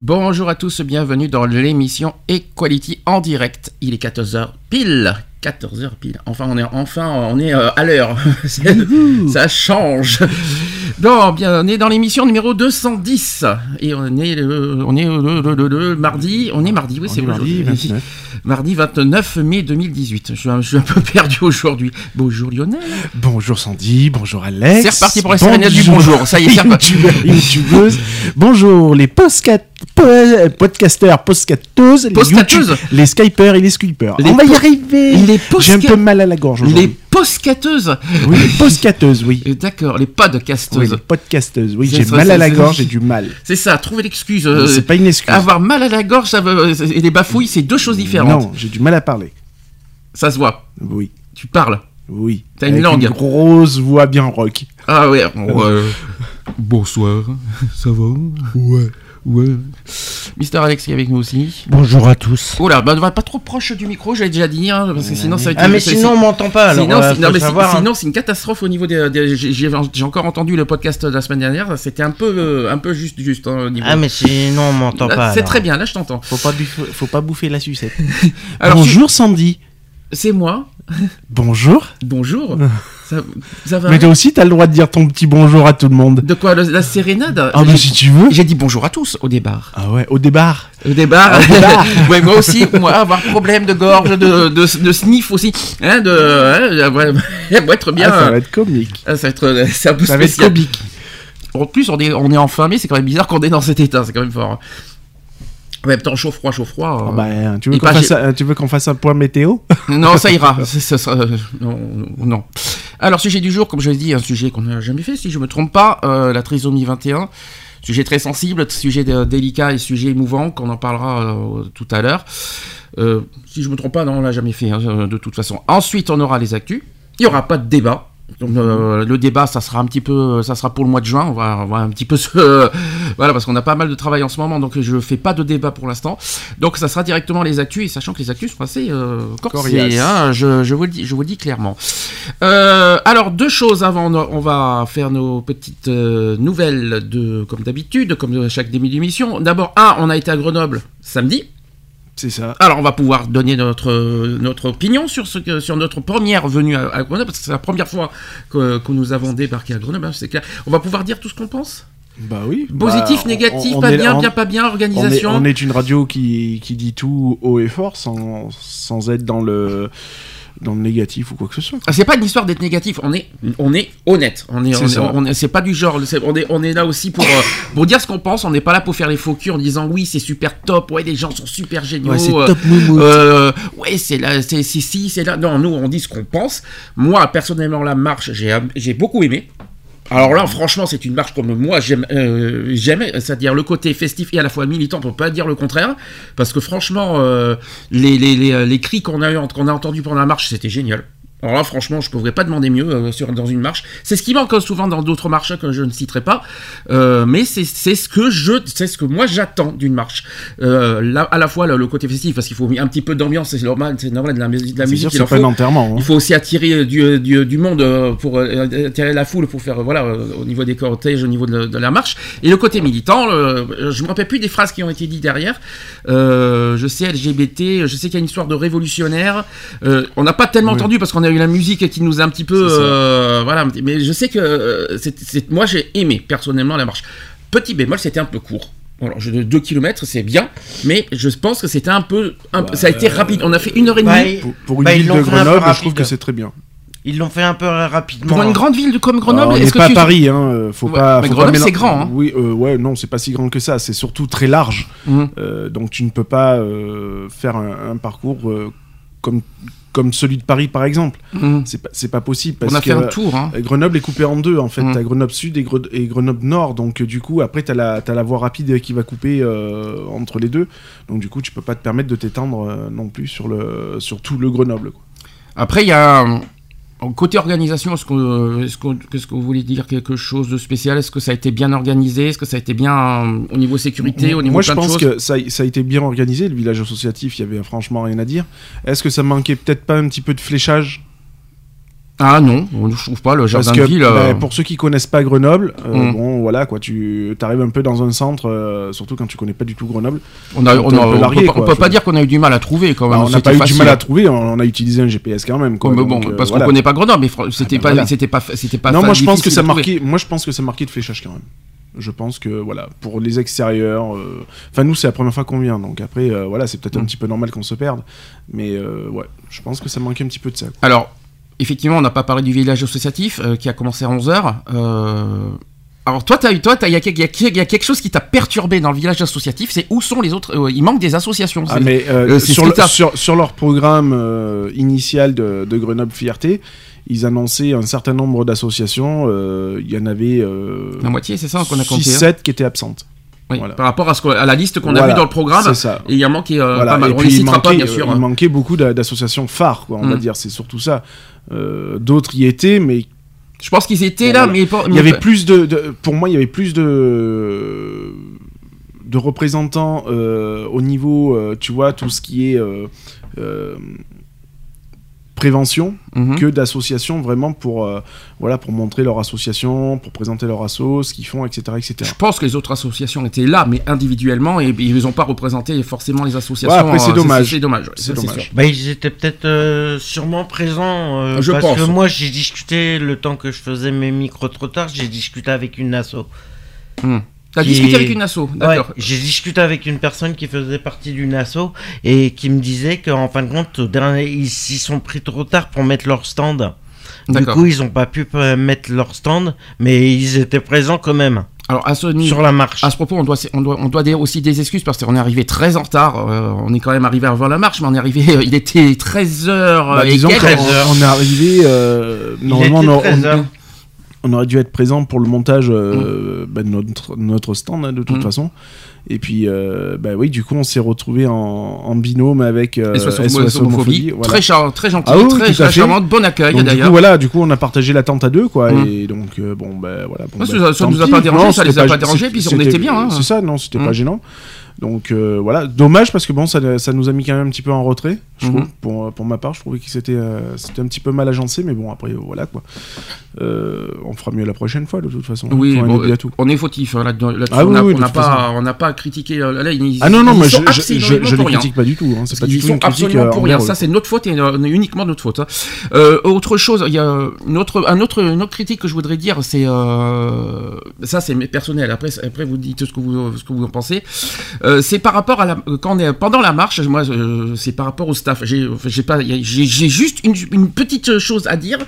Bonjour à tous, bienvenue dans l'émission Equality en direct. Il est 14h pile. 14h pile. Enfin, on est enfin on est euh, à l'heure. Ça change. Non, bien, on est dans l'émission numéro 210 et on est le, on est le, le- le- le mardi, on est mardi, oui, c'est est mardi, aujourd'hui. 29. Mardi 29 mai 2018. Je suis un, je suis un peu perdu aujourd'hui. Bonjour Lionel. Bonjour Sandy, bonjour Alex. C'est reparti pour la sérénade du bonjour. Ça y est, c'est reparti. Bonjour les postcat- po- podcasteurs, podcasteuses, les, les skypers et les. Les On va y arriver. J'ai un peu mal à la gorge aujourd'hui. Postcateuses. Oui, les oui. Euh, D'accord, les Oui, podcasteuses. les podcasteuses, oui, j'ai mal à la gorge, j'ai du mal. C'est ça, trouver l'excuse. euh, c'est pas une excuse. Avoir mal à la gorge ça veut, et les bafouilles, c'est deux choses différentes. Non, j'ai du mal à parler. Ça se voit. Oui, Tu parles. oui. T'as une langue. Une grosse voix bien rock. Ah ouais. ouais. Bonsoir. Ça va? Ouais. Ouais. Mister Alex qui est avec nous aussi. Bonjour à tous. Oula, bah ne va pas trop proche du micro, j'avais déjà dit, hein, parce que sinon ça va être. Ah mais sinon on m'entend pas alors. Sinon, euh, non, mais hein. sinon, c'est une catastrophe au niveau des. des- j'ai- encore entendu le podcast de la semaine dernière. C'était un peu, euh, un peu juste, juste hein, au niveau. Ah mais sinon on m'entend Là, pas. C'est alors. très bien. Là, je t'entends. Faut pas, bouffer, faut pas bouffer la sucette. Alors, Bonjour Sandy. C'est moi. Bonjour. Bonjour. ça, ça va Mais toi aussi, t'as le droit de dire ton petit bonjour à tout le monde. De quoi le- La sérénade Ah, J'ai- si tu veux. J'ai dit bonjour à tous au départ. Ah ouais, au départ. Au départ, Au départ. ouais, moi aussi, moi avoir problème de gorge, de, de, de sniff aussi, hein, de, hein, ouais, ça va être bien. Ah, ça va être comique. Ah, ça va être, euh, c'est un peu Ça va être comique. En plus, on est, on est en fin mai, c'est quand même bizarre qu'on est dans cet état, c'est quand même fort. En même temps, chaud froid, chaud froid. Ah euh, bah, tu veux qu'on fasse, un- fasse point météo? Non, ça ira. C'est- ça sera- euh, non, non. Alors, sujet du jour, comme je l'ai dit, un sujet qu'on n'a jamais fait, si je me trompe pas, euh, la trisomie 21. Sujet très sensible, sujet délicat et sujet émouvant, qu'on en parlera euh, tout à l'heure. Euh, si je me trompe pas, non, on l'a jamais fait, hein, de toute façon. Ensuite, on aura les actus. Il n'y aura pas de débat. Donc, euh, le débat, ça sera un petit peu, ça sera pour le mois de juin. On va, on va un petit peu se, voilà, parce qu'on a pas mal de travail en ce moment, donc je fais pas de débat pour l'instant. Donc, ça sera directement les actus, et sachant que les actus sont assez euh, corsés, hein, je, je vous le dis, je vous le dis clairement. Euh, alors, deux choses avant, on va faire nos petites euh, nouvelles de, comme d'habitude, comme de chaque début d'émission. D'abord, un, on a été à Grenoble samedi. C'est ça. Alors, on va pouvoir donner notre, notre opinion sur, ce que, sur notre première venue à, à Grenoble, parce que c'est la première fois que, que nous avons débarqué à Grenoble, hein, c'est clair. On va pouvoir dire tout ce qu'on pense? Bah oui. Positif, Bah, négatif, on pas bien, bien, pas bien, On est, organisation. on est une radio qui, qui dit tout haut et fort sans, sans être dans le, dans le négatif ou quoi que ce soit. Ah, C'est pas une histoire d'être négatif, on est, on est honnête. On est, C'est on est- ça. on est- c'est pas du genre, c'est- on est, on est là aussi pour, euh, pour dire ce qu'on pense. On n'est pas là pour faire les faux culs en disant oui, c'est super top, ouais, les gens sont super géniaux. Ouais, c'est euh, top euh, ouais, c'est là, c'est c'est si, c'est là. Non, nous, on dit ce qu'on pense. Moi, personnellement, la marche, j'ai, j'ai beaucoup aimé. Alors là, franchement, c'est une marche comme moi j'aime, euh, c'est-à-dire le côté festif et à la fois militant. Peut pas dire le contraire, parce que franchement, euh, les, les, les, les cris qu'on a qu'on a entendus pendant la marche, c'était génial. Alors là, franchement, je ne pourrais pas demander mieux euh, sur, dans une marche. C'est ce qui manque souvent dans d'autres marches que je ne citerai pas, euh, mais c'est ce que je, c'est ce que moi j'attends d'une marche. Euh, là, à la fois le, le côté festif, parce qu'il faut un petit peu d'ambiance, c'est normal, c'est normal de la, de musique. sûr, il faut. hein. Il faut aussi attirer du, du, du monde euh, pour euh, attirer la foule pour faire euh, voilà euh, au niveau des cortèges, au niveau de, de la marche. Et le côté militant, le- je me rappelle plus des phrases qui ont été dites derrière. Euh, je sais LGBT, je sais qu'il y a une histoire de révolutionnaire. Euh, on n'a pas tellement Oui. entendu parce qu'on a eu la musique qui nous a un petit peu euh, voilà. Mais je sais que euh, c'est, moi j'ai aimé personnellement la marche. Petit bémol, c'était un peu court. Alors, je 2 km, c'est bien, mais je pense que c'était un peu, un ça a été rapide. On a fait une heure et demie. Bah, Pour, pour une Bah, ville de Grenoble, je trouve que c'est très bien. Ils l'ont fait un peu rapidement. Pour une grande ville comme Grenoble, on est-ce que pas tu... Paris, hein, euh, faut Ouais, pas. mais faut Grenoble, pas mélan- c'est grand, hein. Oui, euh, ouais, non, c'est pas si grand que ça. C'est surtout très large. Euh, donc tu ne peux pas euh, faire un, un parcours euh, comme, comme celui de Paris par exemple. Mhm. C'est pas, pas possible parce On a que fait un tour. Hein. euh, Grenoble est coupé en deux en fait. Mhm. T'as Grenoble Sud et, Gre- et Grenoble Nord. Donc euh, du coup après t'as la, t'as la voie rapide qui va couper euh, entre les deux. Donc du coup tu peux pas te permettre de t'étendre euh, non plus sur, le, sur tout le Grenoble. quoi. Après, il y a. Côté organisation, est-ce que, est-ce que, vous voulez dire quelque chose de spécial? Est-ce que ça a été bien organisé? Est-ce que ça a été bien euh, au niveau sécurité, au niveau Moi de je plein de pense choses? que ça, a- ça a été bien organisé. Le village associatif, il y avait franchement rien à dire. Est-ce que ça manquait peut-être pas un petit peu de fléchage? Ah non, je trouve pas le jardin que de ville. euh, bah, pour ceux qui connaissent pas Grenoble, euh, Mm. bon voilà quoi, tu arrives un peu dans un centre, euh, surtout quand tu connais pas du tout Grenoble. on a, on, t'es a- un peu on largué, peut, pas- quoi, on peut je- pas dire qu'on a eu du mal à trouver quand même. Bah, on n'a pas eu du mal à trouver, on, a utilisé un GPS quand même. Quoi, donc, bon, parce voilà. qu'on connaît pas Grenoble, mais fr- c'était Ah, pas, voilà. c'était pas, c'était pas. non, moi je pense que ça marquait. Moi je pense que ça marquait de fléchage quand même. Je pense que voilà, pour les extérieurs. euh, Enfin nous c'est la première fois qu'on vient, donc après euh, voilà c'est peut-être un Mm. petit peu normal qu'on se perde, mais euh, ouais, je pense que ça manquait un petit peu de ça. quoi. Alors, effectivement, on n'a pas parlé du village associatif euh, qui a commencé à 11h. Alors toi, il y, a y a- y a quelque chose qui t'a perturbé dans le village associatif, c'est où sont les autres euh, Il manque des associations. Ah mais euh, euh, sur, le- leur programme euh, initial de, de Grenoble Fierté, ils annonçaient un certain nombre d'associations. euh, Il y en avait euh, La moitié, c'est ça qu'on a compté. hein 6-7 qui étaient absentes. Oui, voilà. Par rapport à, ce qu'on- à la liste qu'on a vue dans le programme, C'est ça. et il y a manqué euh, Voilà. pas mal. Et On puis les il citera pas, manquait, bien euh, sûr. il hein. manquait beaucoup d'a- d'associations phares, quoi, on va Mm. dire. C'est surtout ça. Euh, D'autres y étaient, mais Je pense qu'ils étaient là, mais il y avait plus de, de- pour moi il y avait plus de de représentants euh, au niveau euh, tu vois tout ce qui est euh, prévention Mhm. que d'associations vraiment pour euh, voilà pour montrer leur association pour présenter leur asso ce qu'ils font etc etc Je pense que les autres associations étaient là, mais individuellement, et ils n'ont pas représenté forcément les associations. Ouais, après, c'est euh, dommage. C'est dommage. ouais, C'est dommage. Bah, ils étaient peut-être euh, sûrement présents. euh, Je parce pense. que moi, j'ai discuté le temps que je faisais mes micro-trottoirs, j'ai discuté avec une asso. T'as Qui- discuté avec une asso, d'accord. Ouais, j'ai discuté avec une personne qui faisait partie d'une asso et qui me disait qu'en fin de compte, dernier, ils s'y sont pris trop tard pour mettre leur stand. Du coup, ils n'ont pas pu euh, mettre leur stand, mais ils étaient présents quand même Alors à ce niveau. sur la marche. À ce propos, on doit, on doit, on doit dire aussi des excuses parce qu'on est arrivé très en retard. euh, on est quand même arrivé avant la marche, mais on est arrivé. euh, il était 13h Bah, et disons quelques. qu'on on est arrivé euh, Il normalement était on, 13 on- aurait dû être présent pour le montage euh, bah, de notre, notre stand hein, de toute Mm. façon. Et puis, euh, bah oui, du coup, on s'est retrouvé en, en binôme avec euh, SOS SOS homophobie, Homophobie. voilà. très, char- très gentil, Ah oui, très, très charmante, bon accueil d'ailleurs. voilà, du coup, on a partagé la tente à deux, quoi. Mm. Et donc, euh, bon, ben voilà. Bon, Ouais, ben, ça- ça tant nous a pas dérangé, Non, ça les a pas dérangés, puis on était bien, hein. C'est ça, non, c'était Mm. pas gênant. Donc euh, voilà, dommage parce que bon, ça, ça nous a mis quand même un petit peu en retrait, je Mhm. trouve. Pour, pour ma part, je trouvais que c'était euh, c'était un petit peu mal agencé, mais bon, après, euh, voilà quoi. Euh, on fera mieux la prochaine fois, de toute façon. Oui, bon, à tout. on est fautif hein, là-dedans. là-dessus. Ah on oui, on n'a pas, critiqué. euh, Là, ils, Ah non, non, ils mais sont je, je, rien. critique pas du tout. Hein. C'est pas du Ils tout sont absolument euh, pour rien. Ça, c'est notre faute et euh, uniquement notre faute. hein. Euh, autre chose, il y a une autre, un autre, une autre critique que je voudrais dire, c'est euh, ça, c'est personnel. Après, après, vous dites ce que vous, ce que vous en pensez. Euh, c'est par rapport à la, quand on est pendant la marche. Moi, euh, c'est par rapport au staff. J'ai, pas, j'ai, juste une, petite chose à dire.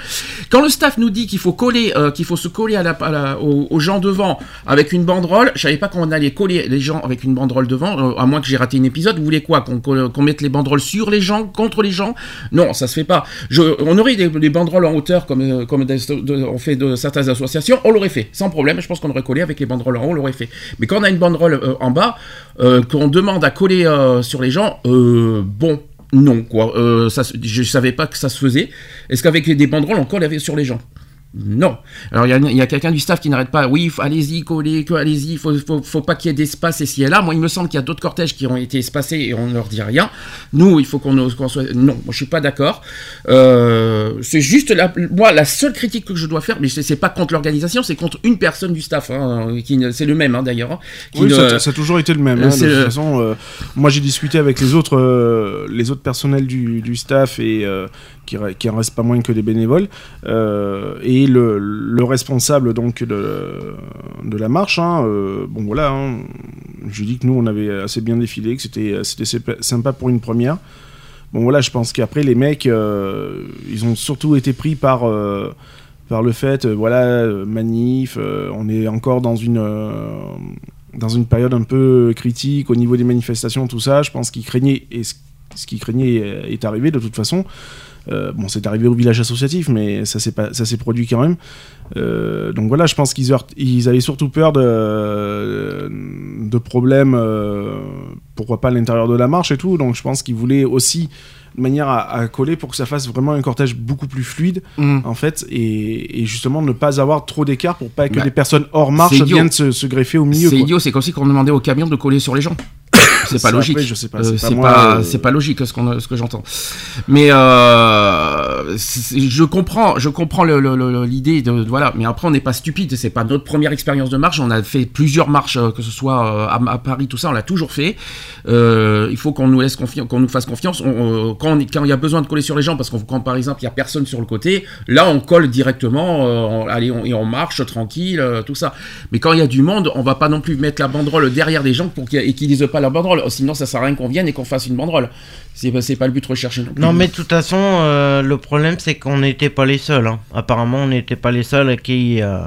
Quand le staff nous dit qu'il faut coller, euh, qu'il faut se coller à la, aux, gens devant avec une banderole, je savais pas qu'on allait coller les gens avec une banderole devant, euh, à moins que j'ai raté un épisode. Vous voulez quoi? Qu'on mette les banderoles sur les gens, contre les gens? Non, ça se fait pas. On aurait des, des banderoles en hauteur comme, euh, comme on fait de certaines associations, on l'aurait fait, sans problème. Je pense qu'on aurait collé avec les banderoles en haut, on l'aurait fait. Mais quand on a une banderole euh, en bas, euh, qu'on demande à coller euh, sur les gens, euh, bon. Non, quoi. Euh, ça, je savais pas que ça se faisait. Est-ce qu'avec des banderoles, on colle sur les gens? Non. Alors il y a, quelqu'un du staff qui n'arrête pas. Oui, allez-y, collez, allez-y. Faut, faut, faut pas qu'il y ait d'espace ici et là. Moi, il me semble qu'il y a d'autres cortèges qui ont été espacés et on ne leur dit rien. Nous, il faut qu'on qu'on soit. Non, moi je suis pas d'accord. Euh, c'est juste la, moi la seule critique que je dois faire, mais c'est pas contre l'organisation, c'est contre une personne du staff. Hein, qui c'est le même hein, d'ailleurs. hein, qui Oui, ne- ça, ça a toujours été le même. Euh, de toute façon, euh, moi j'ai discuté avec les autres, euh, les autres personnels du, du staff et qui, en reste pas moins que des bénévoles euh, et le, le responsable donc de, de la marche. hein, euh, bon voilà, hein, je dis que nous on avait assez bien défilé, que c'était sympa- pour une première. Bon voilà, je pense qu'après les mecs, euh, ils ont surtout été pris par par le fait, voilà, manif, on est encore dans une dans une période un peu critique au niveau des manifestations, tout ça. Je pense qu'ils craignaient et ce ce qu'ils craignaient est arrivé de toute façon. Euh, bon, c'est arrivé au village associatif, mais ça s'est pas, ça s'est produit quand même. Euh, donc voilà, je pense qu'ils ils avaient surtout peur de, de problèmes, euh, pourquoi pas à l'intérieur de la marche et tout. Donc je pense qu'ils voulaient aussi de manière à, à coller pour que ça fasse vraiment un cortège beaucoup plus fluide Mm. en fait et, et justement ne pas avoir trop d'écart pour pas que Bah, des personnes hors marche viennent se, se greffer au milieu. C'est idiot, c'est comme si on demandait au camion de coller sur les gens. C'est pas logique. après, je sais pas, Euh, c'est pas c'est moi, pas, euh, c'est pas logique ce, qu'on, ce que j'entends. Mais euh, je comprends, je comprends l'idée de voilà. Mais après, on n'est pas stupide. C'est pas notre première expérience de marche. On a fait plusieurs marches, que ce soit à, à Paris, tout ça, on l'a toujours fait. Il faut qu'on nous laisse confiance, qu'on nous fasse confiance. On- quand il y a besoin de coller sur les gens, parce que quand par exemple il y a personne sur le côté, là on colle directement. euh, on- allez, on, et on marche tranquille, euh, tout ça. Mais quand il y a du monde, on va pas non plus mettre la banderole derrière des gens pour qu'ils, et qu'ils lisent pas la banderole. Sinon, ça sert à rien qu'on vienne et qu'on fasse une banderole. C'est, pas- pas le but recherché. Non. Non, mais de toute façon, euh, le problème, c'est qu'on n'était pas les seuls. hein. Apparemment, on n'était pas les seuls à qui, euh,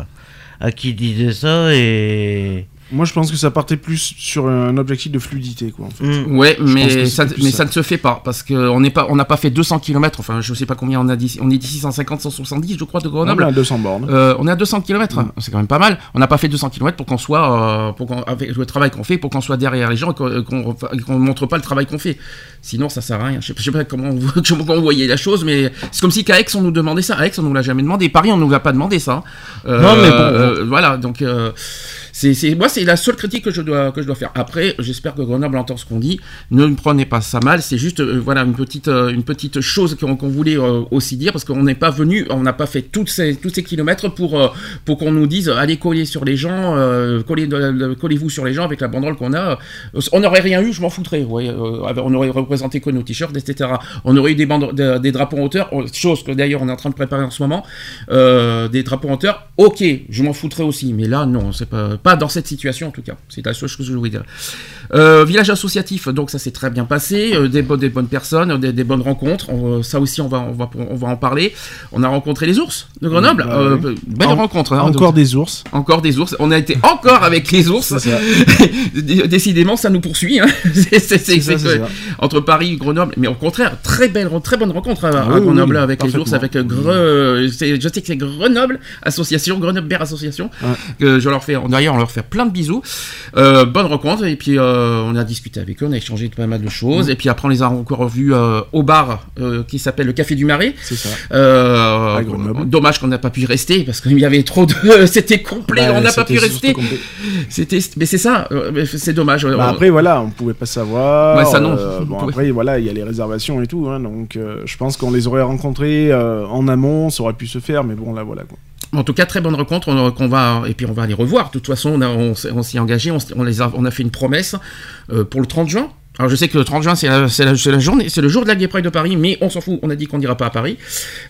à qui disait ça et. Moi, je pense que ça partait plus sur un objectif de fluidité, quoi. En fait. Mm. Ouais, mais, ça, plus mais ça. ça ne se fait pas parce qu'on n'est pas, on n'a pas fait 200 km. Enfin, je sais pas combien on a dit. On est d'ici 150, 170, je crois, de On Grenoble. est à 200 bornes. Euh, on est à 200 km, Mm. c'est quand même pas mal. On n'a pas fait 200 km pour qu'on soit, euh, pour qu'on, avec le travail qu'on fait, pour qu'on soit derrière les gens et qu'on, qu'on montre pas le travail qu'on fait. Sinon, ça sert à rien. Je sais, pas- je sais pas comment vous, comment vous voyez la chose, mais c'est comme si qu'à Aix on nous demandait ça. À Aix on nous l'a jamais demandé. Paris on nous l'a pas demandé ça. Euh, Non, mais bon. euh, voilà, donc euh, c'est, moi c'est la seule critique que je dois, que je dois faire. Après, j'espère que Grenoble entend ce qu'on dit. Ne me prenez pas ça mal. C'est juste, euh, voilà, une petite, euh, une petite chose qu'on, voulait euh, aussi dire parce qu'on n'est pas venu, on n'a pas fait ces, tous ces kilomètres pour, pour qu'on nous dise allez coller sur les gens, de- collez-vous sur les gens avec la banderole qu'on a. On n'aurait rien eu, je m'en foutrais. on aurait représenté que nos t-shirts, etc. On aurait eu des, bandes, des, drapeaux en hauteur, chose que d'ailleurs on est en train de préparer en ce moment. Des drapeaux en hauteur, ok, je m'en foutrais aussi. Mais là, non, c'est pas, pas dans cette situation en tout cas. C'est la seule chose que je voulais dire. Euh, village associatif, donc ça s'est très bien passé, euh, des, bonnes, des bonnes personnes, des, des bonnes rencontres. On- ça aussi, on va, on va, on va en parler. On a rencontré les ours de Grenoble. Bah Euh, oui. belle En- rencontre. hein, Encore donc- des ours. encore des ours. On a été encore avec les ours. Décidément, ça nous poursuit. hein. Ça, entre Paris et Grenoble, mais au contraire, très belle, très bonne rencontre à, Ah oui, Grenoble oui, avec les ours, avec euh, Gre- je sais que c'est Grenoble Association, Grenoble Bear Association, que je leur fais, d'ailleurs, on leur fait plein de bisous. Euh, bonne rencontre et puis euh, on a discuté avec eux, on a échangé pas mal de choses et puis après on les a encore revus euh, au bar euh, qui s'appelle le Café du Marais. C'est ça. Euh, dommage qu'on n'a pas pu y rester parce qu'il y avait trop de, c'était complet, Bah, on n'a pas pu rester. C'était, mais c'est ça, euh, c'est dommage. Bah Euh, après voilà, on pouvait pas savoir. Ouais, ça, non. Euh, On bon pouvait- après voilà, il y a les réservations et tout, hein, donc euh, je pense qu'on les aurait rencontrés euh, en amont, ça aurait pu se faire, mais bon là voilà quoi. En tout cas, très bonne rencontre on- va et puis on va les revoir. De toute façon, on, a- on s'est- on s'y est engagé, on, les a, on a fait une promesse euh, pour le 30 juin. Alors je sais que le 30 juin c'est la, journée, c'est le jour de la Gay Pride de Paris, mais on s'en fout. On a dit qu'on n'ira pas à Paris.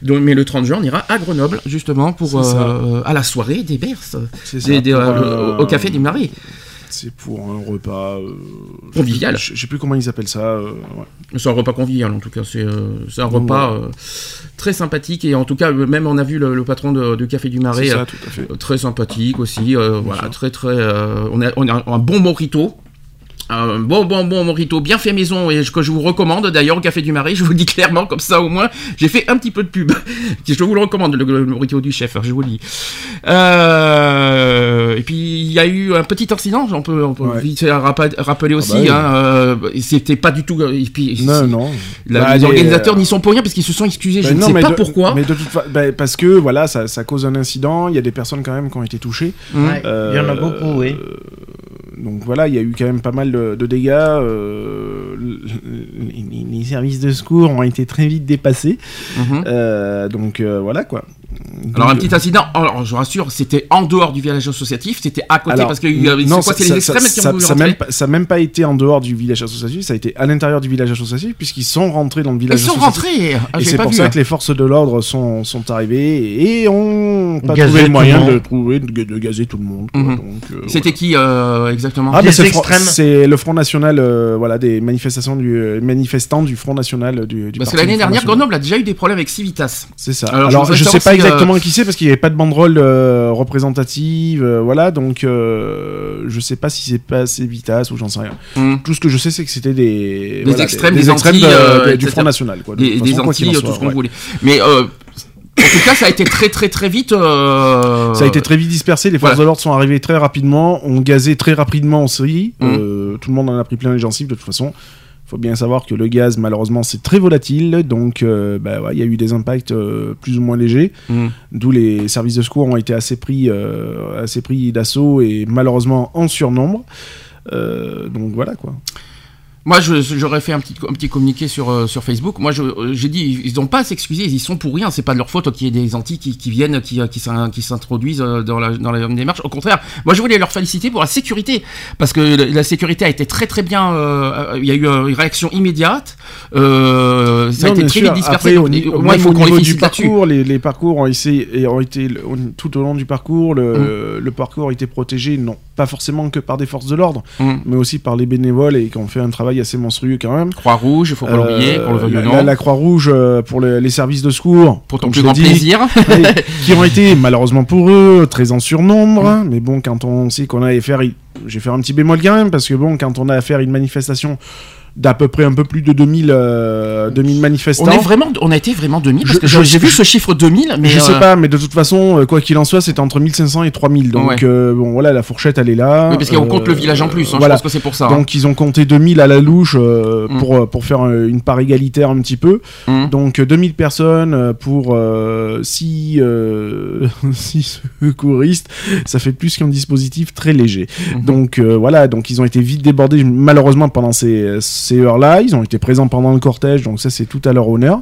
Donc, mais le 30 juin, on ira à Grenoble justement pour euh, à la soirée des Berces, des- des- euh, au café des Marais. C'est pour un repas euh, Convivial. Je sais plus comment ils appellent ça. euh, ouais. C'est un repas convivial en tout cas. C'est euh, un repas très sympathique et en tout cas même on a vu le, le patron de, de Café du Marais. C'est ça, tout à fait. Très sympathique aussi voilà sûr. très très on a on a un bon mojito un bon bon bon mojito bien fait maison et que je vous recommande d'ailleurs au café du Marais je vous le dis clairement comme ça au moins j'ai fait un petit peu de pub je vous le recommande le, le mojito du chef hein, je vous le dis Euh, et puis il y a eu un petit incident on peut, on peut Ouais. vite rappeler aussi bah oui. hein, euh, c'était pas du tout et puis Non non. la- Bah, les organisateurs euh, n'y sont pour rien parce qu'ils se sont excusés je Ben ne non, sais mais pas de- pourquoi Mais de toute façon, parce que voilà, ça, ça cause un incident. Il y a des personnes quand même qui ont été touchées. Ouais, Il y en a Euh, beaucoup, oui. Donc voilà, il y a eu quand même pas mal de, de dégâts. euh, les, les- les services de secours ont été très vite dépassés. Mhm. Euh, donc euh, voilà quoi. Alors un petit incident, alors je vous rassure, c'était en dehors du village associatif, c'était à côté alors, parce que non, quoi, ça- les ça- extrêmes qui ça- ont voulu ça même ça n'a même pas été en dehors du village associatif, ça a été à l'intérieur du village associatif puisqu'ils sont rentrés dans le Ils village sont associatif. rentrés. Ah, et c'est pas pour vu, ça hein. que les forces de l'ordre sont, sont arrivées et ont pas Gazé trouvé le moyen le de trouver de, de gazer tout le monde. quoi. Mhm. Donc, euh, C'était qui euh, exactement Ah, bah, c'est le Front- extrêmes. c'est le Front National, euh, voilà, des manifestations du euh, manifestants du Front National du, du Parce que l'année dernière. Grenoble a déjà eu des problèmes avec Civitas. C'est ça. Alors, je je sais pas exactement exactement qui c'est parce qu'il n'y avait pas de banderole euh, représentative, euh, voilà, donc euh, je sais pas si c'est pas assez Vitas ou j'en sais rien. Hum. Tout ce que je sais, c'est que c'était des, Des voilà, extrêmes, des, des extrêmes antis, de- euh, de- du. Front National, quoi. de des, des quoi Antilles, en tout ce qu'on ouais. voulait. Mais euh, en tout cas, ça a été très très très vite. euh, Ça a été très vite dispersé, les forces voilà. de l'ordre sont arrivées très rapidement, ont gazé très rapidement aussi. Mhm. Euh, tout le monde en a pris plein les gencives de toute façon. Faut bien savoir que le gaz, malheureusement, c'est très volatile, donc euh, bah, ouais, il y a eu des impacts euh, plus ou moins légers, Mm. d'où les services de secours ont été assez pris, euh, assez pris d'assaut et malheureusement en surnombre. Donc voilà quoi. Moi, j'aurais fait un petit, un petit communiqué sur, euh, sur Facebook. Moi, euh, j'ai dit, ils n'ont pas à s'excuser, ils sont pour rien. C'est pas de leur faute qu'il y ait des Antilles qui, qui viennent, qui, euh, qui s'introduisent dans la, dans la démarche. Au contraire, moi, je voulais leur féliciter pour la sécurité. Parce que la, sécurité a été très, très bien. euh, il y a eu une réaction immédiate. Euh, ça Non, a été très sûr. vite dispersé. Après, donc, au, moins, il faut au qu'on les du parcours, les, les parcours ont, essayé, et ont été tout au long du parcours, le, Mm. le parcours a été protégé, non pas forcément que par des forces de l'ordre, Mm. mais aussi par les bénévoles et qui ont fait un travail assez monstrueux quand même. Croix-Rouge, il faut pas l'oublier, Euh, qu'on le veuille ou la, non. la- la Croix-Rouge euh, pour le- les services de secours, pour ton plus grand dit, plaisir. qui ont été malheureusement pour eux très en surnombre. Mm. Mais bon, quand on sait qu'on allait faire, j'ai fait un petit bémol quand même parce que bon, quand on a à faire une manifestation d'à peu près un peu plus de 2000, euh, 2000 manifestants. On, est vraiment, on a été vraiment 2000 parce que j'ai vu ce chiffre 2000, mais je sais euh, pas, mais de toute façon, euh, quoi qu'il en soit, c'était entre 1500 et 3000. Donc, Ouais. euh, bon, voilà, la fourchette, elle est là. oui, parce qu'on Euh, compte le village en plus. hein, voilà. Je pense que c'est pour ça. hein. Donc, ils ont compté 2000 à la louche Mm. pour, pour faire une part égalitaire un petit peu. Hum. Donc, euh, 2000 personnes pour 6 secouristes, ça fait plus qu'un dispositif très léger. Mhm. Donc, voilà, donc ils ont été vite débordés, malheureusement, pendant ces, ces heures-là. Ils ont été présents pendant le cortège, donc ça, c'est tout à leur honneur.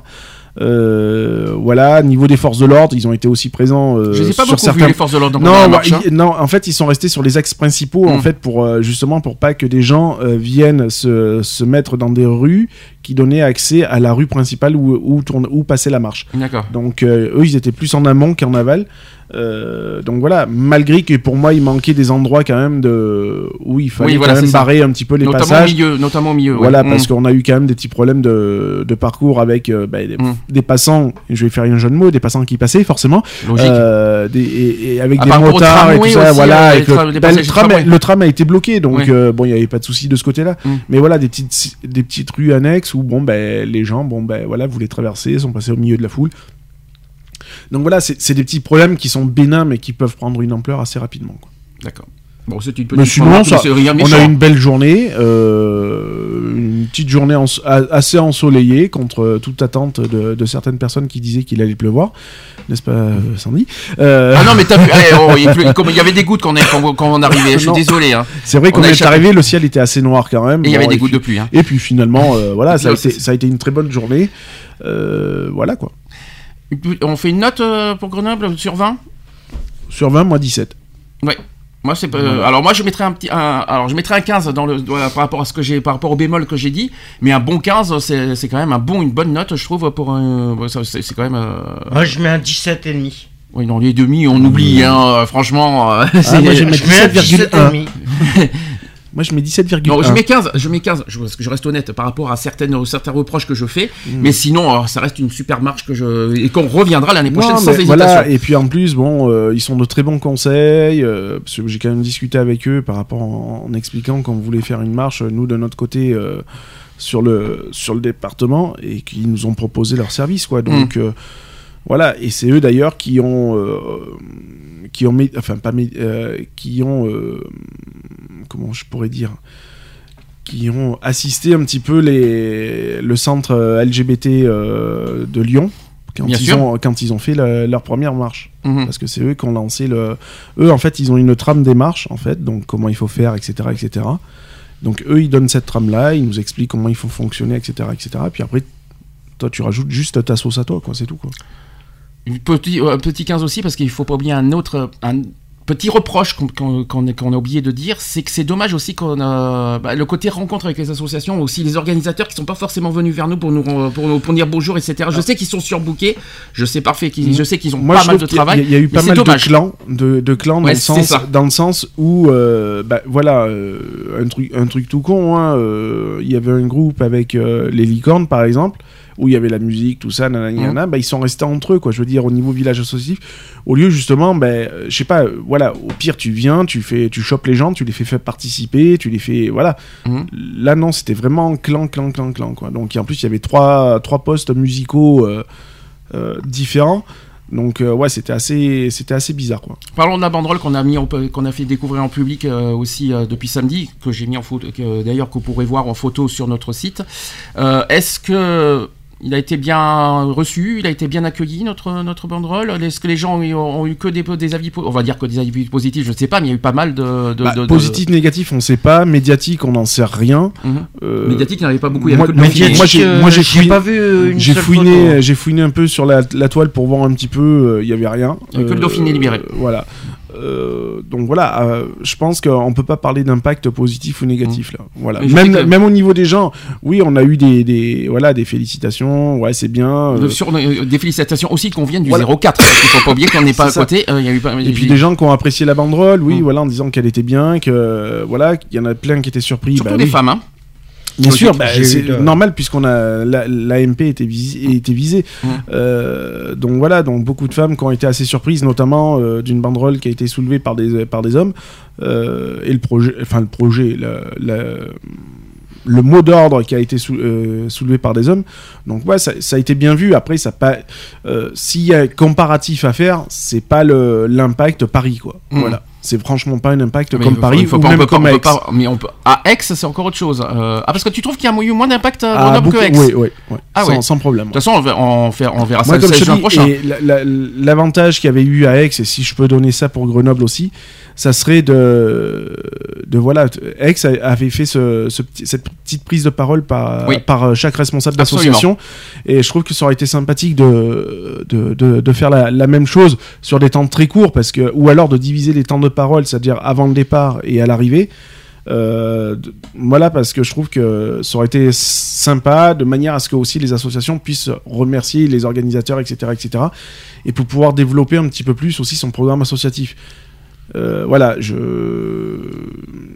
Euh, voilà, niveau des forces de l'ordre, ils ont été aussi présents euh, Je ai pas sur beaucoup certains vu les forces de l'ordre non, ouais, marche, hein. ils- non, en fait, ils sont restés sur les axes principaux, en Mm. fait, pour euh, justement pour pas que des gens euh, viennent se, se mettre dans des rues qui donnaient accès à la rue principale où, où, tourne, où passait la marche. D'accord. Donc, eux, ils étaient plus en amont qu'en aval. Euh, donc voilà, malgré que pour moi, il manquait des endroits quand même de où il fallait Oui, voilà, quand même ça. barrer un petit peu les Notamment au passages. milieu, notamment au milieu. Voilà, Mm. parce qu'on a eu quand même des petits problèmes de, de parcours avec euh, bah, des, Mm. des passants, je vais faire un jeu de mots, des passants qui passaient forcément, Logique. euh, des, et, et avec des motards et tout ça, aussi, voilà. euh, avec le, bah, tram, tramway. le tram a été bloqué, donc Ouais. bon, il n'y avait pas de souci de ce côté-là. Mm. Mais voilà, des petites, des petites rues annexes où bon, ben, les gens, bon, ben, voilà, voulaient traverser, sont passés au milieu de la foule. Donc voilà, c'est des petits problèmes qui sont bénins, mais qui peuvent prendre une ampleur assez rapidement. D'accord. Bon, c'est une petite sinon, ça- On a eu une belle journée, euh, une petite journée en- assez ensoleillée contre toute attente de, de certaines personnes qui disaient qu'il allait pleuvoir, n'est-ce pas, Sandy? Euh, Ah non, mais t'as vu, eh, oh, il, pleut- comme il y avait des gouttes quand on, est- quand, quand on arrivait, je suis Non. désolé. Hein. C'est vrai on qu'on est échappé. arrivé, le ciel était assez noir quand même. Et il y avait des gouttes de pluie. Hein. Et puis finalement, euh, voilà, ça a, été, c'est- ça a été une très bonne journée. Voilà quoi. On fait une note euh, pour Grenoble sur 20 Sur 20, moi 17. Ouais. Moi, c'est pas- euh, alors moi je mettrais un petit un- alors je mettrais un 15 dans le dans la- par rapport à ce que j'ai par rapport au bémol que j'ai dit mais un bon 15 c'est c'est quand même un bon une bonne note je trouve pour ça, c'est c'est quand même euh, Moi, je mets un 17 et demi. oui dans les demi on oublie hein, euh, franchement euh, c'est- moi, Je mets un 17,1. 17 et demi. Moi je mets 17,1. Non, je mets 15, je mets 15, je, parce que je reste honnête par rapport à certaines, certains reproches que je fais, mais sinon, euh, ça reste une super marche que je, et qu'on reviendra l'année prochaine Non, sans hésitation. voilà, et puis en plus, bon, euh, ils sont de très bons conseils, euh, parce que j'ai quand même discuté avec eux par rapport en, en expliquant qu'on voulait faire une marche, nous de notre côté, euh, sur, le, sur le département, et qu'ils nous ont proposé leur service, quoi. Donc, euh, voilà, et c'est eux d'ailleurs qui ont. Qui ont. Enfin, pas. euh, qui ont. euh, comment je pourrais dire qui ont assisté un petit peu les, le centre euh, LGBT de Lyon quand ils, ont, quand ils ont fait la- leur première marche. Mhm. Parce que c'est eux qui ont lancé le... Eux, en fait, ils ont une trame des marches, en fait, donc comment il faut faire, etc., etc. Donc eux, ils donnent cette trame-là, ils nous expliquent comment il faut fonctionner, etc., etc. Puis après, toi, tu rajoutes juste ta sauce à toi, quoi, c'est tout, quoi. Petit, euh, petit 15 aussi, parce qu'il faut pas oublier un autre, un petit reproche qu'on qu'on a- oublié de dire, c'est que c'est dommage aussi qu'on a bah, le côté rencontre avec les associations, aussi les organisateurs qui sont pas forcément venus vers nous pour nous, pour, nous- pour dire bonjour, etc. Je sais qu'ils sont surbookés, je sais parfait, qu'ils, je sais qu'ils ont Moi, pas mal de travail. Il y a eu pas mal dommage. de clans, de, de clans dans, Ouais, le sens, dans le sens où, euh, bah, voilà, euh, un, truc, un truc tout con, hein, euh, il y avait un groupe avec les licornes, par exemple, où il y avait la musique, tout ça, nanana, bah, ils sont restés entre eux, quoi. Je veux dire, au niveau village associatif, au lieu justement, ben, euh, je sais pas, euh, voilà, au pire, tu viens, tu fais, tu chopes les gens, tu les fais faire participer, tu les fais, voilà. Mhm. Là, non, c'était vraiment clan, clan, clan, clan, quoi. Donc, en plus, il y avait trois, trois postes musicaux euh, euh, différents. Donc, euh, ouais, c'était assez, c'était assez bizarre, quoi. Parlons de la banderole qu'on a mis, qu'on a fait découvrir en public euh, aussi euh, depuis samedi, que j'ai mis en photo, d'ailleurs que vous pourrez voir en photo sur notre site. Est-ce que il a été bien reçu, il a été bien accueilli notre notre banderole Est-ce que les gens ont eu, ont eu que des, des avis, on va dire que des avis positifs, je ne sais pas, mais il y a eu pas mal de, de, Bah, de- de- positif, négatif, on sait pas. Médiatique, on n'en sait rien. Mhm. Euh, Médiatique, il n'y en avait pas beaucoup. Il y moi- avait j'ai- j'ai fouiné- pas vu euh, une J'ai fouiné, un peu sur la, la toile pour voir un petit peu. euh, Il y avait rien. Il y avait que le Dauphiné libéré. Voilà. Euh, donc voilà, euh, je pense qu'on peut pas parler d'impact positif ou négatif là. Voilà. Même, sais que- même au niveau des gens, oui, on a eu des, des voilà des félicitations. Ouais, c'est bien. Euh, sur, des félicitations aussi qu'on vienne du Voilà. 04. Parce qu'il faut pas oublier qu'on n'est pas à ça. côté. il y a eu pas, et puis des gens qui ont apprécié la banderole, oui, Mm. voilà, en disant qu'elle était bien, que voilà, il y en a plein qui étaient surpris. Surtout bah des oui. femmes. Hein. Bien sûr, bah, c'est normal puisqu'on a la- l'AMP était visée, était visée. Mm. Euh, donc voilà, donc beaucoup de femmes qui ont été assez surprises, notamment euh, d'une banderole qui a été soulevée par des par des hommes Euh, et le projet, enfin le projet, le, mot d'ordre qui a été sou- soulevé par des hommes. Donc ouais, ça, ça a été bien vu. Après, ça pas, s'il y a comparatif à faire, c'est pas l'impact Paris quoi. Mm. Voilà, c'est franchement pas un impact Mais comme faut- Paris il faut ou pas- même comme Aix. pas- mais on peut, à Aix, c'est encore autre chose. Euh, ah, parce que tu trouves qu'il y a eu moins d'impact à Ah, Grenoble beaucoup- que Aix oui, oui, oui. Ah sans, ouais. sans problème. De toute façon, on verra, on on verra ça Moi, le comme je 16 te juin dis, prochain. et la- la- l'avantage qu'il y avait eu à Aix, et si je peux donner ça pour Grenoble aussi, ça serait de, de voilà, Aix avait fait ce, ce cette petite prise de parole par, Oui. par euh, chaque responsable d'association, et je trouve que ça aurait été sympathique de, de, de, de faire la, la même chose sur des temps très courts, parce que, ou alors de diviser les temps de parole, c'est-à-dire avant le départ et à l'arrivée. Euh, voilà parce que je trouve que ça aurait été sympa de manière à ce que aussi les associations puissent remercier les organisateurs etc etc et pour pouvoir développer un petit peu plus aussi son programme associatif voilà je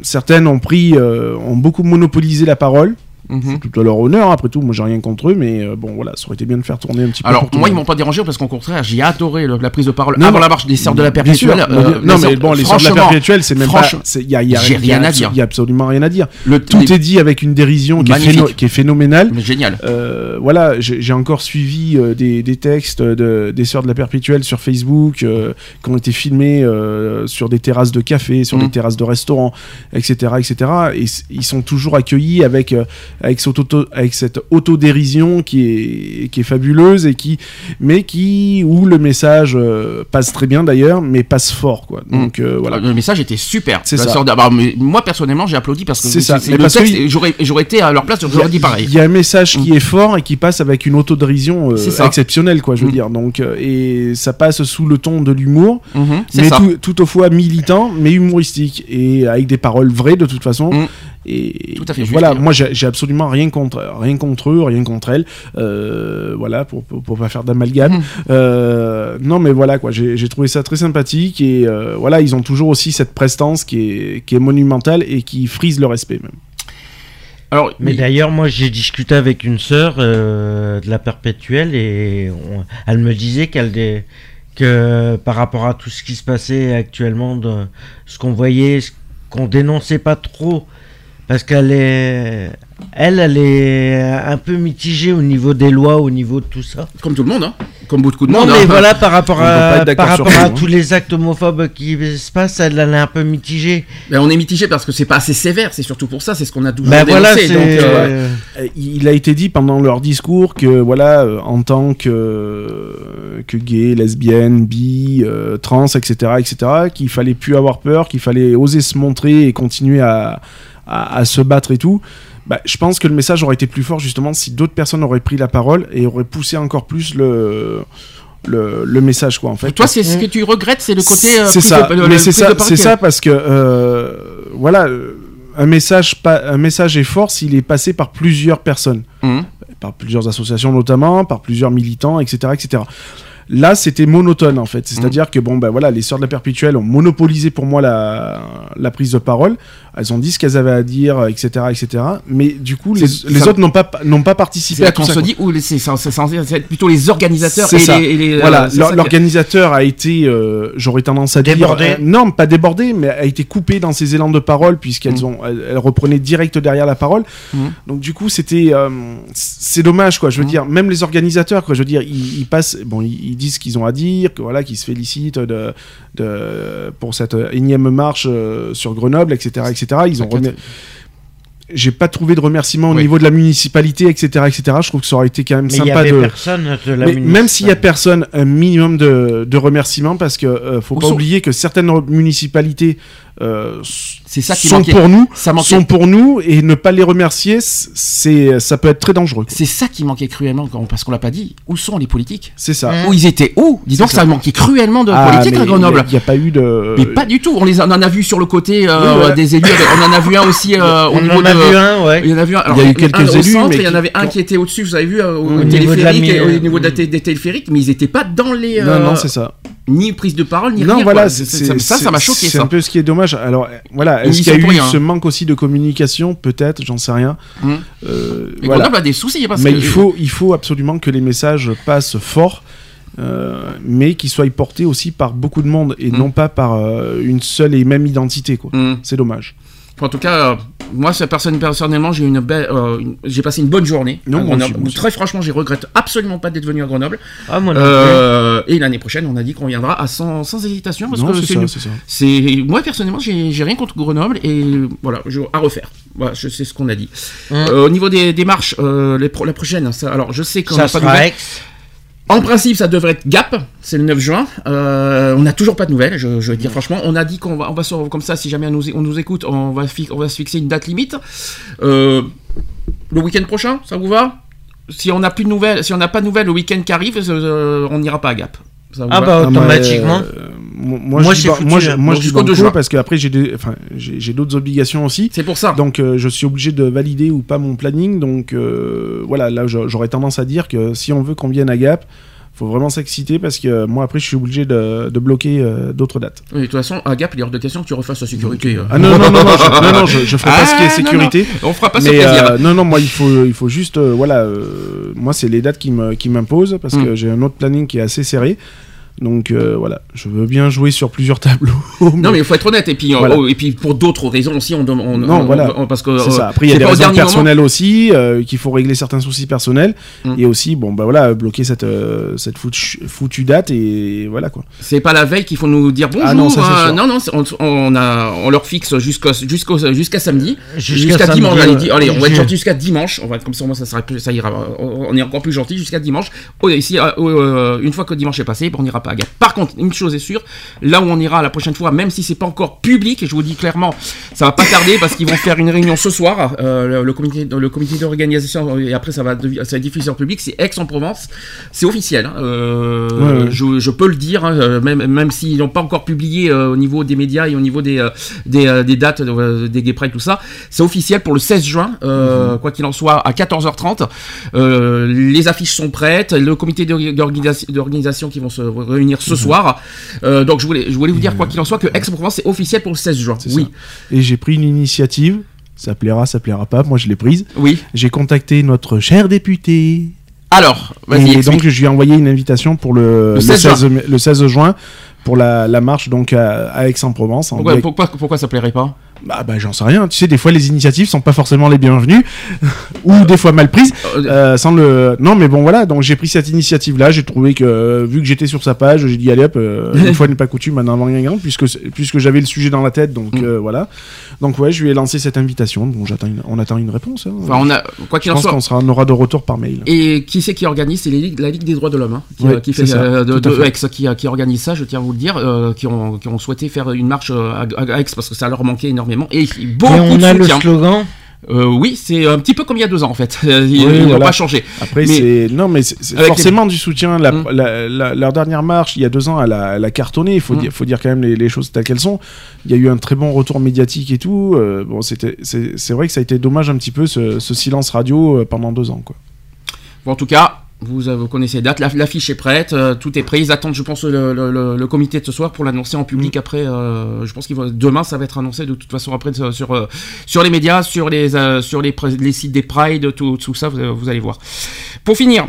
certaines ont pris euh, ont beaucoup monopolisé la parole Mhm. tout à leur honneur après tout moi j'ai rien contre eux mais euh, bon voilà ça aurait été bien de faire tourner un petit peu Alors, moi, ils m'ont pas dérangé parce qu'au contraire, j'ai adoré le- la prise de parole Non, avant la marche des sœurs de la perpétuelle. euh, non les mais bon les sœurs de la perpétuelle c'est même pas il y a, y a- j'ai y a rien à dire. y a absolument rien à dire le, tout les- est dit avec une dérision qui est, Magnifique. phéno- qui est phénoménale mais génial. Euh, voilà, j'ai encore suivi euh, des, des textes de, des Sœurs de la Perpétuelle sur Facebook euh, qui ont été filmés euh, sur des terrasses de café, sur des terrasses de restaurants, etc. etc. Et ils sont toujours accueillis avec, euh, avec, cette auto- avec cette autodérision qui est, qui est fabuleuse, et qui, mais qui, où le message euh, passe très bien d'ailleurs, mais passe fort. Quoi. Donc euh, voilà. Le message était super. C'est La ça. bah, moi, personnellement, j'ai applaudi parce que C'est ça. Mais le parce texte, j'aurais j'aurais été à leur place, j'aurais dit pareil. Il y a un message qui est fort et qui passe avec une autodérision euh, exceptionnelle, quoi, je veux Mm. dire. Donc, et ça passe sous le ton de l'humour, Mhm, mais tout, tout au fois militant, mais humoristique et avec des paroles vraies de toute façon. Mm. Et Tout à fait voilà, moi j'ai absolument rien contre, rien contre eux, rien contre elles. Euh, voilà, pour, pour, pour pas faire d'amalgame. Mm. Euh, non, mais voilà, quoi, j'ai trouvé ça très sympathique et euh, voilà, ils ont toujours aussi cette prestance qui est, qui est monumentale et qui frise le respect même. Alors, Mais d'ailleurs, moi, j'ai discuté avec une sœur euh, de la perpétuelle et on- elle me disait qu'elle dé- que par rapport à tout ce qui se passait actuellement, de ce qu'on voyait, ce qu'on dénonçait pas trop, parce qu'elle est, elle, elle est un peu mitigée au niveau des lois, au niveau de tout ça. comme tout le monde, hein. comme beaucoup de Non, monde. mais hein. voilà, par rapport On à, par rapport à tout, hein. tous les actes homophobes qui se passent, elle, elle est un peu mitigée. Ben, on est mitigé parce que c'est pas assez sévère, c'est surtout pour ça, c'est ce qu'on a toujours voilà, dénoncé. donc, euh, Euh, Il a été dit pendant leur discours que voilà, euh, en tant que que gay, lesbienne, bi, euh, trans, etc., etc., qu'il fallait plus avoir peur, qu'il fallait oser se montrer et continuer à, à, à se battre et tout. Bah, je pense que le message aurait été plus fort justement si d'autres personnes auraient pris la parole et auraient poussé encore plus le le, le message quoi en fait. Toi, c'est ce que tu regrettes, c'est le côté. euh, C'est prise ça, de- mais c'est ça, c'est ça parce que euh, voilà, euh, un message pas, un message est fort s'il est passé par plusieurs personnes, Mhm. par plusieurs associations notamment, par plusieurs militants, etc., etc. Là, c'était monotone en fait. C'est-à-dire que bon, ben voilà, les sœurs de la perpétuelle ont monopolisé pour moi la, la prise de parole. Elles ont dit ce qu'elles avaient à dire, etc., etc. Mais du coup, les, C'est- les ça- autres n'ont pas n'ont pas participé à là tout qu'on ça. se dit, ou c'est censé être plutôt les organisateurs C'est et ça. les. et les, euh, Voilà, qui- l'organisateur a été, euh, j'aurais tendance à Débordé. dire, euh, non, pas débordé, mais a été coupé dans ses élans de parole puisqu'elles Mm. ont, elles, elles reprenaient direct derrière la parole. Mm. Donc du coup, c'était, euh, c'est dommage quoi. Je veux dire, même les organisateurs quoi. Je veux dire, ils, ils passent, bon, ils, ils disent ce qu'ils ont à dire, que voilà, qu'ils se félicitent de, de pour cette énième marche euh, sur Grenoble, etc., etc. Ils ont J'ai pas trouvé de remerciements au niveau de la municipalité, etc., etc. Je trouve que ça aurait été quand même Mais il y sympa avait de. personne de la Mais même s'il y a personne, un minimum de, de remerciements parce que euh, faut Où pas sont- oublier que certaines municipalités euh, C'est ça qui sont manquait. pour nous, Ça manquait. sont pour nous et ne pas les remercier, c'est ça peut être très dangereux. C'est ça qui manquait cruellement, parce qu'on l'a pas dit. Où sont les politiques? C'est ça. Où ils étaient où? Disons que C'est ça ça. manquait cruellement de Ah, politique à Grenoble. Il n'y a, pas eu de. Mais pas du tout. On les a- on en a vu sur le côté euh, Oui, voilà. des élus. On en a vu un aussi euh, au On niveau en a de. vu un, ouais. Il y en a vu un. Il y a eu quelques un élus, centre, mais il y en avait un qui était au-dessus. Vous avez vu euh, au Au niveau de la téléphérique, mi- et au niveau de la té- des téléphériques, mais ils étaient pas dans les. Non, non, c'est ça. ni prise de parole ni Non, rien. voilà, C'est- c'est- ça, ça m'a choqué C'est un peu ce qui est dommage. Alors, voilà, est-ce y qu'il y a eu rien. ce manque aussi de communication Peut-être, j'en sais rien. Mm. Euh, Mais voilà. Grenoble a des soucis parce Mais que il faut, il faut absolument que les messages passent fort, euh, mais qu'ils soient portés aussi par beaucoup de monde et Mm. non pas par euh, une seule et même identité. quoi. Mm. C'est dommage. En tout cas, euh, moi, cette personne, personnellement, j'ai eu une belle, euh, une- j'ai passé une bonne journée. Non, à moi Grenoble. aussi, moi aussi. Très franchement, je regrette absolument pas d'être venu à Grenoble. Ah, moi. Euh, et l'année prochaine, on a dit qu'on viendra à sans, sans hésitation parce Non, que c'est c'est ça, une- c'est ça. c'est moi personnellement, j'ai j'ai rien contre Grenoble et voilà, je, à refaire. Voilà, je sais ce qu'on a dit. Hum. Euh, au niveau des, des marches, euh, les pro- la prochaine, ça, alors je sais qu'on Ça n'a pas de sera. En principe, ça devrait être Gap, c'est le 9 juin. Euh, on n'a toujours pas de nouvelles, je, je vais dire franchement. On a dit qu'on va, on va sur- comme ça, si jamais on nous, on nous écoute, on va, fi- on va se fixer une date limite. Euh, le week-end prochain, ça vous va? Si on n'a plus de nouvelles, si on n'a pas de nouvelles le week-end qui arrive, euh, on n'ira pas à Gap. Ça vous Ah va? bah Ah, mais, automatiquement. Euh, moi, moi, je dis moi, je- hein. moi, je dis jusqu'au 2 banco juin. parce j'ai des, enfin, j'ai j'ai d'autres obligations aussi. C'est pour ça. Donc euh, je suis obligé de valider ou pas mon planning. Donc euh, voilà, là j'a- j'aurais tendance à dire que si on veut qu'on vienne à Gap, faut vraiment s'exciter parce que euh, moi après je suis obligé de, de bloquer euh, d'autres dates. Oui, de toute façon, à Gap, il est hors de question que tu refasses la sécurité. Ah non non non non, je, non, non, je, je ferai pas Ah, ce qui est non, sécurité. On fera pas ce Mais plaisir. euh, non non moi il faut il faut juste euh, voilà euh, moi c'est les dates qui me qui m'imposent parce Mm. que j'ai un autre planning qui est assez serré. Donc euh, voilà, je veux bien jouer sur plusieurs tableaux. Non mais il faut être honnête et puis euh, Voilà. oh, et puis pour d'autres raisons aussi on dem- on, Non, on- voilà. on- parce que C'est euh, ça. Après, il y a des raisons moment. personnelles aussi, euh, qu'il faut régler certains soucis personnels. Mm. Et aussi, bon, bah voilà, bloquer cette, euh, cette foutue, foutue date et voilà quoi. C'est pas la veille qu'il faut nous dire bonjour. Ah non, ça, c'est hein. non, non, on, on a, on leur fixe jusqu'à jusqu'à samedi, Jusqu'à dimanche. Allez, on va être gentil jusqu'à dimanche. On va être comme ça, moi ça sera plus, ça ira. On est encore plus gentil jusqu'à dimanche. Oh, si, euh, euh, une fois que dimanche est passé, on n'ira Par contre, une chose est sûre, là où on ira la prochaine fois, même si c'est pas encore public, et je vous dis clairement, ça va pas tarder parce qu'ils vont faire une réunion ce soir, euh, le, le comité, le comité d'organisation, et après ça va, ça va être diffusé en public, c'est Aix-en-Provence, c'est officiel. hein. Euh, Ouais, ouais. Je, je peux le dire, hein, euh, même, même s'ils n'ont pas encore publié euh, au niveau des médias et au niveau des, des, des dates, des gay pride, tout ça, c'est officiel pour le 16 juin, Mhm. quoi qu'il en soit, à 14h30. Euh, les affiches sont prêtes, le comité d'orga- d'organisation d'organisation qui vont se réunir Mhm. ce soir. Euh, donc je voulais, je voulais vous dire, quoi qu'il en soit, que Aix-en-Provence c'est officiel pour le 16 juin. Oui, Et j'ai pris une initiative. Ça plaira, ça plaira pas. Moi, je l'ai prise. oui. J'ai contacté notre cher député. Alors, vas-y, Et explique. donc, je lui ai envoyé une invitation pour le, Le le 16 16, mai- le 16 juin pour la, la marche donc à, à Aix-en-Provence. pourquoi, pourquoi ça plairait pas? Bah, bah, j'en sais rien. Tu sais, des fois, les initiatives sont pas forcément les bienvenues ou des fois mal prises. Euh, Euh, sans le non mais bon voilà donc j'ai pris cette initiative là j'ai trouvé que euh, vu que j'étais sur sa page j'ai dit allez hop euh, une fois n'est pas coutume un avant rien puisque puisque j'avais le sujet dans la tête donc Mm. euh, voilà donc ouais je lui ai lancé cette invitation bon j'attends une- on attend une réponse hein. Enfin, on a, quoi qu'il en soit, qu'on sera on aura de retour par mail Et qui c'est qui organise? C'est la Ligue des droits de l'homme, hein, qui, Ouais, euh, qui c'est fait ça, euh, de, de fait. Aix, qui, qui organise ça, je tiens à vous le dire, euh, qui, ont, qui ont souhaité faire une marche euh, à, à Aix parce que ça leur manquait énormément et beaucoup Et on de a le slogan. Euh, oui, c'est un petit peu comme il y a deux ans en fait. Ils, Oui, n'ont voilà. pas changé. après c'est non mais forcément du soutien la, la- la- leur dernière marche il y a deux ans elle a, elle a cartonné il faut Mm. dire faut dire quand même les, les choses telles qu'elles sont il y a eu un très bon retour médiatique et tout euh, bon c'était c'est c'est vrai que ça a été dommage un petit peu ce, ce silence radio euh, pendant deux ans quoi Bon, en tout cas, Vous, euh, vous connaissez les dates, la- l'affiche est prête, euh, tout est prêt. Ils attendent, je pense, le, le- comité de ce soir pour l'annoncer en public. Après, euh, je pense qu'il va demain, ça va être annoncé de toute façon après sur sur, les médias, sur les sur les, sites des Pride, tout, tout ça, vous, vous allez voir. Pour finir.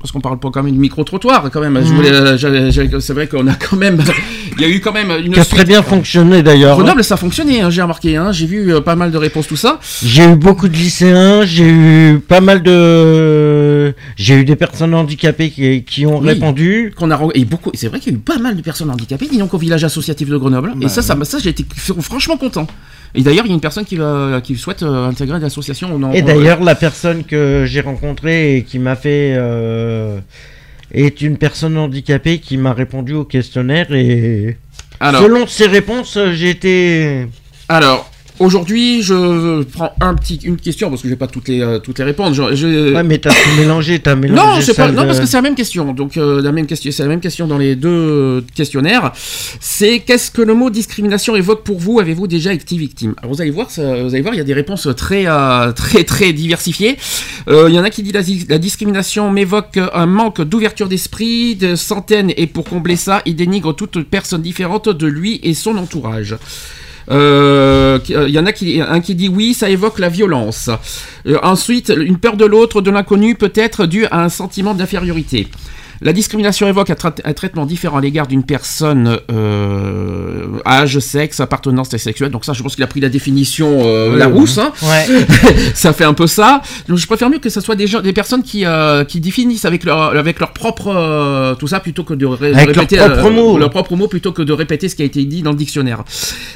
Parce qu'on parle pas quand même de micro-trottoir, quand même. Voulais, euh, c'est vrai qu'on a quand même, il y a eu quand même une Qui a suite. très bien fonctionné d'ailleurs. Grenoble, ça a fonctionné, hein, j'ai remarqué. Hein, j'ai vu euh, pas mal de réponses, tout ça. J'ai eu beaucoup de lycéens, j'ai eu pas mal de. J'ai eu des personnes handicapées qui, qui ont Oui. répondu. qu'on a et beaucoup c'est vrai qu'il y a eu pas mal de personnes handicapées dis donc au village associatif de Grenoble et ça ça m'a- ça j'ai été franchement content et d'ailleurs il y a une personne qui va qui souhaite euh, intégrer l'association On en- Et d'ailleurs, la personne que j'ai rencontrée et qui m'a fait. euh, est une personne handicapée qui m'a répondu au questionnaire et. alors Selon ses réponses, j'ai été. alors aujourd'hui je prends un petit une question parce que je vais pas toutes les euh, toutes les répondre je, je- Ouais, mais t'as tout mélangé, t'as mélangé. non, c'est pas, non, parce que c'est la même question. Donc, euh, la même question, c'est la même question dans les deux euh, questionnaires. C'est qu'est-ce que le mot discrimination évoque pour vous? Avez-vous déjà été victime? Alors, vous allez voir, ça- vous allez voir, il y a des réponses très, euh, très, très diversifiées. Il y en a qui dit la, la discrimination m'évoque un manque d'ouverture d'esprit, de centaines, et pour combler ça, il dénigre toute personne différente de lui et son entourage. Euh, Il y en a qui, un qui dit oui, ça évoque la violence. Euh, ensuite, une peur de l'autre, de l'inconnu, peut être due à un sentiment d'infériorité. La discrimination évoque un, tra- un traitement différent à l'égard d'une personne, euh, âge, sexe, appartenance sexuelle. Donc ça, je pense qu'il a pris la définition euh, Oui, Larousse. oui. hein. Ouais. ça fait un peu ça. Donc je préfère mieux que ce soit des gens, des personnes qui, euh, qui définissent avec leur, avec leur propre tout ça plutôt que de, ré- Avec répéter mots plutôt que de répéter ce qui a été dit dans le dictionnaire.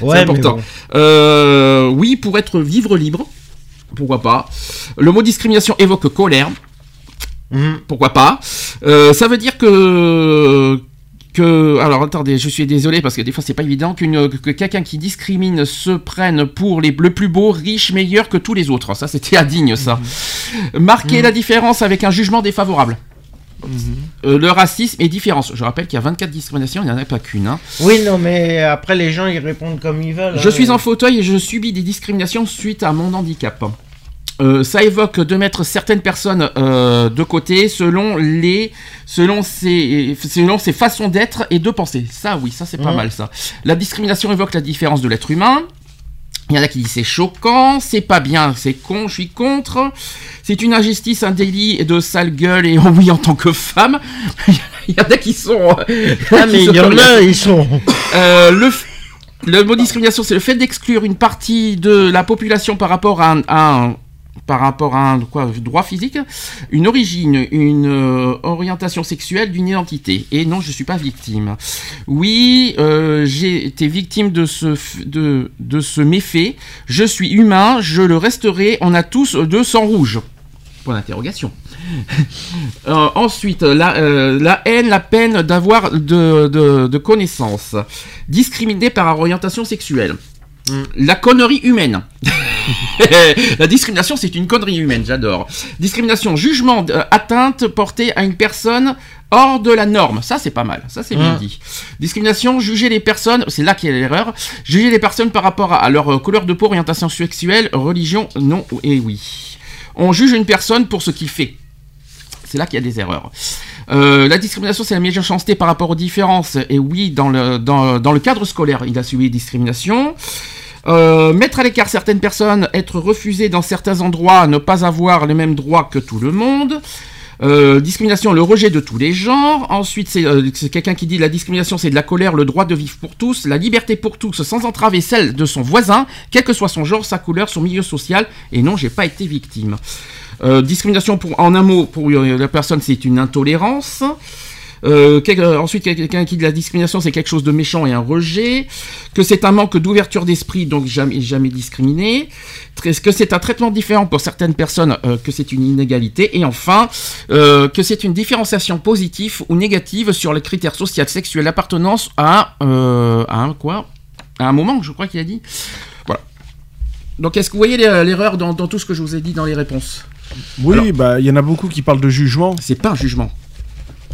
Ouais, C'est important. bon. Oui, pour être vivre libre. Pourquoi pas Le mot discrimination évoque colère. Mhm. Pourquoi pas Euh, Ça veut dire que que alors attendez, je suis désolé parce que des fois c'est pas évident qu'une que quelqu'un qui discrimine se prenne pour les le plus beau, riche, meilleur que tous les autres. Ça c'était indigne ça. Marquer la différence avec un jugement défavorable. Euh, le racisme et différence. Je rappelle qu'il y a 24 discriminations, il n'y en a pas qu'une. hein. Oui, non, mais après, les gens, ils répondent comme ils veulent. Je hein. suis en fauteuil et je subis des discriminations suite à mon handicap. Euh, ça évoque de mettre certaines personnes euh, de côté selon les selon ses selon ses façons d'être et de penser. Ça oui, ça c'est pas Mhm. mal ça. La discrimination évoque la différence de l'être humain. Il y en a qui disent c'est choquant, c'est pas bien, c'est con, je suis contre. C'est une injustice, un délit de sale gueule et oui en tant que femme. Il y en a qui sont. Ah, mais il y en a, ils sont. Euh, le, mot discrimination, c'est le fait d'exclure une partie de la population par rapport à un, à un- par rapport à un droit physique, une origine, une euh, orientation sexuelle, d'une identité. Et non, je suis pas victime. Oui, euh, j'ai été victime de ce, méfait. Je suis humain, je le resterai. On a tous deux sang rouge. Point d'interrogation. Euh, ensuite, la, la haine, la peine d'avoir de, de, de connaissances. Discriminé par orientation sexuelle. La connerie humaine. la discrimination, c'est une connerie humaine, j'adore. Discrimination, jugement, euh, atteinte portée à une personne hors de la norme. Ça, c'est pas mal. Ça, c'est bien Mm. dit. Discrimination, juger les personnes, c'est là qu'il y a l'erreur. Juger les personnes par rapport à, leur euh, couleur de peau, orientation sexuelle, religion, non et oui. On juge une personne pour ce qu'il fait. C'est là qu'il y a des erreurs. Euh, la discrimination, c'est la méchanceté par rapport aux différences. Et oui, dans le, cadre scolaire, il a subi discrimination. Euh, mettre à l'écart certaines personnes, être refusé dans certains endroits, ne pas avoir les mêmes droits que tout le monde. Euh, discrimination, le rejet de tous les genres. Ensuite, c'est c'est quelqu'un qui dit la discrimination, c'est de la colère, le droit de vivre pour tous, la liberté pour tous, sans entraver celle de son voisin, quel que soit son genre, sa couleur, son milieu social. Et non, j'ai pas été victime. Euh, discrimination, en un mot, pour la personne, c'est une intolérance. Euh, ensuite, quelqu'un qui dit la discrimination, c'est quelque chose de méchant et un rejet. Que c'est un manque d'ouverture d'esprit, donc jamais, jamais discriminé. Que c'est un traitement différent pour certaines personnes, euh, que c'est une inégalité? Et enfin, que c'est une différenciation positive ou négative sur les critères sociaux, sexuels, d'appartenance à, un quoi? À un moment, je crois qu'il a dit. Voilà. Donc, est-ce que vous voyez l'er- l'erreur dans tout ce que je vous ai dit dans les réponses? Oui, bah il y en a beaucoup qui parlent de jugement. C'est pas un jugement,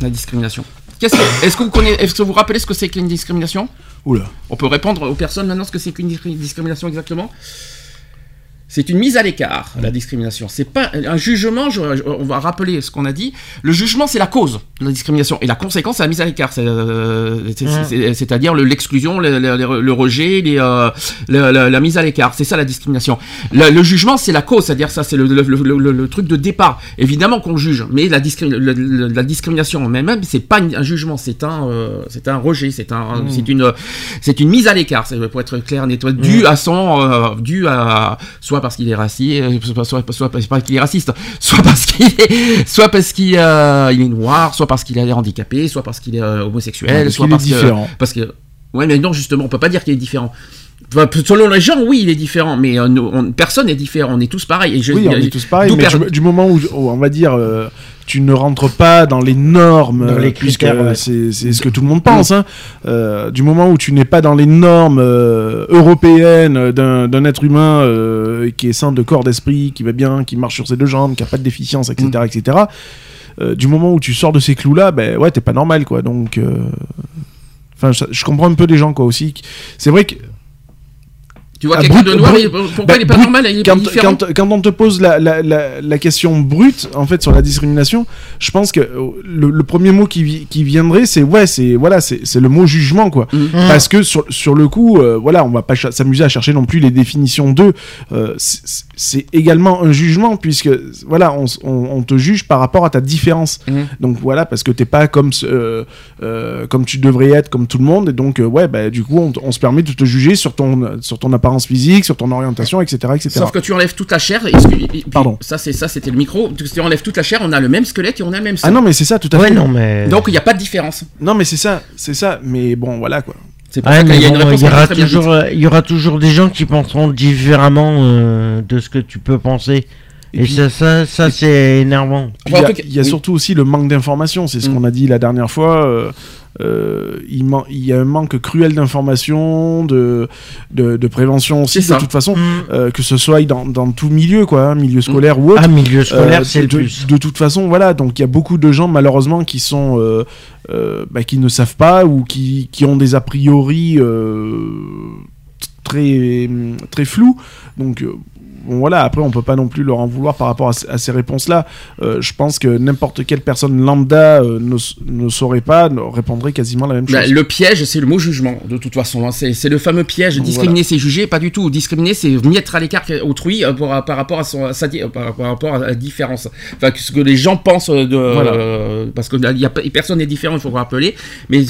la discrimination. Qu'est-ce que- Est-ce que vous connaissez, est-ce que vous vous rappelez ce que c'est qu'une discrimination? Oula. On peut répondre aux personnes maintenant ce que c'est qu'une discri- discrimination exactement C'est une mise à l'écart, la discrimination. C'est pas un jugement. je- on va rappeler ce qu'on a dit. Le jugement, c'est la cause de la discrimination et la conséquence, c'est la mise à l'écart. Euh, c'est- C'est-à-dire le- l'exclusion, le, le- le- le rejet, les, euh, la mise à l'écart. C'est ça la discrimination. Le, jugement, c'est la cause. C'est-à-dire ça, c'est le, truc de départ. Évidemment qu'on juge, mais la, discri- la discrimination en elle-même, c'est pas un jugement, c'est un, euh, c'est un rejet, c'est un, c'est une, c'est une mise à l'écart. Pour être clair, nettoie, dû à son, dû à soit parce qu'il est raciste, euh, soit, soit, soit parce qu'il est raciste, soit parce qu'il est, soit parce qu'il euh, il est noir, soit parce qu'il est handicapé, soit parce qu'il est euh, homosexuel, Parce soit qu'il est parce que, différent. parce que, ouais, mais non, justement, on peut pas dire qu'il est différent. Enfin, selon les gens, oui, il est différent, mais euh, nous, on- personne n'est différent. On est tous pareils. Et je, Oui, on est tous pareils, mais du, moment où, où on va dire tu ne rentres pas dans les normes, Dans les euh, puisque ouais. c'est ce que tout le monde pense, hein, euh, du moment où tu n'es pas dans les normes euh, européennes d'un être humain euh, qui est sain de corps, d'esprit, qui va bien, qui marche sur ses deux jambes, qui a pas de déficience, etc., Mm. etc. du moment où tu sors de ces clous-là, ben ouais, t'es pas normal, quoi. Donc, enfin, je, je comprends un peu les gens, quoi, aussi. C'est vrai que Tu vois Ah, quelqu'un de noir, brut- il- pourquoi bah, il est pas brut- normal Il est quand, différent quand, quand on te pose la, la, la, la question brute en fait sur la discrimination, je pense que euh, le, le premier mot qui, qui viendrait c'est ouais c'est voilà c'est c'est le mot jugement quoi. Mhm. parce que sur, sur le coup euh, voilà on va pas s'amuser à chercher non plus les définitions d'eux. Euh, c'est également un jugement puisque voilà on, on, on te juge par rapport à ta différence. Mhm. donc voilà parce que t'es pas comme euh, euh, comme tu devrais être comme tout le monde. Et donc euh, ouais bah du coup on se permet de te juger sur ton sur ton apparence physique sur ton orientation etc etc Sauf que tu enlèves toute la chair. Et puis, Pardon. Ça, c'est ça, c'était le micro. Si tu enlèves toute la chair, on a le même squelette et on a le même sang. Ah non, mais c'est ça, tout à Ouais, fait. non, mais. Donc il n'y a pas de différence. Non, mais c'est ça, c'est ça. Mais bon, voilà quoi. C'est pour Ouais, ça qu'il mais y a une bon, réponse il y aura toujours, il y aura toujours des gens qui penseront différemment euh, de ce que tu peux penser. Et Et, puis- ça, ça, ça c'est énervant. Il y a, y oui. surtout aussi le manque d'information. C'est ce Mm. qu'on a dit la dernière fois. euh, euh, il, y a un manque cruel d'information, de, de, de prévention aussi, de toute façon, Mm. euh, que ce soit dans, dans tout milieu, quoi, hein, milieu scolaire ou autre. Ah, milieu scolaire, Euh, c'est le de, plus. de toute façon, voilà. Donc il y a beaucoup de gens malheureusement qui sont, bah, qui ne savent pas ou qui, qui ont des a priori très très flous. Donc bon, voilà. Après, on peut pas non plus leur en vouloir par rapport à, ces réponses-là. Euh, je pense que n'importe quelle personne lambda euh, ne, ne saurait pas, ne répondrait quasiment la même Bah, chose. le piège, c'est le mot jugement, de toute façon. hein. C'est c'est le fameux piège. Discriminer, c'est juger, pas du tout. Discriminer, c'est mettre à l'écart autrui pour- par rapport à, son, à sa di- par, par rapport à la différence. Enfin, que ce que les gens pensent de. Voilà. euh, parce que y a, pas- personne n'est différent, il faut le rappeler. Mais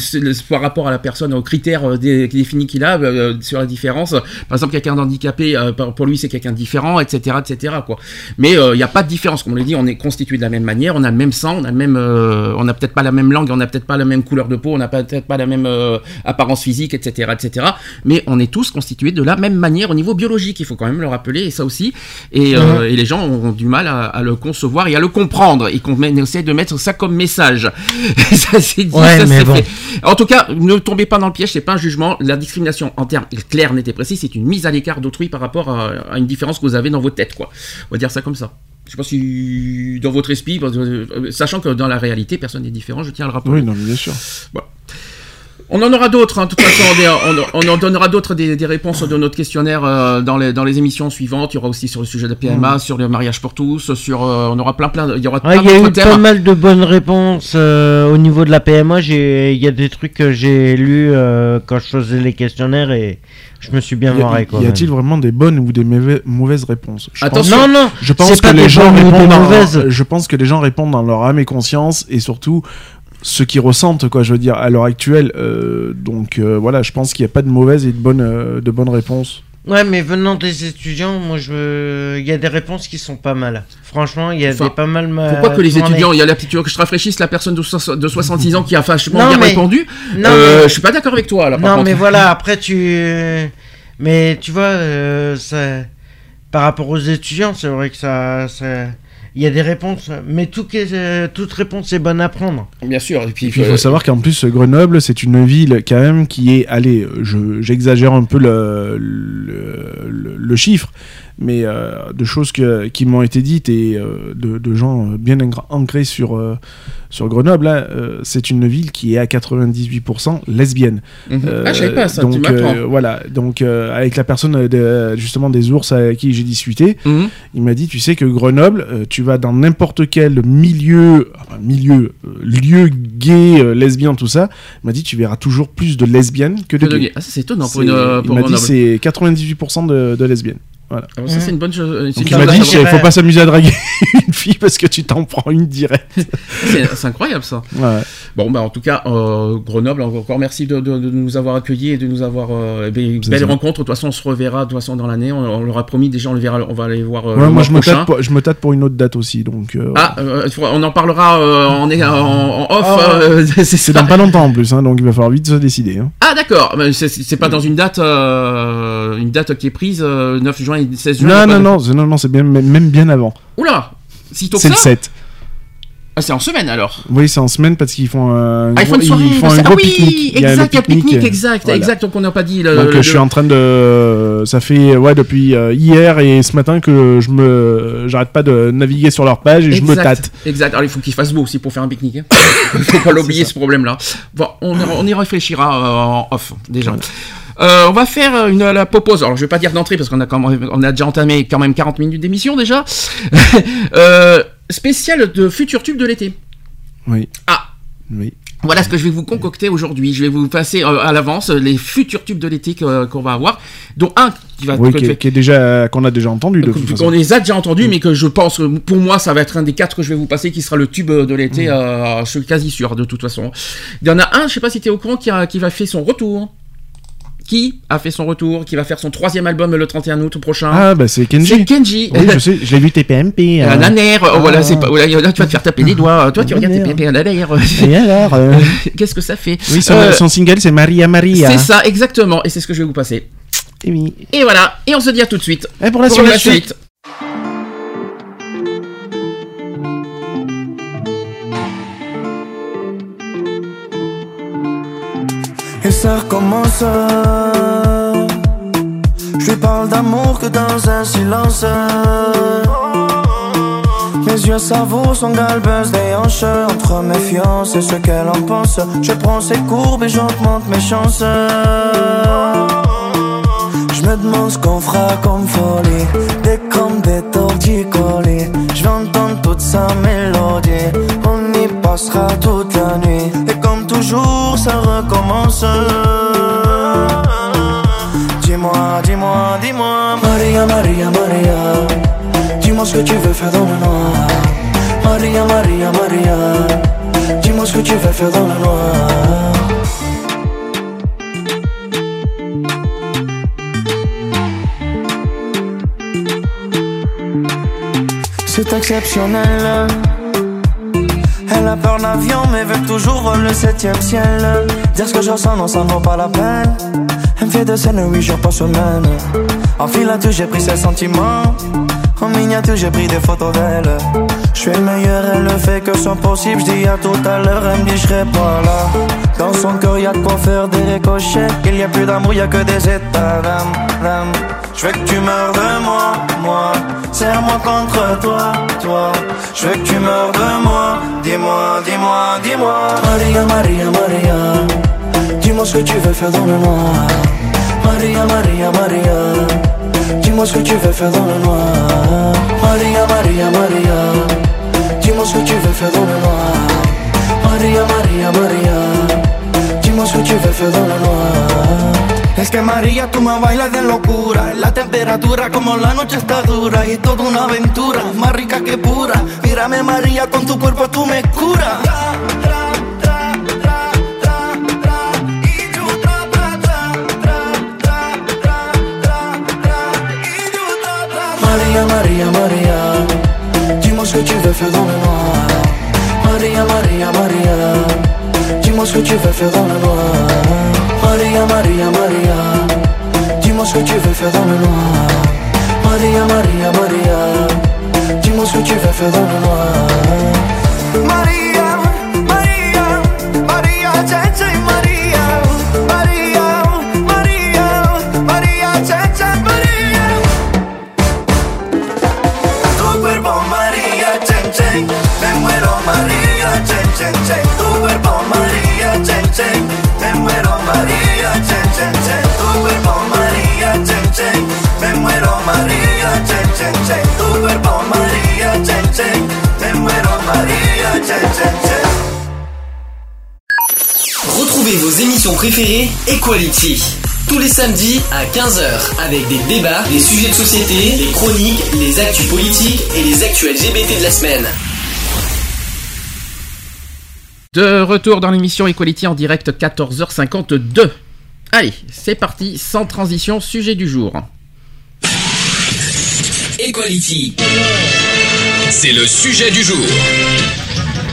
par rapport à la personne, aux critères dé- définis qu'il a sur la différence. Par exemple, quelqu'un d'handicapé, pour lui, c'est quelqu'un de différent, etc., etc. Quoi. Mais euh, il n'y a pas de différence. Comme on l'a dit, on est constitué de la même manière, on a le même sang, on a le même, euh, on n'a peut-être pas la même langue, on n'a peut-être pas la même couleur de peau, on n'a peut-être pas la même euh, apparence physique, etc., etc. Mais on est tous constitués de la même manière au niveau biologique. Il faut quand même le rappeler, et ça aussi. Et, euh, et les gens ont du mal à, à le concevoir et à le comprendre, et qu'on essaie de mettre ça comme message. ça c'est dit, Ouais, ça mais c'est bon. fait. En tout cas, ne tombez pas dans le piège, c'est pas un jugement. La discrimination en termes clairs, nets et précis, c'est une mise à l'écart d'autrui par rapport à, à une différence que vous avez dans votre tête, quoi. On va dire ça comme ça. Je sais pas si dans votre esprit, euh, sachant que dans la réalité, personne n'est différent, je tiens à le rappeler. Oui, non, bien sûr. On en aura d'autres, hein, de toute façon, on, on en donnera d'autres des, des réponses de notre questionnaire euh, dans, les, dans les émissions suivantes. Il y aura aussi sur le sujet de la PMA, sur le mariage pour tous, sur, euh, on aura plein plein, il y aura Ouais, plein il y a d'autres eu thèmes. pas mal de bonnes réponses euh, au niveau de la PMA. J'ai, il y a des trucs que j'ai lus euh, quand je faisais les questionnaires et je me suis bien Y, a- marré. Quoi, y a-t-il vraiment des bonnes ou des mauvais- mauvaises réponses? Je pense Attention. Non, non. Je pense que pas les gens répondent dans, mauvaises. je pense que les gens répondent dans leur âme et conscience et surtout ce qu'ils ressentent quoi je veux dire à l'heure actuelle euh, donc euh, voilà je pense qu'il n'y a pas de mauvaises et de bonnes euh, de bonnes réponses Ouais, mais venant des étudiants, moi, je, il y a des réponses qui sont pas mal. Franchement, il y a Enfin, des pas mal. ma- Pourquoi que les étudiants, il y a la petite, que je te rafraîchisse la personne de, de 66 ans qui a vachement Non, bien mais- répondu Non, Euh, mais- Je suis pas d'accord avec toi là. Par non, contre. mais voilà, après tu. Mais tu vois, euh, ça... par rapport aux étudiants, c'est vrai que ça. ça- Il y a des réponses, mais tout euh, toute réponse est bonne à prendre. Bien sûr. Et puis, Et puis, il euh, faut savoir qu'en plus Grenoble c'est une ville quand même qui est allez je- j'exagère un peu le, le, le- le chiffre mais euh, de choses que, qui m'ont été dites et euh, de, de gens bien ancr- ancrés sur, euh, sur Grenoble. hein, euh, c'est une ville qui est à 98% lesbienne. Mhm. Ah, je savais pas ça, donc, tu voilà, donc avec la personne de- justement des ours avec qui j'ai discuté, Mhm. il m'a dit, tu sais que Grenoble, tu vas dans n'importe quel milieu, enfin, milieu, lieu gay, lesbien, tout ça, il m'a dit, tu verras toujours plus de lesbiennes que de Que de gays. gays. Ah, ça, c'est étonnant pour, une, euh, il pour m'a dit c'est 98% de, de lesbiennes. Ah, bon, ça, c'est une bonne chose. Donc il m'a dit il faut pas s'amuser à draguer une fille parce que tu t'en prends une directe. C'est c'est incroyable ça. Ouais. Bon, bah en tout cas, euh, Grenoble, encore merci de, de- de nous avoir accueillis et de nous avoir. Euh, C'est belle ça. rencontre. De toute façon, on se reverra de toute façon dans l'année. On, on leur a promis déjà, on le verra. On va aller voir. euh, Ouais, le moi je me, tâte pour, je me tâte pour une autre date aussi donc. euh, Ah, euh, on en parlera euh, en, en, en off. Ah, euh, c'est dans pas longtemps en plus hein, donc il va falloir vite se décider. hein. Ah d'accord, mais c'est- c'est pas dans une date, euh, une date qui est prise euh, 9 juin et 16 juin. Non non de- non c'est- non non c'est bien même bien avant. Oula, si C'est le ça. 7. Ah, c'est en semaine alors. Oui c'est en semaine parce qu'ils font un Ah, ils font soirée. ils font bah, un gros ah oui, pique-nique. Le exact, il y a le pique-nique, pique-nique. exact, Voilà. exact. Donc on n'a pas dit. Le, Donc le- euh, je suis en train de ça fait ouais depuis euh, hier et ce matin que je me j'arrête pas de naviguer sur leur page et je me tâte. Exact. Alors il faut qu'il fasse beau aussi pour faire un pique-nique. Hein. Il faut pas l'oublier ce problème-là. Bon, on, y- on y réfléchira euh, en off déjà. Euh, on va faire une la pause. Alors je vais pas dire d'entrée parce qu'on a quand même, on a déjà entamé quand même 40 minutes d'émission déjà. euh, spécial de futur tube de l'été. Oui. Ah. Oui. Voilà ce que je vais vous concocter aujourd'hui. Je vais vous passer euh, à l'avance les futurs tubes de l'été qu'on va avoir, dont un qui va Oui, que- qui, est- qui est déjà qu'on a déjà entendu de qu'on les a déjà entendus, mais que je pense, pour moi, ça va être un des quatre que je vais vous passer, qui sera le tube de l'été, euh, je suis quasi sûr, de toute façon. Il y en a un, je sais pas si tu es au courant, qui, a, qui va faire son retour. Qui a fait son retour, qui va faire son troisième album le 31 août prochain. Ah bah c'est C'est Kenji. Kenji. Oui, je sais, je l'ai vu TPMP. Un hein. aner, oh, voilà, Ah. c'est pas, voilà, là, tu vas te faire taper les doigts. Toi, tu regardes un aner. Et alors euh, Qu'est-ce que ça fait Oui, son, Euh, son single c'est Maria Maria. C'est ça, exactement. Et c'est ce que je vais vous passer. Et oui. Et voilà. Et on se dit à tout de suite. Et pour la Pour suite. la suite. Je lui parle d'amour que dans un silence. Mes yeux savourent son galbeuse des hanches. Entre méfiance et ce qu'elle en pense. Je prends ses courbes et j'augmente mes chances. Je me demande ce qu'on fera comme folie. Des crampes, des torticolis. Je vais entendre toute sa mélodie. On y passera toute la nuit. Toujours, ça recommence. Dis-moi, dis-moi, dis-moi. Maria, Maria, Maria. Dis-moi ce que tu veux faire dans le noir. Maria, Maria, Maria. Dis-moi ce que tu veux faire dans le noir. C'est exceptionnel. Elle a peur d'avion mais veut toujours le septième ciel. Dire ce que je ressens, non, ça ne vaut pas la peine. Elle me fait de scène, huit jours par semaine. En filature, j'ai pris ses sentiments. En miniature, j'ai pris des photos d'elle. Je suis le meilleur, elle ne fait que son possible. Je dis à tout à l'heure, elle me dit je serai pas là. Dans son cœur, y a de quoi faire des ricochets. Il y a plus d'amour, y a que des états. Je veux que tu meurs de moi, moi. Serre-moi contre toi, toi. Je veux que tu meurs de moi. Dis-moi, dis-moi, dis-moi. Maria, Maria, Maria. Dis-moi ce que tu veux faire dans le noir. Maria, Maria, Maria. Dis-moi ce que tu veux faire dans le noir. Maria, Maria, Maria. Dis-moi ce que tu veux faire dans le noir. Maria, Maria, Maria. Dis-moi ce que tu veux faire dans le noir. Es que María, tú me bailas de locura. La temperatura como la noche está dura y toda una aventura, más rica que pura. Mírame María, con tu cuerpo tú me curas. Maria, Maria, dis-moi ce que faire dans le noir. Maria, ce que tu veux Maria, Maria, Maria, dis-moi ce que tu veux faire dans le. Maria, Maria, Maria, dis-moi ce que tu veux faire dans le. Retrouvez vos émissions préférées Equality. Tous les samedis à 15h avec des débats, des sujets de société, les chroniques, les actus politiques et les actus LGBT de la semaine. De retour dans l'émission Equality en direct 14h52. Allez, c'est parti, sans transition, sujet du jour. Equality. C'est le sujet du jour.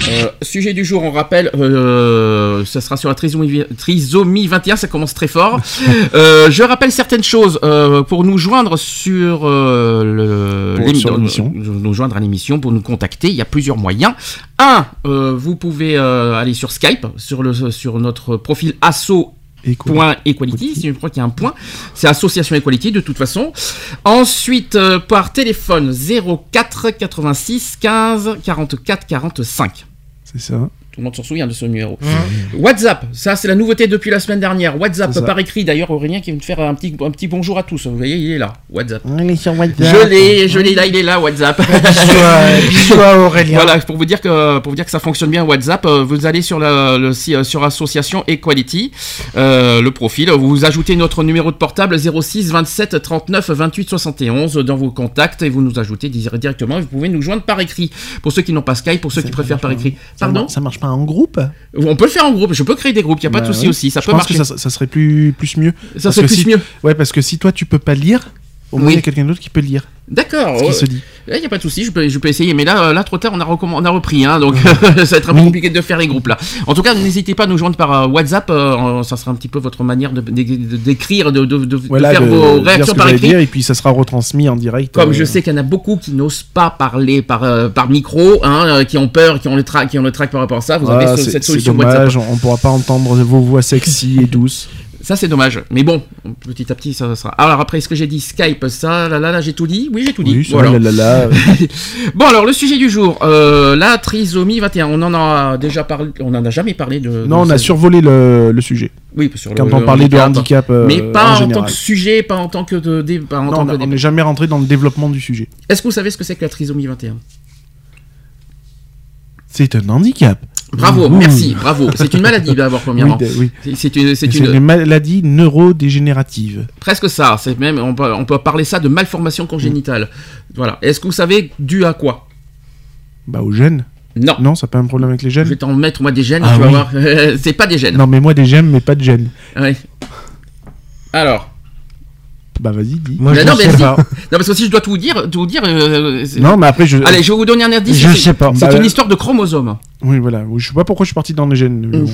Euh, sujet du jour, on rappelle, euh, ça sera sur la trisomie, trisomie 21, ça commence très fort. Euh, je rappelle certaines choses euh, pour nous joindre sur l'émission. nous, joindre à l'émission pour nous contacter. Il y a plusieurs moyens. Un, vous pouvez aller sur Skype sur le sur notre profil asso Equality. Point Equality, je crois qu'il y a un point. C'est Association Equality de toute façon. Ensuite, euh, par téléphone 04 86 15 44 45. C'est ça. Tout le monde s'en souvient de ce numéro. WhatsApp, ça c'est la nouveauté depuis la semaine dernière. WhatsApp par écrit d'ailleurs, Aurélien qui vient de faire un petit, un petit bonjour à tous. Vous voyez, il est là. WhatsApp. Il est sur WhatsApp. Je l'ai, je l'ai là, il est là, WhatsApp. Bisous à- Aurélien. Voilà, pour vous dire que pour vous dire que ça fonctionne bien WhatsApp, euh, vous allez sur la le, euh, sur association Equality, euh, le profil, vous ajoutez notre numéro de portable 06 27 39 28 71 dans vos contacts et vous nous ajoutez di- directement. Vous pouvez nous joindre par écrit. Pour ceux qui n'ont pas Skype, pour ceux qui préfèrent par écrit. Pardon Ça marche pas en groupe On peut le faire en groupe. Je peux créer des groupes. Il y a pas de Bah souci ouais. aussi. Ça Je peut pense marcher. que ça, ça serait plus, plus mieux. Ça que plus si- mieux. Ouais, parce que si toi tu peux pas lire, au moins il Oui. y a quelqu'un d'autre qui peut lire D'accord. ce qui se dit. Il n'y a pas de souci, je peux, je peux essayer, mais là, euh, là trop tard, on a, on a repris, hein, donc ça va être un peu Oui. compliqué de faire les groupes là. En tout cas, n'hésitez pas à nous joindre par euh, WhatsApp, euh, ça sera un petit peu votre manière de- de- de- d'écrire, de, de, faire vos réactions par écrit. dire, et puis ça sera retransmis en direct. Comme euh, je sais qu'il y en a beaucoup qui n'osent pas parler par, euh, par micro, hein, qui ont peur, qui ont le trac, qui ont le trac par rapport à ça, vous ah, avez c'est- cette solution WhatsApp. dommage, on, on pourra pas entendre vos voix sexy et douces. Ça c'est dommage, mais bon, petit à petit ça sera. Alors après, ce que j'ai dit, Skype, ça, là, là, là, j'ai tout dit? Oui, j'ai tout dit. Oui, ça Voilà. va, là, là, là. Bon alors le sujet du jour, euh, la trisomie 21, on en a déjà parlé, on en a jamais parlé de. Non, de on a survolé le, le sujet. Oui, sur Quand le on parlait de handicap, euh, mais pas en, tant que sujet, pas en tant que de, pas en Non, tant on n'est jamais rentré dans le développement du sujet. Est-ce que vous savez ce que c'est que la trisomie 21 C'est un handicap. Bravo, Ouh. merci, bravo. C'est une maladie d'abord premièrement. Oui, oui. C'est- une, maladie neurodégénérative. presque ça. C'est même, on peut, on peut parler ça de malformation congénitale. Voilà. Est-ce que vous savez dû à quoi? Bah, aux gènes. Non. Non, ça n'a pas un problème avec les Je vais gènes. t'en mettre moi des gènes, Ah tu vas oui. voir. c'est pas des gènes. Non, mais moi des gènes, mais pas de gènes. Ouais. Alors. Bah, vas-y, dis. Moi, Mais je non, ne mais sais si. pas. Non, parce que si je dois tout dire, tout dire. euh, c'est- Non, mais après, je. Allez, je vais vous donner un indice. Je c'est- sais pas. C'est Bah, une histoire de chromosomes. Oui, voilà. Je sais pas pourquoi je suis parti dans les gènes. mais euh,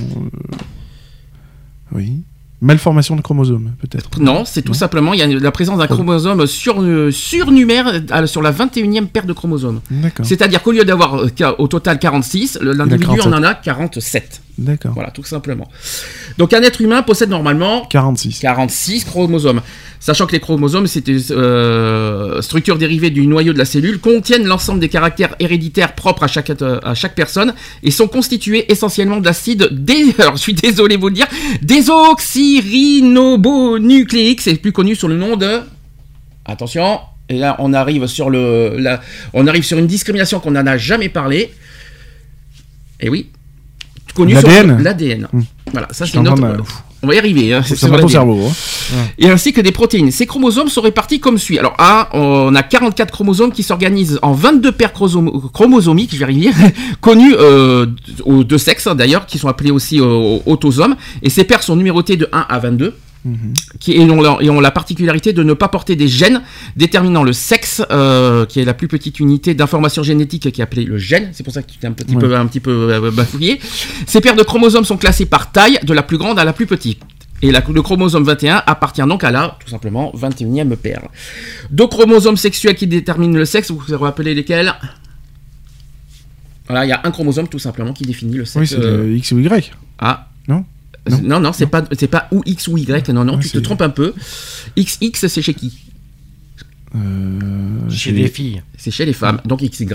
Oui. Malformation de chromosomes, peut-être. Non, c'est tout Non. simplement, il y a la présence d'un chromosome sur, euh, surnumère sur la 21e paire de chromosomes. D'accord. C'est-à-dire qu'au lieu d'avoir euh, qu'à- au total 46, le- l'individu 47. en en a 47. D'accord. Voilà, tout simplement. Donc un être humain possède normalement 46. 46 chromosomes. Sachant que les chromosomes, c'est une euh, structure dérivée du noyau de la cellule, contiennent l'ensemble des caractères héréditaires propres à chaque, à chaque personne et sont constitués essentiellement d'acide dé... Alors je suis désolé de vous le dire, désoxyrinobonucléique, c'est plus connu sous le nom de... Attention, et là on arrive sur le... la- On arrive sur une discrimination qu'on n'en a jamais parlé. Et oui. Connu sur L'ADN. Hmm. Voilà, ça c'est de- On va y arriver. Hein, c'est sur ton cerveau. hein. et ainsi que des protéines. Ces chromosomes sont répartis comme suit. Alors, A, on a 44 chromosomes qui s'organisent en 22 paires chromosomiques, je vais arriver, connues euh, aux deux sexes hein, d'ailleurs, qui sont appelés aussi euh, autosomes. Et ces paires sont numérotées de 1 à 22. Qui, et, ont la, et ont la particularité de ne pas porter des gènes déterminant le sexe, euh, qui est la plus petite unité d'information génétique qui est appelée le gène. C'est pour ça que tu t'es un petit Ouais. peu, un petit peu euh, bafouillé. Ces paires de chromosomes sont classées par taille, de la plus grande à la plus petite. Et la- le chromosome 21 appartient donc à la, tout simplement, 21e paire. Deux chromosomes sexuels qui déterminent le sexe, vous vous rappelez lesquels? Voilà, il y a un chromosome tout simplement qui définit le sexe. Oui, c'est euh, X ou Y. ah. Non? Non, non, c'est pas, c'est pas ou X ou Y, non, non, Ouais, tu te trompes un peu. XX, c'est chez qui Euh, Chez les filles. C'est chez les femmes. Donc XY,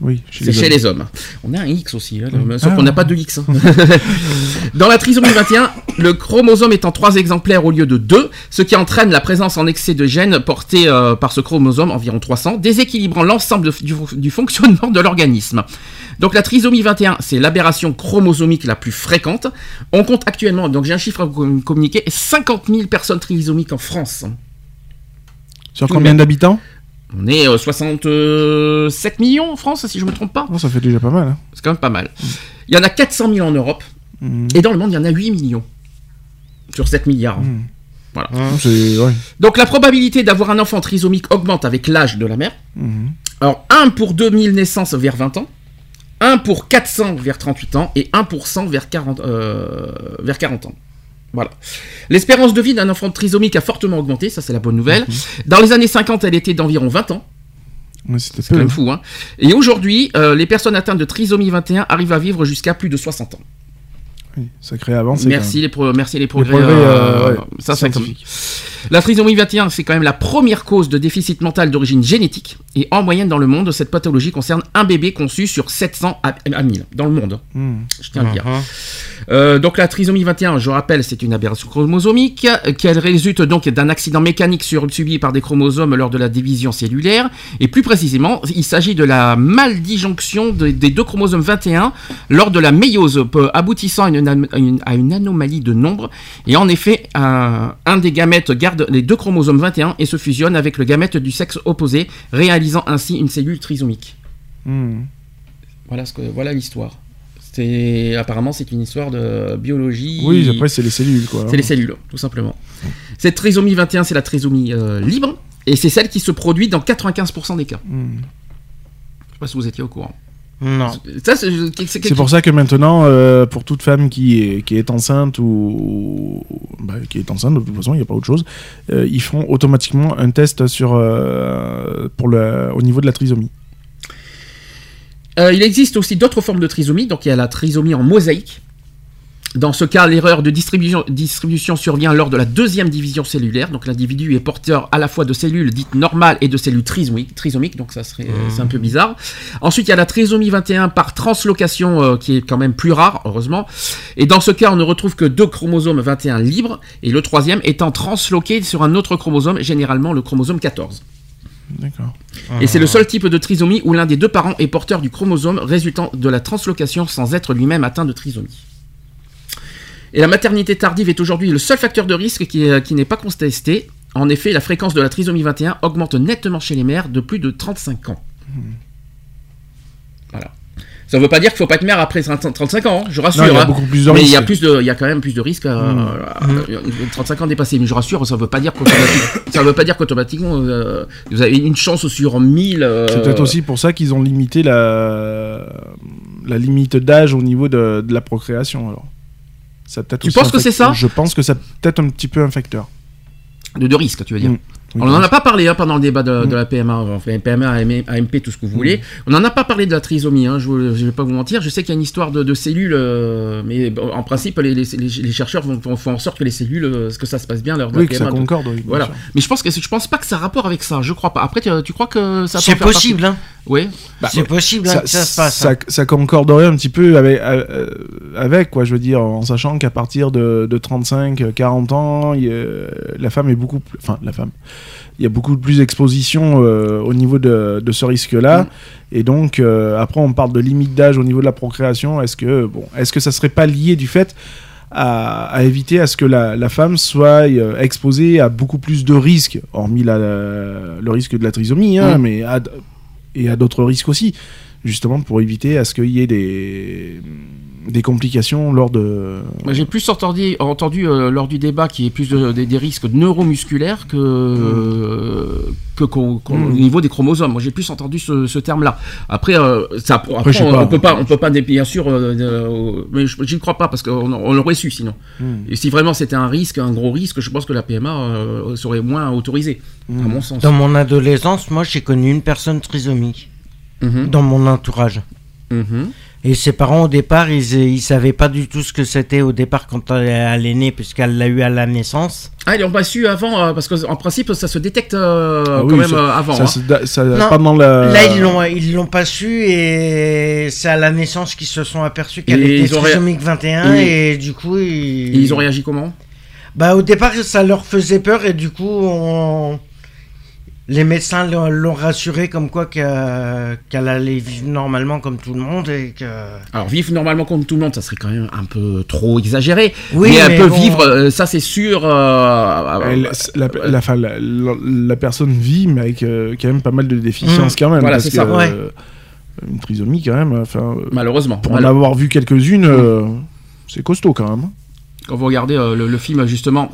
Oui, c'est chez les hommes. On a un X aussi, hein, sauf Ah, qu'on n'a pas de X. hein. Dans la trisomie 21, le chromosome est en 3 exemplaires au lieu de 2, ce qui entraîne la présence en excès de gènes portés euh, par ce chromosome, environ 300, déséquilibrant l'ensemble du fonctionnement de l'organisme. Donc la trisomie 21, c'est l'aberration chromosomique la plus fréquente. On compte actuellement, donc j'ai un chiffre à vous communiquer, 50 000 personnes trisomiques en France. Sur combien d'habitants? On est euh, 67 millions en France, si je me trompe pas. Oh, Ça fait déjà pas mal. hein. C'est quand même pas mal. Il y en a 400 000 en Europe. Mhm. Et dans le monde, il y en a 8 millions. Sur 7 milliards. Mhm. Voilà. Ouais. Donc la probabilité d'avoir un enfant trisomique augmente avec l'âge de la mère. Mhm. Alors 1 pour 2000 naissances vers 20 ans, 1 pour 400 vers 38 ans et 1 pour 100 vers 40, euh, vers 40 ans. Voilà. L'espérance de vie d'un enfant trisomique a fortement augmenté, ça c'est la bonne nouvelle. Dans les années 50, elle était d'environ 20 ans. Ouais, C'est quand même fou, hein. Et aujourd'hui, euh, les personnes atteintes de trisomie 21 arrivent à vivre jusqu'à plus de 60 ans. Sacré avancée. Merci les, pro- merci les progrès. progrès, euh, euh, ouais, ça, c'est comme-. La trisomie 21, c'est quand même la première cause de déficit mental d'origine génétique. Et en moyenne dans le monde, cette pathologie concerne un bébé conçu sur 700 à, à 1000 dans le monde. même. Mhm. Je tiens à le dire. Mhm. Euh, donc la trisomie 21, je rappelle, c'est une aberration chromosomique qu'elle résulte donc d'un accident mécanique sur- subi par des chromosomes lors de la division cellulaire. Et plus précisément, il s'agit de la maldisjonction de- des deux chromosomes 21 lors de la méiose, aboutissant à une, à une- à une anomalie de nombre. Et en effet, un, un des gamètes garde les deux chromosomes 21 et se fusionne avec le gamète du sexe opposé, réalisant ainsi une cellule trisomique. Mhm. Voilà ce que voilà l'histoire. C'est apparemment c'est une histoire de biologie. Oui, après, c'est les cellules, quoi. C'est les cellules, tout simplement. Cette trisomie 21, c'est la trisomie euh, libre, et c'est celle qui se produit dans 95% des cas. Mhm. Je sais pas si vous étiez au courant. Non. Ça, c'est, c'est- C'est pour ça que maintenant, euh, pour toute femme qui est, qui est enceinte ou bah, qui est enceinte, de toute façon, il n'y a pas autre chose, euh, ils font automatiquement un test sur, euh, pour le, au niveau de la trisomie. Euh, il existe aussi d'autres formes de trisomie, donc il y a la trisomie en mosaïque. Dans ce cas, l'erreur de distribution, distribution survient lors de la deuxième division cellulaire. Donc l'individu est porteur à la fois de cellules dites normales et de cellules trisomiques, trisomiques donc ça serait, c'est un peu bizarre. Ensuite, il y a la trisomie 21 par translocation euh, qui est quand même plus rare, heureusement. Et dans ce cas, on ne retrouve que deux chromosomes 21 libres et le troisième étant transloqué sur un autre chromosome, généralement le chromosome 14. D'accord. Et c'est le seul type de trisomie où l'un des deux parents est porteur du chromosome résultant de la translocation sans être lui-même atteint de trisomie. Et la maternité tardive est aujourd'hui le seul facteur de risque qui, qui n'est pas contesté. En effet, la fréquence de la trisomie 21 augmente nettement chez les mères de plus de 35 ans. Voilà. Ça ne veut pas dire qu'il faut pas être mère après 30 35 ans, hein, je rassure. Non, il y a hein. beaucoup plus de Mais il y a risques. plus de, il y a quand même plus de risques. euh, euh, 35 ans dépassés, mais je rassure, ça veut pas dire qu'automatiquement, ça veut pas dire qu'automatiquement euh, vous avez une chance sur 1000. euh, C'est peut-être aussi pour ça qu'ils ont limité la, la limite d'âge au niveau de, de la procréation. Alors. Ça Tu aussi penses que c'est ça Je pense que c'est peut-être un petit peu un facteur. de, de risque, tu veux dire. Mm. Oui, On n'en a pas parlé hein, pendant le débat de, de Mm. la PMA, enfin PMA, AM- AMP, tout ce que vous voulez. On n'en a pas parlé de la trisomie, hein, je ne vais pas vous mentir. Je sais qu'il y a une histoire de, de cellules, euh, mais bon, en principe, les, les- les- les chercheurs vont, vont faire en sorte que les cellules, euh, que ça se passe bien de Oui, que ça concorde. oui, Voilà. Mais je pense que je pense pas que ça a rapport avec ça. Je crois pas. Après, tu, tu crois que ça peut C'est en faire partie possible, hein. Oui. c'est possible hein, ça, que ça se passe. ça, hein. ça concorderait un petit peu avec, euh, avec, quoi, je veux dire, en sachant qu'à partir de, de 35, 40 ans, il la femme est beaucoup plus. Enfin, la femme. Il y a beaucoup plus d'exposition euh, au niveau de, de ce risque-là. Mm. Et donc, euh, après, on parle de limite d'âge au niveau de la procréation. Est-ce que, bon, est-ce que ça serait pas lié du fait à, à éviter à ce que la, la femme soit euh, exposée à beaucoup plus de risques, hormis la- le risque de la trisomie, hein, Mm. mais à, et à d'autres risques aussi, justement pour éviter à ce qu'il y ait des, des complications lors de... J'ai plus entendu, entendu euh, lors du débat qu'il y ait plus de- des, des risques neuromusculaires que, euh, que qu'au qu'au Mm. niveau des chromosomes. Moi, j'ai plus entendu ce, ce terme-là. Après, euh, ça, après, on, pas. on peut pas, on peut pas, bien sûr, euh, euh, mais je- j'y crois pas parce qu'on on l'aurait su sinon. Mm. Et si vraiment c'était un risque, un gros risque, je pense que la PMA euh, serait moins autorisée, à mon sens. Dans mon adolescence, moi, j'ai connu une personne trisomique Mhm. dans mon entourage. Mhm. Et ses parents, au départ, ils, ils savaient pas du tout ce que c'était au départ quand elle est née, puisqu'elle l'a eu à la naissance. Ah, ils l'ont pas su avant, euh, parce qu'en principe, ça se détecte euh, Ah quand même ça- euh, avant. Ça, hein. se da- ça- Non, pendant la. Là, ils l'ont, ils l'ont pas su et c'est à la naissance qu'ils se sont aperçus qu'elle Et était ont ré- trisomique 21 et- et, du coup, ils... Et ils ont réagi comment? Bah, au départ, ça leur faisait peur et du coup, on- les médecins l'ont, rassuré comme quoi que- qu'elle allait vivre normalement comme tout le monde et que. Alors, vivre normalement comme tout le monde, ça serait quand même un peu trop exagéré. Oui, mais elle mais peut bon. vivre, euh, ça c'est sûr. euh, Elle- la, la, enfin, la- la- la personne vit, mais avec euh, quand même pas mal de déficiences quand même. Mmh. Voilà, c'est ça. Ouais. euh, une trisomie quand même. Enfin, euh, malheureusement. pour en avoir vu quelques-unes, euh, c'est costaud quand même. Quand vous regardez euh, le, le film, justement,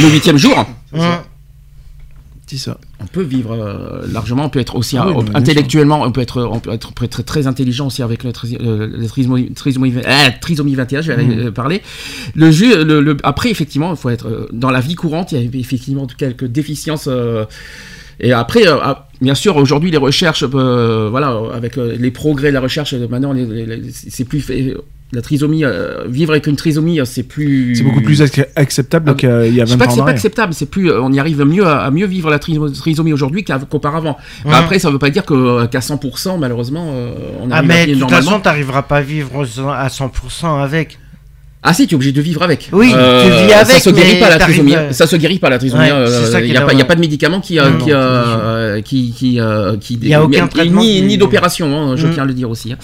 Le huitième jour, Hum. Ça. on peut vivre euh, largement, on peut être aussi Ah oui, euh, intellectuellement, on peut être, on peut être, très intelligent aussi avec tris- euh, la trisomie, trisomie, ah, trisomie 21, je vais Mmh. euh, parler. Le jeu, le, le- après effectivement, il faut être euh, dans la vie courante, il y a effectivement quelques déficiences. euh, et après, euh, ah, bien sûr, aujourd'hui, les recherches, euh, voilà, euh, avec euh, les progrès de la recherche, euh, maintenant, c'est plus fait- la trisomie, euh, vivre avec une trisomie, euh, c'est plus. C'est beaucoup plus ac- acceptable Ah, qu'il y a Je sais 20 pas que ans c'est pas arrière. acceptable, c'est plus, euh, on y arrive mieux à, à mieux vivre la triso- trisomie aujourd'hui qu'auparavant. Mais Mhm. Après, ça veut pas dire que, qu'à 100%, malheureusement, euh, on Ah, arrive à mais de toute façon, t'arriveras pas à vivre à 100% avec. Ah si, tu es obligé de vivre avec. Oui, tu vis Ça avec, se guérit pas la trisomie. euh, Ça se guérit pas la trisomie. Ouais, euh, ça Il qui n'y a, pas- il y a dommage. pas de médicament qui, euh, Non, qui, non, euh, qui, qui, euh, qui- Il y a aucun ni- traitement ni, qui- ni d'opération. hein, je Mm. tiens à le dire aussi. hein.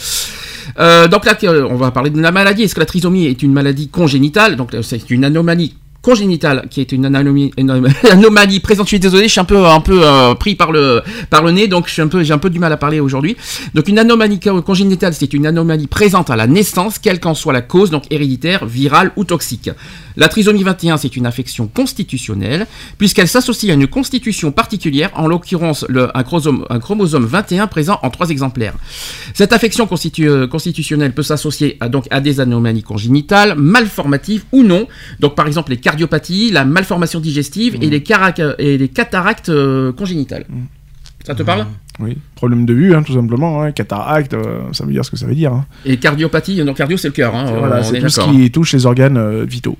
Euh, donc là, euh, on va parler de la maladie. Est-ce que la trisomie est une maladie congénitale? Donc euh, c'est une anomalie congénitale qui est une anomalie, une anomalie présente. Je suis désolé, je suis un peu un peu pris par le par le nez, donc un j'ai un peu du mal à parler aujourd'hui. Donc une anomalie co- congénitale, c'est une anomalie présente à la naissance, quelle qu'en soit la cause, donc héréditaire, virale ou toxique. La trisomie 21, c'est une infection constitutionnelle, puisqu'elle s'associe à une constitution particulière, en l'occurrence un, chromosome, un chromosome 21 présent en trois exemplaires. Cette constitu- euh, constitutionnelle peut s'associer à, donc, à des anomalies congénitales, malformatives ou non, donc par exemple les cardiopathies, la malformation digestive et, les et les cataractes euh, congénitales. Ça te parle? Oui. Problème de vue, hein, tout simplement. Hein. Cataracte, euh, ça veut dire ce que ça veut dire. hein. Et cardiopathie, donc cardio c'est le cœur, hein, voilà, c'est est tout ce qui touche les organes euh, vitaux.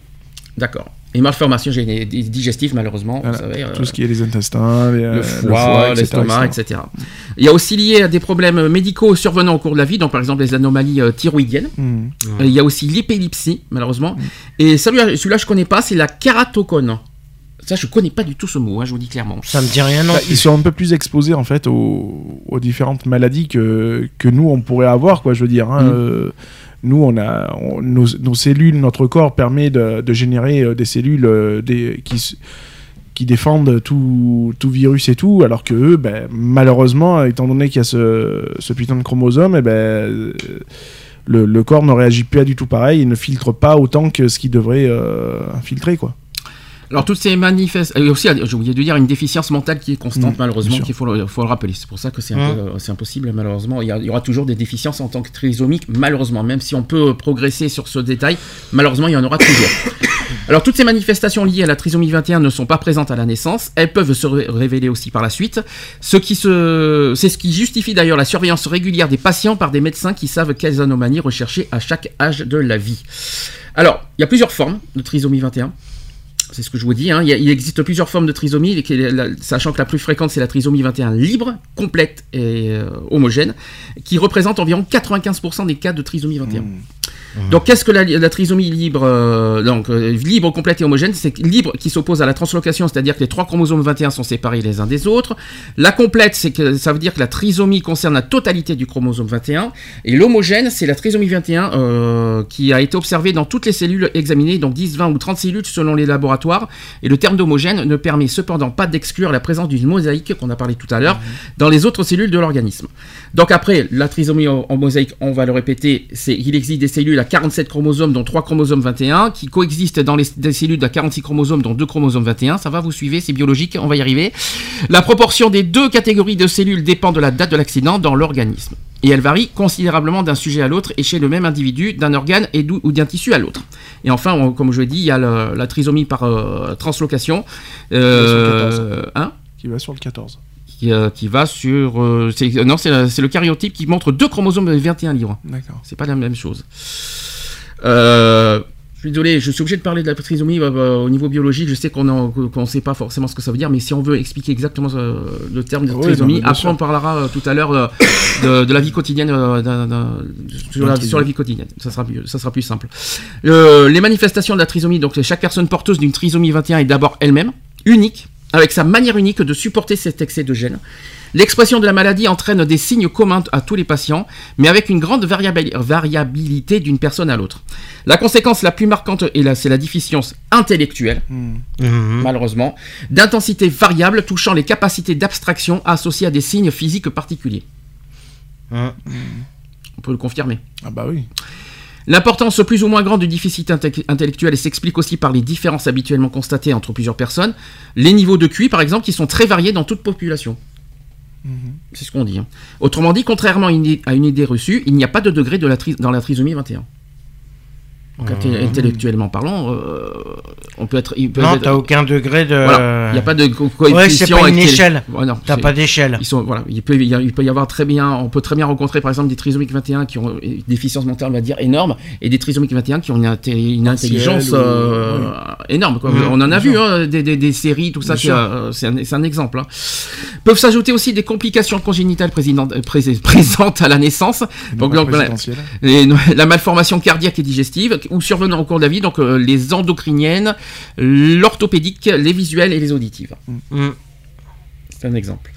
D'accord. Et malformation digestive malheureusement, Voilà, vous savez. euh, Tout ce qui est les intestins, les, euh, le foie, l'estomac, etc. Il y a aussi lié à des problèmes médicaux survenant au cours de la vie, donc par exemple les anomalies euh, thyroïdiennes. Hmm. Il y a aussi l'épilepsie, malheureusement. Et celui-là, celui-là, je connais pas, c'est la kératocone. Ça, je connais pas du tout ce mot, hein, je vous dis clairement. Ça me dit rien non Bah, ils sont un peu plus exposés en fait aux, aux différentes maladies que, que nous on pourrait avoir quoi je veux dire hein. Mm. Euh, nous on a nos, cellules notre corps permet de, générer euh, des cellules euh, qui défendent tout, virus et tout alors que ben, malheureusement étant donné qu'il y a ce, putain de chromosome eh ben le, le corps ne réagit pas du tout pareil il ne filtre pas autant que ce qu'il devrait euh, filtrer quoi Alors, toutes ces manifestations. Et aussi, j'ai oublié de dire, une déficience mentale qui est constante, Mm, malheureusement, qu'il faut le, faut le rappeler. C'est pour ça que c'est Mm. euh, impossible, malheureusement. Il y, a- il y aura toujours des déficiences en tant que trisomique, malheureusement. Même si on peut progresser sur ce détail, malheureusement, il y en aura toujours. Alors, toutes ces manifestations liées à la trisomie 21 ne sont pas présentes à la naissance. Elles peuvent se ré- révéler aussi par la suite. Ce qui se... C'est ce qui justifie d'ailleurs la surveillance régulière des patients par des médecins qui savent quelles anomalies rechercher à chaque âge de la vie. Alors, il y a plusieurs formes de trisomie 21. C'est ce que je vous dis. hein. Il, existe plusieurs formes de trisomie, sachant que la plus fréquente, c'est la trisomie 21 libre, complète et euh, homogène, qui représente environ 95% des cas de trisomie 21. Donc, qu'est-ce que la, la trisomie libre euh, Donc, euh, libre, complète et homogène, c'est libre qui s'oppose à la translocation, c'est-à-dire que les trois chromosomes 21 sont séparés les uns des autres. La complète, c'est que ça veut dire que la trisomie concerne la totalité du chromosome 21. Et l'homogène, c'est la trisomie 21 euh, qui a été observée dans toutes les cellules examinées, donc 10, 20 ou 30 cellules selon les laboratoires. Et le terme d'homogène ne permet cependant pas d'exclure la présence d'une mosaïque qu'on a parlé tout à l'heure dans les autres cellules de l'organisme. Donc après, la trisomie en, en mosaïque, on va le répéter, c'est il existe des cellules à 47 chromosomes, dont 3 chromosomes 21, qui coexistent dans les, des cellules à 46 chromosomes, dont 2 chromosomes 21. Ça va, vous suivez, c'est biologique, on va y arriver. La proportion des deux catégories de cellules dépend de la date de l'accident dans l'organisme. Et elle varie considérablement d'un sujet à l'autre et chez le même individu, d'un organe et ou d'un tissu à l'autre. Et enfin, on- comme je l'ai dit, il y a le- la trisomie par euh, translocation. Euh, hein? Qui va sur le 14 qui, euh, qui va sur. euh, c'est- non, c'est le karyotype qui montre deux chromosomes 21 livres. D'accord. C'est pas la même chose. Euh, je suis désolé, je suis obligé de parler de la trisomie euh, euh, au niveau biologique. Je sais qu'on ne sait pas forcément ce que ça veut dire, mais si on veut expliquer exactement euh, le terme de Oui, trisomie, non, après on parlera euh, tout à l'heure euh, de, de la vie quotidienne, euh, sur, la, trisomie. sur la vie quotidienne. Ça sera, ça sera plus simple. Euh, les manifestations de la trisomie, donc chaque personne porteuse d'une trisomie 21 est d'abord elle-même, unique, avec sa manière unique de supporter cet excès de gènes. L'expression de la maladie entraîne des signes communs à tous les patients, mais avec une grande variabili- variabilité d'une personne à l'autre. La conséquence la plus marquante est la- c'est la déficience intellectuelle, Mhm. malheureusement, d'intensité variable touchant les capacités d'abstraction associées à des signes physiques particuliers. Mhm. On peut le confirmer. Ah bah oui. L'importance plus ou moins grande du déficit inte- intellectuel s'explique aussi par les différences habituellement constatées entre plusieurs personnes. Les niveaux de QI, par exemple, qui sont très variés dans toute population. C'est ce qu'on dit. hein. Autrement dit, contrairement à une, idée- reçue, il n'y a pas de degré de la dans la trisomie 21. Donc, inté- intellectuellement parlant, euh, on peut être. il peut Non, être- t'as aucun degré de. Voilà, il n'y a pas de co- Ouais, coefficient. c'est pas une échelle. Ouais, T'as pas d'échelle. ils sont, voilà, il peut, il y a- il peut y avoir très bien, on peut très bien rencontrer par exemple des trisomiques 21 qui ont une déficience mentale, on va dire, énorme, et des trisomiques 21 qui ont une, inté- une Partielle intelligence ou- euh, énorme. quoi. Mmh, on en a vu hein, des, des- des séries, tout ça, euh, c'est un, exemple. hein. Peuvent s'ajouter aussi des complications congénitales présentes à la naissance, donc, donc, et la malformation cardiaque et digestive, ou survenant au cours de la vie, donc euh, les endocriniennes, l'orthopédique, les visuelles et les auditives. Mhm. C'est un exemple.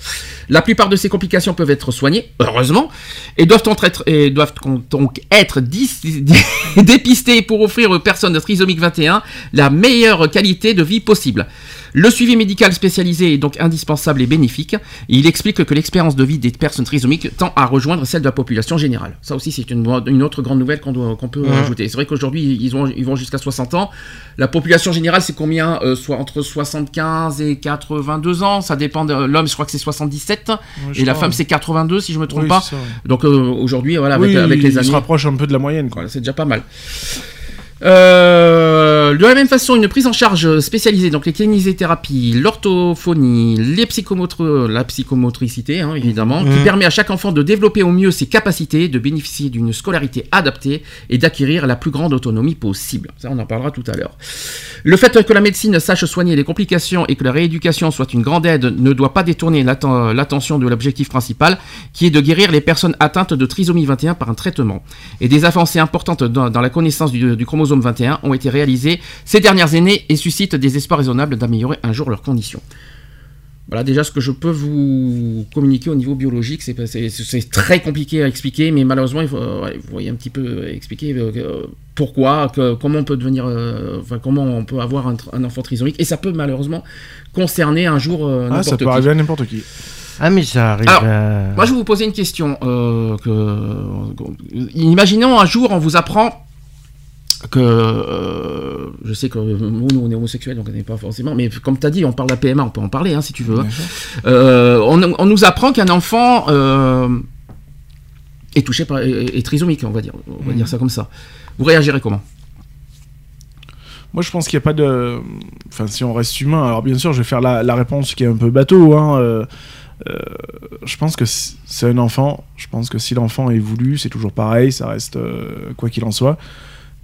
La plupart de ces complications peuvent être soignées, heureusement, et doivent, donc être, et doivent donc être dépistées pour offrir aux personnes de trisomique 21 la meilleure qualité de vie possible. Le suivi médical spécialisé est donc indispensable et bénéfique. Et il explique que l'expérience de vie des personnes trisomiques tend à rejoindre celle de la population générale. Ça aussi, c'est une, une autre grande nouvelle qu'on peut ajouter. C'est vrai qu'aujourd'hui, ils, ont- ils vont jusqu'à 60 ans. La population générale, c'est combien Euh, Soit entre 75 et 82 ans? Ça dépend de l'homme, je crois que c'est 77. Ouais, et la femme, c'est 82, si je me trompe Oui, pas. Donc euh, aujourd'hui, voilà, avec, Oui, avec les années. se rapproche un peu de la moyenne. Voilà, c'est déjà pas mal. Euh, de la même façon, une prise en charge spécialisée, donc les kinésithérapies, l'orthophonie, les la psychomotricité, hein, évidemment, qui Mhm. permet à chaque enfant de développer au mieux ses capacités, de bénéficier d'une scolarité adaptée et d'acquérir la plus grande autonomie possible. Ça, on en parlera tout à l'heure. Le fait que la médecine sache soigner les complications et que la rééducation soit une grande aide ne doit pas détourner l'atten- l'attention de l'objectif principal, qui est de guérir les personnes atteintes de trisomie 21 par un traitement. Et des avancées importantes dans, dans la connaissance du, du chromosome 21 ont été réalisées ces dernières années et suscitent des espoirs raisonnables d'améliorer un jour leurs conditions. Voilà déjà ce que je peux vous communiquer au niveau biologique. C'est c'est- c'est très compliqué à expliquer, mais malheureusement, il faut, ouais, vous voyez un petit peu expliquer euh, euh, pourquoi, que- comment on peut devenir, euh, enfin comment on peut avoir un, enfant trisomique, et ça peut malheureusement concerner un jour euh, Ah, ça n'importe peut qui. arriver à n'importe qui. Ah, mais ça arrive. Alors, à- Moi, je vais vous poser une question. euh, que, imaginons un jour, on vous apprend que euh, je sais que nous, nous, on est homosexuels, donc on n'est pas forcément. Mais comme tu as dit, on parle de la PMA, on peut en parler hein, si tu veux. Euh, on, on nous apprend qu'un enfant euh, est touché par est, est trisomique, on va dire, on va Mhm. dire ça comme ça. Vous réagirez comment? Moi, je pense qu'il n'y a pas de. Enfin, si on reste humain, alors bien sûr, je vais faire la, la réponse qui est un peu bateau. Hein. euh, euh, je pense que c'est un enfant. Je pense que si l'enfant est voulu, c'est toujours pareil. Ça reste euh, quoi qu'il en soit.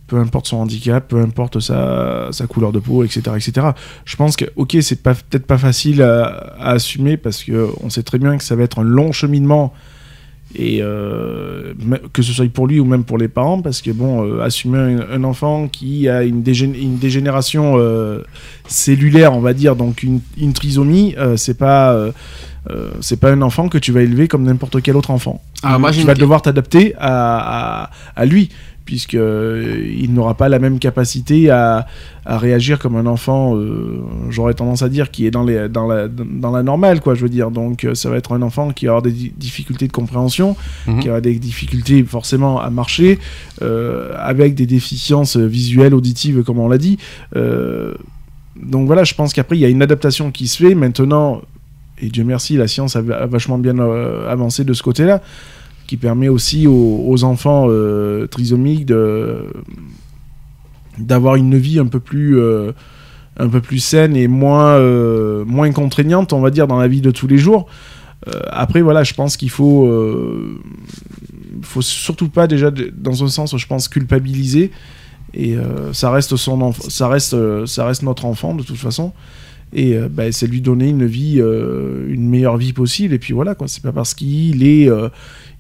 Peu importe son handicap, peu importe sa, sa couleur de peau, etc., etc. Je pense que, ok, c'est pas peut-être pas facile à, à assumer parce que on sait très bien que ça va être un long cheminement et euh, que ce soit pour lui ou même pour les parents, parce que bon, euh, assumer un, un enfant qui a une, dégén- une dégénération euh, cellulaire, on va dire, donc une, une trisomie, c'est pas c'est pas un enfant que tu vas élever comme n'importe quel autre enfant. Ah, moi, tu vas devoir t'adapter à, à, à lui, puisque euh, il n'aura pas la même capacité à, à réagir comme un enfant. euh, J'aurais tendance à dire qui est dans les dans la dans la normale, quoi. Je veux dire, donc euh, ça va être un enfant qui aura des di- difficultés de compréhension, Mhm. qui aura des difficultés forcément à marcher, euh, avec des déficiences visuelles, auditives, comme on l'a dit. Euh, donc voilà, je pense qu'après il y a une adaptation qui se fait. Maintenant, et Dieu merci, la science a, vachement bien avancé de ce côté-là, qui permet aussi aux, enfants euh, trisomiques de d'avoir une vie un peu plus euh, un peu plus saine et moins euh, moins contraignante, on va dire, dans la vie de tous les jours. Après, voilà, je pense qu'il faut, faut surtout pas déjà, dans un sens, je pense, culpabiliser. Et ça reste son ça reste, ça reste notre enfant de toute façon. Et bah, c'est lui donner une vie, une meilleure vie possible. Et puis voilà, quoi. C'est pas parce qu'il est,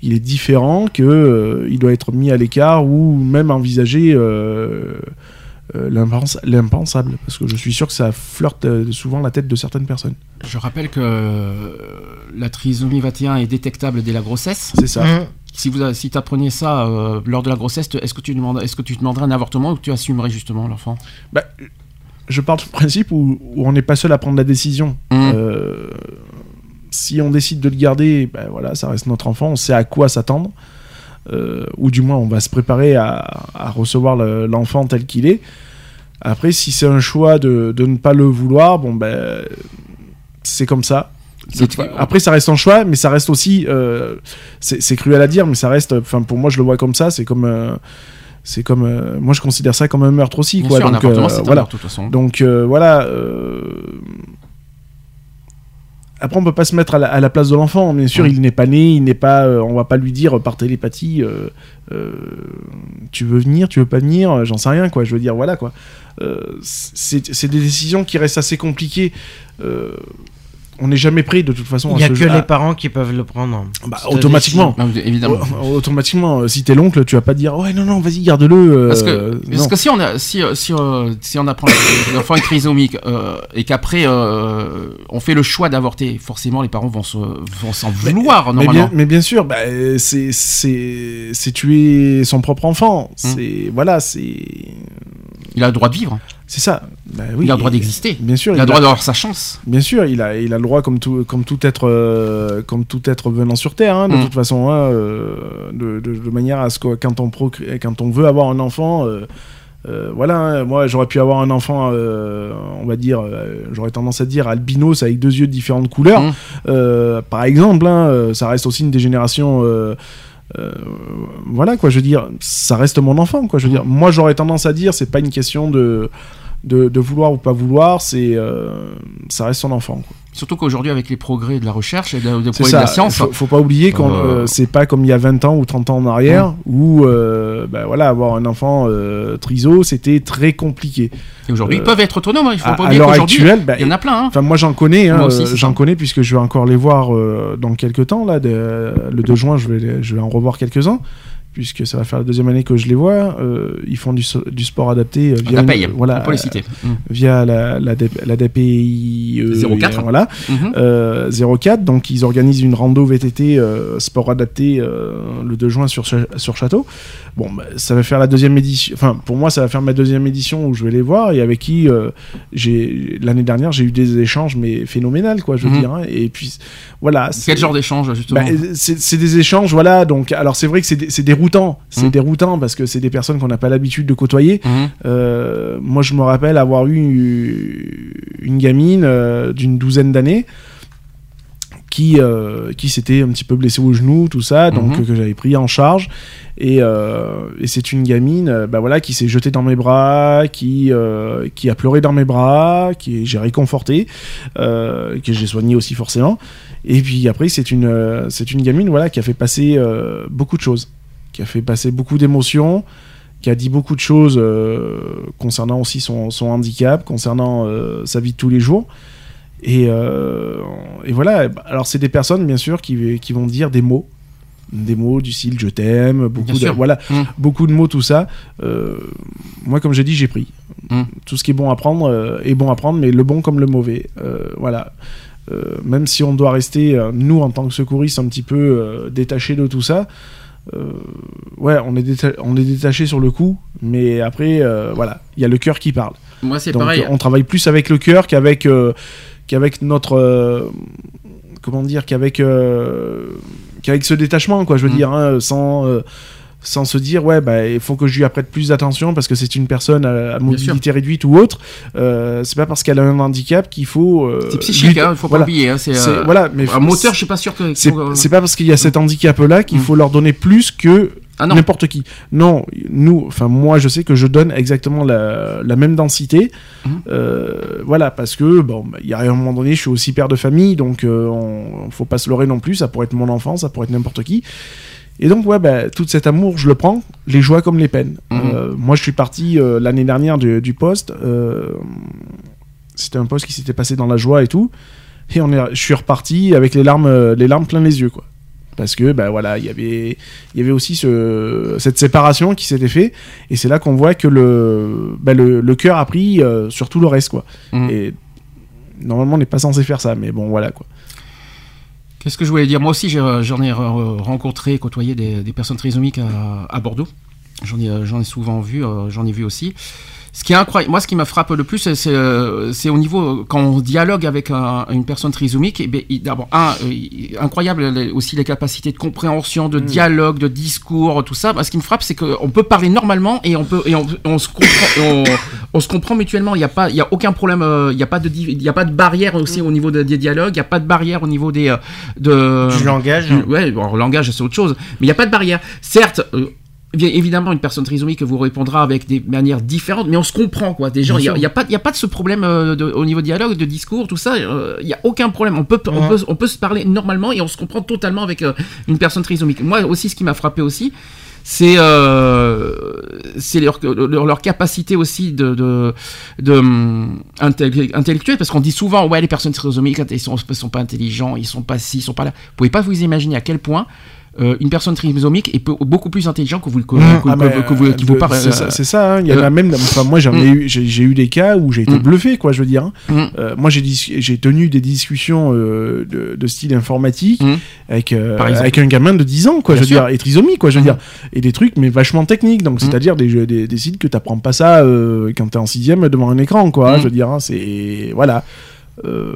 il est différent que euh, il doit être mis à l'écart ou même envisager euh, euh, l'impens- l'impensable. Parce que je suis sûr que ça flirte euh, souvent la tête de certaines personnes. Je rappelle que la trisomie 21 est détectable dès la grossesse. C'est ça. Mmh. Si vous si apprenais ça euh, lors de la grossesse, est-ce que tu demandes, est-ce que tu demanderais un avortement ou que tu assumerais justement l'enfant? Bah, je pars du principe où, où on n'est pas seul à prendre la décision. Mmh. Euh, si on décide de le garder, ben voilà, ça reste notre enfant, on sait à quoi s'attendre. Euh, ou du moins, on va se préparer à, à recevoir le- l'enfant tel qu'il est. Après, si c'est un choix de, de ne pas le vouloir, bon ben, c'est comme ça. Après, ça reste un choix, mais ça reste aussi. euh, c'est cruel à dire, mais ça reste. Enfin, pour moi, je le vois comme ça. C'est comme. euh, c'est comme. euh, moi, je considère ça comme un meurtre aussi, Bien quoi. sûr, Donc, euh, un voilà. meurtre, de toute façon. Donc euh, voilà. Euh, Après, on peut pas se mettre à la, à la place de l'enfant. Bien sûr, il n'est pas né, il n'est pas. euh, on va pas lui dire par télépathie. euh, euh, tu veux venir, tu veux pas venir, euh, j'en sais rien, quoi. Je veux dire, voilà, quoi. Euh, c'est c'est des décisions qui restent assez compliquées. On n'est jamais prêt de toute façon. Il n'y a que jeu- les parents qui peuvent le prendre. bah, automatiquement. Évidemment. Au- Automatiquement, euh, si t'es l'oncle, tu vas pas dire ouais non non vas-y garde-le. euh, Parce que, parce que si on a, si, euh, si, euh, si on apprend que l'enfant est trisomique euh, et qu'après euh, on fait le choix d'avorter, forcément les parents vont se, vont s'en vouloir Mais normalement. bien, mais bien sûr, bah, c'est c'est c'est tuer son propre enfant. Hum. C'est voilà, c'est Il a le droit de vivre, c'est ça. Bah, oui, il a le droit d'exister, Bien sûr, il a le droit d'avoir sa chance. Bien sûr, il a, il a le droit comme tout, comme tout être, euh, comme tout être venant sur terre, hein, de Mm. toute façon, hein, euh, de, de- de manière à ce que quand on procrée- quand on veut avoir un enfant, euh, voilà, hein, moi j'aurais pu avoir un enfant, euh, on va dire, euh, j'aurais tendance à dire albinos avec deux yeux de différentes couleurs, Mm. Par exemple, hein, ça reste aussi une dégénération. Euh, voilà quoi, je veux dire, ça reste mon enfant quoi. Je veux dire, moi j'aurais tendance à dire, c'est pas une question de de, de vouloir ou pas vouloir, c'est euh, ça reste son enfant. quoi. Surtout qu'aujourd'hui avec les progrès de la recherche et de, progrès la science, Faut, faut pas oublier qu'on Euh, euh, c'est pas comme il y a 20 ans ou 30 ans en arrière où euh, bah, voilà avoir un enfant euh, triso c'était très compliqué. et aujourd'hui euh, ils peuvent être autonomes. hein. Il faut pas oublier qu'aujourd'hui bah, il y en a plein. hein. Moi j'en connais, hein, j'en connais puisque je vais encore les voir dans quelques temps. Là, de- le 2 juin, je vais, les- je vais en revoir quelques-uns, puisque ça va faire la deuxième année que je les vois. Euh, ils font du, so- du sport adapté euh, via, une- voilà, on peut les citer. Mm. via la, la, la DPI euh, 04. voilà, Mhm. euh, 04. Donc ils organisent une rando VTT euh, sport adapté euh, le 2 juin sur, sur Château. Bon, bah, ça va faire la deuxième édition. Enfin, pour moi, ça va faire ma deuxième édition où je vais les voir et avec qui euh, j'ai l'année dernière j'ai eu des échanges mais phénoménal quoi, je veux Mhm. dire. hein. Et puis voilà. Quel genre d'échange justement bah, c'est des échanges, voilà. Donc, alors c'est vrai que c'est dé- c'est déroutant, c'est Mhm. déroutant parce que c'est des personnes qu'on n'a pas l'habitude de côtoyer. Mhm. Euh, moi, je me rappelle avoir eu une gamine euh, d'une douzaine d'années qui, euh, qui s'était un petit peu blessée au genou, tout ça, donc Mhm. euh, que j'avais pris en charge. Et, euh, et c'est une gamine, bah voilà, qui s'est jetée dans mes bras, qui, euh, qui a pleuré dans mes bras, qui j'ai réconforté, que j'ai soigné aussi forcément. Et puis après, c'est une, c'est une gamine, voilà, qui a fait passer beaucoup de choses, qui a fait passer beaucoup d'émotions, qui a dit beaucoup de choses euh, concernant aussi son, son handicap, concernant euh, sa vie de tous les jours. Et, euh, et voilà, alors c'est des personnes bien sûr qui, qui vont dire des mots, des mots du style je t'aime, beaucoup de, voilà, Mm. beaucoup de mots, tout ça. Euh, moi, comme j'ai dit, j'ai pris. Mm. Tout ce qui est bon à prendre euh, est bon à prendre, mais le bon comme le mauvais. Euh, voilà. Même si on doit rester, nous, en tant que secouristes, un petit peu détachés de tout ça, euh, ouais, on est, déta- on est détaché sur le coup, mais après, euh, voilà, il y a le cœur qui parle. Moi c'est pareil. on travaille plus avec le cœur qu'avec euh, qu'avec notre comment dire qu'avec qu'avec ce détachement quoi je veux Mm. dire hein, sans sans se dire ouais bah il faut que je lui apprête plus d'attention parce que c'est une personne à, à mobilité réduite ou autre euh, c'est pas parce qu'elle a un handicap qu'il faut euh, C'est psychique, hein, faut pas voilà. oublier. hein, C'est euh, voilà mais un moteur, je suis pas sûr que. c'est faut- pas parce qu'il y a cet handicap là qu'il Mm. faut leur donner plus que Ah. N'importe qui. Non, nous, enfin moi, je sais que je donne exactement la, la même densité. Mhm. Euh, voilà, parce que bon, bah, il y a un moment donné, je suis aussi père de famille, donc euh, on, faut pas se leurrer non plus. Ça pourrait être mon enfant, ça pourrait être n'importe qui. Et donc ouais, bah, tout cet amour, je le prends, les joies comme les peines. Mhm. Euh, moi, je suis parti euh, l'année dernière du, du poste. euh, C'était un poste qui s'était passé dans la joie et tout. Et on est, je suis reparti avec les larmes, les larmes plein les yeux, quoi. Parce que, ben voilà, il y avait, il y avait aussi ce, cette séparation qui s'était fait, et c'est là qu'on voit que le, ben le, le cœur a pris sur tout le reste, quoi. Mhm. Et normalement, on n'est pas censé faire ça, mais bon, voilà, quoi. Qu'est-ce que je voulais dire Moi aussi, euh, j'en ai rencontré, côtoyé des, personnes trisomiques à, Bordeaux. J'en ai, euh, j'en ai souvent vu, euh, j'en ai vu aussi. Ce qui est incroyable, moi, ce qui m'a frappé le plus, c'est, euh, au niveau quand on dialogue avec un- une personne trisomique. eh d'abord, un, euh, incroyable les- aussi les capacités de compréhension, de dialogue, de discours, tout ça. Bah, ce qui me frappe, c'est qu'on peut parler normalement et on peut et on, on se comprend, on, on se comprend mutuellement. Il n'y a pas, il y a aucun problème. euh, Il n'y a pas de, div- il y a pas de barrière aussi au niveau de- des dialogues. Il n'y a pas de barrière au niveau des de Du langage. du- ouais, bon, langage c'est autre chose, mais il n'y a pas de barrière. Certes. euh, Bien évidemment, une personne trisomique vous répondra avec des manières différentes, mais on se comprend quoi. Des gens, il n'y a, y a pas, il y a pas de ce problème euh, de- au niveau dialogue, de discours, tout ça. euh, Il n'y a aucun problème. On peut, on Ouais. peut, on peut se parler normalement et on se comprend totalement avec euh, une personne trisomique. Moi aussi, ce qui m'a frappé aussi, c'est euh, c'est leur, leur, leur capacité aussi de, de, de hum, intellec- intellectuelle parce qu'on dit souvent ouais les personnes trisomiques ils sont, ils sont pas intelligents ils sont pas ci ils sont pas là vous pouvez pas vous imaginer à quel point euh, une personne trisomique est beaucoup plus intelligent que vous le Mmh. euh, C'est ça, c'est ça, hein. il y en euh, a même. Enfin, moi, j'en ai mm. eu, j'ai eu des cas où j'ai été Mm. bluffé, quoi, je veux dire. hein. Mm. Euh, moi, j'ai j'ai tenu des discussions euh, de, de style informatique avec, euh, avec un gamin de 10 ans, quoi, Bien je veux sûr. dire, et trisomie, quoi, je veux dire, et des trucs, mais vachement techniques. Donc, c'est-à-dire des, des, des sites que t'apprends pas ça euh, quand t'es en sixième devant un écran, quoi. Je veux dire, hein, c'est voilà. Euh,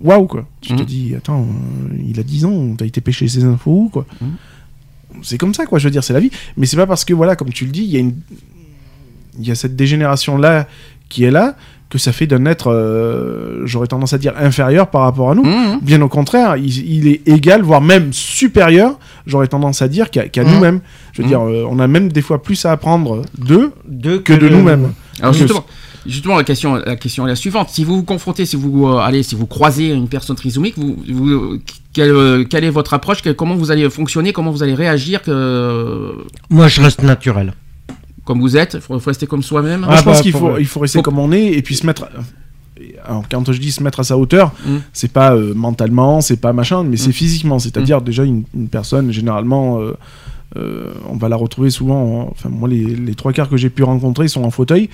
Waouh, quoi. Tu te Mm. dis, attends, euh, il a 10 ans, t'as été pêcher ses infos, quoi. Mm. C'est comme ça, quoi. Je veux dire, c'est la vie. Mais c'est pas parce que, voilà, comme tu le dis, il y a une il y a cette dégénération là qui est là que ça fait d'un être euh, j'aurais tendance à dire inférieur par rapport à nous Mmh. bien au contraire il, il est égal voire même supérieur j'aurais tendance à dire qu'à Mhm. nous-mêmes je veux Mhm. dire euh, on a même des fois plus à apprendre d'eux De que de nous-mêmes Alors justement, justement la question, la question est la suivante. Si vous vous confrontez, si vous euh, allez, si vous croisez une personne trisomique, vous, vous, euh, quelle, euh, quelle est votre approche? Quelle- Comment vous allez fonctionner? Comment vous allez réagir? Que, Moi, je reste naturel. comme vous êtes? Il faut, faut rester comme soi-même? Je pense bah, qu'il faut, il faut rester faut- comme on est et puis se mettre. Alors, quand je dis se mettre à sa hauteur, Mm. c'est pas euh, mentalement, c'est pas machin, mais c'est Mm. physiquement. C'est-à-dire, déjà, une, une personne, généralement, euh, euh, on va la retrouver souvent. en- Enfin, moi, les, les trois quarts que j'ai pu rencontrer sont en fauteuil.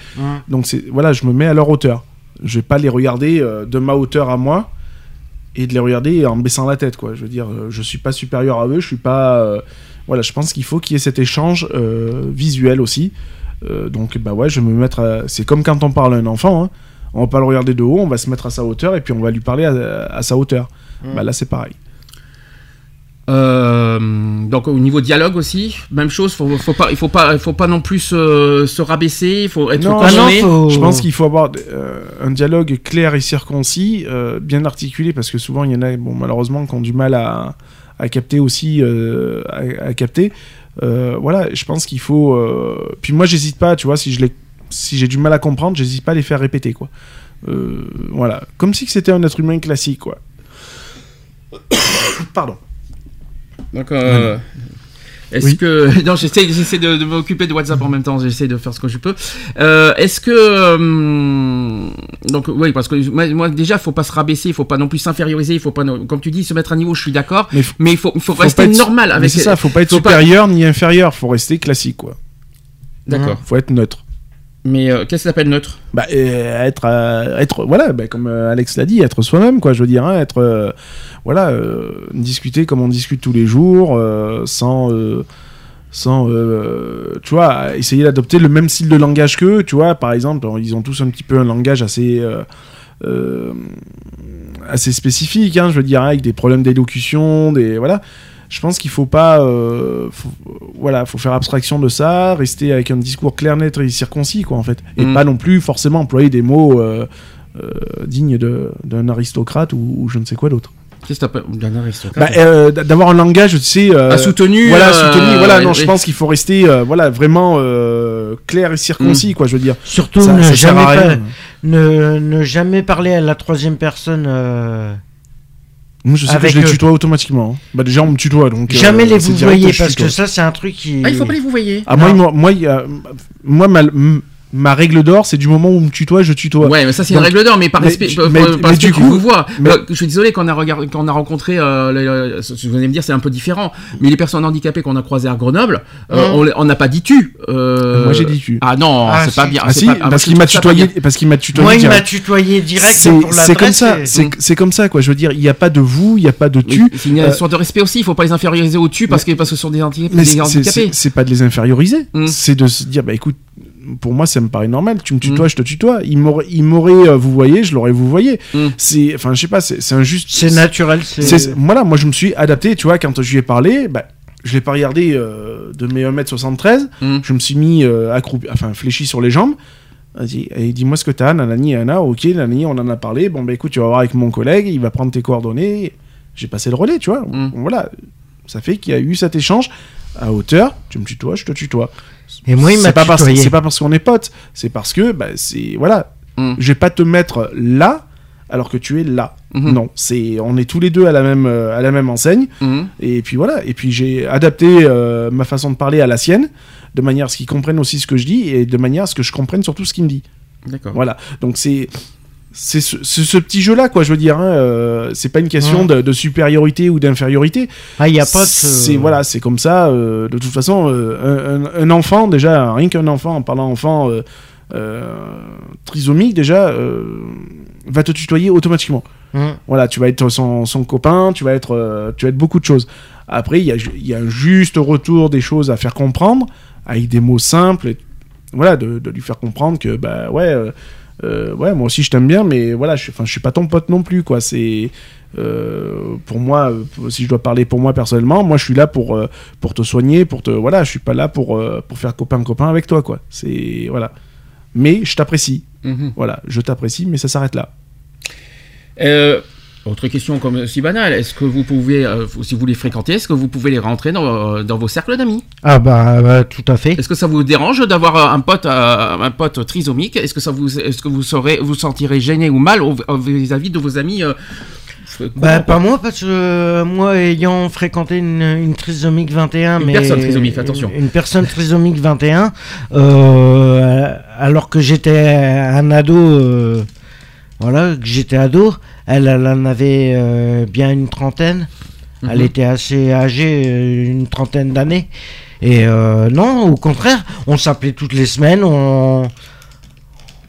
Donc, c'est voilà, je me mets à leur hauteur. Je vais pas les regarder euh, de ma hauteur à moi et de les regarder en baissant la tête, quoi. Je veux dire, euh, je suis pas supérieur à eux, je suis pas. euh, voilà, je pense qu'il faut qu'il y ait cet échange visuel aussi. Donc, bah ouais, je vais me mettre. à- C'est comme quand on parle à un enfant. Hein. On va pas le regarder de haut, on va se mettre à sa hauteur et puis on va lui parler à, à sa hauteur. Bah là, c'est pareil. Euh, donc au niveau dialogue aussi, même chose. Faut, faut pas, il faut pas, il faut pas non plus se, se rabaisser. Il faut être Non, Ah non, faut- Je pense qu'il faut avoir euh, un dialogue clair et circoncis, euh, bien articulé, parce que souvent il y en a, bon, malheureusement, qui ont du mal à, à capter aussi, euh, à, à capter. Euh, voilà, je pense qu'il faut. euh, Puis moi, j'hésite pas, tu vois, si je l'ai, si j'ai du mal à comprendre, j'hésite pas à les faire répéter, quoi. Euh, voilà, comme si c'était un être humain classique, quoi. Pardon. Donc, euh, est-ce Oui. que non, j'essaie, j'essaie de, de m'occuper de WhatsApp en même temps. J'essaie de faire ce que je peux. Euh, est-ce que euh, donc oui, parce que moi, moi, déjà, faut pas se rabaisser, il faut pas non plus s'inférioriser, il faut pas, comme tu dis, se mettre à niveau. Je suis d'accord, Mais il faut, il faut, faut rester être- normal Mais avec. c'est ça, faut pas être pas- supérieur ni inférieur, faut rester classique, quoi. D'accord. Faut être neutre. Mais euh, qu'est-ce que s'appelle neutre? Bah, être, euh, être, voilà, bah, comme euh, Alex l'a dit, être soi-même, quoi. Je veux dire, hein, être, voilà, discuter comme on discute tous les jours, sans, sans, tu vois, essayer d'adopter le même style de langage qu'eux, tu vois. Par exemple, ils ont tous un petit peu un langage assez, assez spécifique, hein, je veux dire, hein, avec des problèmes d'élocution, des, voilà. Je pense qu'il faut pas, euh, faut- voilà, faut faire abstraction de ça, rester avec un discours clair, net et circoncis, quoi, en fait, et Mm. pas non plus forcément employer des mots euh, euh, dignes de- d'un aristocrate ou, ou je ne sais quoi d'autre. Qu'est-ce que t'appelles d'un aristocrate Bah, euh, d'avoir un langage, tu sais. euh, Ah, soutenu. Voilà, euh, soutenu. Voilà, non, oui. je pense qu'il faut rester, euh, voilà, vraiment euh, clair et circoncis, quoi. Je veux dire. Surtout Ça- ne, ça sert jamais ne, ne jamais parler à la troisième personne. Moi, je sais Avec, que je les euh, tutoie automatiquement. hein. Bah, déjà, on me tutoie, donc. euh, jamais les vous voyez parce que ça c'est un truc qui. Ah, il faut pas les vous voyez. Ah, moi, moi, moi, il y a- moi, ma, ma règle d'or, c'est du moment où on me tutoie, je tutoie. Ouais, mais ça c'est une règle d'or, mais par respect, mais- par- mais par respect du qu'il coup- vous voit. mais- Euh, je suis désolé qu'on a regardé, qu'on a rencontré, euh, le- le- ce- vous allez me dire c'est un peu différent, mais les personnes handicapées qu'on a croisées à Grenoble, euh, Hum. on on n'a pas dit tu. euh, Moi, j'ai dit tu. Ah non, Ah, c'est pas bien. Ah c'est si, pas- ah, parce qu'il m'a tutoyé, parce qu'il m'a tutoyé. Moi il m'a tutoyé direct C'est comme ça, c'est comme ça quoi. Je veux dire, il n'y a pas de vous, il n'y a pas de tu. Mais C'est une Euh, sorte de respect aussi, il faut pas les inférioriser au tu parce que, parce que ce sont des, handicapés. c'est- pas de les inférioriser, Mm. c'est de se dire bah écoute, pour moi ça me paraît normal. Tu me tutoies, Mm. je te tutoie. Il m'aurait, il m'aurait euh, vous voyez, je l'aurais vous voyez. Mm. C'est, enfin je sais pas, c'est c'est un juste. C'est naturel. c'est- Voilà, moi je me suis adapté, tu vois, quand je lui ai parlé, bah, je l'ai pas regardé euh, de mes 1m73, Mm. je me suis mis euh, accroupi, enfin fléchi sur les jambes. Vas-y, et dis-moi ce que t'as, nanani, nana, ok, nanani, on en a parlé. Bon, bah écoute, tu vas voir avec mon collègue, il va prendre tes coordonnées. J'ai passé le relais, tu vois. Voilà, ça fait qu'il y a eu cet échange à hauteur. Tu me tutoies, je te tutoie. Et moi il m'a c'est pas parce, c'est pas parce qu'on est potes, c'est parce que, bah, c'est voilà, Mm. je vais pas te mettre là alors que tu es là. Mhm. Non, c'est, on est tous les deux à la même, euh, à la même enseigne. Mhm. Et puis voilà, et puis j'ai adapté euh, ma façon de parler à la sienne, de manière à ce qu'ils comprennent aussi ce que je dis, et de manière à ce que je comprenne surtout ce qu'il me dit. D'accord. Voilà, donc c'est c'est ce, petit jeu-là, quoi, je veux dire. Hein, euh, c'est pas une question Ouais. de, de supériorité ou d'infériorité. Ah il y a pas de. C'est voilà, c'est comme ça. euh, de toute façon, euh, un, enfant déjà, rien qu'un enfant, en parlant enfant trisomique déjà, va te tutoyer automatiquement. Hum. Voilà, tu vas être son, son copain, tu vas être, tu vas être beaucoup de choses. Après, il y a, y un juste retour des choses à faire comprendre, avec des mots simples. et- voilà, de, de lui faire comprendre que, bah ouais, euh, ouais, moi aussi je t'aime bien, mais voilà, je, je suis pas ton pote non plus, quoi. C'est. euh, pour moi, euh, si je dois parler pour moi personnellement, moi je suis là pour, euh, pour te soigner, pour te. Voilà, je suis pas là pour, pour faire copain-copain avec toi, quoi. C'est. Voilà. Mais je t'apprécie. Mhm. Voilà, je t'apprécie, mais ça s'arrête là. Euh, autre question comme si banale, est-ce que vous pouvez, euh, si vous les fréquentez, est-ce que vous pouvez les rentrer dans, euh, dans vos cercles d'amis? Ah bah, bah, tout à fait. Est-ce que ça vous dérange d'avoir euh, un pote, euh, un pote trisomique? Est-ce que ça vous, est-ce que vous serez, vous sentirez gêné ou mal vis-à-vis de vos amis euh, Bah pas moi parce que moi ayant fréquenté une, une trisomique 21 Une mais personne trisomique, attention. une, une personne trisomique 21 euh, alors que j'étais un ado voilà que j'étais ado. Elle, elle en avait euh, bien une trentaine. Elle Mhm. était assez âgée euh, une trentaine d'années. Et euh, non au contraire on s'appelait toutes les semaines on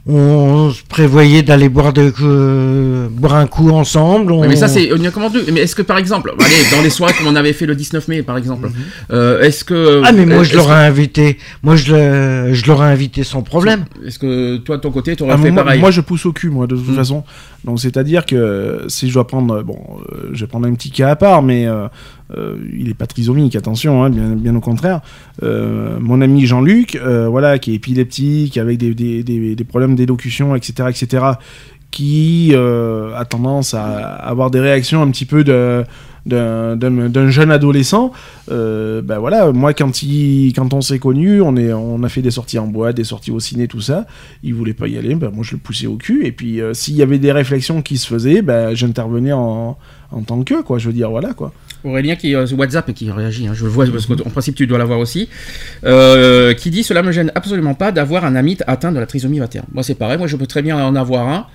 on se prévoyait d'aller boire, de, euh, boire un coup ensemble. Mais ça on- c'est on y a comment deux. Mais est-ce que par exemple, allez, dans les soirées comme on avait fait le 19 mai par exemple, Mhm. euh, est-ce que Ah mais moi je l'aurais invité, moi je le- je l'aurais invité sans problème. Est-ce que toi de ton côté tu aurais Ah, fait moi, pareil moi, je pousse au cul, moi, de toute Mm. façon. Donc, c'est-à-dire que si je dois prendre. Bon, euh, je vais prendre un petit cas à part, mais euh, il est pas trisomique, attention, hein, bien, au contraire. Euh, mon ami Jean-Luc, euh, voilà, qui est épileptique, avec des, des, problèmes d'élocution, etc., etc., qui a tendance à avoir des réactions un petit peu de d'un jeune adolescent ben voilà moi quand on s'est connus on a fait des sorties en boîte des sorties au ciné tout ça il voulait pas y aller ben moi je le poussais au cul et puis s'il y avait des réflexions qui se faisaient ben j'intervenais en en tant que quoi je veux dire voilà quoi Aurélien qui euh, WhatsApp et qui réagit, hein, je le vois parce qu'en principe tu dois l'avoir aussi, euh, qui dit cela me gêne absolument pas d'avoir un ami atteint de la trisomie 21. Moi c'est pareil, moi je peux très bien en avoir un.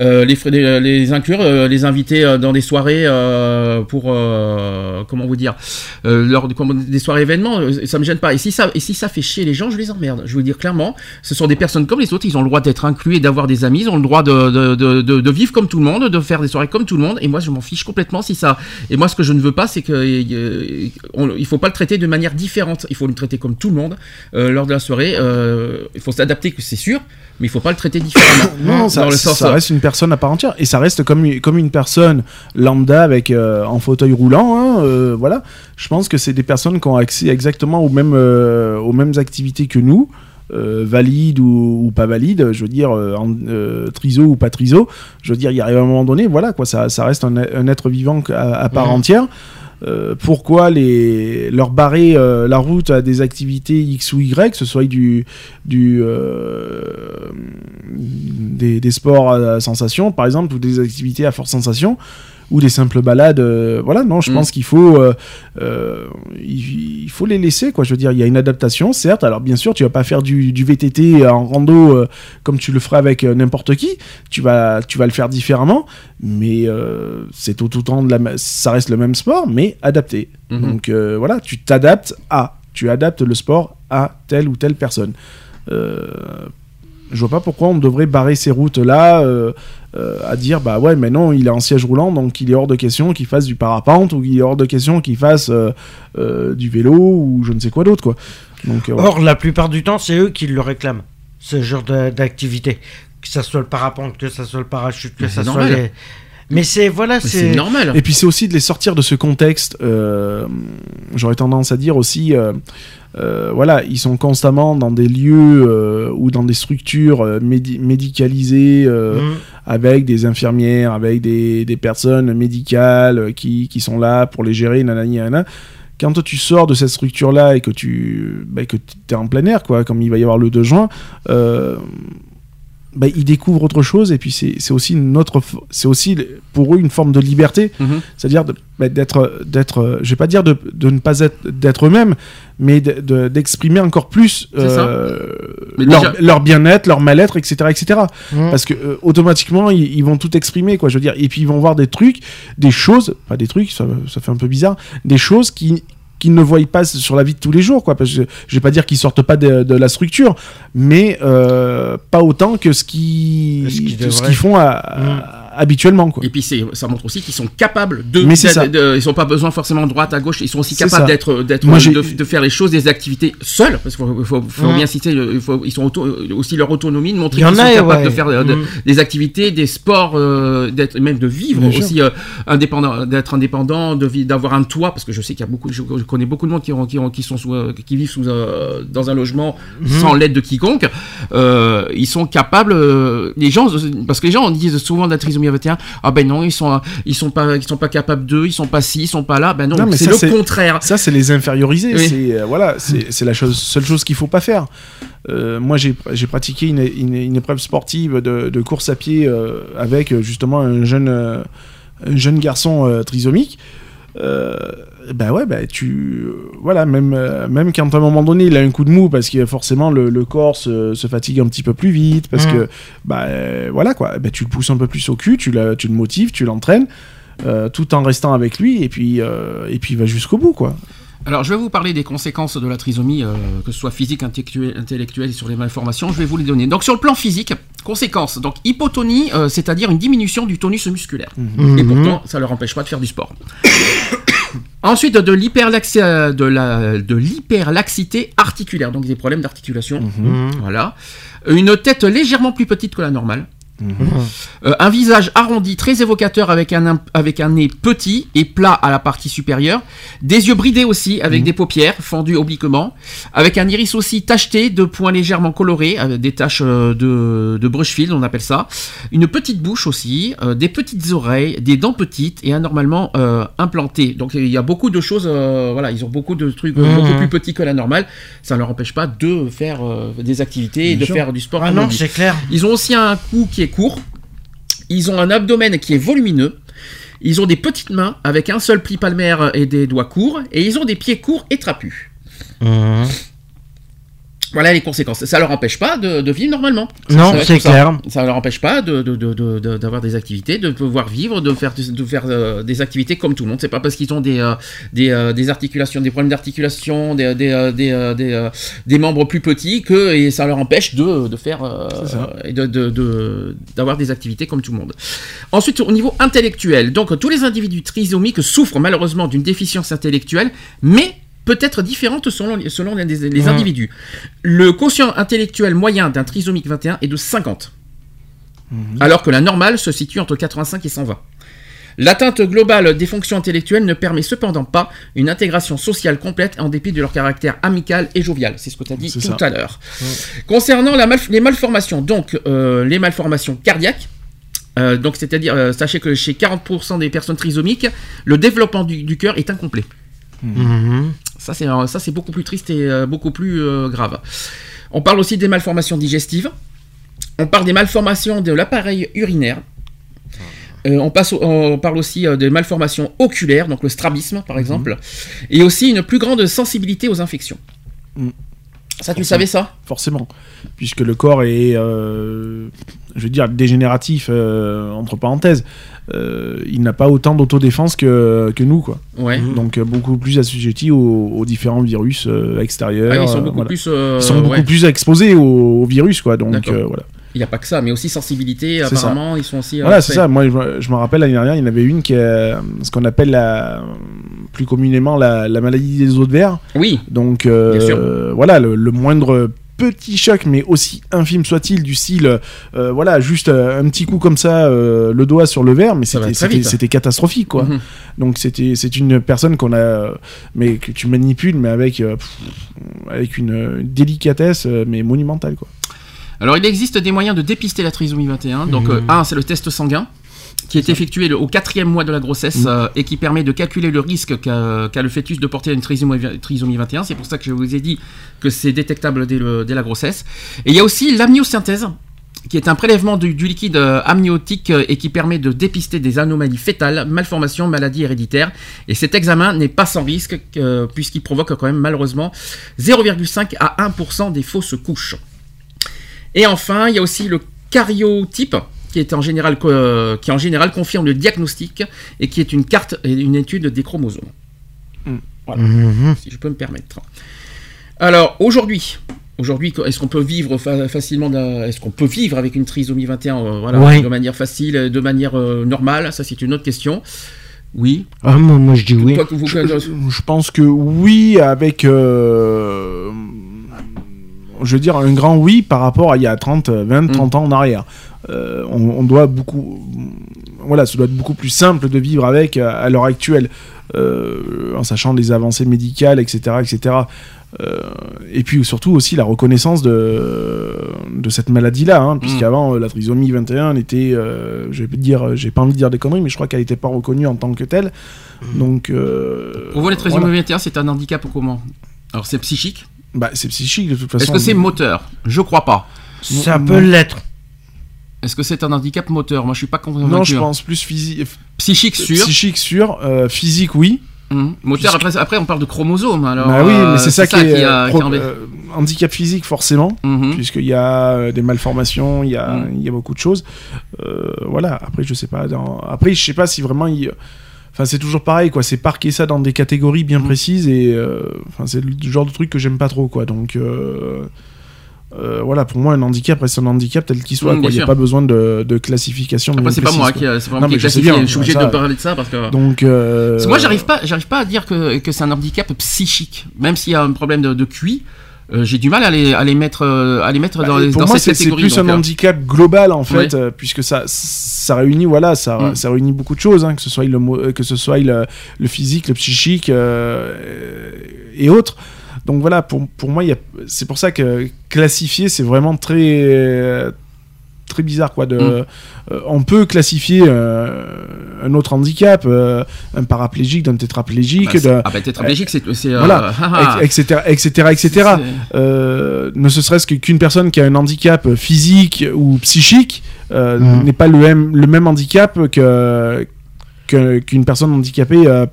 Euh, les, frais- les, les inclure, euh, les inviter euh, dans des soirées pour comment vous dire, lors de, des soirées événements, ça me gêne pas. Et si ça et si ça fait chier les gens, je les emmerde. Je veux dire clairement, ce sont des personnes comme les autres, ils ont le droit d'être inclus et d'avoir des amis, ils ont le droit de, de, de, vivre comme tout le monde, de faire des soirées comme tout le monde. Et moi je m'en fiche complètement si ça. Et moi ce que je ne veux pas, c'est que euh, on- il faut pas le traiter de manière différente. Il faut le traiter comme tout le monde lors de la soirée. il faut s'adapter, que c'est sûr, mais il faut pas le traiter différemment. non ça, le ça reste une personne à part entière. Et ça reste comme une- comme une personne lambda avec euh, en fauteuil roulant hein, euh, voilà. Je pense que c'est des personnes qui ont accès exactement aux mêmes euh, aux mêmes activités que nous euh, valide ou, ou pas valide, je veux dire, euh, en, euh, triso ou pas triso, je veux dire, il arrive à un moment donné, voilà, quoi, ça, ça reste un, un être vivant à, à part entière. Euh, pourquoi les, leur barrer euh, la route à des activités X ou Y, que ce soit du, du, euh, des, des sports à sensation, par exemple, ou des activités à forte sensation, ou des simples balades. euh, voilà, non, je Mm. pense qu'il faut, euh, euh, il, il faut les laisser, quoi. Je veux dire, il y a une adaptation, certes. Alors, bien sûr, tu vas pas faire du, du VTT en rando comme tu le ferais avec n'importe qui. Tu vas, tu vas le faire différemment, mais c'est tout autant de la, ça reste le même sport, mais adapté. Mhm. Donc voilà, tu t'adaptes à, tu adaptes le sport à telle ou telle personne. Euh, je vois pas pourquoi on devrait barrer ces routes-là euh, euh, à dire bah ouais mais non il est en siège roulant donc il est hors de question qu'il fasse du parapente ou il est hors de question qu'il fasse euh, euh, du vélo ou je ne sais quoi d'autre quoi. Donc euh. Or, la plupart du temps, c'est eux qui le réclament, ce genre d'activité. Que ça soit le parapente, que ça soit le parachute, que Mais ça soit normal. les... Mais c'est, voilà, c'est... Normal. Et puis c'est aussi de les sortir de ce contexte. euh, J'aurais tendance à dire aussi, euh, euh, voilà, ils sont constamment dans des lieux euh, ou dans des structures euh, médi- médicalisées euh, Mhm. avec des infirmières, avec des, des personnes médicales qui, qui sont là pour les gérer, nanani, nanana. Quand toi, tu sors de cette structure-là et que tu bah, que es en plein air, quoi, comme il va y avoir le 2 juin, euh, bah, ils découvrent autre chose et puis c'est c'est aussi une autre f- c'est aussi pour eux une forme de liberté Mhm. c'est-à-dire bah, d'être d'être euh, je vais pas dire de, de ne pas être d'être eux-mêmes mais de- de- d'exprimer encore plus euh, Mais leur, déjà- leur bien-être leur mal-être etc etc Mhm. parce que euh, automatiquement ils, ils vont tout exprimer quoi je veux dire et puis ils vont voir des trucs des choses pas des trucs ça, ça fait un peu bizarre des choses qui qu'ils ne voient pas sur la vie de tous les jours quoi parce que je vais pas dire qu'ils sortent pas de, de la structure mais euh, pas autant que ce qu'ils font à- à- habituellement quoi Et puis c'est, ça montre aussi qu'ils sont capables de. Mais c'est de- ça. de- ils sont pas besoin forcément de droite à gauche. Ils sont aussi capables d'être, d'être, Moi, j'ai- de, de faire les choses, des activités seuls, parce qu'il faut, faut, faut Mm. bien citer, il faut, ils sont auto- aussi leur autonomie, de montrer qu'ils sont a, capables ouais. de faire euh, de- Mm. des activités, des sports, euh, d'être, même de vivre Bien aussi euh, indépendant, d'être indépendant, de vi- d'avoir un toit, parce que je sais qu'il y a beaucoup, je, je connais beaucoup de monde qui, ont, qui, ont, qui sont sous, euh, qui vivent sous, euh, dans un logement Mhm. sans l'aide de quiconque. Euh, ils sont capables, euh, les gens, parce que les gens disent souvent de la trisomie 21, ah ben non, ils sont, ils sont pas, ils sont pas capables d'eux, ils sont pas ci, ils sont pas là. Ben non, Non, mais c'est le contraire. Ça, c'est les inférioriser. Oui. C'est euh, voilà, c'est la chose, seule chose qu'il faut pas faire. Euh, moi, j'ai pratiqué une, une, une épreuve sportive de, de course à pied euh, avec justement un jeune, un jeune garçon trisomique. Bah ouais, bah tu. voilà, même, euh, même quand à un moment donné il a un coup de mou parce que forcément le, le corps se, se fatigue un petit peu plus vite, parce Mhm. que. Bah voilà quoi, bah, tu le pousses un peu plus au cul, tu, la- tu le motives, tu l'entraînes. euh, tout en restant avec lui et puis euh, et puis il va jusqu'au bout quoi. Alors, je vais vous parler des conséquences de la trisomie, euh, que ce soit physique, intellectuelle, intellectuelle et sur les malformations. Je vais vous les donner. Donc, sur le plan physique, conséquences. Donc, hypotonie, euh, c'est-à-dire une diminution du tonus musculaire. Et Mhm. pourtant, ça leur empêche pas de faire du sport. Ensuite, de euh, de la- de l'hyperlaxité articulaire, donc des problèmes d'articulation. Mhm. Voilà. Une tête légèrement plus petite que la normale. Euh, un visage arrondi très évocateur avec un, avec un nez petit et plat à la partie supérieure. Des yeux bridés aussi avec des paupières fendues obliquement. Avec un iris aussi tacheté de points légèrement colorés avec des taches euh, de, de brushfield on appelle ça. Une petite bouche aussi. euh, des petites oreilles, des dents petites et anormalement euh, implantées. Donc il y a beaucoup de choses. euh, voilà, ils ont beaucoup de trucs euh, Mhm. beaucoup plus petits que la normale. Ça ne leur empêche pas de faire euh, des activités et de sûr. faire du sport. Ah non, c'est clair. Ils ont aussi un cou qui est Ils ont un abdomen qui est volumineux. Ils ont des petites mains avec un seul pli palmaire et des doigts courts. Et ils ont des pieds courts et trapus. Mhm. Voilà les conséquences. Ça leur empêche pas de, de vivre normalement. Non, Ça c'est ça. clair. Ça leur empêche pas de, de- de- de- de- d'avoir des activités, de pouvoir vivre, de faire, de faire euh, des activités comme tout le monde. C'est pas parce qu'ils ont des, euh, des, euh, des articulations, des problèmes d'articulation, des, des, des, membres plus petits que et ça leur empêche de, de faire et d'avoir des activités comme tout le monde. Ensuite, au niveau intellectuel, donc tous les individus trisomiques souffrent malheureusement d'une déficience intellectuelle, mais peut être différente selon, selon les, les Mhm. individus. Le quotient intellectuel moyen d'un trisomique 21 est de 50, alors que la normale se situe entre 85 et 120. L'atteinte globale des fonctions intellectuelles ne permet cependant pas une intégration sociale complète en dépit de leur caractère amical et jovial. C'est ce que tu as dit tout ça. à l'heure. Concernant la mal- les malformations, donc euh, les malformations cardiaques, euh, donc c'est-à-dire, euh, sachez que chez 40% des personnes trisomiques, le développement du, du cœur est incomplet. Ça, c'est beaucoup plus triste et euh, beaucoup plus euh, grave. On parle aussi des malformations digestives. On parle des malformations de l'appareil urinaire. Euh, on, parle aussi des malformations oculaires, donc le strabisme par exemple, et aussi une plus grande sensibilité aux infections. Mm. Ça, tu le savais ça? Forcément, puisque le corps est, euh, je veux dire, dégénératif, euh, entre parenthèses. Euh, il n'a pas autant d'autodéfense que, que nous, quoi. Ouais. Donc euh, beaucoup plus assujettis aux, aux différents virus euh, extérieurs. Ah, ils sont beaucoup voilà. plus. euh, Ils sont beaucoup ouais. plus exposés aux, aux virus, quoi. Donc euh, voilà. Il n'y a pas que ça, mais aussi sensibilité. Ça. Apparemment, ils sont aussi. Voilà, c'est ça. Moi, je, me- je me rappelle l'année dernière, il y en avait une qui est ce qu'on appelle la, plus communément la, la maladie des os de verre. Oui. Donc euh, Bien sûr. voilà, le, le moindre petit choc, mais aussi infime soit-il, du style, euh, voilà, juste euh, un petit coup comme ça, euh, le doigt sur le verre, mais va c'était catastrophique, quoi. Mhm. Donc c'était c'est une personne qu'on a, mais que tu manipules, mais avec euh, pff, avec une délicatesse, mais monumentale, quoi. Alors, il existe des moyens de dépister la trisomie 21. Donc, euh, un, c'est le test sanguin qui est effectué le- au quatrième mois de la grossesse euh, et qui permet de calculer le risque qu'a le fœtus de porter une trisomie, trisomie 21. C'est pour ça que je vous ai dit que c'est détectable dès, le- dès la grossesse. Et il y a aussi l'amniosynthèse qui est un prélèvement du, du liquide euh, amniotique euh, et qui permet de dépister des anomalies fétales, malformations, maladies héréditaires. Et cet examen n'est pas sans risque euh, puisqu'il provoque quand même malheureusement 0,5 à 1% des fausses couches. Et enfin, il y a aussi le cariotype qui est en général euh, qui en général confirme le diagnostic et qui est une carte et une étude des chromosomes. Voilà, Mhm. si je peux me permettre. Alors aujourd'hui, aujourd'hui, est-ce qu'on peut vivre fa- facilement Est-ce qu'on peut vivre avec une trisomie 21 euh, voilà, Ouais. de manière facile, de manière euh, normale? Ça, c'est une autre question. Oui. Ah, moi, moi, je dis oui. Toi, que vous- Je, je- je pense que oui, avec. euh, je veux dire, un grand oui par rapport à il y a 30, 20, 30 ans en arrière. Euh, on, on doit beaucoup. Voilà, ça doit être beaucoup plus simple de vivre avec à, à l'heure actuelle, euh, en sachant les avancées médicales, etc. etc. Euh, et puis surtout aussi la reconnaissance de, de cette maladie-là, hein, puisqu'avant euh, la trisomie 21 était, euh, je vais dire, j'ai pas envie de dire des conneries, mais je crois qu'elle n'était pas reconnue en tant que telle. Donc, euh, Pour vous, les trisomies voilà. 21, c'est un handicap ou comment? Alors, c'est psychique? Bah, c'est psychique de toute façon. Est-ce que c'est moteur? Je crois pas. Ça peut l'être. Est-ce que c'est un handicap moteur? Moi, je suis pas convaincu. Non, je pense plus physique, Psychique sûr. psychique sûr, euh, physique oui. Mhm. Moteur, après, après, on parle de chromosomes. Alors, bah oui, euh, mais c'est ça, qui est, a- euh, qui euh, handicap physique forcément, Mhm. puisqu'il y a euh, des malformations, il y a, il y a beaucoup de choses. Euh, voilà. Après, je sais pas. Dans... Après, je sais pas si vraiment il. Enfin, c'est toujours pareil, quoi. C'est parquer ça dans des catégories bien précises et. euh, Enfin, c'est le genre de truc que j'aime pas trop, quoi. Donc. Euh, euh, voilà, pour moi, un handicap reste un handicap tel qu'il soit. Mm, bien Il n'y a pas besoin de, de classification. Après, bien c'est pas moi qui, pas Non, qui classifié. Je suis obligé ça- de parler de ça parce que. Donc. euh, Parce que moi, j'arrive pas, j'arrive pas à dire que, que c'est un handicap psychique. Même s'il y a un problème de, de QI, euh, j'ai du mal à les, à les mettre, euh, à les mettre dans, Bah, les- pour dans moi, cette c'est c'est catégorie. plus donc, un euh, handicap global en fait, Ouais. euh, puisque ça, ça réunit voilà, ça, Mm. ça réunit beaucoup de choses, hein, que ce soit le, euh, que ce soit le, le physique, le psychique euh, et autres. Donc voilà, pour, pour moi, il y a- c'est pour ça que classifier, c'est vraiment très très bizarre quoi. De, Mm. euh, on peut classifier euh, un autre handicap, euh, un paraplégique, d'un tétraplégique, bah, d'un- ah bah tétraplégique, c'est, c'est, euh, voilà, etc., etc., etc. Euh, ne ce serait-ce que- qu'une personne qui a un handicap physique ou psychique euh, Mhm. n'est pas le même, le même handicap que qu'une personne handicapée euh,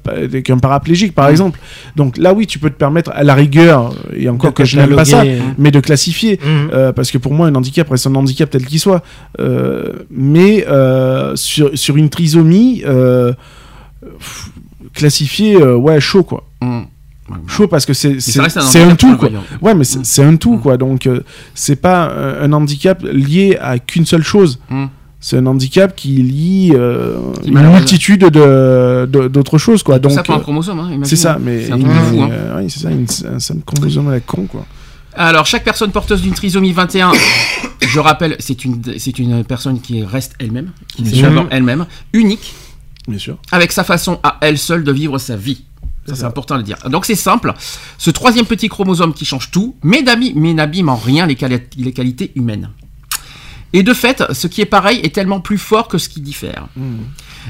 qu'un paraplégique par Mhm. exemple donc là oui tu peux te permettre à la rigueur et encore De que je n'aime pas ça cataloguer. mais de classifier Mhm. euh, parce que pour moi un handicap reste un handicap tel qu'il soit Euh, mais euh, sur, sur une trisomie euh, pff, classifier euh, ouais chaud quoi Mm. chaud parce que c'est un tout quoi. Ouais, mais c'est Mm. un tout, Mm. quoi. Donc, euh, c'est pas un, un handicap lié à qu'une seule chose. Mm. C'est un handicap qui lie euh, une multitude de- de- d'autres choses, quoi. Donc, ça pour un euh, chromosome, hein, c'est ça, mais C'est un truc de fou, hein. euh, oui, c'est ça, une, un, c'est un chromosome à la con, quoi. Alors, chaque personne porteuse d'une trisomie 21, je rappelle, c'est une, c'est une personne qui reste elle-même, qui est elle-même, unique. Bien sûr. avec sa façon à elle seule de vivre sa vie. Ça, c'est important de le dire. Donc c'est simple, ce troisième petit chromosome qui change tout, mais n'abîme mais n'abîme en rien les, quali- les qualités humaines. Et de fait, ce qui est pareil est tellement plus fort que ce qui diffère.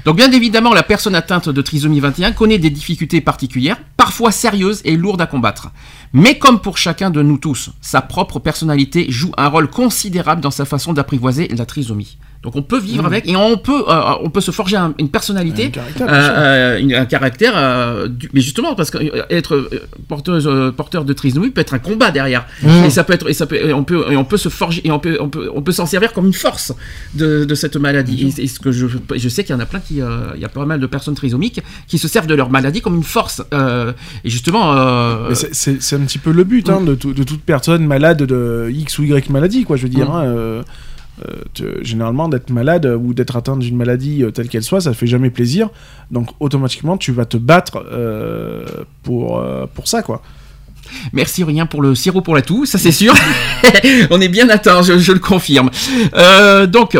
Donc bien évidemment, la personne atteinte de trisomie 21 connaît des difficultés particulières, parfois sérieuses et lourdes à combattre. Mais comme pour chacun de nous tous, sa propre personnalité joue un rôle considérable dans sa façon d'apprivoiser la trisomie. Donc on peut vivre avec et on peut, euh, on peut se forger un- une personnalité, Un caractère, euh, euh, une- un caractère, euh, du- mais justement parce que être porteuse, porteur de trisomie peut être un combat derrière. Et ça peut être, et ça peut, et on peut, et on peut se forger, et on peut, on peut, on peut s'en servir comme une force de, de cette maladie. Et, et ce que je, je sais qu'il y en a plein qui, il y a pas mal de personnes trisomiques qui se servent de leur maladie comme une force. et justement, c'est- un petit peu le but hein, de, tout- de toute personne malade de X ou Y maladie, quoi. Je veux dire, Mm. hein, euh, généralement d'être malade ou d'être atteint d'une maladie euh, telle qu'elle soit, ça fait jamais plaisir. Donc automatiquement, tu vas te battre euh, pour pour ça, quoi. Merci rien pour le sirop pour la toux, ça c'est sûr. On est bien atteint, je, je le confirme. Donc.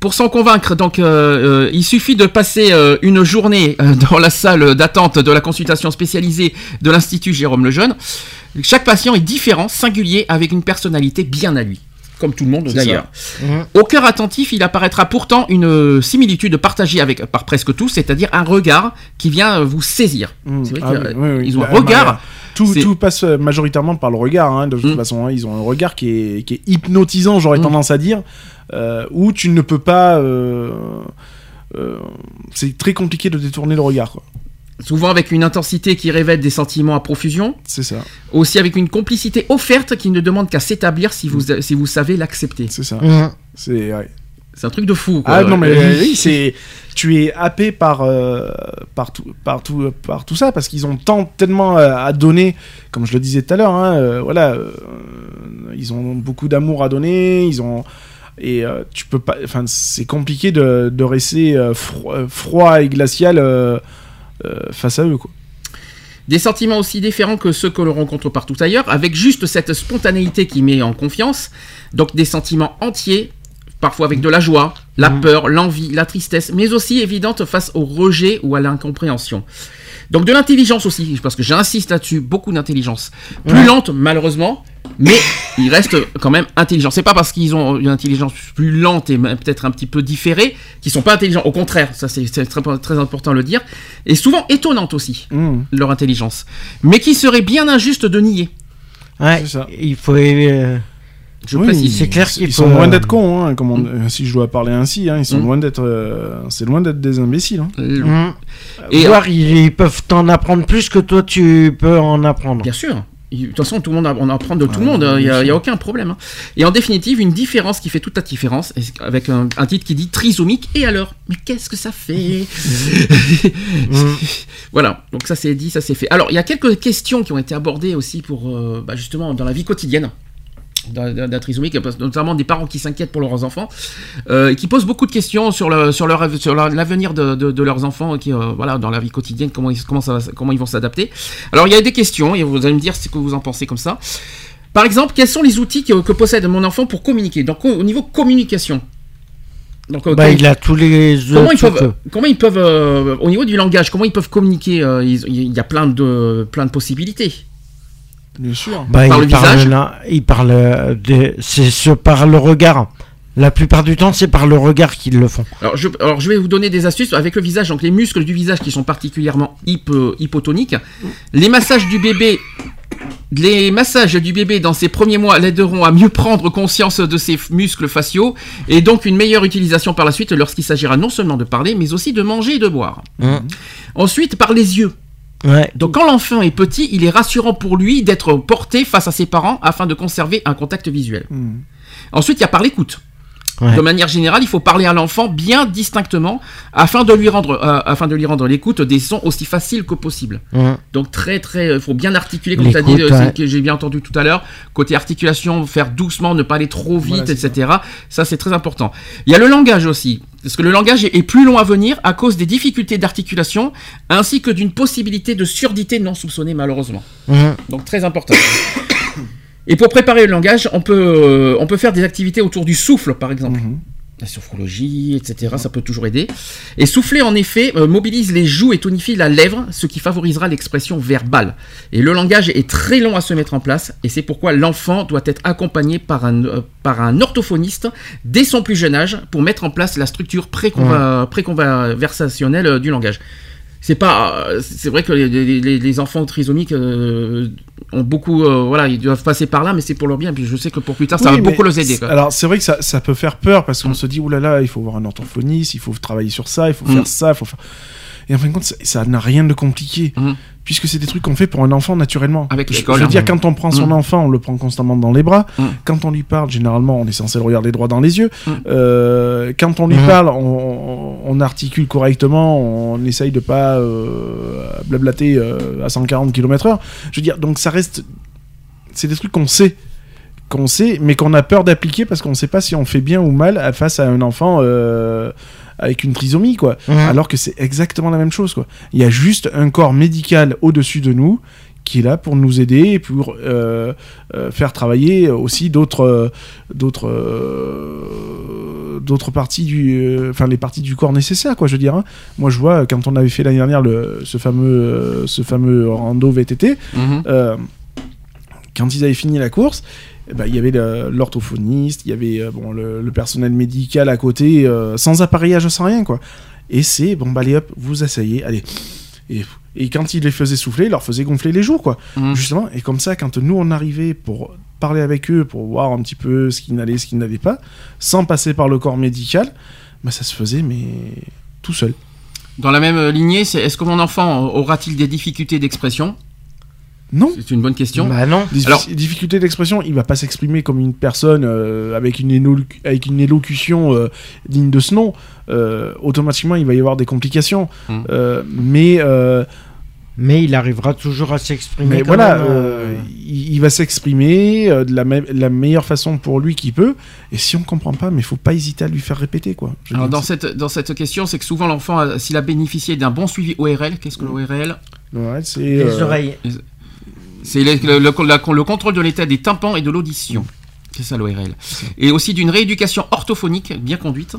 Pour s'en convaincre, donc, il suffit de passer une journée dans la salle d'attente de la consultation spécialisée de l'Institut Jérôme Lejeune. Chaque patient est différent, singulier, avec une personnalité bien à lui, comme tout le monde d'ailleurs. Mhm. Au cœur attentif, il apparaîtra pourtant une euh, similitude partagée avec par presque tous, c'est-à-dire un regard qui vient euh, vous saisir. Mm. C'est vrai Ah qu'ils oui, oui, oui. ils ont un regard. tout, passe euh, majoritairement par le regard, hein, de toute Mm. façon. hein. ils ont un regard qui est, qui est hypnotisant, j'aurais Mm. tendance à dire, euh, où tu ne peux pas. euh, euh, c'est très compliqué de détourner le regard, quoi. Souvent avec une intensité qui révèle des sentiments à profusion, C'est ça, aussi avec une complicité offerte qui ne demande qu'à s'établir si vous, si vous savez l'accepter. c'est ça. C'est ouais. C'est un truc de fou. Quoi. Ah non mais Euh, oui, c'est tu es happé par euh, par tout par tout par tout ça parce qu'ils ont tant tellement euh, à donner comme je le disais tout à l'heure hein, euh, voilà euh, ils ont beaucoup d'amour à donner ils ont et euh, tu peux pas enfin c'est compliqué de, de rester fro- froid et glacial face à eux quoi Des sentiments aussi différents que ceux que l'on rencontre partout ailleurs, avec juste cette spontanéité qui met en confiance. Donc des sentiments entiers, parfois avec de la joie, la Mhm. peur, l'envie, la tristesse, mais aussi évidente face au rejet ou à l'incompréhension. Donc de l'intelligence aussi, parce que j'insiste là-dessus, beaucoup d'intelligence. Plus Ouais. lente malheureusement, mais ils restent quand même intelligents. C'est pas parce qu'ils ont une intelligence plus lente et peut-être un petit peu différée qu'ils sont pas intelligents. Au contraire, ça c'est très, très important de le dire. Et souvent étonnante aussi Mmh, leur intelligence, mais qui serait bien injuste de nier. Ouais, ça. il faut. euh, Je Oui, précise. c'est clair qu'il ils faut, sont loin euh, d'être cons hein, comme on- Mm. euh, si je dois parler ainsi hein, ils sont Mm. loin d'être euh, c'est loin d'être des imbéciles hein. Euh. Et- Voire, ils, ils peuvent t'en apprendre plus que toi tu peux en apprendre. Bien sûr. De toute façon, tout le monde, on apprend de tout le monde. hein. Il n'y a, aucun problème. hein. Et en définitive, une différence qui fait toute la différence, avec un, un titre qui dit trisomique. Et alors Mais qu'est-ce que ça fait? Voilà. Donc ça c'est dit, ça c'est fait. Alors il y a quelques questions qui ont été abordées aussi pour euh, bah, justement dans la vie quotidienne. D'un trisomique, notamment des parents qui s'inquiètent pour leurs enfants, euh, qui posent beaucoup de questions sur, le, sur, leur, sur l'avenir de, de- de leurs enfants, qui, euh, voilà, dans la vie quotidienne, comment ils, comment, ça comment ils vont s'adapter. Alors il y a des questions, et vous allez me dire ce que vous en pensez comme ça. Par exemple, quels sont les outils que, que possède mon enfant pour communiquer? Donc au, au niveau communication. Donc, euh, Bah, il a tous les Comment ils peuvent, comment ils peuvent euh, au niveau du langage, comment ils peuvent communiquer euh, ils- Il y a plein de, plein de possibilités. Bien sûr. Bah, Par il le parle visage là, il parle euh, de, c'est ce par le regard. La plupart du temps, c'est par le regard qu'ils le font. Alors je, alors je vais vous donner des astuces avec le visage, donc les muscles du visage qui sont particulièrement hypo- hypotoniques. Les massages du bébé, les massages du bébé dans ses premiers mois l'aideront à mieux prendre conscience de ses muscles faciaux et donc une meilleure utilisation par la suite lorsqu'il s'agira non seulement de parler mais aussi de manger et de boire. Mhm. Ensuite par les yeux. Ouais. Donc quand l'enfant est petit, il est rassurant pour lui d'être porté face à ses parents afin de conserver un contact visuel. Mm. Ensuite, il y a par l'écoute. Ouais. De manière générale, il faut parler à l'enfant bien distinctement afin de lui rendre, euh, afin de lui rendre l'écoute des sons aussi faciles que possible. Donc très très, il faut bien articuler comme tu as dit, L'écoute, euh, ouais. que j'ai bien entendu tout à l'heure. Côté articulation, faire doucement, ne pas aller trop vite, Voilà, etc. Ça c'est très important. Il y a le langage aussi, parce que le langage est plus long à venir à cause des difficultés d'articulation ainsi que d'une possibilité de surdité non soupçonnée malheureusement. Donc très important. Et pour préparer le langage, on peut, euh, on peut faire des activités autour du souffle, par exemple. Mhm. la sophrologie, etc. Ça peut toujours aider. Et souffler, en effet, euh, mobilise les joues et tonifie la lèvre, ce qui favorisera l'expression verbale. Et le langage est très long à se mettre en place, et c'est pourquoi l'enfant doit être accompagné par un, euh, par un orthophoniste dès son plus jeune âge pour mettre en place la structure préconversationnelle euh, du langage. C'est pas, euh, c'est vrai que les, les- enfants trisomiques euh, ont beaucoup, euh, voilà, ils doivent passer par là, mais c'est pour leur bien. Puis je sais que pour plus tard, ça Oui, va beaucoup les aider. quoi. Alors c'est vrai que ça, ça peut faire peur parce qu'on Mm. se dit oulala, là là, il faut voir un orthophoniste, il faut travailler sur ça, il faut Mm. faire ça, il faut faire. Et en fin de compte, ça- ça n'a rien de compliqué Mm. Puisque c'est des trucs qu'on fait pour un enfant naturellement. Avec Je- l'école, Je veux dire, hein. quand on prend son Mm. enfant, on le prend constamment dans les bras. Mm. Quand on lui parle, généralement, on est censé le regarder droit dans les yeux. Mm. Euh, quand on lui parle, on articule correctement, on essaye de pas euh, blablater euh, à 140 km/h. Je veux dire, donc ça reste. C'est des trucs qu'on sait qu'on sait, mais qu'on a peur d'appliquer parce qu'on ne sait pas si on fait bien ou mal face à un enfant euh, avec une trisomie, quoi. Alors que c'est exactement la même chose, quoi. Il y a juste un corps médical au-dessus de nous qui est là pour nous aider et pour euh, euh, faire travailler aussi d'autres d'autres d'autres parties du enfin les parties du corps nécessaires quoi je veux dire hein. moi je vois quand on avait fait l'année dernière le, ce fameux ce fameux rando VTT Mhm. quand ils avaient fini la course, eh ben, il y avait l'orthophoniste, il y avait euh, bon, le, le personnel médical à côté, euh, sans appareillage, sans rien, quoi. Et c'est, bon, bah, allez hop, vous asseyez, allez. Et, et quand ils les faisaient souffler, ils leur faisaient gonfler les joues, quoi. Mhm. Justement, et comme ça, quand nous, on arrivait pour parler avec eux, pour voir un petit peu ce qui n'allait, ce qui n'allait pas, sans passer par le corps médical, bah, ça se faisait, mais tout seul. Dans la même lignée, c'est est-ce que mon enfant aura-t-il des difficultés d'expression? Non C'est une bonne question. Bah non. Alors- difficulté d'expression, il va pas s'exprimer comme une personne euh, avec, une élo- avec une élocution euh, digne de ce nom. Euh, automatiquement, il va y avoir des complications. Mm. Euh, mais euh, Mais il arrivera toujours à s'exprimer. mais quand voilà, même, euh, euh, il, il va s'exprimer euh, de la, me- la meilleure façon pour lui qu'il peut. Et si on comprend pas, mais faut pas hésiter à lui faire répéter. quoi. Je Alors dans cette, dans cette question, c'est que souvent l'enfant, a- s'il a bénéficié d'un bon suivi ORL, qu'est-ce que l'ORL c'est, Les euh, oreilles. C'est le, le- le- la- le contrôle de l'état des tympans et de l'audition. C'est ça l'ORL. Et aussi d'une rééducation orthophonique bien conduite,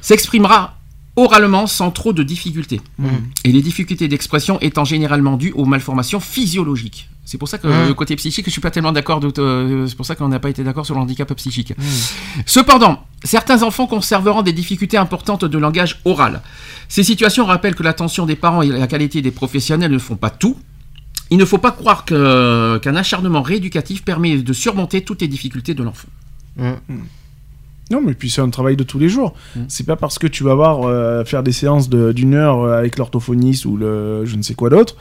s'exprimera oralement sans trop de difficultés. Mm. Et les difficultés d'expression étant généralement dues aux malformations physiologiques. C'est pour ça que le côté psychique, je suis pas tellement d'accord. C'est pour ça qu'on n'a pas été d'accord sur le handicap psychique. Cependant, certains enfants conserveront des difficultés importantes de langage oral. Ces situations rappellent que l'attention des parents et la qualité des professionnels ne font pas tout. Il ne faut pas croire qu'un acharnement rééducatif permet de surmonter toutes les difficultés de l'enfant. Mm. Non, mais puis c'est un travail de tous les jours. Mm. C'est pas parce que tu vas voir euh, faire des séances de- d'une heure euh, avec l'orthophoniste ou le je ne sais quoi d'autre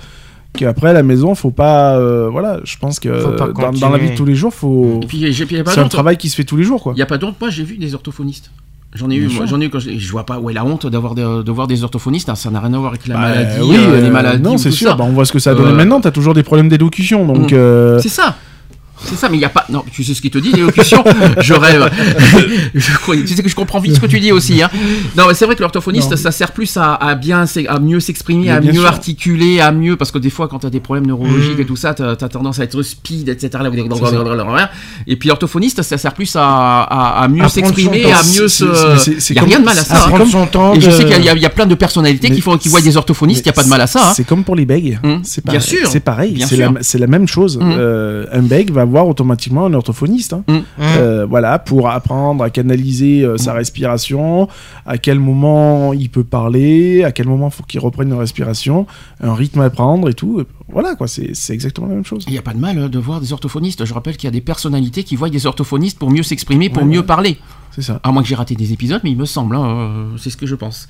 qu'après à la maison, faut pas. euh, voilà, je pense que dans, dans la vie de tous les jours, faut. Et puis, j'ai- puis, il y a pas C'est un travail qui se fait tous les jours, quoi. Il n'y a pas longtemps, moi j'ai vu des orthophonistes. J'en ai eu, j'en ai eu quand je, je vois pas où est la honte d'avoir de, de voir des orthophonistes. hein, ça n'a rien à voir avec la Bah, maladie, oui, euh, euh, les maladies. Non, c'est sûr. Bah, on voit ce que ça a donné Euh, maintenant. T'as toujours des problèmes d'élocution, donc. Mm. euh, C'est ça. C'est ça, mais il n'y a pas. Non, tu sais ce qu'il te dit, l'élocution? je rêve. je tu sais que je comprends vite ce que tu dis aussi. Hein. Non, mais c'est vrai que l'orthophoniste, ça sert plus à, à bien, à mieux s'exprimer, à mieux sûr. articuler, à mieux. Parce que des fois, quand tu as des problèmes neurologiques Mhm. et tout ça, tu as, tendance à être speed, etc. Et puis l'orthophoniste, ça sert plus à, à, à mieux s'exprimer, à mieux se. Il n'y a rien de mal à ça. hein. son temps. Et je sais qu'il y y, a- plein de personnalités Mais qui, font, qui voient des orthophonistes, il n'y a pas de mal à ça. hein. C'est comme pour les bègues. Hum, C'est bien pareil. sûr. C'est la, la même chose. Hum. Euh, un bègue va voir automatiquement un orthophoniste. hein. Hum. Mm. Euh, voilà, pour apprendre à canaliser euh, sa respiration, à quel moment il peut parler, à quel moment faut qu'il reprenne une respiration, un rythme à prendre et tout. Voilà, quoi, c'est exactement la même chose. Il n'y a pas de mal euh, de voir des orthophonistes. Je rappelle qu'il y a des personnalités qui voient des orthophonistes pour mieux s'exprimer, pour Ouais, mieux ouais. parler. C'est ça. À moins que j'ai raté des épisodes, mais il me semble, hein, euh, c'est ce que je pense.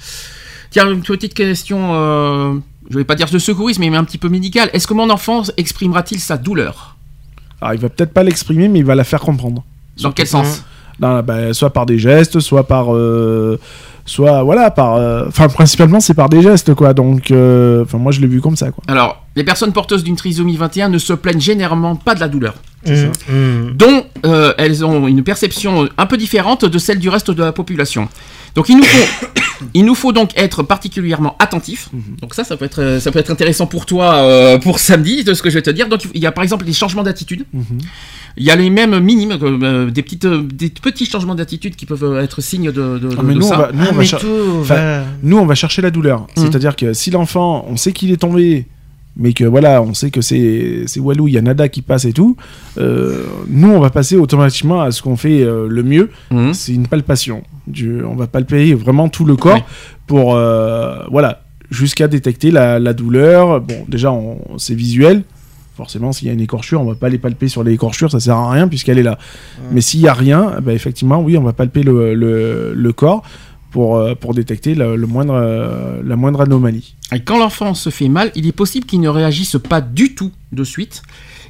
Tiens, une petite question, euh, je vais pas dire de secourisme, mais un petit peu médicale. Est-ce que mon enfant exprimera-t-il sa douleur? Alors, il va peut-être pas l'exprimer, mais il va la faire comprendre. Dans quel sens Non, bah, soit par des gestes, soit par. euh, soit, voilà, par. euh, Enfin, principalement, c'est par des gestes, quoi. Donc, euh, enfin, moi, je l'ai vu comme ça, quoi. Alors, les personnes porteuses d'une trisomie 21 ne se plaignent généralement pas de la douleur, Mm, mm. dont euh, elles ont une perception un peu différente de celle du reste de la population. Donc, il nous faut, il nous faut donc être particulièrement attentifs. Donc ça, ça peut être, ça peut être intéressant pour toi, euh, pour samedi, de ce que je vais te dire. Donc, il y a par exemple les changements d'attitude. Mhm. Il y a les mêmes minimes, euh, des, petites, des petits changements d'attitude qui peuvent être signes de, de, Ah, mais de nous, ça. on va, nous, Ah, on va mais cher- tout enfin, va- nous, on va chercher la douleur. C'est-à-dire que si l'enfant, on sait qu'il est tombé, mais que voilà, on sait que c'est c'est Walou, il y a nada qui passe et tout, euh, nous, on va passer automatiquement à ce qu'on fait euh, le mieux, Mhm. c'est une palpation. Du- on va palper vraiment tout le corps Oui. pour, euh, voilà, jusqu'à détecter la, la douleur. Bon, déjà, on- c'est visuel. Forcément, s'il y a une écorchure, on va pas les palper sur les écorchures, ça sert à rien puisqu'elle est là. Mais s'il y a rien, ben, effectivement, oui, on va palper le, le- le corps pour, pour détecter le, le moindre, la moindre anomalie. Et quand l'enfant se fait mal, il est possible qu'il ne réagisse pas du tout de suite.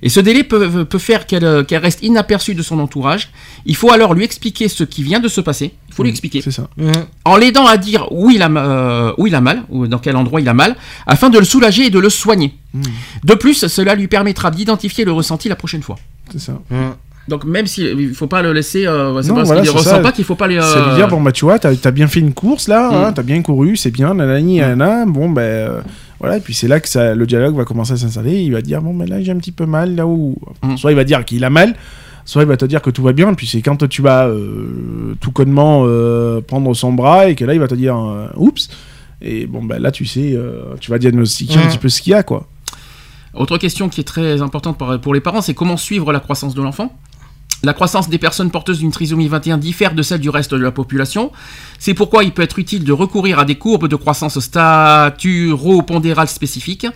Et ce délai peut, peut faire qu'elle euh, qu'elle reste inaperçue de son entourage. Il faut alors lui expliquer ce qui vient de se passer. Il faut lui Mm, expliquer. C'est ça. En l'aidant à dire où il, a, ma- euh, où il a mal, ou dans quel endroit il a mal, afin de le soulager et de le soigner. Mm. De plus, cela lui permettra d'identifier le ressenti la prochaine fois. C'est ça. Donc même s'il ne faut pas le laisser, euh, c'est voilà, qu'il ne ressent ça. pas qu'il faut pas les... C'est lui euh, dire, bon, bah, tu vois, t'as as bien fait une course là, hein, Mm. t'as bien couru, c'est bien, nanani, nanana, bon, ben, euh, voilà, et puis c'est là que ça, le dialogue va commencer à s'installer, il va dire, bon, ben là, j'ai un petit peu mal, là où. Mm. Soit il va dire qu'il a mal, soit il va te dire que tout va bien, puis c'est quand tu vas euh, tout connement euh, prendre son bras et que là, il va te dire, euh, oups, et bon, ben là, tu sais, euh, tu vas diagnostiquer un Mm. petit peu ce qu'il y a, quoi. Autre question qui est très importante pour les parents, c'est comment suivre la croissance de l'enfant? La croissance des personnes porteuses d'une trisomie 21 diffère de celle du reste de la population. C'est pourquoi il peut être utile de recourir à des courbes de croissance staturo-pondérale spécifiques.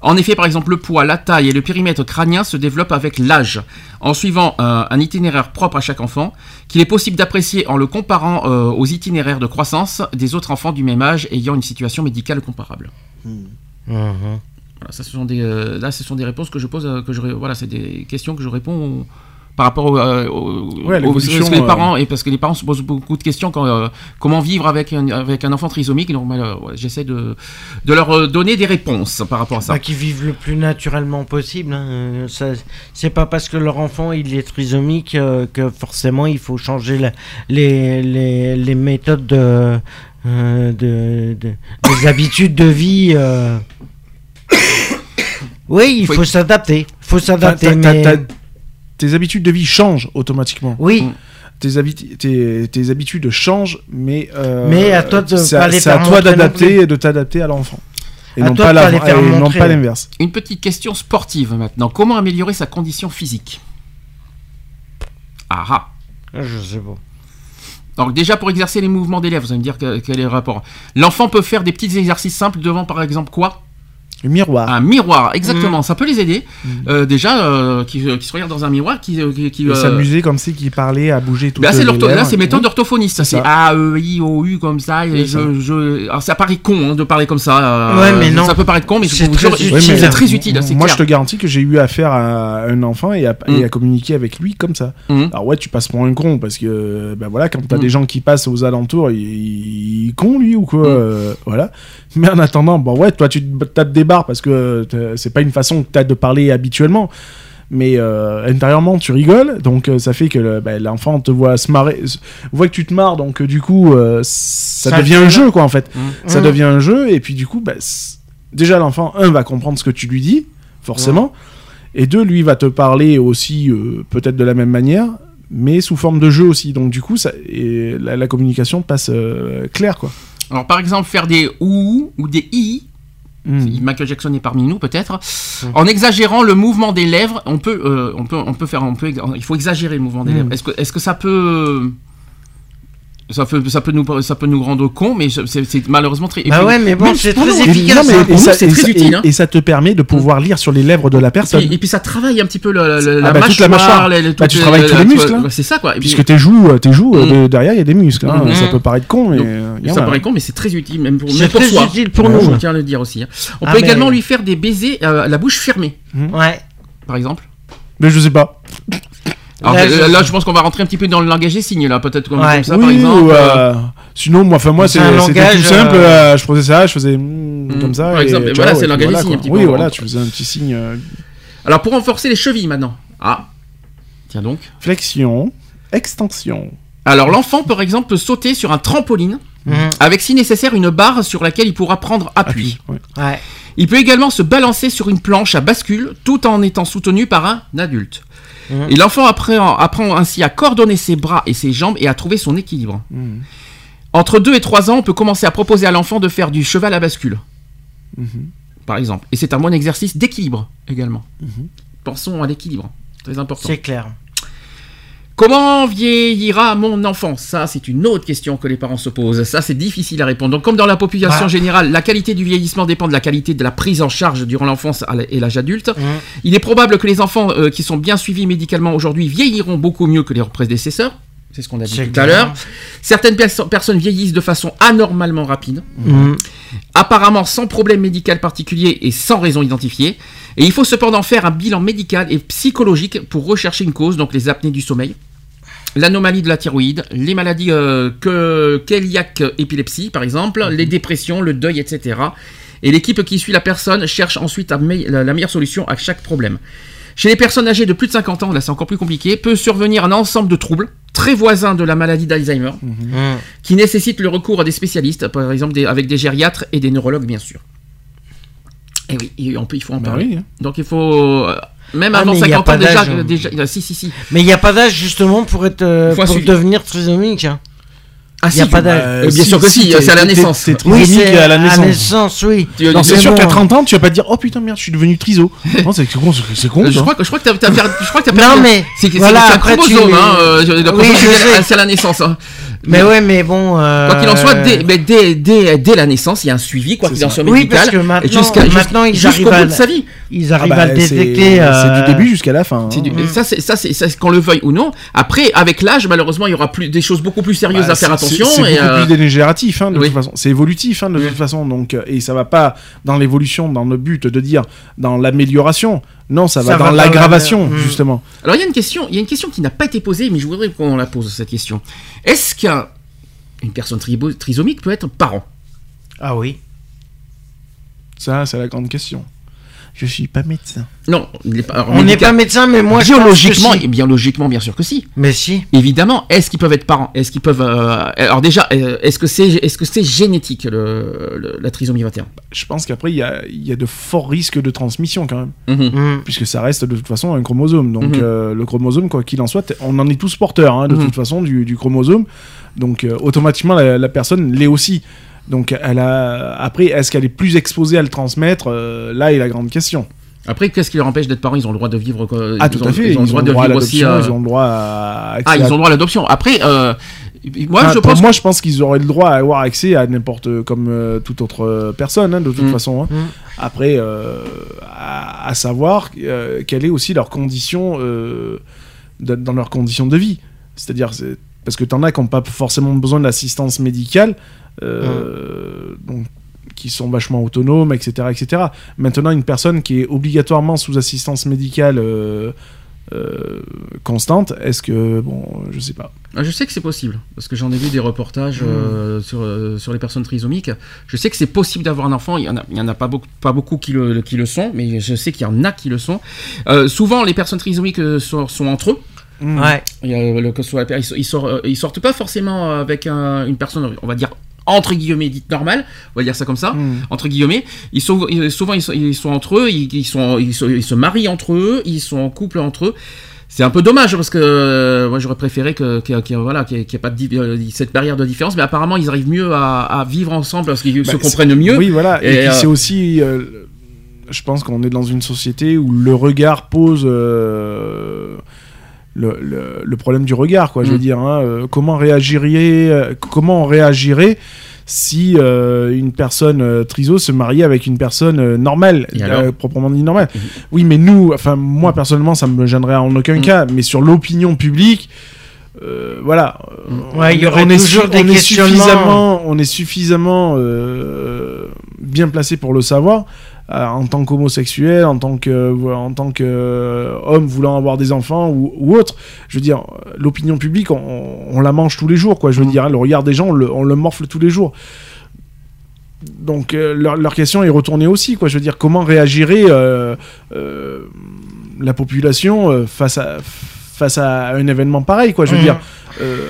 En effet, par exemple, le poids, la taille et le périmètre crânien se développent avec l'âge, en suivant euh, un itinéraire propre à chaque enfant, qu'il est possible d'apprécier en le comparant euh, aux itinéraires de croissance des autres enfants du même âge ayant une situation médicale comparable. Mhm. Voilà, ça, ce sont des, euh, là, ce sont des réponses que je pose, euh, que je, voilà, c'est des questions que je réponds par rapport au, euh, au- Ouais, que les euh. parents et parce que les parents se posent beaucoup de questions quand, euh, comment vivre avec un, avec un enfant trisomique. Donc, j'essaie de, de leur donner des réponses par rapport à ça. Bah, qu'ils vivent le plus naturellement possible. hein. Ça- C'est pas parce que leur enfant il est trisomique euh, que forcément il faut changer la- les, les, les méthodes de, euh, de, de- des habitudes de vie. euh. Oui, il Faut- faut s'adapter. faut Enfin, s'adapter. mais- tes habitudes de vie changent automatiquement. Oui, Mm. tes, habi- tes, tes habitudes changent, mais euh, Mais à toi de c'est pas à, c'est à toi d'adapter, de t'adapter à l'enfant. Et À non toi pas, de pas la- les faire et non montrer. pas l'inverse. Une petite question sportive maintenant. Comment améliorer sa condition physique? Ah ah. je sais pas. Donc déjà pour exercer les mouvements des lèvres, vous allez me dire que- quel est le rapport? L'enfant peut faire des petits exercices simples devant par exemple quoi? Le miroir. Un miroir, exactement. Ça peut les aider. Mm. Euh, déjà, euh, qui, qui se regardent dans un miroir, qui, euh, qui, qui, euh, s'amuser comme si qu'il parlait à bouger tout Bah, c'est les l'ortho- là, lèvres. c'est méthode orthophoniste. ça, C'est ça. A, E, I, O, U comme ça. Et C'est je, je... Alors, ça paraît con hein, de parler comme ça. euh, Ouais, mais non. Ça peut paraître con, mais je C'est très utile. Mais- c'est très utile. C'est Moi, clair. je te garantis que j'ai eu affaire à un enfant et à, Mm. et à communiquer avec lui comme ça. Alors ouais, tu passes pour un con parce que ben voilà, quand t'as Mm. des gens qui passent aux alentours, il, con lui ou quoi, Mm. euh, voilà. Mais en attendant, bon ouais, toi tu tapes des barres parce que t'as- c'est pas une façon que t'as de parler habituellement. Mais euh, intérieurement, tu rigoles, donc euh, ça fait que le- ben, l'enfant te voit se marrer, voit que tu te marres, donc euh, du coup, euh, ça, Ça devient un jeu quoi en fait. Mm. Ça Mm. devient un jeu et puis du coup, c- déjà l'enfant un va comprendre ce que tu lui dis, forcément, et deux lui va te parler aussi euh, peut-être de la même manière, mais sous forme de jeu aussi. Donc du coup, ça, et la, la communication passe euh, claire quoi. Alors, par exemple, faire des OU ou des I. Mm. Michael Jackson est parmi nous peut-être. En exagérant le mouvement des lèvres, on peut, euh, on peut, on peut faire, on peut, il faut exagérer le mouvement des Mm. lèvres. Est-ce que, est-ce que ça peut, ça peut, ça peut nous, ça peut nous rendre cons, mais c'est, malheureusement très. Bah ouais, mais bon, c'est très nous, efficace. non, mais- hein. et nous, ça- et utile, hein. et te permet de pouvoir lire sur les lèvres de la Et personne. puis, et puis ça travaille un petit peu le- le- la, Ah bah, mâchoire, toute la mâchoire. les- les- Bah, tu travailles tous les muscles, hein. C'est ça quoi. Et puis- Puisque tes joues, euh, tes joues euh, Mm. de- derrière, il y a des muscles. hein. Mhm. Ça peut paraître con, mais Donc, euh, ça paraît con, mais c'est très utile, même pour, même utile pour Ouais, nous. Je tiens à le dire aussi. hein. On Ah, peut également lui faire des baisers la bouche fermée, Ouais. par exemple. Mais je sais pas. Alors, Là, là, je- là, je pense qu'on va rentrer un petit peu dans le langage des signes, là, peut-être comme, Ouais. comme ça, oui, par exemple. ou, euh, euh, sinon, moi, enfin, moi, C'est langage, tout simple. euh, euh, je faisais ça, je faisais mm, Mm, comme ça. par exemple, et voilà, c'est le langage des voilà, signes, un petit Oui, peu. voilà, tu faisais un petit signe. euh, Alors, pour renforcer les chevilles maintenant. Ah, tiens donc. flexion, extension. Alors, l'enfant, par exemple, peut sauter sur un trampoline, Mhm. avec si nécessaire une barre sur laquelle il pourra prendre appui. Ouais. Ouais. Il peut également se balancer sur une planche à bascule tout en étant soutenu par un adulte. Et l'enfant apprend, apprend ainsi à coordonner ses bras et ses jambes et à trouver son équilibre. Mhm. Entre 2 et 3 ans, on peut commencer à proposer à l'enfant de faire du cheval à bascule, Mhm. par exemple. Et c'est un bon exercice d'équilibre également. Pensons à l'équilibre, très important. C'est clair. Comment vieillira mon enfant? Ça, c'est une autre question que les parents se posent. Ça, c'est difficile à répondre. Donc, comme dans la population Ah. générale, la qualité du vieillissement dépend de la qualité de la prise en charge durant l'enfance et l'âge adulte. Mhm. Il est probable que les enfants euh, qui sont bien suivis médicalement aujourd'hui vieilliront beaucoup mieux que leurs prédécesseurs. C'est ce qu'on a dit tout à l'heure. Certaines perso- personnes vieillissent de façon anormalement rapide, Mhm. apparemment sans problème médical particulier et sans raison identifiée. Et il faut cependant faire un bilan médical et psychologique pour rechercher une cause, donc les apnées du sommeil, l'anomalie de la thyroïde, les maladies euh, que cardiaques, épilepsie par exemple, les dépressions, le deuil, etc. Et l'équipe qui suit la personne cherche ensuite me- la, meilleure solution à chaque problème. Chez les personnes âgées de plus de 50 ans, là c'est encore plus compliqué, peut survenir un ensemble de troubles très voisins de la maladie d'Alzheimer, Mhm. qui nécessitent le recours à des spécialistes, par exemple des- avec des gériatres et des neurologues bien sûr. Et oui, et on peut, il faut en Bah parler. oui, hein. Donc il faut, euh, même Ah, avant mais il y a 50 pas ans déjà, hein. déjà, euh, si si si. Mais il n'y a pas d'âge justement pour être euh, pour suivi. devenir trisomique. hein. Ah Il y a si, pas d'âge. euh, bien sûr que si, c'est à la naissance. t'es Oui, c'est à la naissance. oui. Tu- Non, c'est sûr bon, qu'à 30 ans, tu vas pas te dire Oh putain, merde, je suis devenu triso. non, c'est c'est con, c'est c'est con. Je crois que je crois que t'as t'as perdu, je crois que t'as Non, mais c'est c'est- voilà, c'est un après, tu- hein, euh, Oui, c'est à- c'est à la naissance. hein. Mais ouais, mais bon. euh, Quoi qu'il en soit, dès, mais dès, dès, dès la naissance, il y a un suivi, quoi qu'il en soit Oui, médical, parce que maintenant- jusqu'à- jus- maintenant, ils jusqu'au arrivent bout à- de sa vie. Ils Ah arrivent bah, à le c'est- détecter. C'est euh, du début jusqu'à la fin. C'est hein. du- Ça, c'est ça, c'est ça, qu'on le veuille ou non. Après, avec l'âge, malheureusement, il y aura plus des choses beaucoup plus sérieuses Bah, à faire c'est- attention. C'est c'est et, beaucoup euh, plus dégénératif, hein, de oui. toute façon. C'est évolutif, hein, de toute façon. Donc, euh, et ça va pas dans l'évolution, dans le but de dire dans l'amélioration. Non, ça va Ça dans va dans l'aggravation, la- justement. Alors, il y a une question, il y a une question qui n'a pas été posée, mais je voudrais qu'on la pose cette question. Est-ce qu'une personne tribo- trisomique peut être parent? Ah oui. Ça, c'est la grande question. Je suis pas médecin. Non, il est pas. alors, On n'est pas médecin, mais moi je pense que biologiquement, si. et biologiquement, bien sûr que si. Mais si. Évidemment, est-ce qu'ils peuvent être parents? Est-ce qu'ils peuvent euh, Alors déjà, euh, est-ce que c'est est-ce que c'est génétique le, le- la trisomie 21 Je pense qu'après, il y a, il y a de forts risques de transmission quand même. Mhm. Mm. Puisque ça reste de toute façon un chromosome. Donc, Mhm. euh, le chromosome, quoi qu'il en soit, on en est tous porteurs, hein, de Mhm. toute façon, du, du chromosome. Donc, euh, automatiquement, la, la personne l'est aussi. Donc, elle a... après, est-ce qu'elle est plus exposée à le transmettre Euh, Là est la grande question. Après, qu'est-ce qui leur empêche d'être parents? Ils ont le droit de vivre. Ah, tout ont- à fait. Ils ont le droit de vivre aussi. euh, ils ont le droit à. Ah, ils ont le droit à l'adoption. Après, euh, moi, Ah, je pense. moi, je pense qu'ils auraient le droit à avoir accès à n'importe comme euh, toute autre personne, hein, de toute Mm. façon. hein. Mm. Après, euh, à, à savoir euh, quelle est aussi leur condition dans leurs conditions de vie. C'est-à-dire, c'est- parce que t'en as qui n'ont pas forcément besoin d'assistance médicale, euh, donc qui sont vachement autonomes, etc., etc. Maintenant, une personne qui est obligatoirement sous assistance médicale euh, euh, constante, est-ce que bon, je sais pas. Ah, Je sais que c'est possible, parce que j'en ai vu des reportages Mm. euh, sur, euh, sur les personnes trisomiques. Je sais que c'est possible d'avoir un enfant, il y en a, il y en a pas, beaucoup, pas beaucoup qui le, qui le sont, mais je sais qu'il y en a qui le sont. Euh, souvent, les personnes trisomiques sont, sont entre eux. Mm. Ouais. Il y a le- que ce soit la per- ils, so- ils sortent, ils sortent pas forcément avec un- une personne, on va dire, entre guillemets, dite normale, on va dire ça comme ça, Mm. entre guillemets. Ils sont, souvent, ils sont, ils sont entre eux, ils, ils sont, ils, sont- ils se marient entre eux, ils sont en couple entre eux. C'est un peu dommage parce que euh, moi j'aurais préféré que, que- voilà qu'il n'y ait, qu'il pas de, euh, cette barrière de différence, mais apparemment ils arrivent mieux à, à vivre ensemble parce qu'ils se Bah, comprennent mieux. Oui, voilà. Et, euh, c'est aussi, euh, je pense qu'on est dans une société où le regard pose le, le- le problème du regard, quoi. Je veux Mm. dire, hein, euh, comment réagirait, euh, comment on réagirait si euh, une personne euh, triso se mariait avec une personne euh, normale, euh, proprement dit normale? Mhm. Oui, mais nous, enfin moi personnellement, ça me gênerait en aucun Mm. cas. Mais sur l'opinion publique. euh, voilà, Ouais, il y On- aurait on est toujours su- des on est suffisamment, on est suffisamment euh, bien placé pour le savoir euh, en tant qu'homosexuel, en tant que, voilà, en tant que euh, homme voulant avoir des enfants ou, ou autre. Je veux dire, l'opinion publique, on, on la mange tous les jours, quoi. Je veux Mm. dire, le regard des gens, on le, on le morfle tous les jours. Donc euh, leur, leur question est retournée aussi, quoi. Je veux dire, comment réagirait euh, euh, la population euh, face à face à un événement pareil, quoi. Je veux Mhm. dire, euh,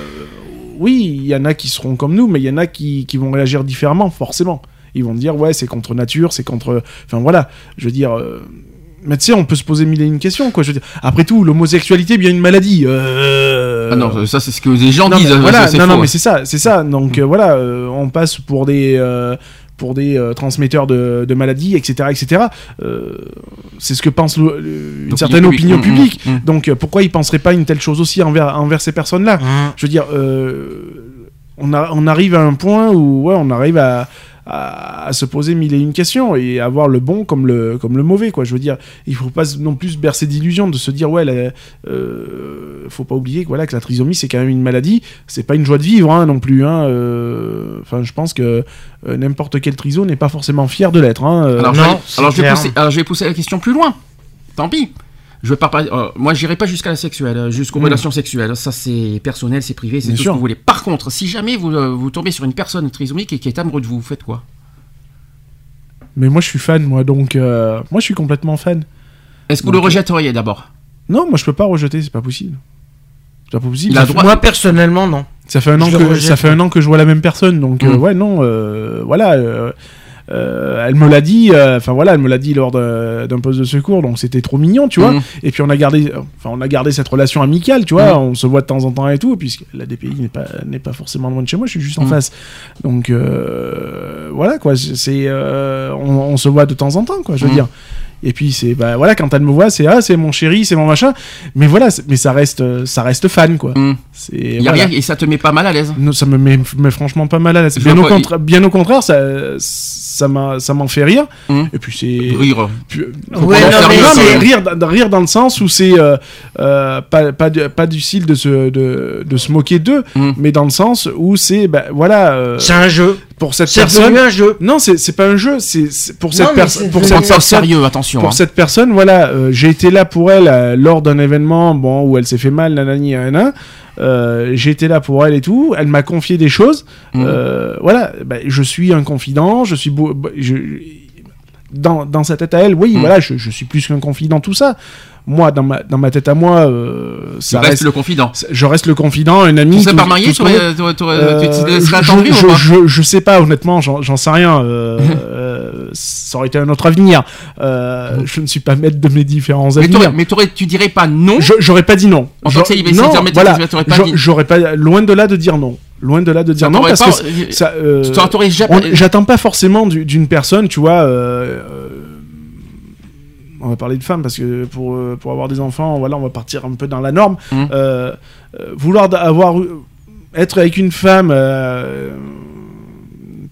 oui, il y en a qui seront comme nous, mais il y en a qui, qui vont réagir différemment, forcément. Ils vont dire, ouais, c'est contre nature, c'est contre. Enfin voilà, je veux dire, euh, mais tu sais, on peut se poser mille et une questions, quoi. Je veux dire, après tout, l'homosexualité est bien une maladie. Euh... Ah non, ça c'est ce que les gens Non, disent. mais voilà, non, faux, non, ouais. mais c'est ça, c'est ça. Donc euh, voilà, euh, on passe pour des pour des transmetteurs de, de maladies, etc., etc. C'est ce que pense le- le- une certaine publique. opinion Mm, publique. mm, mm. Donc pourquoi ils penseraient pas une telle chose aussi envers envers ces personnes-là? Je veux dire, on, a, on arrive à un point où ouais, on arrive à, à, à se poser mille et une questions et à voir le bon comme le, comme le mauvais. Quoi. Je veux dire, il faut pas non plus se bercer d'illusions de se dire, ouais, la- euh, faut pas oublier que, voilà, que la trisomie, c'est quand même une maladie. C'est pas une joie de vivre hein, non plus. hein, euh, Enfin, je pense que euh, n'importe quel triso n'est pas forcément fier de l'être. hein, euh. Alors, Non, alors, je vais clair. pousser, alors je vais pousser la question plus loin. Tant pis. Je veux pas euh, moi, j'irai pas jusqu'à la sexuelle, euh, jusqu'aux relations sexuelles. Ça, c'est personnel, c'est privé, c'est tout sûr. ce que vous voulez. Par contre, si jamais vous, euh, vous tombez sur une personne trisomique et qui est amoureux de vous, vous faites quoi? Mais moi, je suis fan, moi, donc euh, moi, je suis complètement fan. Est-ce que vous Donc, le rejetteriez d'abord? Non, moi, je peux pas rejeter, c'est pas possible. C'est pas possible. Moi personnellement non. Ça fait un an Je que rejette, ça fait un an que je vois la même personne, donc euh, Mm. ouais non, euh, voilà. Euh, elle me l'a dit, euh, enfin voilà, elle me l'a dit lors d'un poste de secours, donc c'était trop mignon, tu vois. Mm. Et puis on a gardé, enfin on a gardé cette relation amicale, tu vois. Mm. On se voit de temps en temps et tout, puisque la DPI n'est pas n'est pas forcément loin de chez moi, je suis juste en Mm. face. Donc euh, voilà quoi, c'est on, on se voit de temps en temps, quoi. Je veux dire. Et puis c'est bah voilà quand elle me voit, c'est ah c'est mon chéri, c'est mon machin. Mais voilà, mais ça reste ça reste fan quoi. Mm. C'est Il y a voilà. rien et ça te met pas mal à l'aise? Non, ça me met, met franchement pas mal à l'aise. Bien, au bien au contraire, ça, ça m'en fait rire. Hum. Et puis c'est. Rire. puis- Ouais, non, mais rire, non, quand mais même. rire, dans- rire dans le sens où c'est euh, euh, pas, pas, du, pas du style de se, de, de se moquer d'eux, Hum. mais dans le sens où c'est, bah, voilà, euh, C'est un jeu. pour cette C'est personne. un jeu. Non, c'est, c'est pas un jeu, c'est, pour cette personne. Pour cette personne. sérieux, attention. Pour hein. cette personne, voilà, euh, j'ai été là pour elle euh, lors d'un événement bon, où elle s'est fait mal, nanani, nanana. Euh, été là pour elle et tout. Elle m'a confié des choses. Mhm. Euh, voilà, bah, je suis un confident. Je suis beau, bah, je- dans, dans sa tête à elle, oui, Mhm. voilà, je, je suis plus qu'un confident, tout ça. Moi, dans ma, dans ma tête à moi, euh, ça restes reste, le confident. je reste le confident, un ami. Tu serais pas marié, tu aurais- Euh, laisserais je, je, ou pas je, je sais pas honnêtement, j'en sais rien. euh, ça aurait été un autre avenir. Euh, je ne suis pas maître de mes différents Mais avenirs. mais tu dirais pas non J'aurais pas dit non. En tant que non, voilà. t'aurais pas. J'aurais pas loin de là de dire non. Loin de là de dire non parce pas- que euh, J'attends pas forcément du- d'une personne, tu vois. euh, on va parler de femmes parce que pour, euh, pour avoir des enfants, voilà, on va partir un peu dans la norme. Mhm. Euh, euh, vouloir avoir être avec une femme, euh,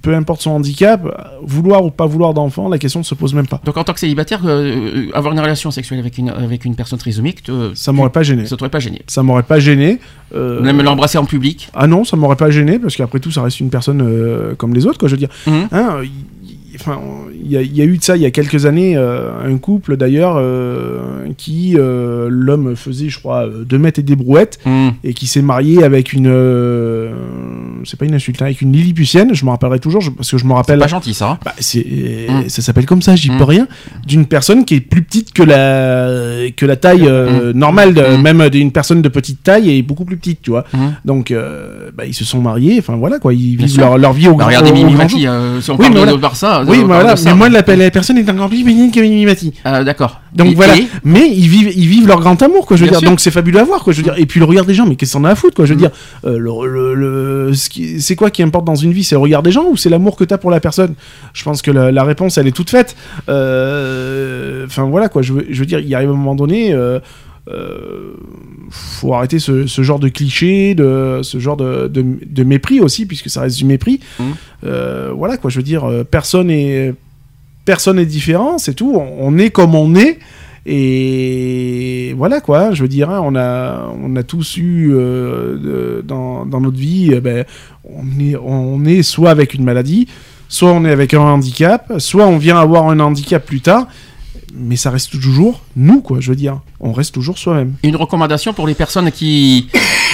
peu importe son handicap, vouloir ou pas vouloir d'enfant, la question ne se pose même pas. Donc en tant que célibataire, euh, avoir une relation sexuelle avec une, avec une personne trisomique, te- Ça m'aurait pas gêné. ça t'aurait pas gêné. Ça m'aurait pas gêné. Euh, Même l'embrasser en public. Ah non, ça m'aurait pas gêné parce qu'après tout, ça reste une personne euh, comme les autres, quoi. Je veux dire, Mhm. Hein, enfin, il y, a- il y a eu de ça il y a quelques années, euh, un couple d'ailleurs, euh, qui euh, l'homme faisait, je crois, deux mètres et des brouettes, Mmh. et qui s'est marié avec une, c'est pas une insulte, hein, avec une Lilliputienne. Je me rappellerai toujours je- parce que je me C'est rappelle. pas gentil ça. hein. Bah, c'est, Mm. ça s'appelle comme ça, j'y Mm. peux rien. D'une personne qui est plus petite que la, que la taille euh, normale, de- Mm. même d'une personne de petite taille est beaucoup plus petite, tu vois. Mm. Donc, euh, bah, ils se sont mariés. Enfin voilà quoi, ils Bien vivent leur, leur vie au Bah, grand regardez Mimi Mati, euh, si on Oui, parle mais de, voilà. Barça. Oui, voilà. de ça. Mais moi, la, la personne est encore plus féminine que Mimi Mati. D'accord. Donc Et- voilà. et- Mais ils vivent, ils vivent leur grand amour, quoi. Je veux dire. sûr. Donc c'est fabuleux à voir, quoi. Je veux dire. Et puis le regard des gens, mais qu'est-ce qu'on a à foutre, quoi. Je veux Mm. dire. Euh, le, le- le- ce qui- c'est quoi qui importe dans une vie? C'est le regard des gens ou c'est l'amour que t'as pour la personne? Je pense que la, la réponse, elle est toute faite. Euh, Enfin voilà, quoi. Je veux, je veux dire, il arrive un moment donné. euh, euh, faut arrêter ce, ce genre de cliché, de ce genre de, de, de mépris aussi, puisque ça reste du mépris. Euh, voilà quoi, je veux dire, personne est personne est différent, c'est tout. On, est comme on est. Et voilà quoi, je veux dire, hein, on, a, on a tous eu euh, dans, dans notre vie, eh ben, on, est, on est soit avec une maladie, soit on est avec un handicap, soit on vient avoir un handicap plus tard, mais ça reste toujours nous, quoi, je veux dire. On reste toujours soi-même. Une recommandation pour les personnes qui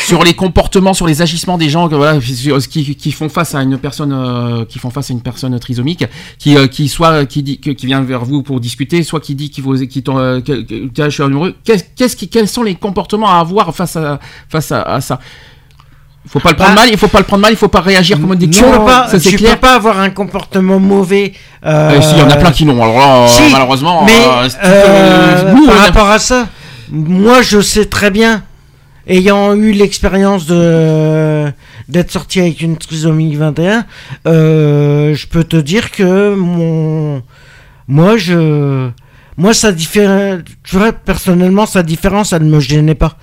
sur les comportements, sur les agissements des gens, que, voilà, sur- qui, qui font face à une personne, euh, qui font face à une personne trisomique, qui, euh, qui soit qui dit que- qui vient vers vous pour discuter, soit qui dit qu'il vous, qui euh, que, que- je suis amoureux. Qu'est-ce, qui, quels sont les comportements à avoir face à face à, à ça? Faut pas le prendre Bah, mal, il faut pas le prendre mal, il faut pas réagir comme on dit. tu peux pas, ça tu clair. peux pas avoir un comportement mauvais. euh, Euh, si, il y en a plein qui l'ont. Alors là, euh, si, malheureusement, mais euh, euh, euh, par rapport à ça, moi je sais très bien, ayant eu l'expérience d'être sorti avec une trisomie 21, euh, je peux te dire que mon moi je moi ça diffère tu vois personnellement sa différence elle ne me gênait pas.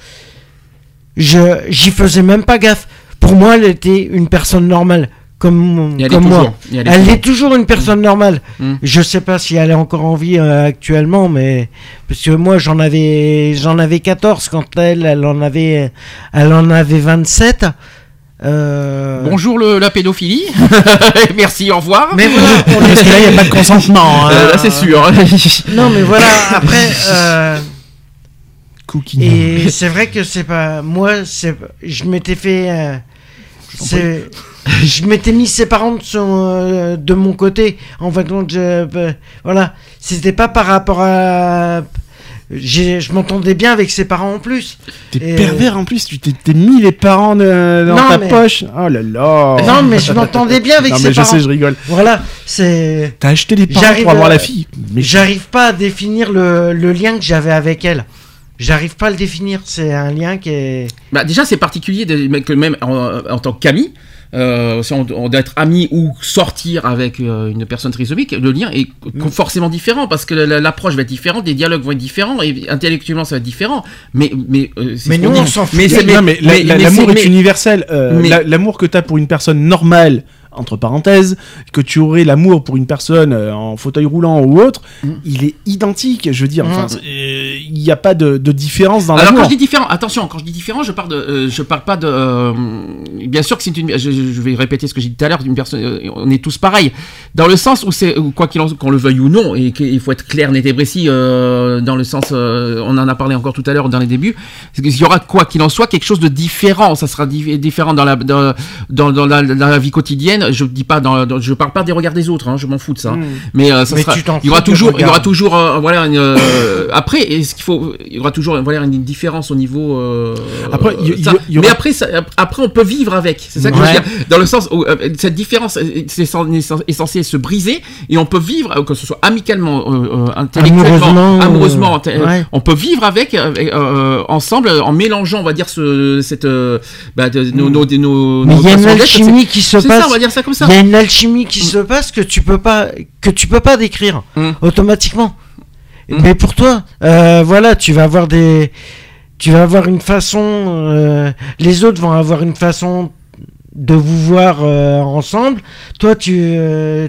Je j'y faisais même pas gaffe. Pour moi, elle était une personne normale comme elle est moi. toujours. Elle est Elle toujours. est toujours une personne normale. Mm. Je sais pas si elle est encore en vie euh, actuellement, mais parce que moi j'en avais j'en avais 14 quand elle elle en avait elle en avait 27. Euh, Bonjour le, la pédophilie. Merci, au revoir. Mais voilà, on Parce que là, il n'y a pas de consentement. hein. Euh, là, c'est sûr. non mais voilà après euh, Cookie. et c'est vrai que c'est pas moi c'est je m'étais fait euh, c'est je m'étais mis ses parents de, son, euh, de mon côté en fin de compte je, euh, voilà c'était pas par rapport à j'ai- je m'entendais bien avec ses parents en plus T'es Et- pervers en plus, tu t'es t'es mis les parents de- dans Non, ta mais- poche. Oh là là. non mais je m'entendais bien avec non, ses mais je parents sais, je rigole. voilà c'est T'as acheté des parents J'arrive pour avoir à- la fille. Mais J'arrive pas à définir le, le lien que j'avais avec elle. J'arrive pas à le définir. C'est un lien qui est. Bah, déjà, c'est particulier que même en, en tant qu'ami, euh, si on, on doit être ami ou sortir avec euh, une personne trisomique, le lien est Mm. forcément différent parce que la- l'approche va être différente, les dialogues vont être différents et intellectuellement ça va être différent. Mais mais euh, Mais nous, on s'en fout. Mais l'amour est mais- universel. Euh, L'amour que t'as pour une personne normale, entre parenthèses, que tu aurais l'amour pour une personne euh, en fauteuil roulant ou autre, Mm. il est identique. Je veux dire, enfin, Mm. euh, il n'y a pas de, de différence dans Alors quand l'amour. je dis différent, attention, quand je dis différent, je parle de, euh, je parle pas de, euh, bien sûr que c'est une, je, je vais répéter ce que j'ai dit tout à l'heure, une personne, euh, on est tous pareils, dans le sens où c'est, quoi qu'il en, qu'on le veuille ou non, et qu'il faut être clair, net et précis, euh, dans le sens, euh, on en a parlé encore tout à l'heure dans les débuts, c'est qu'il y aura quoi qu'il en soit quelque chose de différent, ça sera di- différent dans la, dans, dans, dans la, dans la vie quotidienne. Je dis pas dans, dans- je parle pas des regards des autres, hein, je m'en fous de ça. Mm. Mais euh, ça Mais sera, il y aura toujours, il y aura toujours, euh, voilà, une, euh, après, est-ce qu'il faut, il y aura toujours, voilà, une différence au niveau. euh, Après, y- ça. y aura- mais après, ça- après, on peut vivre avec. C'est ça que Ouais. je veux dire. Dans le sens où euh, cette différence c'est cen- est cen- est censée se briser et on peut vivre, que ce soit amicalement, intellectuellement, Amoureusement, amoureusement, ouais. on peut vivre avec, ensemble, en mélangeant, on va dire, ce, cette, bah, de- nos, nos, nos, Mais il y a une alchimie qui se C'est ça, passe. on va dire ça comme ça. Il y a une alchimie qui se passe que tu peux pas que tu peux pas décrire Mm. automatiquement. Mm. Mais pour toi, euh, voilà, tu vas avoir des, tu vas avoir une façon. euh, les autres vont avoir une façon de vous voir euh, ensemble. Toi, tu,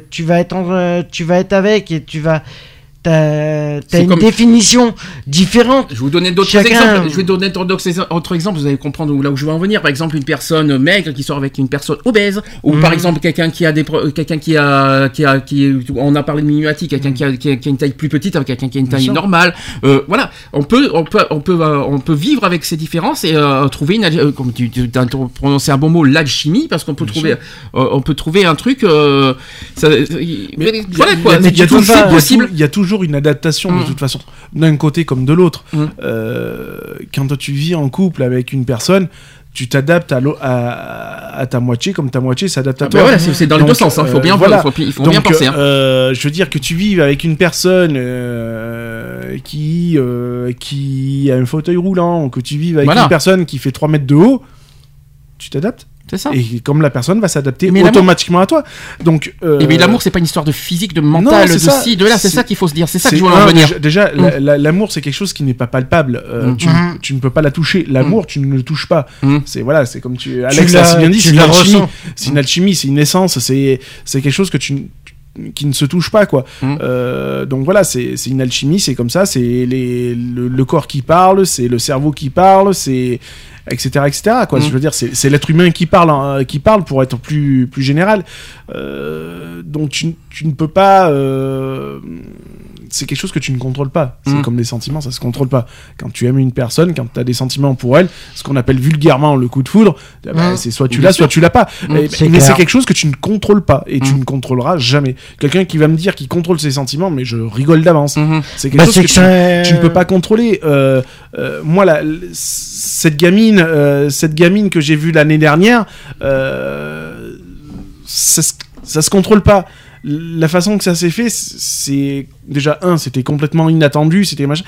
tu vas être, en- tu vas être avec et tu vas. T'as, une comme- définition différente. Je vais vous donner d'autres Chacun- exemples. Je vais donner d'autres autres exemples. Vous allez comprendre là où je veux en venir. Par exemple, une personne maigre qui sort avec une personne obèse, ou Mhm. par exemple quelqu'un qui a des, quelqu'un qui a, qui a, qui, on a parlé de minimatique, quelqu'un qui, a, qui, a, qui a une taille plus petite avec quelqu'un qui a une taille normale. Euh, voilà, on peut, on peut, on peut, euh, on peut vivre avec ces différences et euh, trouver une, euh, comme tu, tu as prononcé un bon mot, l'alchimie, parce qu'on peut trouver, euh, on peut trouver un truc. Euh, ça, mais, voilà quoi. il y a- toujours- possible. Il y a toujours une adaptation de Mm. toute façon, d'un côté comme de l'autre. Mm. Euh, quand tu vis en couple avec une personne, tu t'adaptes à, à, à ta moitié comme ta moitié s'adapte à Ah, toi. bah c'est dans les deux sens. hein. Il faut euh, bien, voilà. il faut, il faut Donc, bien penser. hein. euh, je veux dire que tu vives avec une personne euh, qui, euh, qui a un fauteuil roulant, ou que tu vives avec Voilà. une personne qui fait 3 mètres de haut, tu t'adaptes. C'est ça. Et comme la personne va s'adapter automatiquement à toi. Donc, euh, Et mais l'amour, c'est pas une histoire de physique, de mental, de ça. ci, de là. C'est ça qu'il faut se dire. C'est ça que je voulais en venir. Déjà, la- l'amour, c'est quelque chose qui n'est pas palpable. Euh, Mm. tu, Mhm. tu ne peux pas la toucher. L'amour, tu ne le touches pas. Mm. C'est voilà, c'est comme tu. Alex l'a si bien dit, tu c'est une la alchimie. ressens. C'est une alchimie, c'est une essence. C'est c'est quelque chose que tu qui ne se touche pas quoi. Mm. Euh, donc voilà, c'est une alchimie, c'est comme ça. C'est le, le corps qui parle, c'est le cerveau qui parle, c'est etc etc quoi. Mm. Je veux dire, c'est c'est l'être humain qui parle hein, qui parle pour être plus plus général. Euh, donc tu, tu ne peux pas. euh, c'est quelque chose que tu ne contrôles pas. C'est Mm. comme les sentiments, ça se contrôle pas. Quand tu aimes une personne, quand tu as des sentiments pour elle, ce qu'on appelle vulgairement le coup de foudre, eh ben, Mm. c'est soit tu l'as, soit tu l'as pas. Mm. Eh, C'est mais c'est quelque chose que tu ne contrôles pas et tu ne contrôleras jamais. Quelqu'un qui va me dire qu'il contrôle ses sentiments, mais je rigole d'avance. Mhm. C'est quelque Bah, chose c'est que, que tu, ne peux pas contrôler. Euh, euh, moi, la, cette gamine, euh, cette gamine que j'ai vue l'année dernière, euh, ça, se- ça se contrôle pas. La façon que ça s'est fait, c'est déjà un, c'était complètement inattendu, c'était machin.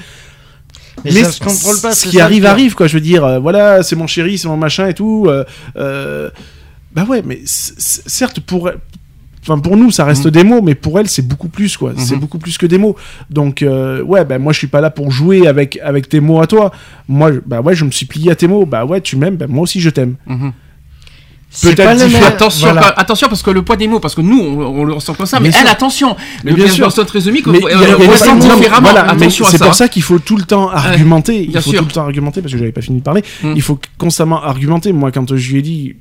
Mais, Mais ça se contrôle pas. ce qui ça arrive arrive quoi. Je veux dire, euh, voilà, c'est mon chéri, c'est mon machin et tout. euh, euh, bah ouais, mais certes pour Enfin, pour nous, ça reste des mots, mais pour elle, c'est beaucoup plus, quoi. C'est Mhm. beaucoup plus que des mots. Donc, ouais, bah, moi, je suis pas là pour jouer avec, avec tes mots à toi. Moi, bah ouais, je me suis plié à tes mots. Bah ouais, tu m'aimes, bah moi aussi, je t'aime. Mhm. Peut-être pas le différent. même. Attention, Voilà. attention parce que le poids des mots, parce que nous on, on le ressent comme ça, mais Bien elle, sûr. attention, Mais le bien sûr. trisomique, Mais on il y a- il y a on pas ressent différemment. Attention c'est ça. pour ça qu'il faut tout le temps argumenter. il faut sûr. tout le temps argumenter parce que j'avais pas fini de parler. Mm. Il faut constamment argumenter. Moi, quand je lui ai dit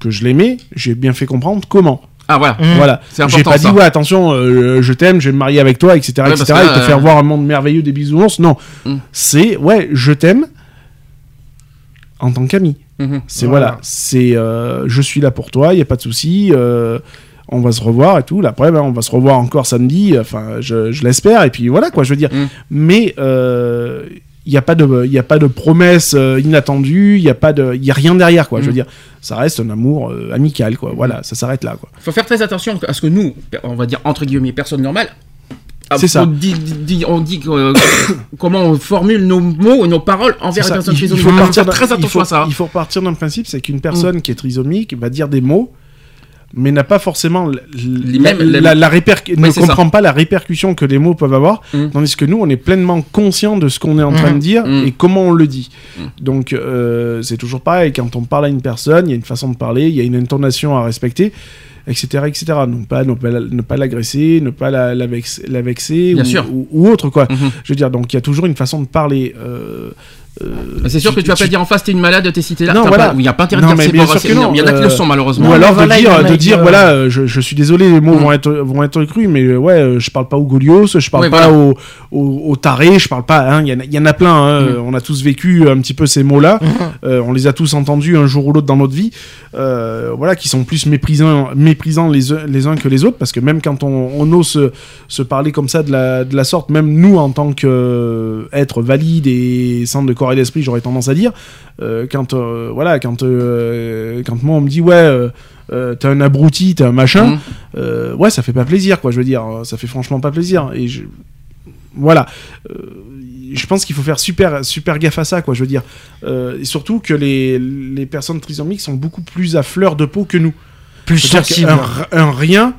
que je l'aimais, j'ai bien fait comprendre comment. Ah voilà. Mm. Voilà. J'ai pas dit ça. ouais attention, euh, je t'aime, je vais me marier avec toi, etc., Ouais, etc. que et te faire euh, voir un monde merveilleux des bisounours. Non, Mm. c'est ouais, je t'aime en tant qu'ami. Mhm. C'est Voilà. voilà, c'est euh, je suis là pour toi, il y a pas de souci. euh, on va se revoir et tout. Après, ben, on va se revoir encore samedi. Enfin, je, je l'espère. Et puis voilà quoi, je veux dire. Mm. Mais euh, il n'y a pas de, il y a pas de promesse euh, inattendue. Il y a pas de, il y a rien derrière quoi. Je veux Mm. dire, ça reste un amour euh, amical quoi. Voilà, ça s'arrête là quoi. faut faire très attention à ce que nous, on va dire entre guillemets, personne normale. C'est ça. On dit, dit- on dit que, euh, comment on formule nos mots et nos paroles envers les personnes Il, il trisomiques. faut partir très attention à ça. Il faut partir d'un principe, c'est qu'une personne qui est trisomique va dire des mots, mais n'a pas forcément mêmes- la, les- la- la répercu- Oui, ne comprend pas la répercussion que les mots peuvent avoir, Mm. tandis que nous, on est pleinement conscient de ce qu'on est en train de dire Mm. et comment on le dit. Mm. Donc, euh, c'est toujours pareil. Quand on parle à une personne, il y a une façon de parler, il y a une intonation à respecter. Etc, etc. Ne pas, ne pas, la- ne pas l'agresser, ne pas la, la, vex- la vexer ou, sûr. ou- ou autre quoi. Mhm. Je veux dire, donc il y a toujours une façon de parler. euh, C'est sûr que tu vas pas dire en face t'es une malade, t'es cité là. Non, voilà. Il n'y a pas intérêt Non, de dire c'est que Il y en a qui le euh, sont malheureusement. Ou alors voilà, de dire, de qui, dire euh, voilà, euh, je, je suis désolé, les mots Mm. vont, être, vont être crus, mais euh, ouais, euh, je parle pas au Golios, je parle pas voilà. au, au, taré, je parle pas. hein, Il y, en a- il y en a plein, hein, Mm. euh, on a tous vécu un petit peu ces mots-là, euh, on les a tous entendus un jour ou l'autre dans notre vie, euh, voilà, qui sont plus méprisants, méprisants les, uns- les uns que les autres, parce que même quand on, on ose se, se parler comme ça de la, de la sorte, même nous en tant qu'être valide et sans de corps et d'esprit, j'aurais tendance à dire, euh, quand euh, voilà, quand euh, quand moi on me dit ouais. t'es un abruti, t'es un machin, euh, ouais, ça fait pas plaisir, quoi. Je veux dire, euh, ça fait franchement pas plaisir. Et je... voilà, je pense qu'il faut faire super, super gaffe à ça, quoi. Je veux dire, Euh, et surtout que les, les personnes trisomiques sont beaucoup plus à fleur de peau que nous. Plus C'est-à-dire sensible. qu'un- un, rien,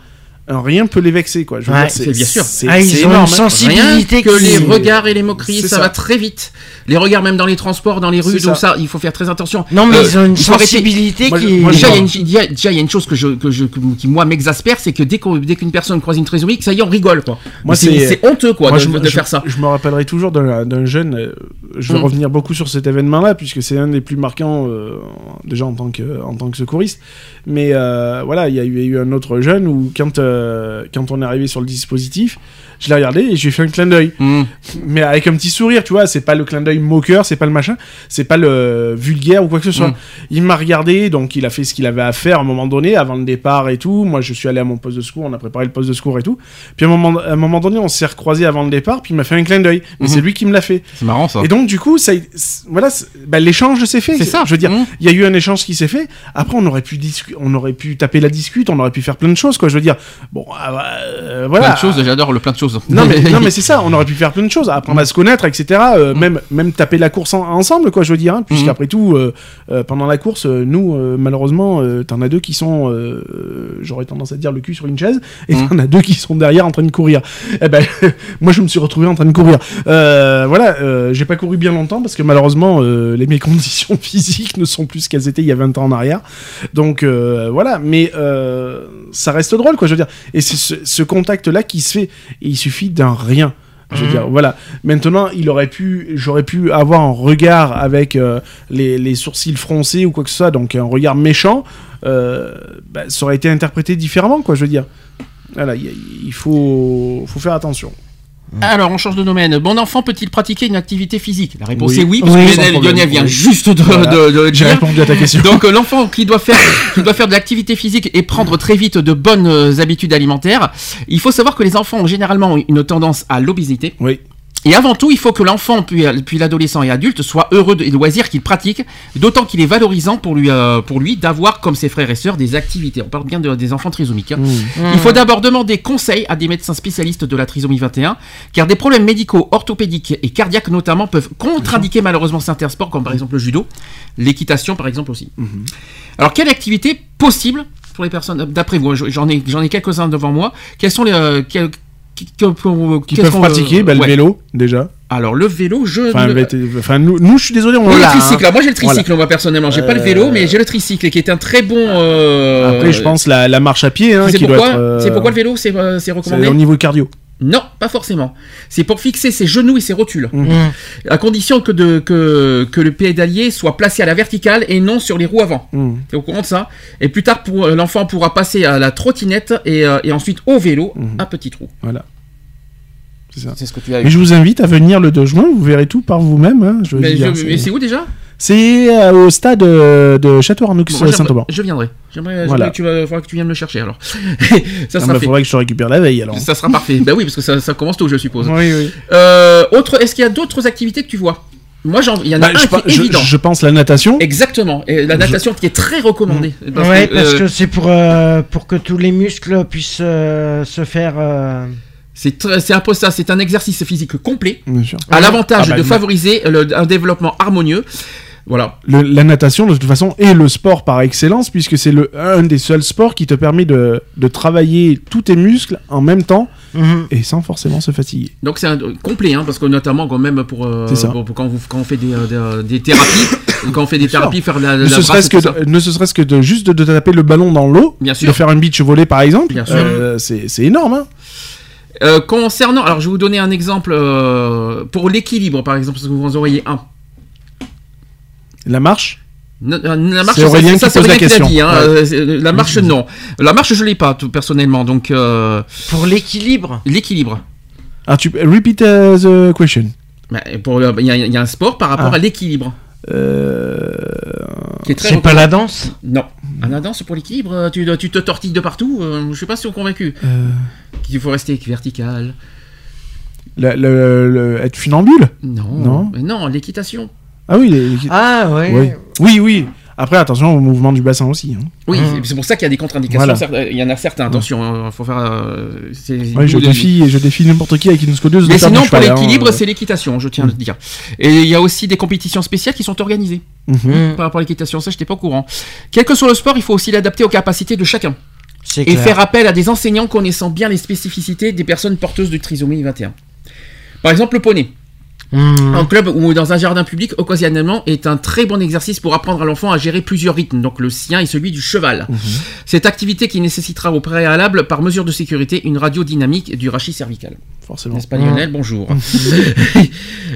rien peut les vexer, quoi. Je veux Ouais, dire, c'est bien sûr. C'est Ah, ils c'est ont énorme, une hein. sensibilité Rien que qui- les regards et les moqueries, ça, ça. va très vite. Les regards même dans les transports, dans les rues, tout ça. ça, il faut faire très attention. Non, mais Euh, ils ont une sensibilité qui. moi, Déjà, il y, a une- y y a chose que je, que je, que- qui moi m'exaspère, c'est que dès qu'on- dès qu'une personne croise une trisomique, ça y est, on rigole, quoi. Moi, c'est c'est- c'est honteux, quoi, Moi, de, je, me- de je- faire ça. Je me rappellerai toujours d'un d'un jeune. euh, je vais Mm. revenir beaucoup sur cet événement-là, puisque c'est un des plus marquants, euh, déjà en tant que, en tant que secouriste. Mais euh, voilà, il y, a eu- un autre jeune où, quand, euh, quand on est arrivé sur le dispositif, je l'ai regardé et je lui ai fait un clin d'œil. Mmh. Mais avec un petit sourire, tu vois, c'est pas le clin d'œil moqueur, c'est pas le machin, c'est pas le vulgaire ou quoi que ce soit. Mm. Il m'a regardé, donc il a fait ce qu'il avait à faire à un moment donné, avant le départ et tout. Moi, je suis allé à mon poste de secours, on a préparé le poste de secours et tout. Puis à un moment, à un moment donné, on s'est recroisé avant le départ, puis il m'a fait un clin d'œil. Mais Mhm. c'est lui qui me l'a fait. C'est marrant, ça. Et donc, du coup, ça, voilà, bah, l'échange s'est fait. C'est ça. Je veux dire, il y a eu un échange qui s'est fait. Après, on aurait pu discu- on aurait pu taper la discute, on aurait pu faire plein de choses, quoi. Je veux dire, bon, ah, euh, voilà. Plein de choses, j'adore le plein de choses. Non mais, non mais c'est ça, on aurait pu faire plein de choses, apprendre à se connaître, etc. euh, même, même taper la course en- ensemble, quoi, je veux dire. Hein, Puisqu'après tout, euh, euh, pendant la course, nous, malheureusement, t'en as deux qui sont, j'aurais tendance à dire le cul sur une chaise, et Mhm. t'en as deux qui sont derrière en train de courir. Eh ben, moi, je me suis retrouvé en train de courir. Voilà, j'ai pas couru bien longtemps parce que malheureusement, les mes conditions physiques ne sont plus ce qu'elles étaient il y a 20 ans en arrière. Donc voilà, mais ça reste drôle, quoi, je veux dire. Et c'est ce, ce contact-là qui se fait, et il suffit d'un rien. Je veux Mhm. dire, voilà. Maintenant, il aurait pu, j'aurais pu avoir un regard avec euh, les, les sourcils froncés ou quoi que ce soit, donc un regard méchant, euh, bah, ça aurait été interprété différemment, quoi, je veux dire. Voilà, il faut, faut faire attention. Alors, on change de domaine. Mon enfant peut-il pratiquer une activité physique? La réponse Oui. est oui, parce Oui, que Lionel, vient juste de, Voilà. de- de J'ai dire. répondu à ta question. Donc, euh, l'enfant qui doit faire, qui doit faire de l'activité physique et prendre très vite de bonnes euh, habitudes alimentaires, il faut savoir que les enfants ont généralement une tendance à l'obésité. Oui. Et avant tout, il faut que l'enfant, puis, puis l'adolescent et adulte, soit heureux des loisirs qu'il pratique, d'autant qu'il est valorisant pour lui, euh, pour lui d'avoir, comme ses frères et sœurs, des activités. On parle bien de- des enfants trisomiques. hein. Mmh. Il faut d'abord demander conseil à des médecins spécialistes de la trisomie 21, car des problèmes médicaux, orthopédiques et cardiaques notamment peuvent contre-indiquer malheureusement certains sports, comme par exemple le judo, l'équitation par exemple aussi. Alors, quelle activité possible pour les personnes, d'après vous, j'en ai, j'en ai quelques-uns devant moi, quels sont les... euh, qui, Qui peuvent pratiquer bah, le vélo, déjà. Alors, le vélo, je... Enfin, nous, nous, je suis désolé, on oui, le hein. tricycle. Moi, j'ai le tricycle, Voilà. moi, personnellement. J'ai pas le Euh, vélo, mais j'ai le tricycle, qui est un très bon... euh, Après, je pense la, la marche à pied, hein, C'est pourquoi, euh, c'est pourquoi le vélo, c'est euh, c'est c'est recommandé au niveau cardio. Non, pas forcément. C'est pour fixer ses genoux et ses rotules. Mmh. Mm. À condition que, de, que, que le pédalier soit placé à la verticale et non sur les roues avant. Mmh. T'es au courant de ça? Et plus tard, pour, euh, l'enfant pourra passer à la trottinette et, euh, et ensuite au vélo Mhm. à petit trou. Voilà. C'est ça. C'est ce que tu as Mais je vous invite à venir le 2 juin, vous verrez tout par vous-même. hein, je veux Mais, dire, je- c'est- mais c'est où déjà? C'est euh, au stade euh, de Château-Arnoux, Bon, j'aimerais- Saint-Auban. Je viendrai. J'aimerais, Voilà. que tu vas, faudra que tu viennes me chercher alors. ça Il sera fait. faudrait que je te récupère la veille alors. Ça sera parfait. bah oui, parce que ça, ça commence tôt, je suppose. Oui, oui. Euh, autre, est-ce qu'il y a d'autres activités que tu vois? Moi, j'en, il y en a Bah, un je, qui pa- est je- évident. je pense la natation. Exactement. Et la natation qui est très recommandée. Parce ouais, que, parce euh, que c'est pour, euh, pour que tous les muscles puissent euh, se faire. euh, c'est, un peu ça. C'est un exercice physique complet. Bien sûr. À l'avantage Ah bah, de favoriser le- un développement harmonieux. Voilà. Le- la natation, de toute façon, est le sport par excellence, puisque c'est le un des seuls sports qui te permet de, de travailler tous tes muscles en même temps mhm. et sans forcément se fatiguer. Donc c'est un, complet, hein, parce que notamment quand même pour, euh, pour- pour quand, vous, quand on fait des, euh, des, des thérapies, quand on fait des thérapies, faire la, la Ne brasse ce que, de, ne ce serait-ce que de juste de, de taper le ballon dans l'eau, de faire un beach volley par exemple, euh, c'est c'est énorme. Hein Euh, concernant, alors je vais vous donner un exemple euh, pour l'équilibre par exemple, parce que vous en auriez un. La marche, euh, La marche, C'est Aurélien ça, qui c'est pose la Aurélien qui l'a question. dit, hein, Ouais. euh, La marche, non. La marche, je l'ai pas, tout personnellement. Donc, euh, Pour l'équilibre. l'équilibre. ah, tu repeat uh, the question. Bah, pour, euh, Il y, a- il y a un sport par rapport Ah. à l'équilibre. Euh, Qui est très C'est pas la danse Non. Ah, la danse pour l'équilibre, tu, tu te tortilles de partout. euh, je suis pas sûr convaincu. euh, Qu'il faut rester vertical. la- le- le- être funambule Non. Non. Non, l'équitation. Ah oui, les- Ah ouais. oui. oui, oui. Après, attention au mouvement du bassin aussi. hein. Oui, Mmh. c'est- pour ça qu'il y a des contre-indications. Voilà. Il y en a certains, attention, hein, faut faire. euh, Ouais, je défie, je défie n'importe qui avec une scodeuse Mais sinon, pour hein, l'équilibre, c'est l'équitation, je tiens à le dire. Et il y a aussi des compétitions spéciales qui sont organisées. Mhm. par rapport à l'équitation. Ça, je n'étais pas au courant. Quel que soit le sport, il faut aussi l'adapter aux capacités de chacun. C'est Et clair. faire appel à des enseignants connaissant bien les spécificités des personnes porteuses de trisomie 21. Par exemple, le poney. Mhm. En club ou dans un jardin public, occasionnellement, est un très bon exercice pour apprendre à l'enfant à gérer plusieurs rythmes, donc le sien et celui du cheval. Mhm. Cette activité qui nécessitera au préalable, par mesure de sécurité, une radio dynamique du rachis cervical. Forcément. N'est-ce pas Lionel Bonjour.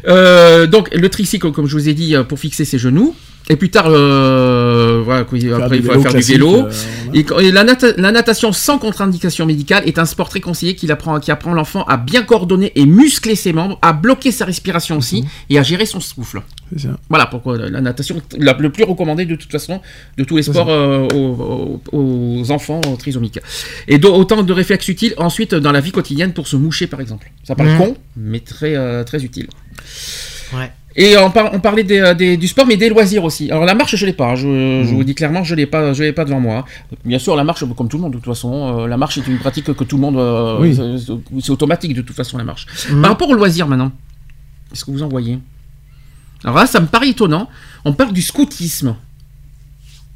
Euh, donc le tricycle, comme je vous ai dit, euh, pour fixer ses genoux. Et plus tard, euh, voilà, quoi, Faire après il faut faire du vélo. euh. Et, et la, nata- la natation sans contre-indication médicale est un sport très conseillé qui apprend, qui apprend l'enfant à bien coordonner et muscler ses membres, à bloquer sa respiration aussi et à gérer son souffle. Ça. Voilà pourquoi la, la natation est la- le plus recommandé de toute façon de tous les sports euh, aux, aux- aux enfants trisomiques. Et autant de réflexes utiles ensuite dans la vie quotidienne pour se moucher par exemple. Ça paraît Mhm. con, mais très, euh, très utile. Ouais. Et on, par- on parlait des, euh, des- du sport, mais des loisirs aussi. Alors la marche, je l'ai pas. hein. Je, je vous dis clairement, je l'ai pas, je l'ai pas devant moi. Bien sûr, la marche, comme tout le monde, de toute façon, euh, la marche est une pratique que tout le monde. euh, Oui. c'est- automatique de toute façon la marche. Mhm. Par rapport aux loisirs maintenant, est-ce que vous en voyez? Alors là, ça me paraît étonnant. On parle du scoutisme.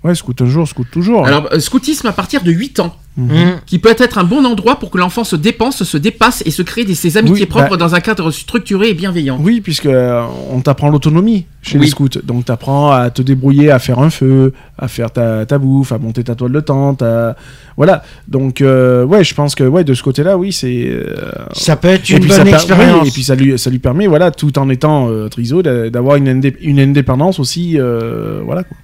Ouais, scout un jour, scout toujours. Alors, euh, scoutisme à partir de 8 ans, Mhm. qui peut être un bon endroit pour que l'enfant se dépense, se dépasse et se crée des, ses amitiés Oui, propres bah- dans un cadre structuré et bienveillant. Oui, puisque euh, on t'apprend l'autonomie chez Oui. les scouts. Donc t'apprends à te débrouiller, à faire un feu, à faire ta, ta bouffe, à monter ta toile de tente. à- Voilà. Donc euh, ouais, je pense que ouais, de ce côté-là, oui, c'est. euh, Ça peut être une bonne per- expérience. oui, et puis ça lui, ça lui permet, voilà, tout en étant euh, triso, d'a- d'avoir une, une indépendance aussi, euh, voilà. quoi.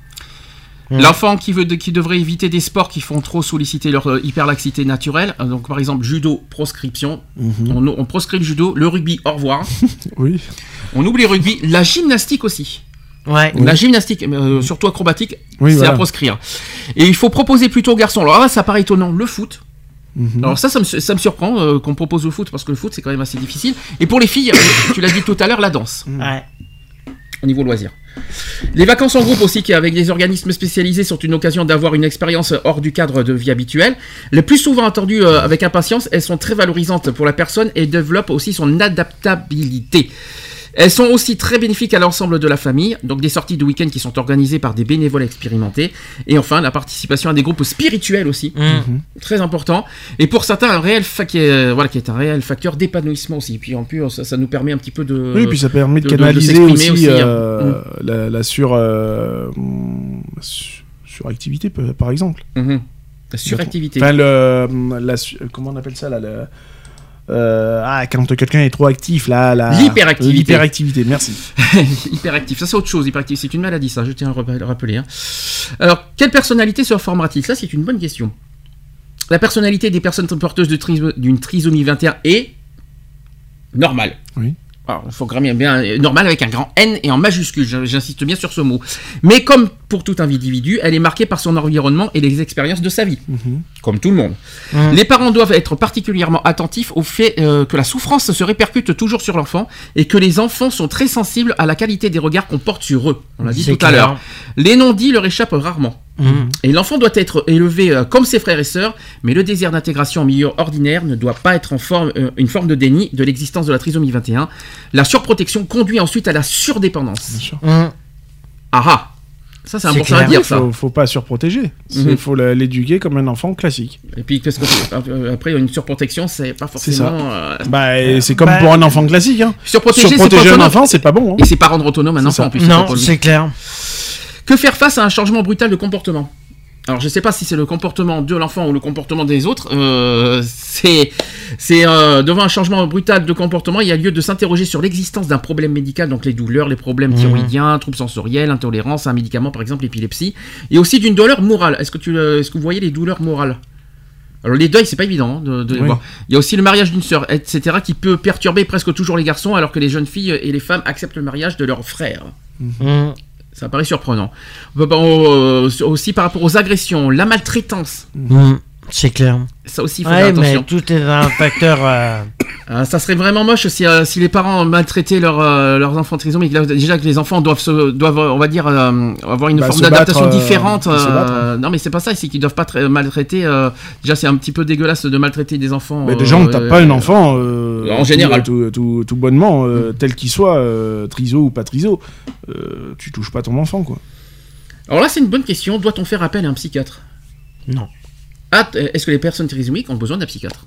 Mm. L'enfant qui veut de- qui devrait éviter des sports qui font trop solliciter leur euh, hyperlaxité naturelle. Euh, Donc par exemple judo proscription. Mhm. On, on proscrit le judo, le rugby au revoir. Oui. on oublie le rugby, la gymnastique aussi. Ouais. La gymnastique, euh, surtout acrobatique, Oui, c'est voilà. à proscrire. Et il faut proposer plutôt aux garçons. Alors là, ça paraît étonnant, le foot. Mhm. Alors ça, ça me, ça me surprend euh, qu'on propose le foot parce que le foot c'est quand même assez difficile. Et pour les filles, tu l'as dit tout à l'heure, la danse Ouais. Au niveau loisir. Les vacances en groupe aussi, qui avec des organismes spécialisés, sont une occasion d'avoir une expérience hors du cadre de vie habituelle. Le plus souvent attendues euh, avec impatience, elles sont très valorisantes pour la personne et développent aussi son adaptabilité. Elles sont aussi très bénéfiques à l'ensemble de la famille, donc des sorties de week-end qui sont organisées par des bénévoles expérimentés. Et enfin, la participation à des groupes spirituels aussi, Mm. très important. Et pour certains, un réel fa- qui est, voilà, qui est un réel facteur d'épanouissement aussi. Puis en plus, ça, ça nous permet un petit peu de... Oui, puis ça permet de, de- de- de canaliser aussi, hein. euh, la, la sur, euh, hum, su- suractivité, par exemple. Mhm. La suractivité. Enfin, le, la, comment on appelle ça là le- euh, ah, quand quelqu'un est trop actif, là, la L'hyperactivité. L'hyperactivité, merci. hyperactif, ça c'est autre chose. Hyperactif, c'est une maladie, ça. Je tiens à le rappeler. hein. Alors, quelle personnalité se formera-t-il Ça, c'est une bonne question. La personnalité des personnes porteuses de d'une trisomie 21 est normale. Oui. Alors, il faut quand même bien euh, normal avec un grand N et en majuscule. J'insiste bien sur ce mot. Mais comme pour tout individu, elle est marquée par son environnement et les expériences de sa vie, Mhm. comme tout le monde. Mhm. Les parents doivent être particulièrement attentifs au fait euh, que la souffrance se répercute toujours sur l'enfant et que les enfants sont très sensibles à la qualité des regards qu'on porte sur eux. On l'a dit tout à l'heure. Les non-dits leur échappent rarement. Et l'enfant doit être élevé euh, comme ses frères et sœurs, mais le désir d'intégration en milieu ordinaire ne doit pas être en forme, euh, une forme de déni de l'existence de la trisomie 21. La surprotection conduit ensuite à la surdépendance. Bien sûr. Mm. Ah ah Ça, c'est important à dire, ça. Faut, faut pas surprotéger. Il Mhm. faut l'éduquer comme un enfant classique. Et puis, qu'est-ce que euh, après, une surprotection, c'est pas C'est ça. forcément. euh, Bah, c'est comme Bah, pour un enfant classique. Hein. surprotéger, un enfant, c'est pas bon. hein. Et c'est pas rendre autonome un C'est enfant ça. en plus. Non, c'est clair. Que faire face à un changement brutal de comportement? Alors je sais pas si c'est le comportement de l'enfant ou le comportement des autres. euh, c'est euh, devant un changement brutal de comportement, il y a lieu de s'interroger sur l'existence d'un problème médical, donc les douleurs, les problèmes Mhm. thyroïdiens, troubles sensoriels, intolérance à un médicament par exemple l'épilepsie, et aussi d'une douleur morale. Est-ce que tu le- est-ce que vous voyez les douleurs morales? Alors les deuils, c'est pas évident hein, de, de les voir. Il y a aussi le mariage d'une sœur, etc., qui peut perturber presque toujours les garçons, alors que les jeunes filles et les femmes acceptent le mariage de leurs frères. Mm. Ça paraît surprenant. Euh, aussi par rapport aux agressions, la maltraitance. Mm. C'est clair. Ça aussi, il faut faire Ouais, mais attention. tout est un facteur. euh, Euh, ça serait vraiment moche si, euh, si les parents maltraitaient leur, euh, leurs enfants trisomiques. Déjà que les enfants doivent, se, doivent on va dire, euh, avoir une Bah, forme d'adaptation euh, différente. battre, euh, Non, mais c'est pas ça, c'est qu'ils doivent pas tra- maltraiter. euh, déjà, c'est un petit peu dégueulasse de maltraiter des enfants. Mais euh, déjà, on tape pas un enfant. euh, en général. Tout, tout- tout bonnement, euh, tel qu'il soit, euh, triso ou pas triso. euh, tu touches pas ton enfant, quoi. Alors là, c'est une bonne question. Doit-on faire appel à un psychiatre? Non. Ah, t- Est-ce que les personnes trisomiques ont besoin d'un psychiatre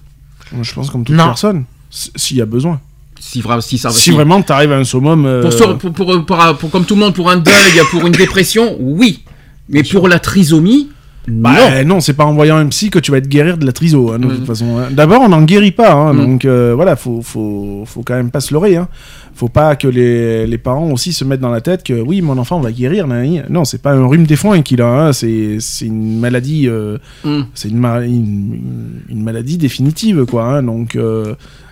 Je pense comme toute Non. personne. S'il y a besoin. si, vra- si ça si si- vraiment t'arrives à un summum. euh, Pour, sur- pour, pour, pour- pour- comme tout le monde, pour un deuil, pour une dépression, oui. Mais pour la trisomie, non. Bah, non, c'est pas en voyant un psy que tu vas te guérir de la triso, hein, de Mhm. toute façon. hein. D'abord, on n'en guérit pas, hein, Mhm. donc euh, voilà, faut, faut, faut quand même pas se leurrer. Faut pas que les, les parents aussi se mettent dans la tête que oui, mon enfant va guérir. nanani. Non, c'est pas un rhume des foins qu'il a, c'est une maladie, euh, Mm. c'est une, ma- une, une maladie définitive, quoi. donc,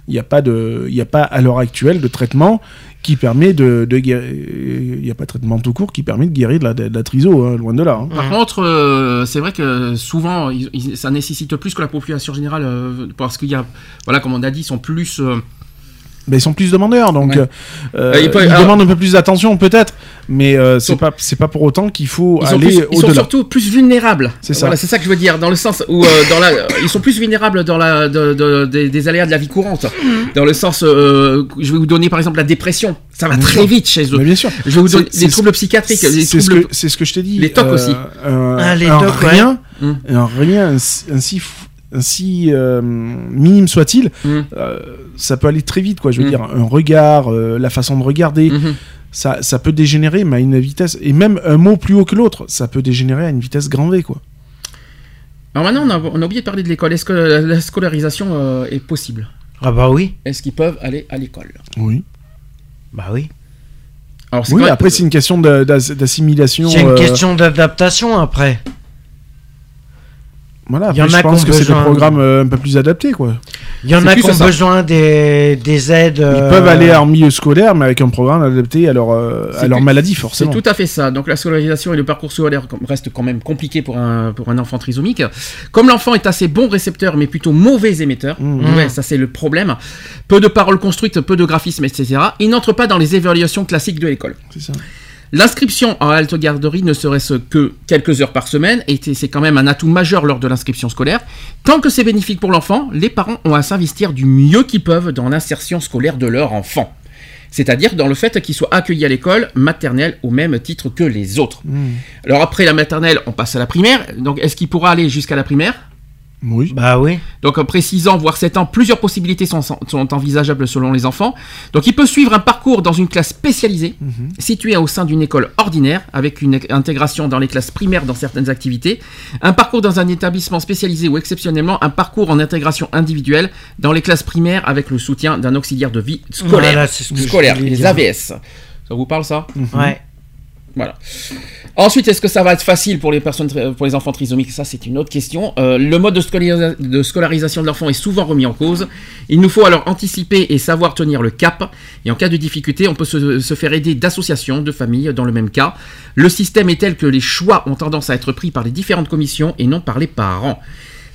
il n'y a pas de, il a pas à l'heure actuelle de traitement qui permet de, guérir. Il n'y a pas de traitement tout court qui permet de guérir de la, de triso, hein, loin de là. hein. Par contre, euh, c'est vrai que souvent, ça nécessite plus que la population générale, euh, parce qu'il y a, voilà, comme on a dit, ils sont plus. euh, Ils sont plus demandeurs, donc Ouais. euh, euh, ils alors- demandent un peu plus d'attention peut-être, mais euh, c'est pas c'est pas pour autant qu'il faut ils aller plus- ils sont au-delà. surtout plus vulnérables. C'est ça. Voilà, c'est ça que je veux dire, dans le sens où euh, dans la, ils sont plus vulnérables dans la, de- de- des- des aléas de la vie courante. Dans le sens, euh, je vais vous donner par exemple la dépression. Ça va Bien très sûr. vite chez eux. Mais bien sûr. Je vais vous donner c'est- troubles psychiatriques, les C'est ce troubles. que c'est ce que je t'ai dit. les tocs aussi. Ah, les tocs, ouais. rien, Mm. un rien ainsi ainsi, ainsi, euh, minime soit-il, Mm. euh, ça peut aller très vite quoi. Je veux Mm. dire un regard, euh, la façon de regarder, Mhm. ça ça peut dégénérer mais à une vitesse et même un mot plus haut que l'autre, ça peut dégénérer à une vitesse grand V quoi. Alors maintenant, on a, on a oublié de parler de l'école. Est-ce que la, la scolarisation euh, est possible? Ah bah oui. Est-ce qu'ils peuvent aller à l'école? Oui. Bah oui. Alors, Oui, après c'est une question d'assimilation. C'est une euh, question d'adaptation après. Voilà, Il y en a je pense qui ont que c'est des programmes euh, un peu plus adaptés, quoi. Il y en C'est a qui ont besoin des, des aides. Ils euh, peuvent aller en milieu scolaire, mais avec un programme adapté à leur, euh, C'est à leur maladie, C'est forcément. tout à fait ça. Donc la scolarisation et le parcours scolaire restent quand même compliqués pour un, pour un enfant trisomique. Comme l'enfant est assez bon récepteur, mais plutôt mauvais émetteur, Mmh. ouais, ça c'est le problème. Peu de paroles construites, peu de graphisme, etc. Il n'entre pas dans les évaluations classiques de l'école. C'est ça. L'inscription en halte garderie ne serait-ce que quelques heures par semaine, et c'est quand même un atout majeur lors de l'inscription scolaire. Tant que c'est bénéfique pour l'enfant, les parents ont à s'investir du mieux qu'ils peuvent dans l'insertion scolaire de leur enfant. C'est-à-dire dans le fait qu'il soit accueilli à l'école maternelle au même titre que les autres. Mmh. Alors après la maternelle, on passe à la primaire. Donc est-ce qu'il pourra aller jusqu'à la primaire? Oui. Bah oui. donc après 6 ans, voire 7 ans, plusieurs possibilités sont, sont envisageables selon les enfants. Donc il peut suivre un parcours dans une classe spécialisée, située au sein d'une école ordinaire, avec une intégration dans les classes primaires dans certaines activités, un parcours dans un établissement spécialisé ou exceptionnellement un parcours en intégration individuelle dans les classes primaires avec le soutien d'un auxiliaire de vie scolaire. Voilà, c'est ce scolaire, les. AVS. Ça vous parle ça? Ouais. voilà. Ensuite, est-ce que ça va être facile pour les personnes, pour les enfants trisomiques? Ça, c'est une autre question. Euh, le mode de, scolarisation de l'enfant est souvent remis en cause. Il nous faut alors anticiper et savoir tenir le cap. Et en cas de difficulté, on peut se faire aider d'associations, de familles dans le même cas. Le système est tel que les choix ont tendance à être pris par les différentes commissions et non par les parents.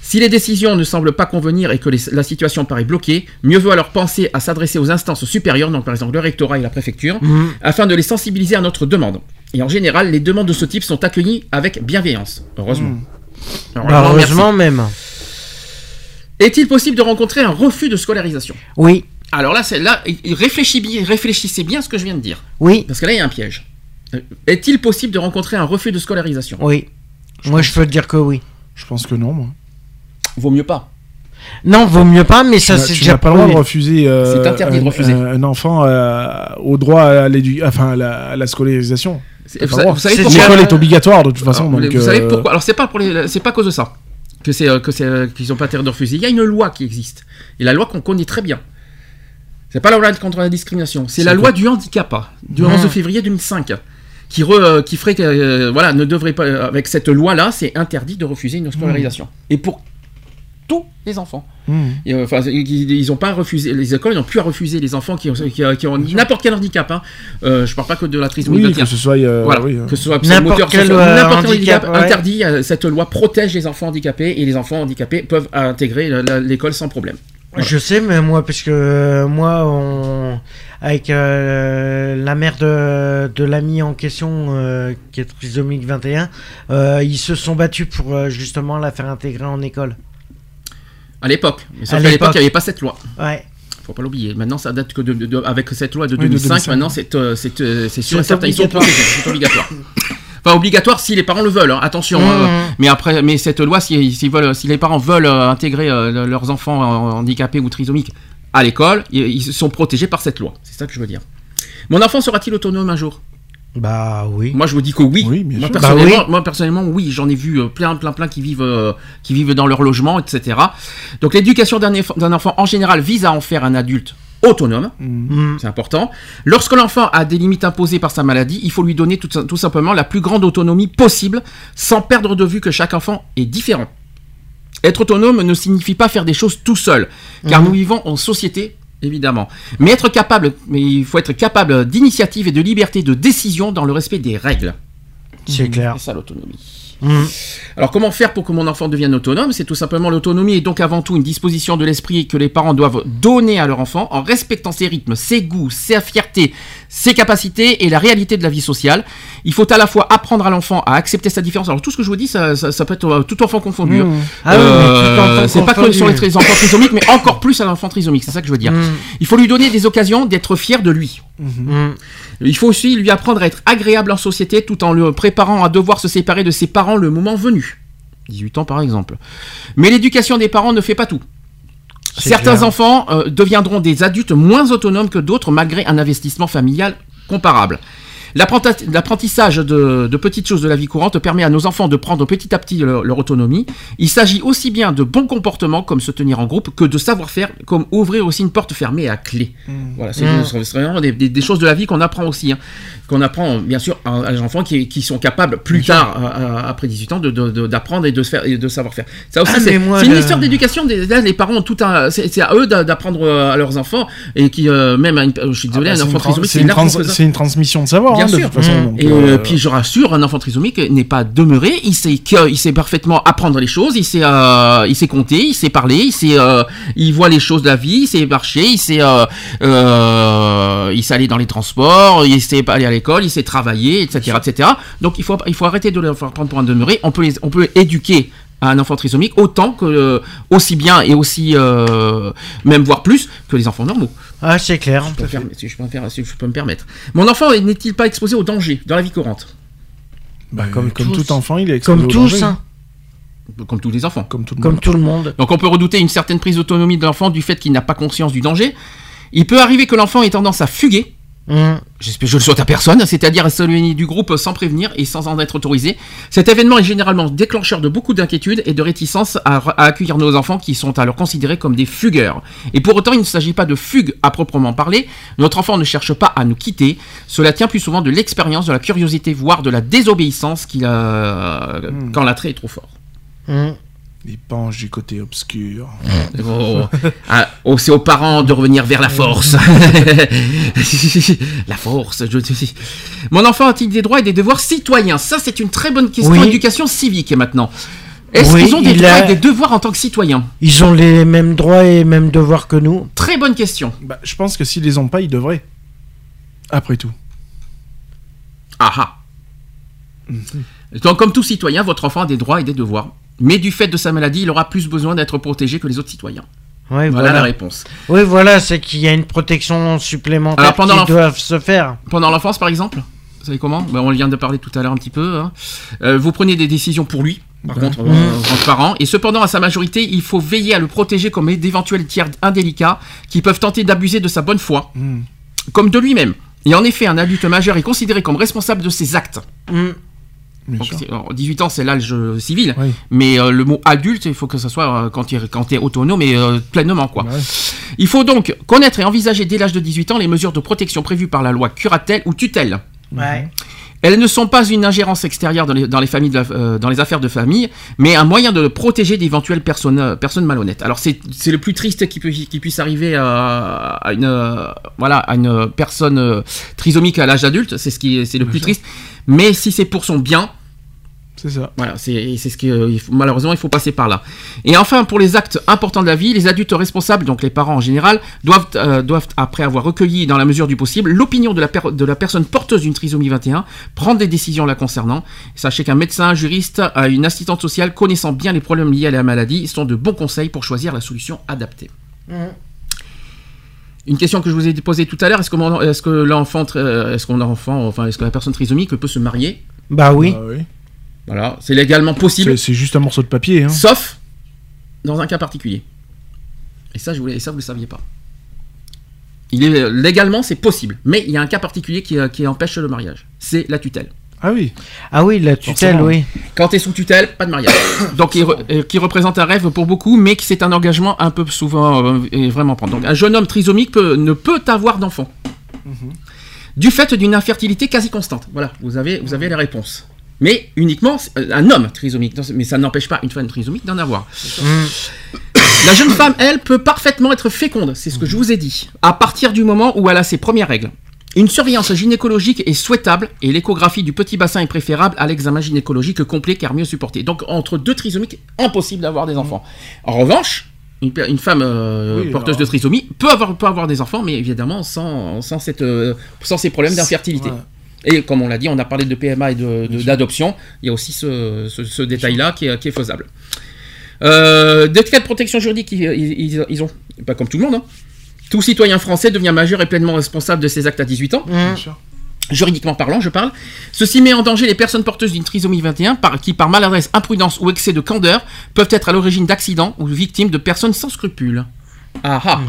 Si les décisions ne semblent pas convenir et que les- la situation paraît bloquée, mieux vaut alors penser à s'adresser aux instances supérieures, donc par exemple le rectorat et la préfecture, Mhm. afin de les sensibiliser à notre demande. Et en général, les demandes de ce type sont accueillies avec bienveillance. Heureusement. Alors, Bah, alors, merci. heureusement même. Est-il possible de rencontrer un refus de scolarisation? Oui. Alors là, là, réfléchis bien- réfléchissez bien à ce que je viens de dire, Oui. parce que là, il y a un piège. Euh, Est-il possible de rencontrer un refus de scolarisation? Oui. Moi, je peux te dire que oui. Je pense que non, moi. Vaut mieux pas. Non, vaut mieux pas, mais ça c'est déjà pas le droit de refuser euh, C'est interdit de un, refuser. un- enfant euh, au droit à, l'édu- enfin, à la, à la scolarisation. L'école est obligatoire de toute façon. Alors, donc, vous savez euh, pourquoi Alors c'est pas pour les, c'est pas à cause de ça que c'est que c'est qu'ils ont pas intérêt de refuser. Il y a une loi qui existe et la loi qu'on connaît très bien. C'est pas la loi contre la discrimination, c'est la loi du handicap hein, du Mmh. 11 février 2005 qui re- qui ferait que euh, voilà ne devrait pas avec cette loi là c'est interdit de refuser une scolarisation et pour tous les enfants. hmm. Et, euh, Enfin, ils ils ont pas refusé, les écoles n'ont plus à refuser les enfants qui ont, qui, qui ont n'importe quel handicap. Hein. Euh, je parle pas que de la trisomie Oui, que ce soit. euh, voilà, oui, euh, que ce soit N'importe quel, soit n'importe quel handicap, handicap ouais. interdit, euh, cette loi protège les enfants handicapés et les enfants handicapés peuvent intégrer l'école sans problème. Voilà. Je sais, mais moi, parce que moi, on... avec euh, la mère de, de l'ami en question, euh, qui est trisomique 21, euh, ils se sont battus pour justement la faire intégrer en école. À l'époque, mais sauf qu'à l'époque il n'y avait pas cette loi. Ouais. Faut pas l'oublier. Maintenant ça date que de, de- de- avec cette loi de Oui, de 2005. 2005. Maintenant c'est euh, euh, c'est sûr et certain. Ils sont protégés, c'est obligatoire. Enfin obligatoire si les parents le veulent. hein, Attention. Mmh. hein. mais après, mais cette loi, si, veulent, si les parents veulent euh, intégrer leurs enfants handicapés ou trisomiques à l'école, ils, ils sont protégés par cette loi. C'est ça que je veux dire. Mon enfant sera-t-il autonome un jour? Bah oui. Moi, je vous dis que oui. Oui, bien moi, sûr. personnellement, Bah oui. moi, personnellement, oui. J'en ai vu euh, plein, plein, plein qui vivent, euh, qui vivent dans leur logement, etc. Donc, l'éducation d'un eff- enfant, en général, vise à en faire un adulte autonome. Mm. C'est important. Lorsque l'enfant a des limites imposées par sa maladie, il faut lui donner tout, tout simplement la plus grande autonomie possible, sans perdre de vue que chaque enfant est différent. Être autonome ne signifie pas faire des choses tout seul, car Mhm. nous vivons en société, évidemment. Mais être capable, mais il faut être capable d'initiative et de liberté de décision dans le respect des règles. C'est clair. C'est ça l'autonomie. Mm. Alors comment faire pour que mon enfant devienne autonome? C'est tout simplement l'autonomie est donc avant tout une disposition de l'esprit que les parents doivent donner à leur enfant en respectant ses rythmes, ses goûts, sa fierté, ses capacités et la réalité de la vie sociale. Il faut à la fois apprendre à l'enfant à accepter sa différence. Alors tout ce que je vous dis, ça, ça- ça peut être euh, tout enfant confondu. hein. hmm. Ah Euh, c'est pas que sur les enfants trisomiques, mais encore plus à l'enfant trisomique. C'est ça que je veux dire. Mm. Il faut lui donner des occasions d'être fier de lui. Il faut aussi lui apprendre à être agréable en société tout en le préparant à devoir se séparer de ses parents le moment venu. 18 ans par exemple. Mais l'éducation des parents ne fait pas tout. Certains clair. enfants euh, deviendront des adultes moins autonomes que d'autres malgré un investissement familial comparable. L'apprentissage de, de petites choses de la vie courante permet à nos enfants de prendre petit à petit leur, leur autonomie. Il s'agit aussi bien de bons comportements comme se tenir en groupe que de savoir-faire comme ouvrir aussi une porte fermée à clé. Voilà, c'est Mm. c'est vraiment des, des- des choses de la vie qu'on apprend aussi. hein. Qu'on apprend bien sûr à, à les enfants qui, qui sont capables plus tard, à- à- après 18 ans, de- de- de- d'apprendre et de, se faire, et de savoir faire. Ça aussi, Ah, c'est une le- histoire d'éducation. des- Là, les parents ont tout un. C'est à eux d'a- d'apprendre euh, à leurs enfants et qui, euh, même, à une- je suis désolé, Ah bah, un enfant trisomique, une, trans- c'est une transmission de savoir, Bien de sûr. toute façon. Mmh. donc, Et euh, euh, puis je rassure, un enfant trisomique n'est pas demeuré, il sait il sait parfaitement apprendre les choses, il sait, euh, il sait compter, il sait parler, il sait, euh, il voit les choses de la vie, il sait marcher, il sait, il sait aller dans les transports, il sait aller à l'école, il sait travailler, etc., etc. Donc il faut, il faut arrêter de le faire prendre pour un demeuré. On peut, les- on peut éduquer un enfant trisomique autant que, euh, aussi bien et aussi, euh, même voire plus que les enfants normaux. Ah, c'est clair. Je peux me permettre- si je peux me faire- si je peux me permettre. Mon enfant n'est-il pas exposé au danger dans la vie courante? Bah, comme, comme tous. tout enfant, il est exposé Comme au tous, danger. hein. Comme tous les enfants. Comme tout le Comme monde. tout le monde. Donc on peut redouter une certaine prise d'autonomie de l'enfant du fait qu'il n'a pas conscience du danger. Il peut arriver que l'enfant ait tendance à fuguer. J'espère je le souhaite à personne, c'est-à-dire à s'éloigner du groupe sans prévenir et sans en être autorisé. Cet événement est généralement déclencheur de beaucoup d'inquiétudes et de réticence à, à accueillir nos enfants qui sont alors considérés comme des fugueurs. Et pour autant, il ne s'agit pas de fugue à proprement parler. Notre enfant ne cherche pas à nous quitter. Cela tient plus souvent de l'expérience, de la curiosité, voire de la désobéissance qu'il a quand l'attrait est trop fort. Hum. Il penche du côté obscur. Oh, ah, c'est aux parents de revenir vers la force. la force. Je... Mon enfant a-t-il des droits et des devoirs citoyens? Ça, c'est une très bonne question. Oui. Éducation civique maintenant. Est-ce Oui, qu'ils ont des il droits a- et des devoirs en tant que citoyens? Ils ont les mêmes droits et mêmes devoirs que nous. Très bonne question. Bah, je pense que s'ils les ont pas, ils devraient. Après tout. Ah ah. Donc, comme tout citoyen, votre enfant a des droits et des devoirs. Mais du fait de sa maladie, il aura plus besoin d'être protégé que les autres citoyens. Ouais, Voilà, voilà. la réponse. Oui, voilà, c'est qu'il y a une protection supplémentaire Alors, pendant qui doivent se faire. Pendant l'enfance, par exemple Vous savez comment? Ben, On vient de parler tout à l'heure un petit peu. hein. Euh, vous prenez des décisions pour lui, par contre, euh, en tant que parent. Et cependant, à sa majorité, il faut veiller à le protéger comme d'éventuels tiers indélicats qui peuvent tenter d'abuser de sa bonne foi, Hmm. comme de lui-même. Et en effet, un adulte majeur est considéré comme responsable de ses actes. Hum. Bien Donc, sûr. c'est- alors, 18 ans, c'est l'âge euh, civil. Oui. Mais euh, le mot adulte, il faut que ce soit euh, quand tu es, autonome et euh, pleinement. quoi. Ouais. Il faut donc connaître et envisager dès l'âge de 18 ans les mesures de protection prévues par la loi curatelle ou tutelle. Ouais. Elles ne sont pas une ingérence extérieure dans les, dans les familles, de la- euh, dans les affaires de famille, mais un moyen de protéger d'éventuelles personnes, euh, personnes malhonnêtes. Alors c'est c'est le plus triste qui, peut, qui puisse arriver à, à une euh, voilà à une personne euh, trisomique à l'âge adulte, c'est ce qui est- c'est le plus triste. Mais si c'est pour son bien, C'est ça. voilà, c'est c'est ce que euh, malheureusement il faut passer par là. Et enfin, pour les actes importants de la vie, les adultes responsables, donc les parents en général, doivent euh, doivent après avoir recueilli dans la mesure du possible l'opinion de la de la personne porteuse d'une trisomie 21, prendre des décisions la concernant. Sachez qu'un médecin, un juriste, euh, une assistante sociale connaissant bien les problèmes liés à la maladie sont de bons conseils pour choisir la solution adaptée. Une question que je vous ai posée tout à l'heure, est-ce que, mon- est-ce que l'enfant, est-ce qu'on a enfant, enfin, est-ce que la personne trisomique peut se marier? Bah oui. Ah oui. Voilà, c'est légalement possible. C'est c'est juste un morceau de papier. Hein. Sauf dans un cas particulier. Et ça, je voulais, et ça vous le saviez pas. Il est, légalement, c'est possible. Mais il y a un cas particulier qui, euh, qui empêche le mariage. C'est la tutelle. Ah oui. Ah oui, la tutelle, Forcément. oui. Quand tu es sous tutelle, pas de mariage. Donc, il re- euh, qui représente un rêve pour beaucoup, mais que c'est un engagement un peu souvent euh, et vraiment prendre. Donc, un jeune homme trisomique peut- ne peut avoir d'enfant. Du fait d'une infertilité quasi constante. Voilà, vous avez, vous avez la réponse. Mais uniquement euh, un homme trisomique. Mais ça n'empêche pas une femme trisomique d'en avoir. Hum. La jeune femme, elle, peut parfaitement être féconde, c'est ce que je vous ai dit, à partir du moment où elle a ses premières règles. Une surveillance gynécologique est souhaitable et l'échographie du petit bassin est préférable à l'examen gynécologique complet car mieux supporté. Donc entre deux trisomiques, impossible d'avoir des enfants. En revanche, une, femme euh, Oui, porteuse alors- de trisomie peut avoir, peut avoir des enfants, mais évidemment sans, sans, cette, euh, sans ces problèmes d'infertilité. Et comme on l'a dit, on a parlé de PMA et de- de- d'adoption. Il y a aussi ce, ce- ce détail-là qui, est- qui est faisable. Euh, des cas de protection juridique, ils, ils- ils ont, pas comme tout le monde, hein. tout citoyen français devient majeur et pleinement responsable de ses actes à 18 ans. Bien sûr. juridiquement parlant, je parle. Ceci met en danger les personnes porteuses d'une trisomie 21 par, qui, par maladresse, imprudence ou excès de candeur, peuvent être à l'origine d'accidents ou victimes de personnes sans scrupules. Ah ah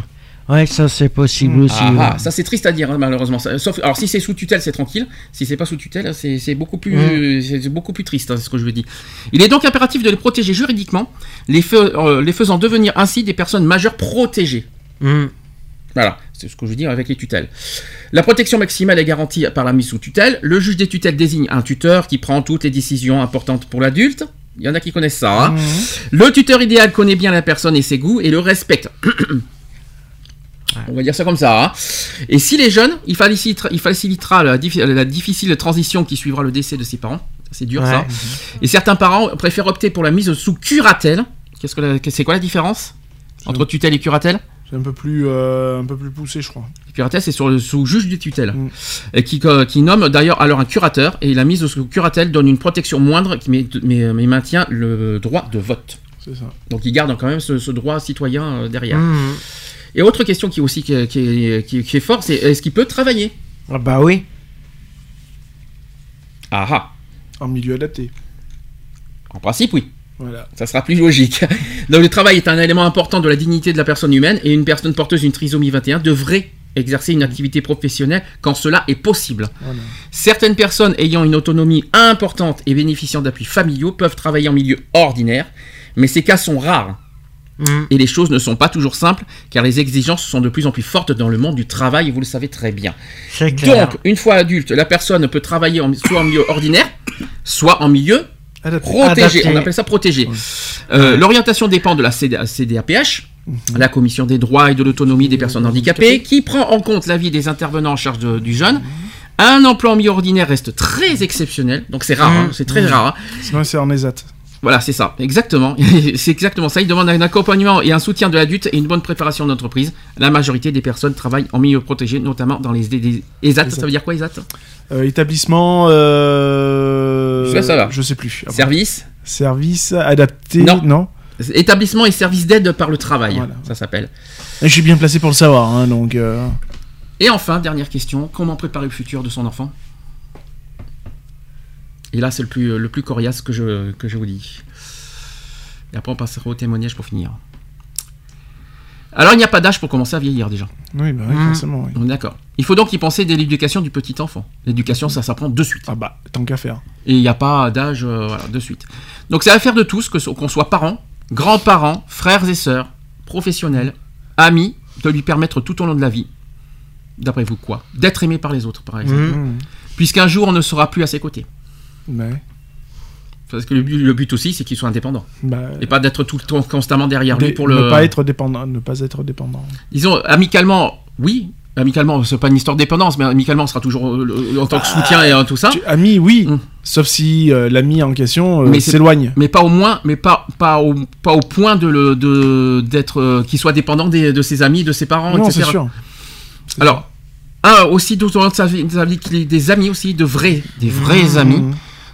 Ouais, ça c'est possible aussi. Ah, ouais. ah, ça c'est triste à dire hein, malheureusement. Sauf, alors si c'est sous tutelle, c'est tranquille. Si c'est pas sous tutelle, c'est c'est beaucoup plus, c'est beaucoup plus triste. hein, c'est ce que je veux dire. Il est donc impératif de les protéger juridiquement, les, fais- euh, les faisant devenir ainsi des personnes majeures protégées. Mm. Voilà, c'est ce que je veux dire avec les tutelles. La protection maximale est garantie par la mise sous tutelle. Le juge des tutelles désigne un tuteur qui prend toutes les décisions importantes pour l'adulte. Il y en a qui connaissent ça. hein. Le tuteur idéal connaît bien la personne et ses goûts et le respecte. On va dire ça comme ça. hein. Et s'il est jeune, il facilitera, il facilitera la, dif- la difficile transition qui suivra le décès de ses parents. C'est dur ça. Et certains parents préfèrent opter pour la mise sous curatelle. Qu'est-ce que la- c'est quoi la différence entre tutelle et curatelle C'est un peu plus, euh, un peu plus poussé, je crois. Curatelle, c'est sur le sous juge des tutelles, Mm. et qui, euh, qui nomme d'ailleurs alors un curateur, et la mise sous curatelle donne une protection moindre, qui mais, mais- mais maintient le droit de vote. C'est ça. Donc il garde quand même ce, ce droit citoyen euh, derrière. Mm. Et autre question qui est aussi qui, est- qui est, qui est- qui est forte, c'est est-ce qu'il peut travailler? Ah bah oui. Ah ah, En milieu adapté. en principe oui. Voilà. Ça sera plus logique. Donc le travail est un élément important de la dignité de la personne humaine et une personne porteuse d'une trisomie 21 devrait exercer une activité professionnelle quand cela est possible. Voilà. Certaines personnes ayant une autonomie importante et bénéficiant d'appuis familiaux peuvent travailler en milieu ordinaire, mais ces cas sont rares Mm. et les choses ne sont pas toujours simples car les exigences sont de plus en plus fortes dans le monde du travail et vous le savez très bien. Clair. Donc, une fois adulte, la personne peut travailler en- soit en milieu ordinaire, soit en milieu Adapté. protégé. Adapté. On appelle ça protégé. Euh, L'orientation dépend de la CD CDAPH, la Commission des droits et de l'autonomie des personnes handicapées, qui prend en compte l'avis des intervenants en charge de- du jeune. Un emploi en milieu ordinaire reste très exceptionnel, donc c'est rare, hein, c'est très rare. hein. Sinon, c'est en ESAT. Voilà, c'est ça, exactement. c'est exactement ça. Il demande un accompagnement et un soutien de l'adulte et une bonne préparation d'entreprise. La majorité des personnes travaillent en milieu protégé, notamment dans les, ESAT. Ça veut dire quoi ESAT? Euh, établissement. Euh... Celui-là, ça va. Je sais plus. Ah. Service? Service adapté. Non. non Établissement et service d'aide par le travail, Voilà. ça s'appelle. Je suis bien placé pour le savoir, hein, donc. euh, Et enfin, dernière question, comment préparer le futur de son enfant? Et là, c'est le plus, le plus coriace que je, que je vous dis. Et après, on passera au témoignage pour finir. Alors, il n'y a pas d'âge pour commencer à vieillir déjà. Oui, bah oui, Mm. forcément. oui. On est d'accord. Il faut donc y penser dès l'éducation du petit enfant. L'éducation, ça s'apprend de suite. Ah bah, tant qu'à faire. Et il n'y a pas d'âge euh, voilà, de suite. Donc c'est l'affaire de tous, qu'on soit parents, grands-parents, frères et sœurs, professionnels, amis, de lui permettre tout au long de la vie, d'après vous quoi? D'être aimé par les autres, par exemple. Mm. Mm. Puisqu'un jour, on ne sera plus à ses côtés. Ouais. Parce que le but, le but aussi, c'est qu'il soit indépendant. Bah, Et pas d'être tout le temps constamment derrière lui pour le... ne pas être dépendant, ne pas être dépendant. Disons, amicalement, oui. Amicalement, c'est pas une histoire de dépendance, mais amicalement, on sera toujours euh, en tant que soutien et tout ça. Tu- ami, oui, Mm. sauf si euh, l'ami en question euh, s'éloigne. mais pas au moins, mais pas pas au, pas au point de d'être euh, qu'il soit dépendant des- de ses amis, de ses parents, Non, etc. c'est sûr. Alors, un aussi long de sa vie, des amis aussi, de vrais, des vrais sûr. amis.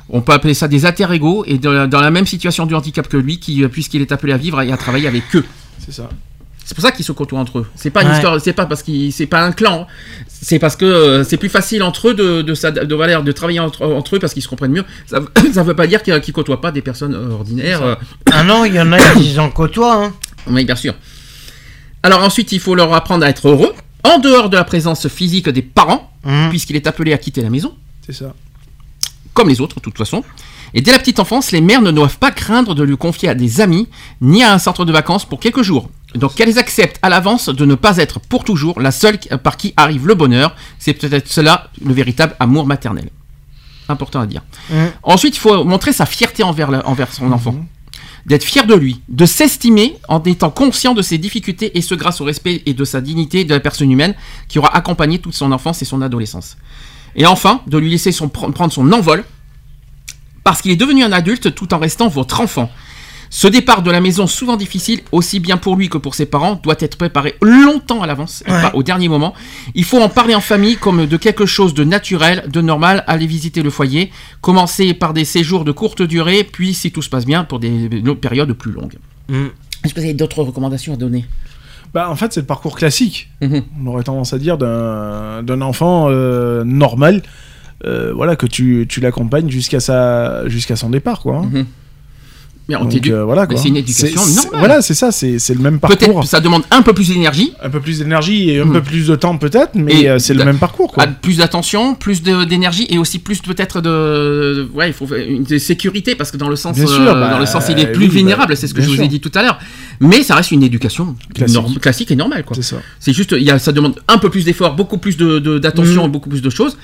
On peut appeler ça des alter ego et dans la, dans la même situation de handicap que lui, qui euh, puisqu'il est appelé à vivre et à travailler avec eux. C'est ça. C'est pour ça qu'ils se côtoient entre eux. C'est pas une Ouais. histoire, c'est pas parce qu'ils, c'est pas un clan. C'est parce que euh, c'est plus facile entre eux de de, de, de travailler entre, entre eux parce qu'ils se comprennent mieux. Ça, ça veut pas dire qu'ils qu'ils côtoient pas des personnes euh, ordinaires. Ah non, il y en a qui en côtoient. Hein. Oui, bien sûr. Alors ensuite, il faut leur apprendre à être heureux, en dehors de la présence physique des parents, Mm. puisqu'il est appelé à quitter la maison, C'est ça. Comme les autres, de toute façon. Et dès la petite enfance, les mères ne doivent pas craindre de lui confier à des amis, ni à un centre de vacances pour quelques jours. Donc qu'elles acceptent à l'avance de ne pas être pour toujours la seule par qui arrive le bonheur. C'est peut-être cela le véritable amour maternel. Important à dire. Mm. Ensuite, il faut montrer sa fierté envers, la- envers son enfant. D'être fier de lui, de s'estimer en étant conscient de ses difficultés et ce grâce au respect et de sa dignité de la personne humaine qui aura accompagné toute son enfance et son adolescence. Et enfin, de lui laisser son, prendre son envol parce qu'il est devenu un adulte tout en restant votre enfant. Ce départ de la maison, souvent difficile, aussi bien pour lui que pour ses parents, doit être préparé longtemps à l'avance, Ouais. pas au dernier moment. Il faut en parler en famille comme de quelque chose de naturel, de normal, aller visiter le foyer, commencer par des séjours de courte durée, puis si tout se passe bien, pour des, des périodes plus longues. Mm. Est-ce que vous avez d'autres recommandations à donner? Bah, en fait, c'est le parcours classique. Mhm. On aurait tendance à dire d'un d'un enfant euh, normal. euh, voilà, que tu, tu l'accompagnes jusqu'à jusqu'à son départ, quoi. hein. Mhm. Mais on Donc, t'éduque. euh, voilà, quoi. c'est une éducation C'est- c'est- normale. Voilà, c'est ça, c'est c'est le même Peut-être parcours. que ça demande un peu plus d'énergie, Un peu plus d'énergie et un Hmm. peu plus de temps peut-être, mais Et euh, c'est le même parcours. Quoi. plus d'attention, plus de- d'énergie et aussi plus peut-être de, ouais, il faut une de sécurité parce que dans le sens, Bien sûr, euh, bah, dans le sens, il est oui, plus bah, vulnérable. c'est ce que je vous ai sûr. dit tout à l'heure. Mais ça reste une éducation Classique. norme- classique et normale, quoi. C'est ça. C'est juste, y a, ça demande un peu plus d'efforts, beaucoup plus de- de- d'attention, Mm. beaucoup plus de choses.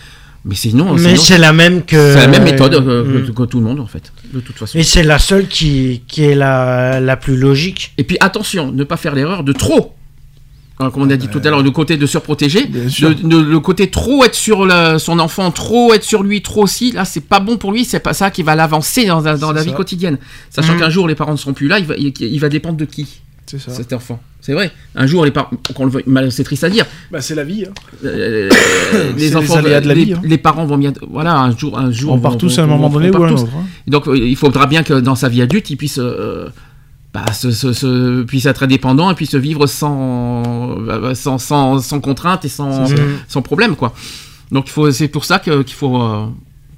Mais sinon, Mais c'est la même que. c'est la même méthode euh, Mm. que, que tout le monde en fait, de toute façon. Et c'est la seule qui, qui est la, la plus logique. Et puis attention, ne pas faire l'erreur de trop. Alors, comme on a dit tout à l'heure, le côté de surprotéger, de- le côté trop être sur la- son enfant, trop être sur lui, trop aussi, là c'est pas bon pour lui, c'est pas ça qui va l'avancer dans, la- dans la vie quotidienne. Sachant Mhm. qu'un jour les parents ne seront plus là, il va, il, il va dépendre de qui C'est ça. cet enfant? C'est vrai. Un jour les parents, c'est triste à dire, Bah, c'est la vie. hein. euh, les enfants, de la les, vie, hein. les parents vont bien, voilà, un jour, un jour, On part tous à un moment donné ou à un autre. hein. Donc il faudra bien que dans sa vie adulte, il puisse, euh, bah, se, se- se- puisse être indépendant et puisse vivre sans, euh, sans, sans, sans contrainte et sans, sans problème. Quoi. Donc c'est pour ça qu'il faut, euh,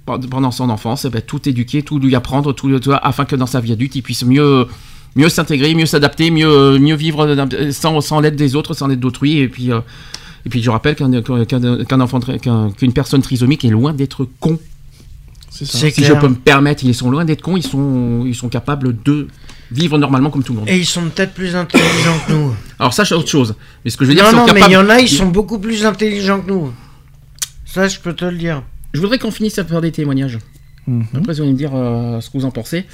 pendant son enfance, eh ben, tout éduquer, tout lui apprendre, tout, tout- afin que dans sa vie adulte, il puisse mieux, mieux s'intégrer, mieux s'adapter, mieux, mieux vivre sans, sans l'aide des autres, sans l'aide d'autrui. Et puis, euh, et puis je rappelle qu'un, qu'un, qu'un enfant, qu'un- qu'une personne trisomique est loin d'être con C'est ça. C'est si clair. je peux me permettre, ils sont loin d'être cons, ils sont, ils sont capables de vivre normalement comme tout le monde. Et ils sont peut-être plus intelligents que nous. Alors ça, c'est autre chose. Mais ce que je veux dire, non, c'est non, mais capables... il y en a, ils sont beaucoup plus intelligents que nous. Ça, je peux te le dire. Je voudrais qu'on finisse par des témoignages. Mhm. Après, vous allez me dire euh, ce que vous en pensez.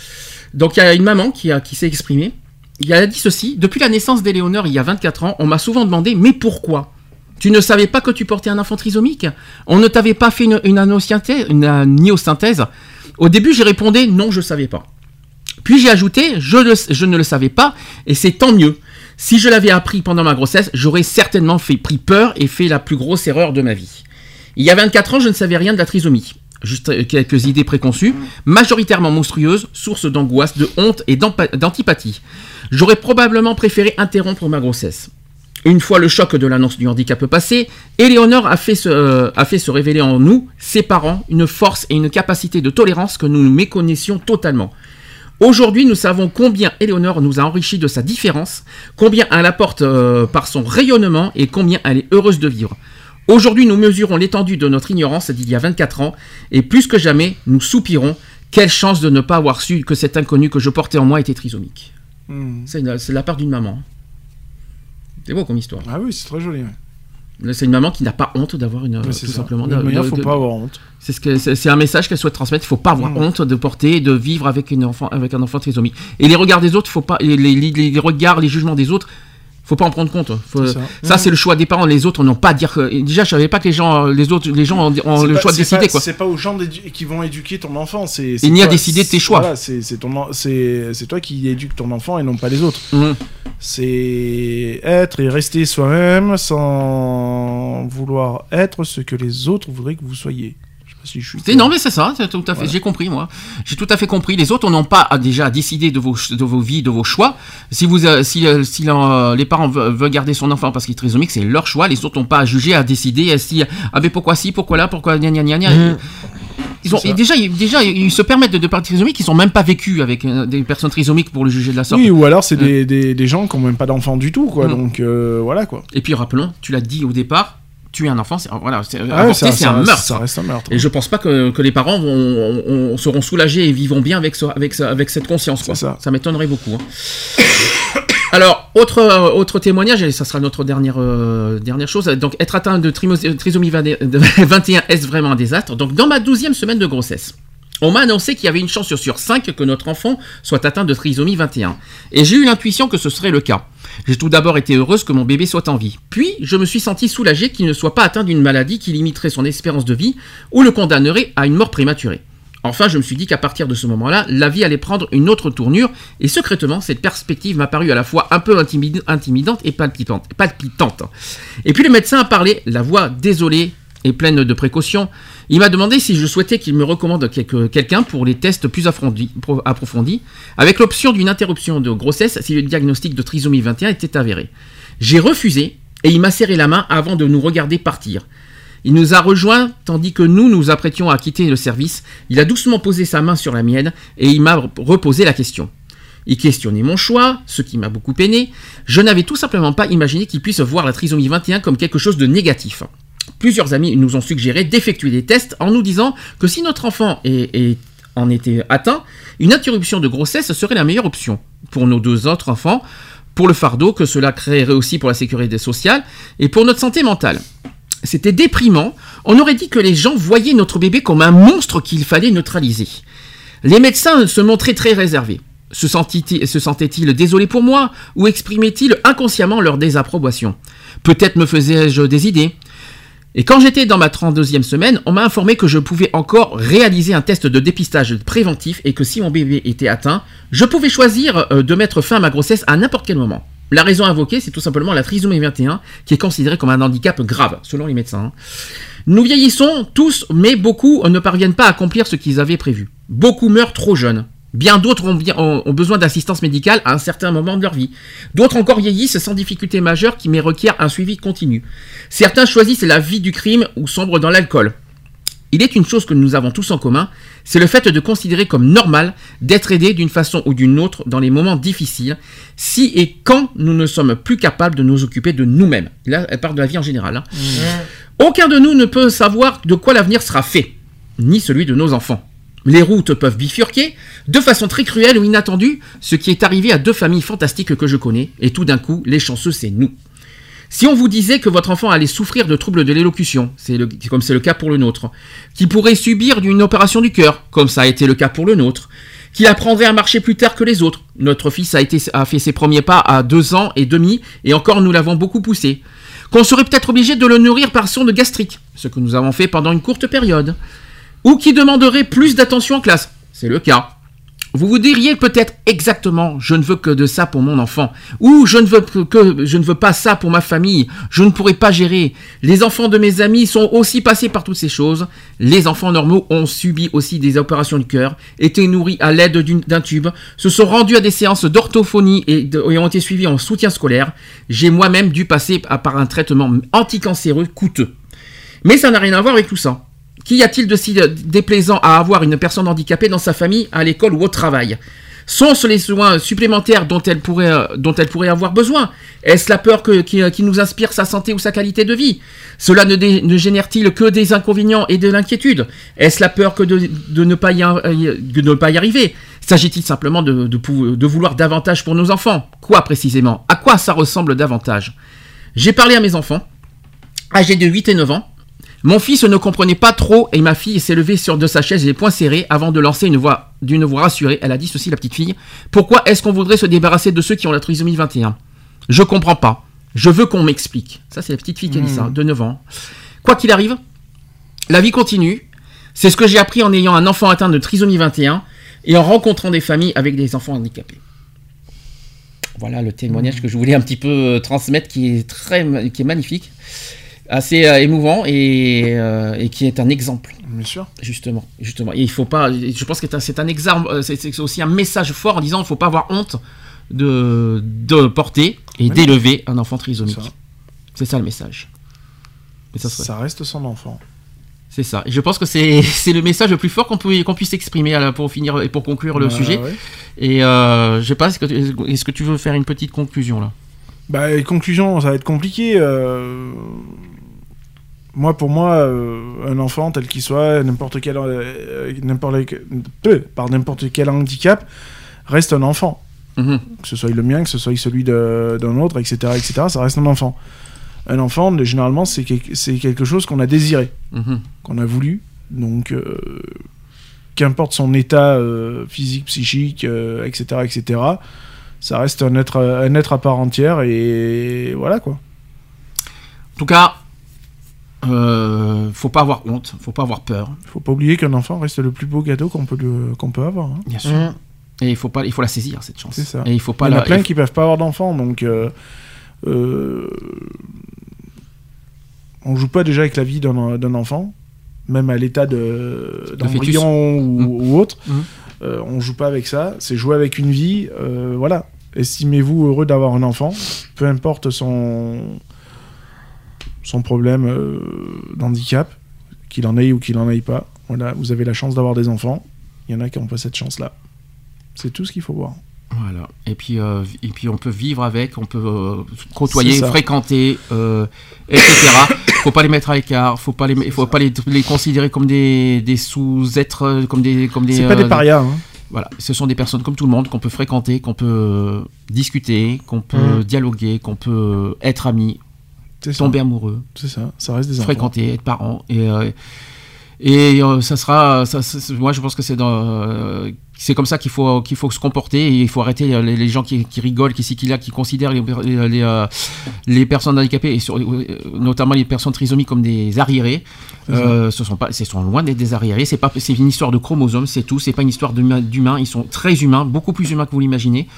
Donc, il y a une maman qui, qui s'est exprimée. Il a dit ceci. Depuis la naissance d'Éléonore, il y a 24 ans, on m'a souvent demandé, mais pourquoi? Tu ne savais pas que tu portais un enfant trisomique? On ne t'avait pas fait une, une, Au début, j'ai répondu, non, je ne savais pas. Puis j'ai ajouté, je ne le savais pas, et c'est tant mieux. Si je l'avais appris pendant ma grossesse, j'aurais certainement fait pris peur et fait la plus grosse erreur de ma vie. Il y a 24 ans, je ne savais rien de la trisomie. Juste euh, quelques idées préconçues, majoritairement monstrueuses, source d'angoisse, de honte et d'antipathie. J'aurais probablement préféré interrompre ma grossesse. Une fois le choc de l'annonce du handicap passé, Éléonore a fait, se, euh, révéler en nous, ses parents, une force et une capacité de tolérance que nous méconnaissions totalement. Aujourd'hui, nous savons combien Éléonore nous a enrichi de sa différence, combien elle apporte euh, par son rayonnement et combien elle est heureuse de vivre. Aujourd'hui, nous mesurons l'étendue de notre ignorance d'il y a 24 ans, et plus que jamais, nous soupirons. Quelle chance de ne pas avoir su que cet inconnu que je portais en moi était trisomique. Mhm. C'est la part d'une maman. C'est beau comme histoire. Ah oui, c'est très joli. ouais. C'est une maman qui n'a pas honte d'avoir une. Ouais, tout ça. simplement. De de- toute manière, de- faut de- pas avoir honte. C'est ce que c'est c'est un message qu'elle souhaite transmettre. Il faut pas avoir Mm. honte de porter, de vivre avec une enfant, avec un enfant trisomique. Et les regards des autres, faut pas, les, les- les- les regards, les jugements des autres, faut pas en prendre compte. Faut- C'est ça, c'est le choix des parents. Les autres n'ont pas à dire Déjà, je savais pas que les gens, les autres, les gens ont, le pas- choix de décider pas-. C'est pas aux gens qui vont éduquer ton enfant. C'est. Il n'y a décidé de tes choix. Voilà, c'est c'est toi qui éduques ton enfant et non pas les autres. Mhm. C'est être et rester soi-même sans vouloir être ce que les autres voudraient que vous soyez. Si je suis. Non mais c'est ça, c'est tout à fait. Voilà. J'ai compris moi. J'ai tout à fait compris. Les autres n'ont pas déjà à décider de vos de vos vies, de vos choix. Si vous euh, si, euh, si euh, les parents veulent, garder son enfant parce qu'il est trisomique, c'est leur choix. Les autres n'ont pas à juger, à décider. Si ah mais pourquoi si, pourquoi là, pourquoi gna gna gna gna. Mhm. Ils ont et déjà ils, déjà ils se permettent de, de parler trisomiques qui sont même pas vécus avec euh, des personnes trisomiques pour le juger de la sorte. Oui, ou alors c'est Ouais. des, des, des gens qui n'ont même pas d'enfant du tout, quoi. Mm. Donc euh, voilà, quoi. Et puis rappelons, tu l'as dit au départ, tuer un enfant, c'est voilà, c'est Ah ouais, un meurtre. Un meurtre. Et je pense pas que, que les parents vont, on- on- seront soulagés et vivront bien avec, ce- avec, ce- avec cette conscience. Quoi. Ça. m'étonnerait beaucoup. hein. Alors, autre, euh, autre témoignage, et ça sera notre dernière, euh, dernière chose. Donc, être atteint de trisomie 20 de 21, est-ce vraiment un désastre Donc, dans ma douzième semaine de grossesse, on m'a annoncé qu'il y avait une chance sur 5 que notre enfant soit atteint de trisomie 21. Et j'ai eu l'intuition que ce serait le cas. J'ai tout d'abord été heureuse que mon bébé soit en vie. Puis, je me suis senti soulagée qu'il ne soit pas atteint d'une maladie qui limiterait son espérance de vie ou le condamnerait à une mort prématurée. Enfin, je me suis dit qu'à partir de ce moment-là, la vie allait prendre une autre tournure, et secrètement, cette perspective m'a paru à la fois un peu intimid- intimidante et palpitante. Et puis le médecin a parlé, la voix désolée et pleine de précautions. Il m'a demandé si je souhaitais qu'il me recommande quelqu'un pour les tests plus approfondis, pro- approfondis, avec l'option d'une interruption de grossesse si le diagnostic de trisomie 21 était avéré. J'ai refusé, et il m'a serré la main avant de nous regarder partir. Il nous a rejoints tandis que nous nous apprêtions à quitter le service. Il a doucement posé sa main sur la mienne et il m'a reposé la question. Il questionnait mon choix, ce qui m'a beaucoup peiné. Je n'avais tout simplement pas imaginé qu'il puisse voir la trisomie 21 comme quelque chose de négatif. Plusieurs amis nous ont suggéré d'effectuer des tests en nous disant que si notre enfant en était atteint, une interruption de grossesse serait la meilleure option pour nos deux autres enfants, pour le fardeau que cela créerait aussi pour la sécurité sociale et pour notre santé mentale. C'était déprimant. On aurait dit que les gens voyaient notre bébé comme un monstre qu'il fallait neutraliser. Les médecins se montraient très réservés. Se sentaient-ils désolés pour moi ou exprimaient-ils inconsciemment leur désapprobation? Peut-être me faisais-je des idées. Et quand j'étais dans ma 32e semaine, on m'a informé que je pouvais encore réaliser un test de dépistage préventif et que si mon bébé était atteint, je pouvais choisir euh, de mettre fin à ma grossesse à n'importe quel moment. La raison invoquée, c'est tout simplement la trisomie 21, qui est considérée comme un handicap grave, selon les médecins. hein. Nous vieillissons tous, mais beaucoup ne parviennent pas à accomplir ce qu'ils avaient prévu. Beaucoup meurent trop jeunes. Bien d'autres ont, bien- ont- ont besoin d'assistance médicale à un certain moment de leur vie. D'autres encore vieillissent sans difficulté majeure qui mais requièrent un suivi continu. Certains choisissent la vie du crime ou sombrent dans l'alcool. Il est une chose que nous avons tous en commun, c'est le fait de considérer comme normal d'être aidé d'une façon ou d'une autre dans les moments difficiles, si et quand nous ne sommes plus capables de nous occuper de nous-mêmes. Là, elle parle de la vie en général. hein. Aucun de nous ne peut savoir de quoi l'avenir sera fait, ni celui de nos enfants. Les routes peuvent bifurquer de façon très cruelle ou inattendue, ce qui est arrivé à deux familles fantastiques que je connais, et tout d'un coup, les chanceux, c'est nous. Si on vous disait que votre enfant allait souffrir de troubles de l'élocution, comme c'est le cas pour le nôtre, qu'il pourrait subir une opération du cœur, comme ça a été le cas pour le nôtre, qu'il apprendrait à marcher plus tard que les autres. Notre fils a fait ses premiers pas à deux ans et demi, et encore nous l'avons beaucoup poussé. Qu'on serait peut-être obligé de le nourrir par sonde gastrique, ce que nous avons fait pendant une courte période. Ou qui demanderait plus d'attention en classe, c'est le cas. Vous vous diriez peut-être exactement je ne veux que de ça pour mon enfant ou je ne veux que, je ne veux pas ça pour ma famille, je ne pourrai pas gérer. Les enfants de mes amis sont aussi passés par toutes ces choses. Les enfants normaux ont subi aussi des opérations du cœur, été nourris à l'aide d'un tube, se sont rendus à des séances d'orthophonie et, et ont été suivis en soutien scolaire. J'ai moi-même dû passer par un traitement anticancéreux coûteux. Mais ça n'a rien à voir avec tout ça. Qu'y a-t-il de si déplaisant à avoir une personne handicapée dans sa famille, à l'école ou au travail? Sont-ce les soins supplémentaires dont elle pourrait, euh, dont elle pourrait avoir besoin? Est-ce la peur que- qui, qui nous inspire sa santé ou sa qualité de vie? Cela ne, ne génère-t-il que des inconvénients et de l'inquiétude? Est-ce la peur que de, de ne pas y, de ne pas y arriver? S'agit-il simplement de, de de vouloir davantage pour nos enfants? Quoi précisément? À quoi ça ressemble davantage? J'ai parlé à mes enfants, âgés de 8 et 9 ans, mon fils ne comprenait pas trop et ma fille s'est levée sur de sa chaise les poings serrés avant de lancer une voix d'une voix rassurée. Elle a dit ceci, la petite fille. Pourquoi est-ce qu'on voudrait se débarrasser de ceux qui ont la trisomie 21 Je comprends pas. Je veux qu'on m'explique. Ça, c'est la petite fille qui a dit ça, de 9 ans. Quoi qu'il arrive, la vie continue. C'est ce que j'ai appris en ayant un enfant atteint de trisomie 21 et en rencontrant des familles avec des enfants handicapés. Voilà le témoignage que je voulais un petit peu euh, transmettre, qui est très, qui est magnifique, assez euh, émouvant et, euh, et qui est un exemple Bien sûr. justement, justement. Et il faut pas. Je pense que c'est un- exemple. euh, C'est aussi un message fort en disant il ne faut pas avoir honte de, de porter et Oui. d'élever un enfant trisomique. C'est ça le message. Et ça serait- Ça reste son enfant. C'est ça. Et je pense que c'est le message le plus fort qu'on qu'on puisse exprimer pour finir et pour conclure le sujet. ouais. Et euh, je sais pas, est-ce que, tu- est-ce que tu veux faire une petite conclusion là? Bah, les conclusions, ça va être compliqué. euh, Moi, pour moi, euh, un enfant, tel qu'il soit, n'importe quel, euh, n'importe quel- peu, par n'importe quel handicap, reste un enfant. Mhm. Que ce soit le mien, que ce soit celui d'un autre, etc., etc., ça reste un enfant. Un enfant, généralement, c'est quel- c'est quelque chose qu'on a désiré, Mhm. qu'on a voulu. Donc, euh, qu'importe son état euh, physique, psychique, euh, etc., etc., ça reste un être, un être à part entière et voilà quoi. En tout cas, euh, faut pas avoir honte, faut pas avoir peur. Faut pas oublier qu'un enfant reste le plus beau gâteau qu'on peut, qu'on peut avoir. hein. Bien sûr. Mmh. Et il faut pas, il faut la saisir cette chance. C'est ça. Et il faut pas Il y en la. a plein faut- qui peuvent pas avoir d'enfants, donc euh, euh, on joue pas déjà avec la vie d'un d'un enfant, même à l'état de d'embryon ou, Mm. ou autre. Mhm. Euh, on joue pas avec ça. C'est jouer avec une vie. euh, voilà. Estimez-vous heureux d'avoir un enfant, peu importe son son problème euh, d'handicap, qu'il en ait ou qu'il en ait pas. Voilà, vous avez la chance d'avoir des enfants. Il y en a qui n'ont pas cette chance-là. C'est tout ce qu'il faut voir. Voilà. Et puis, euh, et puis on peut vivre avec, on peut euh, côtoyer, fréquenter, euh, etc. faut pas les mettre à l'écart, faut pas les, faut pas les, les considérer comme des, des sous-êtres, comme des, comme des. C'est pas des parias. hein. Voilà, ce sont des personnes comme tout le monde qu'on peut fréquenter, qu'on peut discuter, qu'on peut Mm. dialoguer, qu'on peut être amis, Ça. tomber amoureux, C'est ça. Ça reste des enfants. fréquenter, être parents. Et, euh, et euh, ça sera, ça, moi je pense que c'est dans, euh, c'est comme ça qu'il faut qu'il faut se comporter. Et il faut arrêter les, les gens qui, qui rigolent, qui qui qui considèrent les, les, personnes handicapées et sur- notamment les personnes trisomiques comme des arriérés. Ce sont pas, ce sont loin d'être des arriérés. C'est pas, c'est une histoire de chromosomes, c'est tout. C'est pas une histoire d'humain- d'humains. Ils sont très humains, beaucoup plus humains que vous l'imaginez.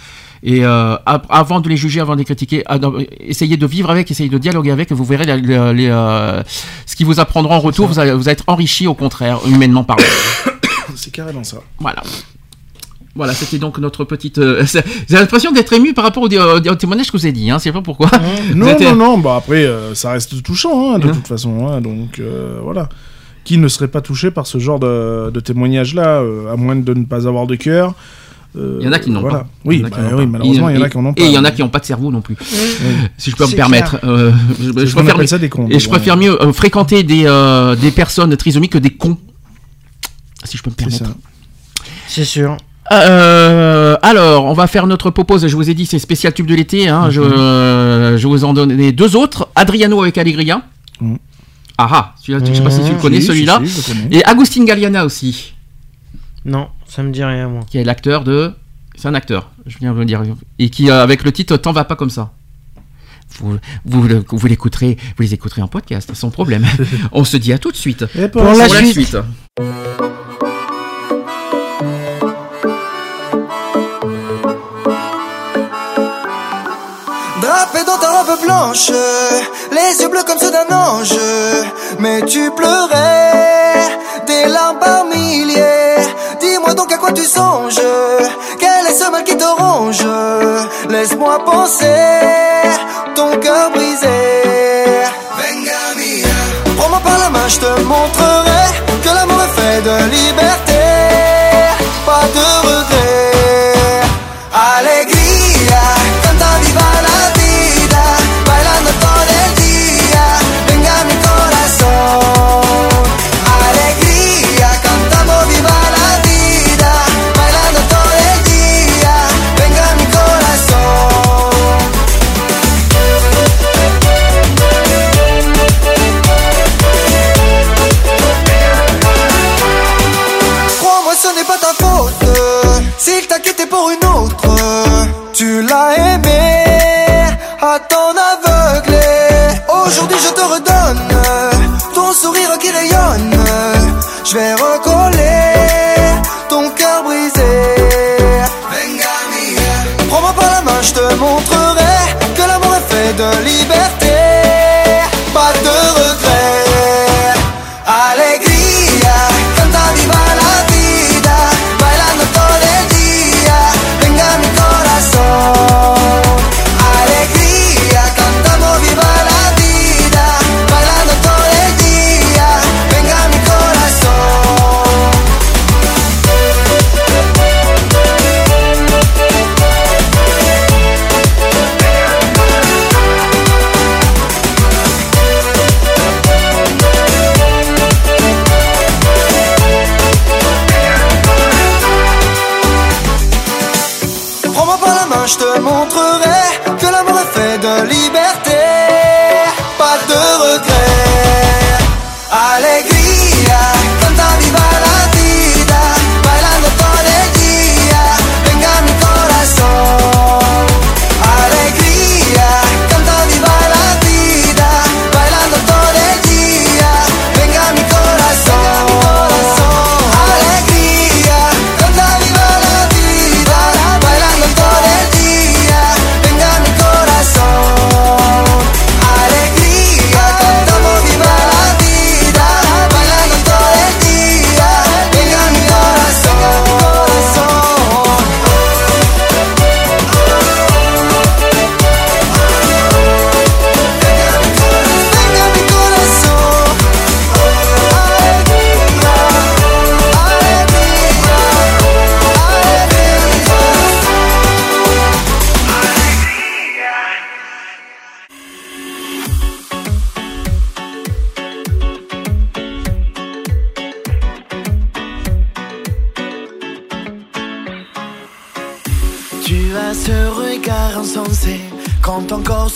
Et euh, avant de les juger, avant de les critiquer, ad- essayez de vivre avec, essayez de dialoguer avec, et vous verrez les, euh, ce qu'ils vous apprendront en retour. Vous allez, vous allez être enrichi au contraire, humainement parlant. C'est carrément ça. Voilà. Voilà, c'était donc notre petite. euh, c'est- J'ai l'impression d'être ému par rapport au, au- au témoignage que vous avez dit. Hein, sais pas pourquoi. Vous Non, êtes- non, non. Bah après, euh, ça reste touchant, hein, de Hein. toute façon. hein, donc euh, voilà. Qui ne serait pas touché par ce genre de, de témoignage-là, à moins de ne pas avoir de cœur. Euh, Il y en a qui n'ont voilà. pas. Oui, Il bah qui n'ont oui, pas. malheureusement, il y en a Et- qui en ont pas. Et il y en a qui n'ont pas de cerveau non plus. Si je peux me permettre. Euh, je, je préfère, appelle ça des cons. et je préfère mieux euh, fréquenter des, euh, des personnes trisomiques que des cons. Si je peux me C'est permettre. ça. C'est sûr. Euh, alors, on va faire notre propose. Je vous ai dit, c'est spécial tube de l'été. Hein. je, euh, je vous en donne deux autres. Adriano avec Allegria. Mhm. Ah ah, celui-là, je sais pas si tu le connais, Si, celui-là. si, si, je le connais. Et Agustin Galliana aussi, Non, ça me dit rien, moi. qui est l'acteur de. C'est un acteur, je viens de le dire. Et qui, euh, avec le titre T'en vas pas comme ça. Vous, vous, le- vous l'écouterez, vous les écouterez en podcast, sans problème. on se dit à tout de suite. Et pour Pour la la suite, suite. Drapé dans ta robe blanche, les yeux bleus comme ceux d'un ange. Mais tu pleurais, Songes, quel est ce mal qui te ronge? Laisse-moi penser, ton cœur brisé. Venga mia. Prends-moi par la main, je te montrerai tu l'as aimé à t'en aveugler. Aujourd'hui, je te redonne ton sourire qui rayonne. Je vais recoller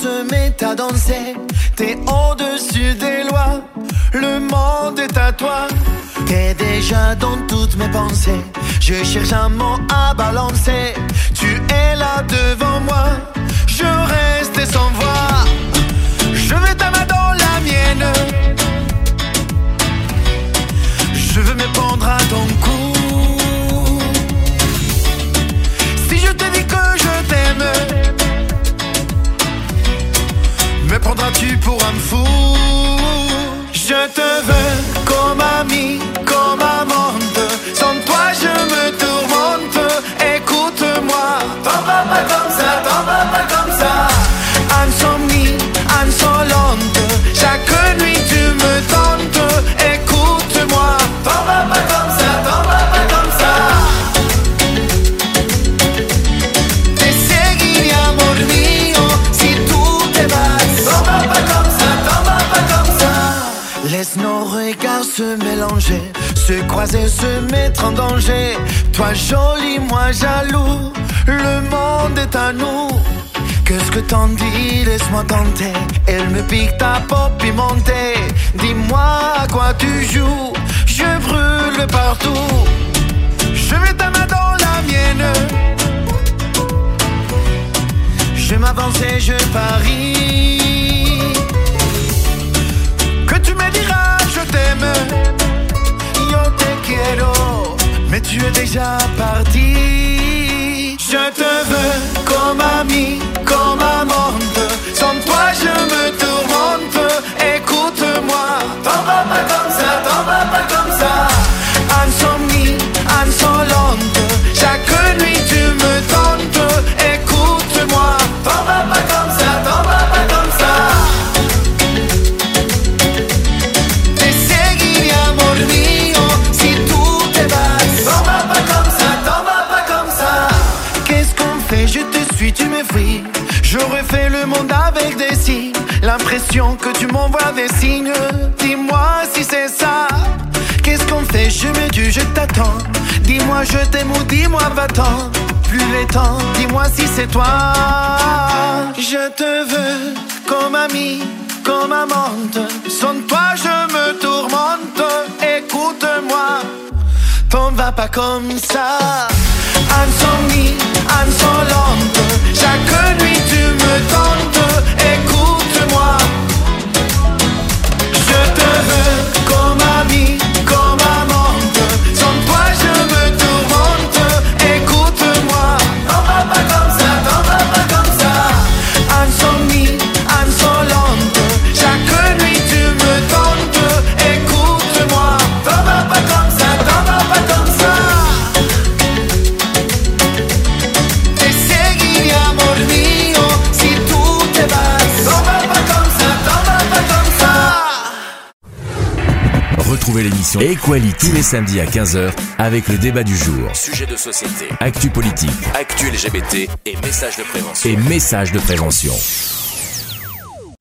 se met à danser, t'es au-dessus des lois. Le monde est à toi. T'es déjà dans toutes mes pensées. Je cherche un mot à balancer. Tu es là devant moi. Je reste sans voix. Je veux ta dans la mienne. Je veux me pendre à ton cou. Prendras-tu pour un fou? Je te veux comme ami, comme amante. Sans toi, je me tourmente. Écoute-moi, t'en vas pas comme ça, t'en vas pas comme ça. Insomnie, insolente. Se croiser, se mettre en danger. Toi joli, moi jaloux, le monde est à nous. Qu'est-ce que t'en dis, laisse-moi tenter. Elle me pique ta peau pimentée. Dis-moi à quoi tu joues, je brûle partout. Je mets ta main dans la mienne. Je m'avance et je parie Que tu me diras je t'aime Mais tu es déjà parti. Je te veux comme ami, comme amante. Sans toi je me tourmente. Écoute-moi. T'en vas pas comme ça, t'en vas pas comme ça. Insomnie, insolente Que tu m'envoies des signes. Dis-moi si c'est ça. Qu'est-ce qu'on fait? Je me tue, je t'attends. Dis-moi je t'aime ou dis-moi va-t'en. Plus les temps, dis-moi si c'est toi. Je te veux comme ami, comme amante. Sans toi je me tourmente. Écoute-moi. T'en vas pas comme ça. Insomnie, insolente Chaque nuit tu me tentes l'émission Equality tous les samedis à 15h avec le débat du jour. Sujet de société, actu politique, actu LGBT et messages de prévention. Et messages de prévention.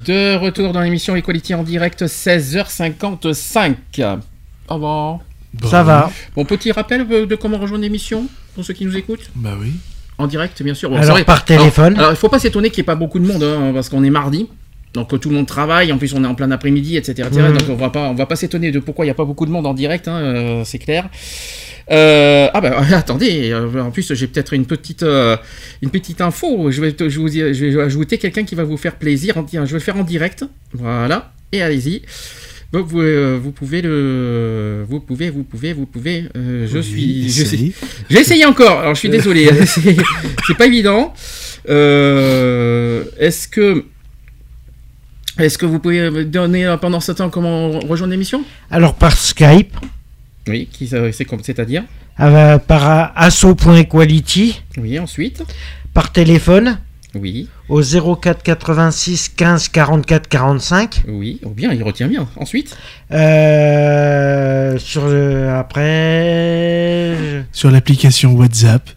De retour dans l'émission Equality en direct, 16h55. Au revoir. Ça va. Bon, petit rappel de comment rejoindre l'émission pour ceux qui nous écoutent Bah oui. En direct, bien sûr. Bon, Alors, par téléphone. Alors, alors, il faut pas s'étonner qu'il n'y ait pas beaucoup de monde, hein, parce qu'on est mardi. Donc euh, tout le monde travaille, en plus on est en plein après-midi, etc. etc. Mhm. Donc on va pas, on va pas s'étonner de pourquoi il n'y a pas beaucoup de monde en direct, hein, euh, c'est clair. Euh, ah bah attendez, en plus j'ai peut-être une petite, euh, une petite info. Je vais, je, vous, je vais ajouter quelqu'un qui va vous faire plaisir. en- Je vais le faire en direct. Voilà. Et allez-y. Donc, vous, euh, vous pouvez le, vous pouvez, vous pouvez, vous pouvez. euh, je Oui, suis, essaye. j'ai essayé encore, alors je suis désolé, c'est c'est pas évident. Euh, Est-ce que, est-ce que vous pouvez me donner euh, pendant ce temps comment rejoindre l'émission? Alors par Skype, Oui, qui ça- c'est comme- c'est-à-dire? Euh, par asso.equality, Oui, ensuite? Par téléphone? Oui, au 04 86 15 44 45. oui, oh bien, il retient bien. Ensuite? Euh, sur le, après, je- Sur l'application WhatsApp.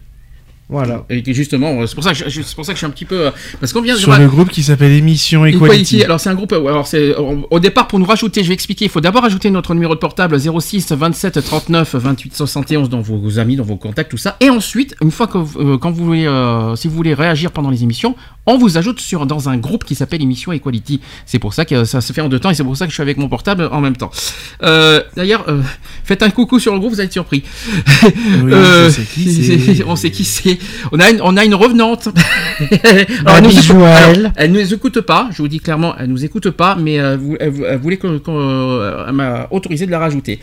Voilà. Et justement, c'est pour ça que je, c'est pour ça que je suis un petit peu, euh, parce qu'on vient de Sur le groupe qui s'appelle Émission Equality. Equality. Alors c'est un groupe. Alors c'est au départ pour nous rajouter. Je vais expliquer. Il faut d'abord ajouter notre numéro de portable 06 27 39 28 71 dans vos amis, dans vos contacts, tout ça. Et ensuite, une fois que vous- euh, quand vous voulez, euh, si vous voulez réagir pendant les émissions, on vous ajoute sur, dans un groupe qui s'appelle Émission Equality. C'est pour ça que ça se fait en deux temps et c'est pour ça que je suis avec mon portable en même temps. Euh, D'ailleurs, euh, faites un coucou sur le groupe, vous allez être surpris. Oui, Euh, qui on sait qui c'est. On a une, on a une revenante. Bah, elle, nous écoute, alors, elle. nous écoute pas, je vous dis clairement, elle nous écoute pas, mais euh, elle, elle voulait qu'on, euh, m'a autorisé de la rajouter.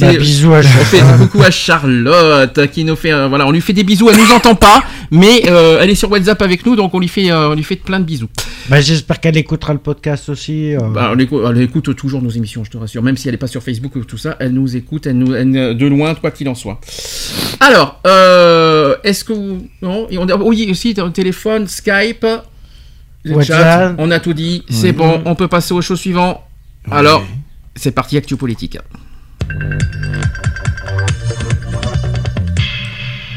Bah, bisous à on fait coucou à Charlotte qui nous fait euh, voilà on lui fait des bisous elle nous entend pas mais euh, elle est sur WhatsApp avec nous donc on lui fait euh, on lui fait plein de bisous Bah, J'espère qu'elle écoutera le podcast aussi. euh. Bah, elle, écoute, elle écoute toujours nos émissions je te rassure même si elle est pas sur Facebook ou tout ça elle nous écoute elle nous elle- de loin quoi qu'il en soit alors euh, est-ce que vous non on a, oui aussi téléphone Skype le WhatsApp. chat, on a tout dit c'est bon on peut passer aux choses suivantes alors c'est parti actu politique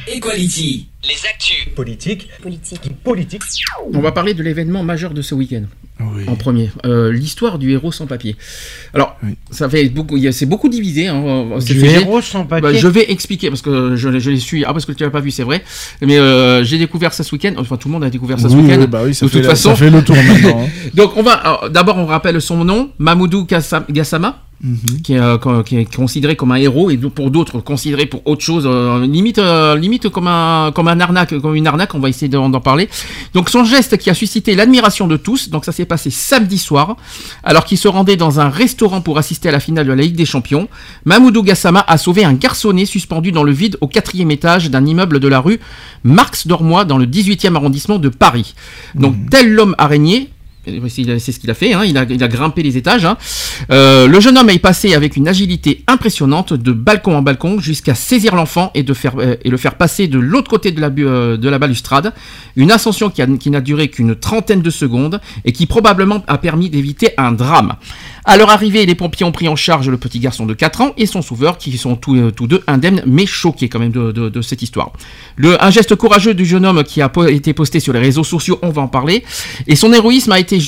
Equality. Les actus. Politique. Politique. Politique. on va parler de l'événement majeur de ce week-end Oui. en premier. Euh, L'histoire du héros sans papier. Alors, Oui. ça fait beaucoup, il y a- c'est beaucoup divisé. Hein, Du héros sans Bah, papier. je vais expliquer parce que je, l'ai- je l'ai su. Ah, parce que tu l'as pas vu, c'est vrai. Mais euh, j'ai découvert ça ce week-end. Enfin, tout le monde a découvert ça ce week-end. oui, bah oui, ça, de fait toute la- façon. ça fait le tour maintenant. hein. Donc, on va. D'abord, on rappelle son nom, Mamoudou Gassam- Gassama. Mhm. Qui est, euh, qui est considéré comme un héros et pour d'autres considéré pour autre chose limite limite comme un comme un arnaque comme une arnaque on va essayer d'en parler. Donc son geste qui a suscité l'admiration de tous donc ça s'est passé samedi soir alors qu'il se rendait dans un restaurant pour assister à la finale de la Ligue des Champions. Mamoudou Gassama a sauvé un garçonnet suspendu dans le vide au quatrième étage d'un immeuble de la rue Marx d'Ormois dans le 18e arrondissement de Paris. Donc tel l'homme araignée c'est ce qu'il a fait, hein, il, a, grimpé les étages. hein. Euh, le jeune homme est passé avec une agilité impressionnante de balcon en balcon jusqu'à saisir l'enfant et, euh, le faire passer de l'autre côté de la, euh, balustrade. Une ascension qui n'a duré qu'une trentaine de secondes et qui probablement a permis d'éviter un drame. À leur arrivée, les pompiers ont pris en charge le petit garçon de 4 ans et son sauveur qui sont tous, euh, tous deux indemnes mais choqués quand même de, cette histoire. Un geste courageux du jeune homme qui a été posté sur les réseaux sociaux, on va en parler, et son héroïsme a été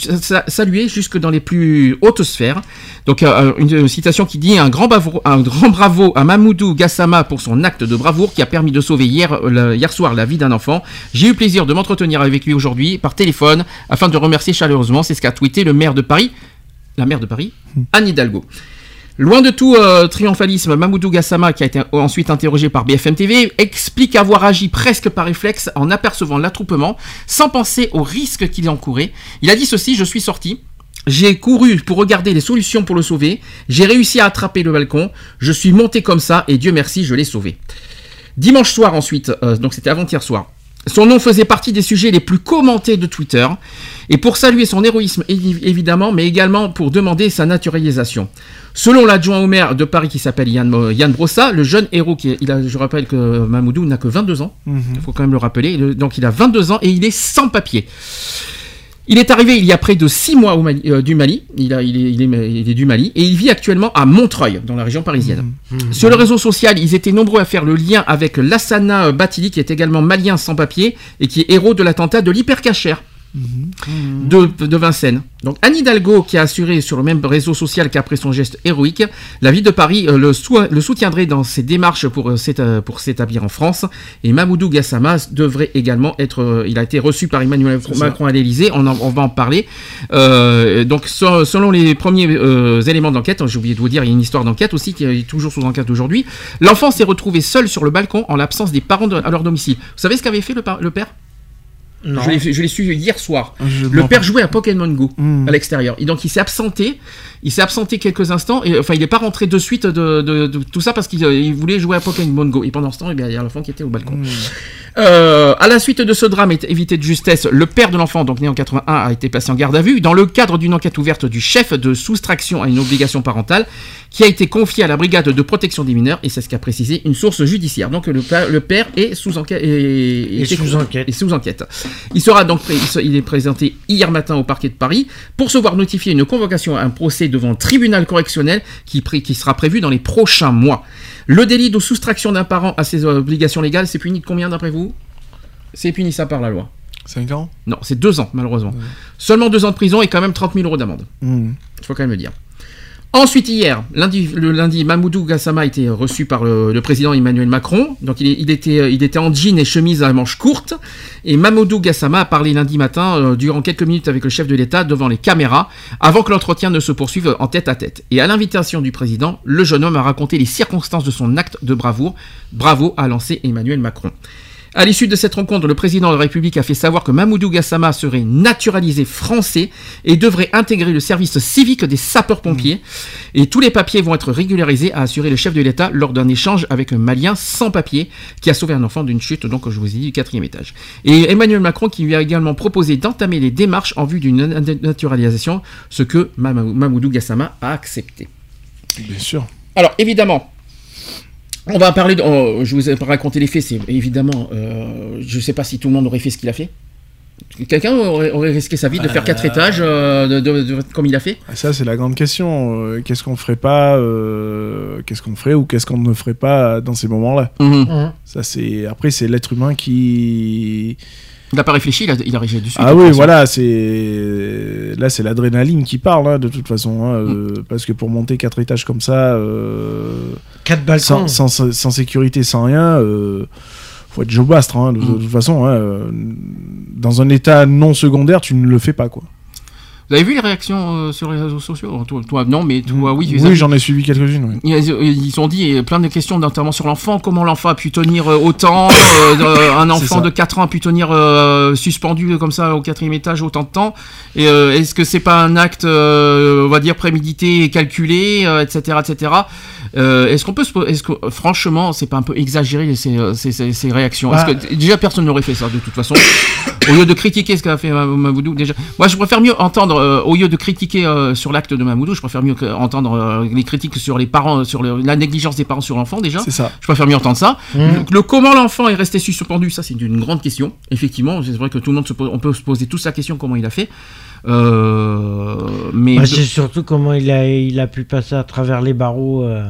salué jusque dans les plus hautes sphères. Donc euh, une citation qui dit un grand, bravo, à Mamoudou Gassama pour son acte de bravoure qui a permis de sauver hier, euh, hier soir la vie d'un enfant. J'ai eu plaisir de m'entretenir avec lui aujourd'hui par téléphone afin de remercier chaleureusement. C'est ce qu'a tweeté le maire de Paris, la maire de Paris, Anne Hidalgo. Loin de tout euh, triomphalisme, Mamoudou Gassama, qui a été ensuite interrogé par BFM TV, explique avoir agi presque par réflexe en apercevant l'attroupement, sans penser aux risques qu'il encourait. Il a dit ceci, je suis sorti, j'ai couru pour regarder les solutions pour le sauver, j'ai réussi à attraper le balcon, je suis monté comme ça et Dieu merci, je l'ai sauvé. Dimanche soir ensuite, euh, donc c'était avant-hier soir, son nom faisait partie des sujets les plus commentés de Twitter, et pour saluer son héroïsme évi- évidemment, mais également pour demander sa naturalisation. Selon l'adjoint au maire de Paris qui s'appelle Yann, Yann Brossa, le jeune héros, qui est- il a, je rappelle que Mamoudou n'a que 22 ans, Mhm. il faut quand même le rappeler, Le- donc il a 22 ans et il est sans papier. Il est arrivé il y a près de 6 mois au Mali- euh, du Mali, il, a- il est, il est- il est du Mali, et il vit actuellement à Montreuil, dans la région parisienne. Sur le réseau social, ils étaient nombreux à faire le lien avec Lassana Batili, qui est également malien sans papier, et qui est héros de l'attentat de l'hypercachère. De, de Vincennes. Donc Anne Hidalgo, qui a assuré sur le même réseau social qu'après son geste héroïque, la ville de Paris euh, le, sou- le soutiendrait dans ses démarches pour, euh, euh, pour s'établir en France. Et Mamoudou Gassama devrait également être. euh, il a été reçu par Emmanuel Macron à l'Elysée. On, va en parler. Donc so- selon les premiers éléments d'enquête, j'ai oublié de vous dire, il y a une histoire d'enquête aussi qui est toujours sous enquête aujourd'hui. L'enfant s'est retrouvé seul sur le balcon en l'absence des parents de- à leur domicile. Vous savez ce qu'avait fait le père? Non. Je l'ai- su hier soir. Je Le père jouait à Pokémon Go Hmm. à l'extérieur. Et donc il s'est absenté. Il s'est absenté quelques instants. Et enfin, il n'est pas rentré de suite de, de- de tout ça parce qu'il euh, voulait jouer à Pokémon Go. Et pendant ce temps, eh bien, il y a l'enfant qui était au balcon. Hmm. Euh, à la suite de ce drame évité de justesse, le père de l'enfant, donc né en 81, a été placé en garde à vue dans le cadre d'une enquête ouverte du chef de soustraction à une obligation parentale qui a été confiée à la brigade de protection des mineurs et c'est ce qu'a précisé une source judiciaire. Donc le, père est sous enquête. Et sous enquête. est sous enquête. Il sera donc est présenté hier matin au parquet de Paris pour se voir notifier une convocation à un procès devant le tribunal correctionnel qui, sera prévu dans les prochains mois. Le délit de soustraction d'un parent à ses obligations légales, c'est puni de combien d'après vous? C'est puni ça par la loi. 5 ans? Non, c'est deux ans malheureusement. Seulement deux ans de prison et quand même 30 000 euros d'amende. Mhm. Il faut quand même le dire. Ensuite, hier, lundi, le lundi, Mamoudou Gassama a été reçu par le, président Emmanuel Macron. Donc, il, il était, il était en jean et chemise à manches courtes. Et Mamoudou Gassama a parlé lundi matin, euh, durant quelques minutes avec le chef de l'État, devant les caméras, avant que l'entretien ne se poursuive en tête à tête. Et à l'invitation du président, le jeune homme a raconté les circonstances de son acte de bravoure. Bravo, a lancé Emmanuel Macron. À l'issue de cette rencontre, le président de la République a fait savoir que Mamoudou Gassama serait naturalisé français et devrait intégrer le service civique des sapeurs-pompiers. Et tous les papiers vont être régularisés, a assuré le chef de l'État lors d'un échange avec un Malien sans papier qui a sauvé un enfant d'une chute, donc je vous ai dit, du quatrième étage. Et Emmanuel Macron qui lui a également proposé d'entamer les démarches en vue d'une naturalisation, ce que Mamou- Mamoudou Gassama a accepté. Bien sûr. Alors évidemment, on va parler. De, oh, je vous ai raconté les faits. C'est évidemment. euh, je ne sais pas si tout le monde aurait fait ce qu'il a fait. Quelqu'un aurait, aurait risqué sa vie de faire quatre étages euh, de- de- de- comme il a fait? Ah, Ça, c'est la grande question. Euh, qu'est-ce qu'on ferait pas euh, Qu'est-ce qu'on ferait ou qu'est-ce qu'on ne ferait pas dans ces moments-là? Mhm. Ça, c'est après, c'est l'être humain qui. Il n'a pas réfléchi, il a, il a réagi dessus. Ah oui, façon. voilà, c'est là, c'est l'adrénaline qui parle hein, de toute façon, hein, euh, parce que pour monter quatre étages comme ça, euh, Quatre balcons. sans, sans, sans sécurité, sans rien, euh, faut être jobastre hein, de, de toute façon. hein, euh, dans un état non secondaire, tu ne le fais pas quoi. Vous avez vu les réactions euh, sur les réseaux sociaux? Toi, toi, non, mais toi, oui. Oui, avez- j'en ai suivi quelques-unes. oui. Ils, ils ont dit euh, plein de questions notamment sur l'enfant, comment l'enfant a pu tenir autant, euh, un enfant de 4 ans a pu tenir euh, suspendu comme ça au quatrième étage autant de temps, et euh, est-ce que c'est pas un acte, euh, on va dire, prémédité et calculé, euh, etc., etc. Euh, est-ce qu'on peut se est-ce que franchement c'est pas un peu exagéré ces, euh, ces, ces- ces réactions? Bah. Est-ce que déjà personne n'aurait fait ça de toute façon. Au lieu de critiquer ce qu'a fait Ma- Mamoudou déjà. Moi je préfère mieux entendre euh, au lieu de critiquer euh, sur l'acte de Mamoudou je préfère mieux entendre les critiques sur les parents sur le- la négligence des parents sur l'enfant déjà. C'est ça. je préfère mieux entendre ça. Mmh. le, le comment l'enfant est resté suspendu ça c'est une grande question effectivement. C'est vrai que tout le monde se pose, on peut se poser tous la question comment il a fait mais Bah, c'est surtout comment il a, il a pu passer à travers les barreaux euh,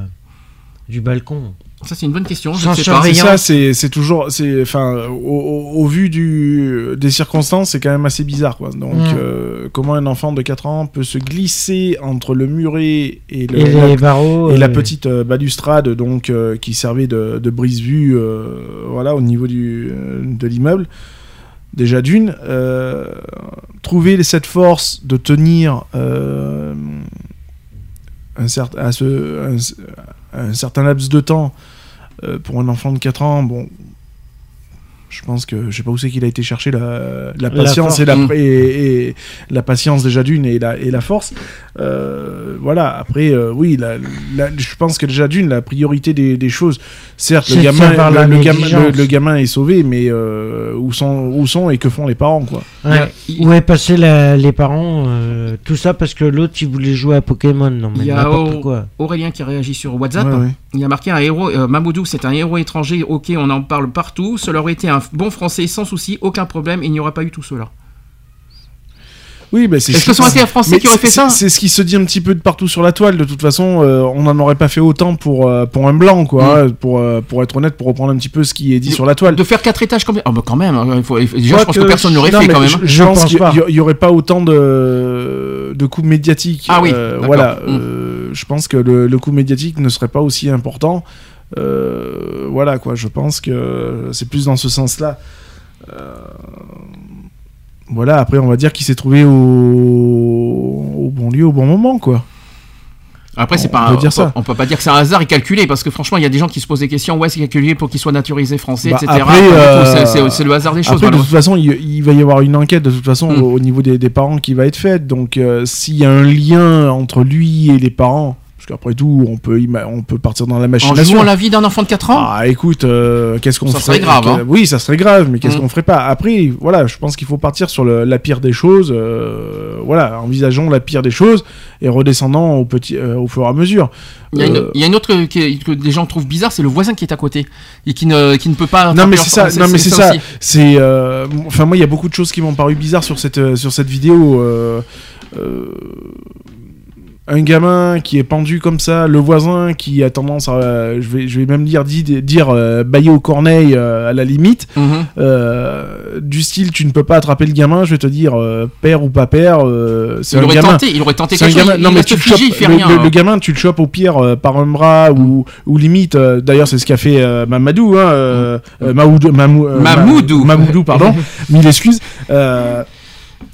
du balcon. ça c'est une bonne question je sais pas ça, c'est c'est toujours, c'est, enfin, au, au- au vu du, des circonstances, c'est quand même assez bizarre, quoi. Donc, Mm. euh, comment un enfant de 4 ans peut se glisser entre le muret et, le, Et la, les barreaux. et la euh, petite euh, balustrade, donc, euh, qui servait de, de brise-vue, euh, voilà, au niveau du, euh, de l'immeuble. Déjà d'une, euh, trouver cette force de tenir euh, un, à un certain laps de temps euh, pour un enfant de 4 ans, bon, je pense que je sais pas où c'est qu'il a été chercher la, la patience et, la, et, et la patience déjà d'une et la, et la force. Euh, voilà, après, euh, oui, la, la- je pense que déjà d'une, la priorité des, des choses, certes, le gamin, le, gamin, le, gamin est sauvé, mais euh, où, sont, où sont et que font les parents, quoi. ouais. Il- Où est passé la- les parents euh, Tout ça parce que l'autre il voulait jouer à Pokémon. Non, mais Il y a quoi. Aurélien qui réagit sur WhatsApp. Ouais, ouais. Il a marqué un héros. euh, Mamoudou, c'est un héros étranger. Ok, on en parle partout. Cela aurait été un bon français sans souci, aucun problème. Il n'y aurait pas eu tout cela. Oui, mais c'est Est-ce que aurait été un Français mais qui aurait fait ça C'est ce qui se dit un petit peu de partout sur la toile. De toute façon, euh, on n'en aurait pas fait autant pour, euh, pour un blanc, quoi. hein, pour, euh, pour être honnête, pour reprendre un petit peu ce qui est dit De- sur la toile. De faire quatre étages comme. Ah bah quand même. hein, il faut- déjà, je pense que personne l'aurait non, fait quand même. Je, hein. je Je pense pense qu'il n'y aurait pas autant de, de coups médiatiques. Ah oui, Euh, voilà. Mm. euh, je pense que le, le coup médiatique ne serait pas aussi important. Euh, voilà, quoi. Je pense que c'est plus dans ce sens-là. Euh, voilà, après, on va dire qu'il s'est trouvé au, au bon lieu, au bon moment, quoi. Après, c'est pas. peut un- dire on, ça. peut, on peut pas dire que c'est un hasard et calculé parce que franchement, il y a des gens qui se posent des questions. Ouais, c'est calculé pour qu'il soit naturalisé français, Bah, etc. euh, c'est- le hasard des choses. Après, de toute façon, il, il va y avoir une enquête de toute façon Mm. au, au niveau des, des parents qui va être faite. Donc, euh, s'il y a un lien entre lui et les parents, qu'après tout, on peut, on peut partir dans la En machination. jouant la vie d'un enfant de 4 ans Ah, écoute, euh, qu'est-ce qu'on Ça ferait serait grave, hein. Oui, ça serait grave, mais qu'est-ce Mm. qu'on ferait pas? Après, voilà, je pense qu'il faut partir sur le- la pire des choses. euh, voilà, envisageons la pire des choses et redescendant au, petit, euh, au fur et à mesure. il y, a une, il y a une autre que, des gens trouvent bizarre, c'est le voisin qui est à côté et qui ne, qui ne peut pas. Non mais c'est ça, non mais c'est ça. C'est, enfin moi il y a beaucoup de choses qui m'ont paru bizarres sur cette sur cette vidéo. euh, un gamin qui est pendu comme ça, le voisin qui a tendance à, je vais, je vais même dire, dire, dire euh, bailler au corneille euh, à la limite, Mhm. euh, du style tu ne peux pas attraper le gamin, je vais te dire euh, père ou pas père, c'est Il un aurait gamin. tenté, il aurait tenté quelque chose. gamin. il Non mais tu le figé, chopes, il fait le, rien. le- hein. le gamin, tu le chopes au pire par un bras ou, ou limite. D'ailleurs, c'est ce qu'a fait Mamadou, hein, Maoudou, Mamou- Ma- Mamoudou. Mamoudou, pardon. Mille excuses.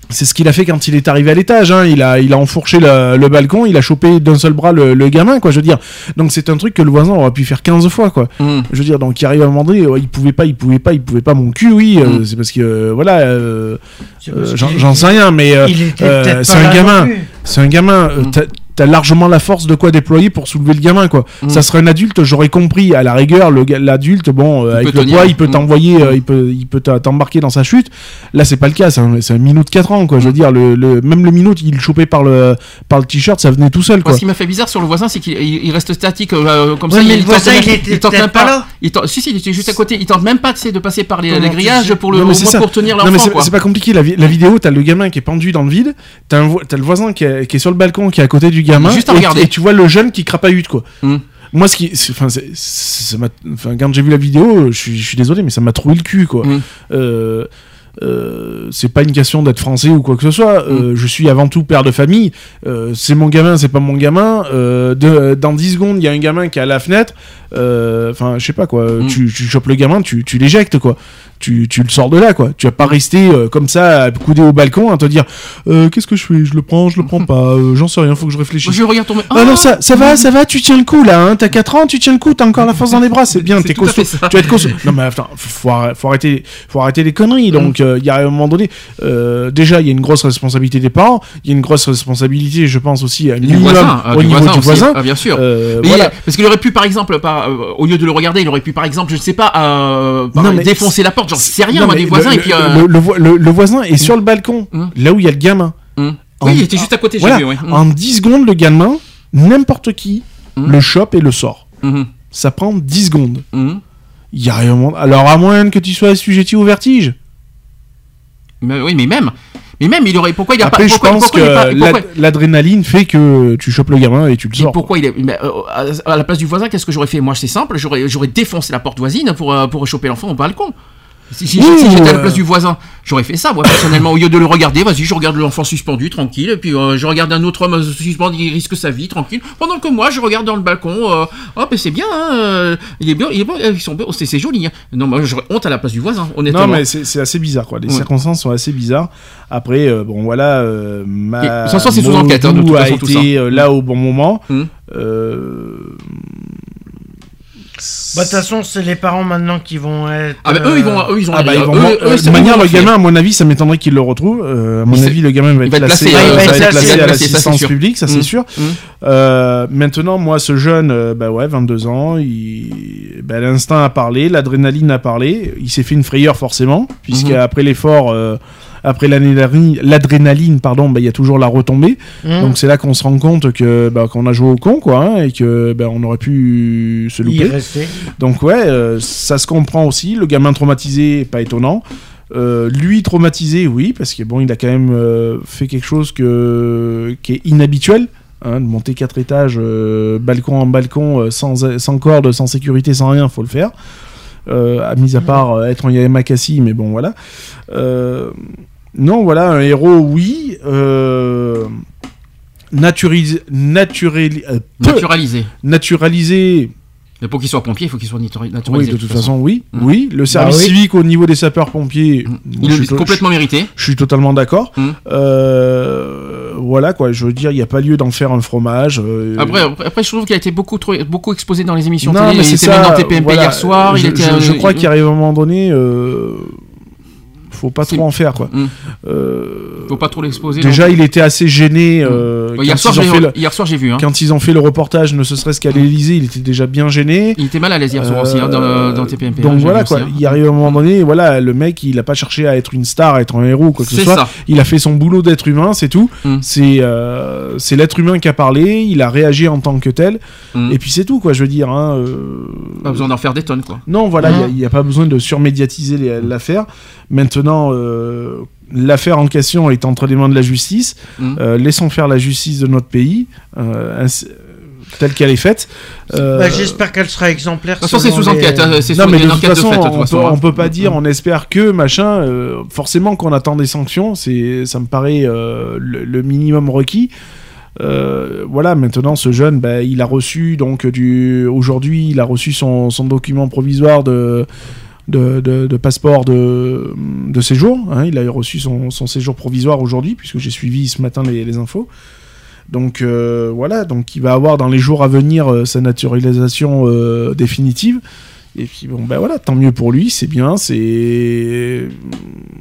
C'est ce qu'il a fait quand il est arrivé à l'étage. Hein. Il a, il a enfourché le, le balcon, il a chopé d'un seul bras le, le gamin, quoi. Je veux dire. Donc c'est un truc que le voisin aurait pu faire 15 fois, quoi. Mhm. Je veux dire, donc il arrive à un moment donné, il pouvait pas, il pouvait pas, il pouvait pas mon cul, oui. euh, Mm. c'est parce que euh, voilà, euh, euh, j'en sais rien, mais euh, euh, c'est un gamin. C'est un gamin. Euh, Mm. t'as- largement la force de quoi déployer pour soulever le gamin, quoi. Mm. Ça serait un adulte, j'aurais compris. À la rigueur, l'adulte, bon, euh, Il avec le tenir. poids, il peut Mm. t'envoyer, euh, il peut, il peut t'embarquer dans sa chute. Là, c'est pas le cas. C'est un, un minot de 4 ans, quoi. Je veux Mm. dire, le, le- même le minot, il le chopait par le, par le t-shirt, ça venait tout seul, Moi, quoi. ce qui m'a fait bizarre sur le voisin, c'est qu'il il- il reste statique euh, comme Ouais, ça. mais il le voisin, tente il même- était tente peut-être même pas là. Il tente- si, si, il était juste à côté. Il tente même pas de passer par les, les grillages pour, le, Non, au pour tenir Non, mais l'enfant. c'est quoi. c'est pas compliqué. La, la vidéo, t'as le gamin qui est pendu dans le vide, t'as le voisin qui est, qui est sur le balcon, qui est à côté du gamin, Juste à et, regarder. et tu vois le jeune qui crapahute, quoi. Mm. Moi, ce qui, enfin, quand j'ai vu la vidéo, je suis, je suis désolé, mais ça m'a trouvé le cul, quoi. Mm. Euh, euh, c'est pas une question d'être français ou quoi que ce soit. Mm. Euh, je suis avant tout père de famille. Euh, c'est mon gamin, c'est pas mon gamin. De, dans 10 secondes, il y a un gamin qui est à la fenêtre. Enfin, je sais pas quoi. Mm. Tu, tu chopes le gamin, tu, tu l'éjectes, quoi. Tu, tu le sors de là, quoi. Tu vas pas rester euh, comme ça, coudé au balcon, à te dire euh, Qu'est-ce que je fais? Je le prends, je le prends pas. Euh, J'en sais rien, faut que je réfléchisse. Je regarde tomber. Ah non, ça, ça va, ça va, tu tiens le coup là, hein, t'as 4 ans, tu tiens le coup, t'as encore la force dans les bras, c'est bien, t'es à costaud. Tu vas être costaud. Non mais attends, faut, faut arrêter, faut arrêter les conneries. Donc il y a un moment donné, déjà il y a une grosse responsabilité des parents, il y a une grosse responsabilité, je pense aussi, minimum voisin, ah, au niveau voisin du voisin. Ah, bien sûr. Mais voilà. il- parce qu'il aurait pu, par exemple, par, au lieu de le regarder, il aurait pu, par exemple, je ne sais pas, par- Non, mais défoncer la porte. J'en sais rien, Non, moi, des voisins. le, et puis, euh, voisin est sur le balcon, Hum. là où il y a le gamin. en- Oui, il était juste à côté, Voilà, vu. ouais. En 10 secondes, le gamin, n'importe qui, le chope et le sort. Mhm. Ça prend 10 secondes. Il y a rien. Alors à moins que tu sois assujetti au vertige. Mais oui, mais même, mais même, il aurait. Pourquoi il a Après, pas je pourquoi, pense pourquoi que pourquoi- l'adrénaline fait que tu chopes le gamin et tu le Et sors. pourquoi il est mais, euh, à, la place du voisin qu'est-ce que j'aurais fait? Moi c'est simple j'aurais j'aurais défoncé la porte voisine pour euh, pour choper l'enfant au balcon si, si- Oui, si j'étais à la euh, place du voisin j'aurais fait ça moi personnellement au lieu de le regarder vas-y je regarde l'enfant suspendu tranquille et puis euh, je regarde un autre homme suspendu il risque sa vie tranquille pendant que moi je regarde dans le balcon euh, oh mais c'est bien hein, euh, il est bien il est bon ils sont beaux, c'est joli hein. non moi j'aurais honte à la place du voisin honnêtement Non, mais c'est assez bizarre, quoi. Les Ouais. circonstances sont assez bizarres. Après, euh, bon, voilà, ma. Façon, c'est sous enquête, hein, de toute a façon, tout été ça. là au bon moment. Hum. Euh, Bah, de toute façon, c'est les parents maintenant qui vont être. ah bah, eux ils vont eux ils ont Ah bah, eux, ils vont eux, voir- eux, c'est de manière, le gamin, à mon avis, ça m'étonnerait qu'il le retrouve. Euh, à mon avis, le gamin va être placé, euh, à l'assistance publique, ça c'est Mm. sûr. Mm. Euh, maintenant, moi, ce jeune, bah ouais, 22 ans, il, bah, l'instinct a parlé, l'adrénaline a parlé, il s'est fait une frayeur forcément, puisque Mhm. après l'effort, euh, après l'adrénaline, pardon, bah, il y a toujours la retombée. hum, Donc c'est là qu'on se rend compte que bah, qu'on a joué au con, quoi, hein, et que bah, on aurait pu se louper. Donc ouais, euh, ça se comprend aussi. Le gamin traumatisé, pas étonnant. Euh, lui traumatisé, oui, parce que bon, il a quand même euh, fait quelque chose que qui est inhabituel. hein, de monter quatre étages, balcon en balcon, sans, sans corde, sans sécurité, sans rien, faut le faire. Euh, à mis à part euh, être en Yamakasi, mais bon, voilà. Euh, non, voilà, un héros, oui. Euh, naturalisé, naturel- euh, naturalisé naturalisé, mais pour qu'il soit pompier il faut qu'il soit natura- oui, naturalisé de toute façon, oui. Mm. Oui, le service oui. civique au niveau des sapeurs-pompiers, Mm. moi, il est complètement mérité je suis totalement d'accord. Mm. Euh, voilà, quoi, je veux dire, il n'y a pas lieu d'en faire un fromage. euh, Après, après, je trouve qu'il a été beaucoup trop, beaucoup exposé dans les émissions non, télé. mais il c'est était ça. même dans TPMP voilà, hier soir. Je, il était, je- je euh, crois qu'il arrive un moment donné, euh, faut pas trop en faire, quoi. Mm. Euh, faut pas trop l'exposer. déjà, il était assez gêné euh, Ouais, hier, soir, j'ai, fait le, hier soir, j'ai vu. Hein. quand ils ont fait le reportage, ne serait-ce qu'à l'Elysée, il était déjà bien gêné. Il était mal à l'aise hier soir aussi hein, dans, Euh, le- dans TPMP. Donc hein, voilà quoi, aussi, il arrive à un moment donné, voilà, le mec il a pas cherché à être une star, à être un héros quoi que ce soit. ça. Il a fait son boulot d'être humain, c'est tout. Mm. C'est c'est l'être humain qui a parlé, il a réagi en tant que tel, et puis c'est tout quoi. Je veux dire. Pas besoin d'en faire des tonnes quoi. Non, voilà, il n'y a, pas besoin de surmédiatiser l'affaire. Maintenant, euh, l'affaire en question est entre les mains de la justice. Mm. Euh, laissons faire la justice de notre pays, euh, ainsi- telle qu'elle est faite. Euh, Bah, J'espère qu'elle sera exemplaire. De toute façon, c'est sous les- enquête. hein, C'est non, sous mais de une façon, fait, de on, toute peut, façon. on hein. peut pas dire, on espère que machin. euh, forcément qu'on attend des sanctions, c'est, ça me paraît euh, le, le minimum requis. Euh, voilà, maintenant ce jeune, bah, il a reçu donc du, aujourd'hui, il a reçu son, son document provisoire de de, de- de passeport de, de séjour. hein. il a reçu son, son séjour provisoire aujourd'hui, puisque j'ai suivi ce matin les, les infos. Donc euh, voilà, donc il va avoir dans les jours à venir euh, sa naturalisation euh, définitive. Et puis bon, ben voilà, tant mieux pour lui, c'est bien, c'est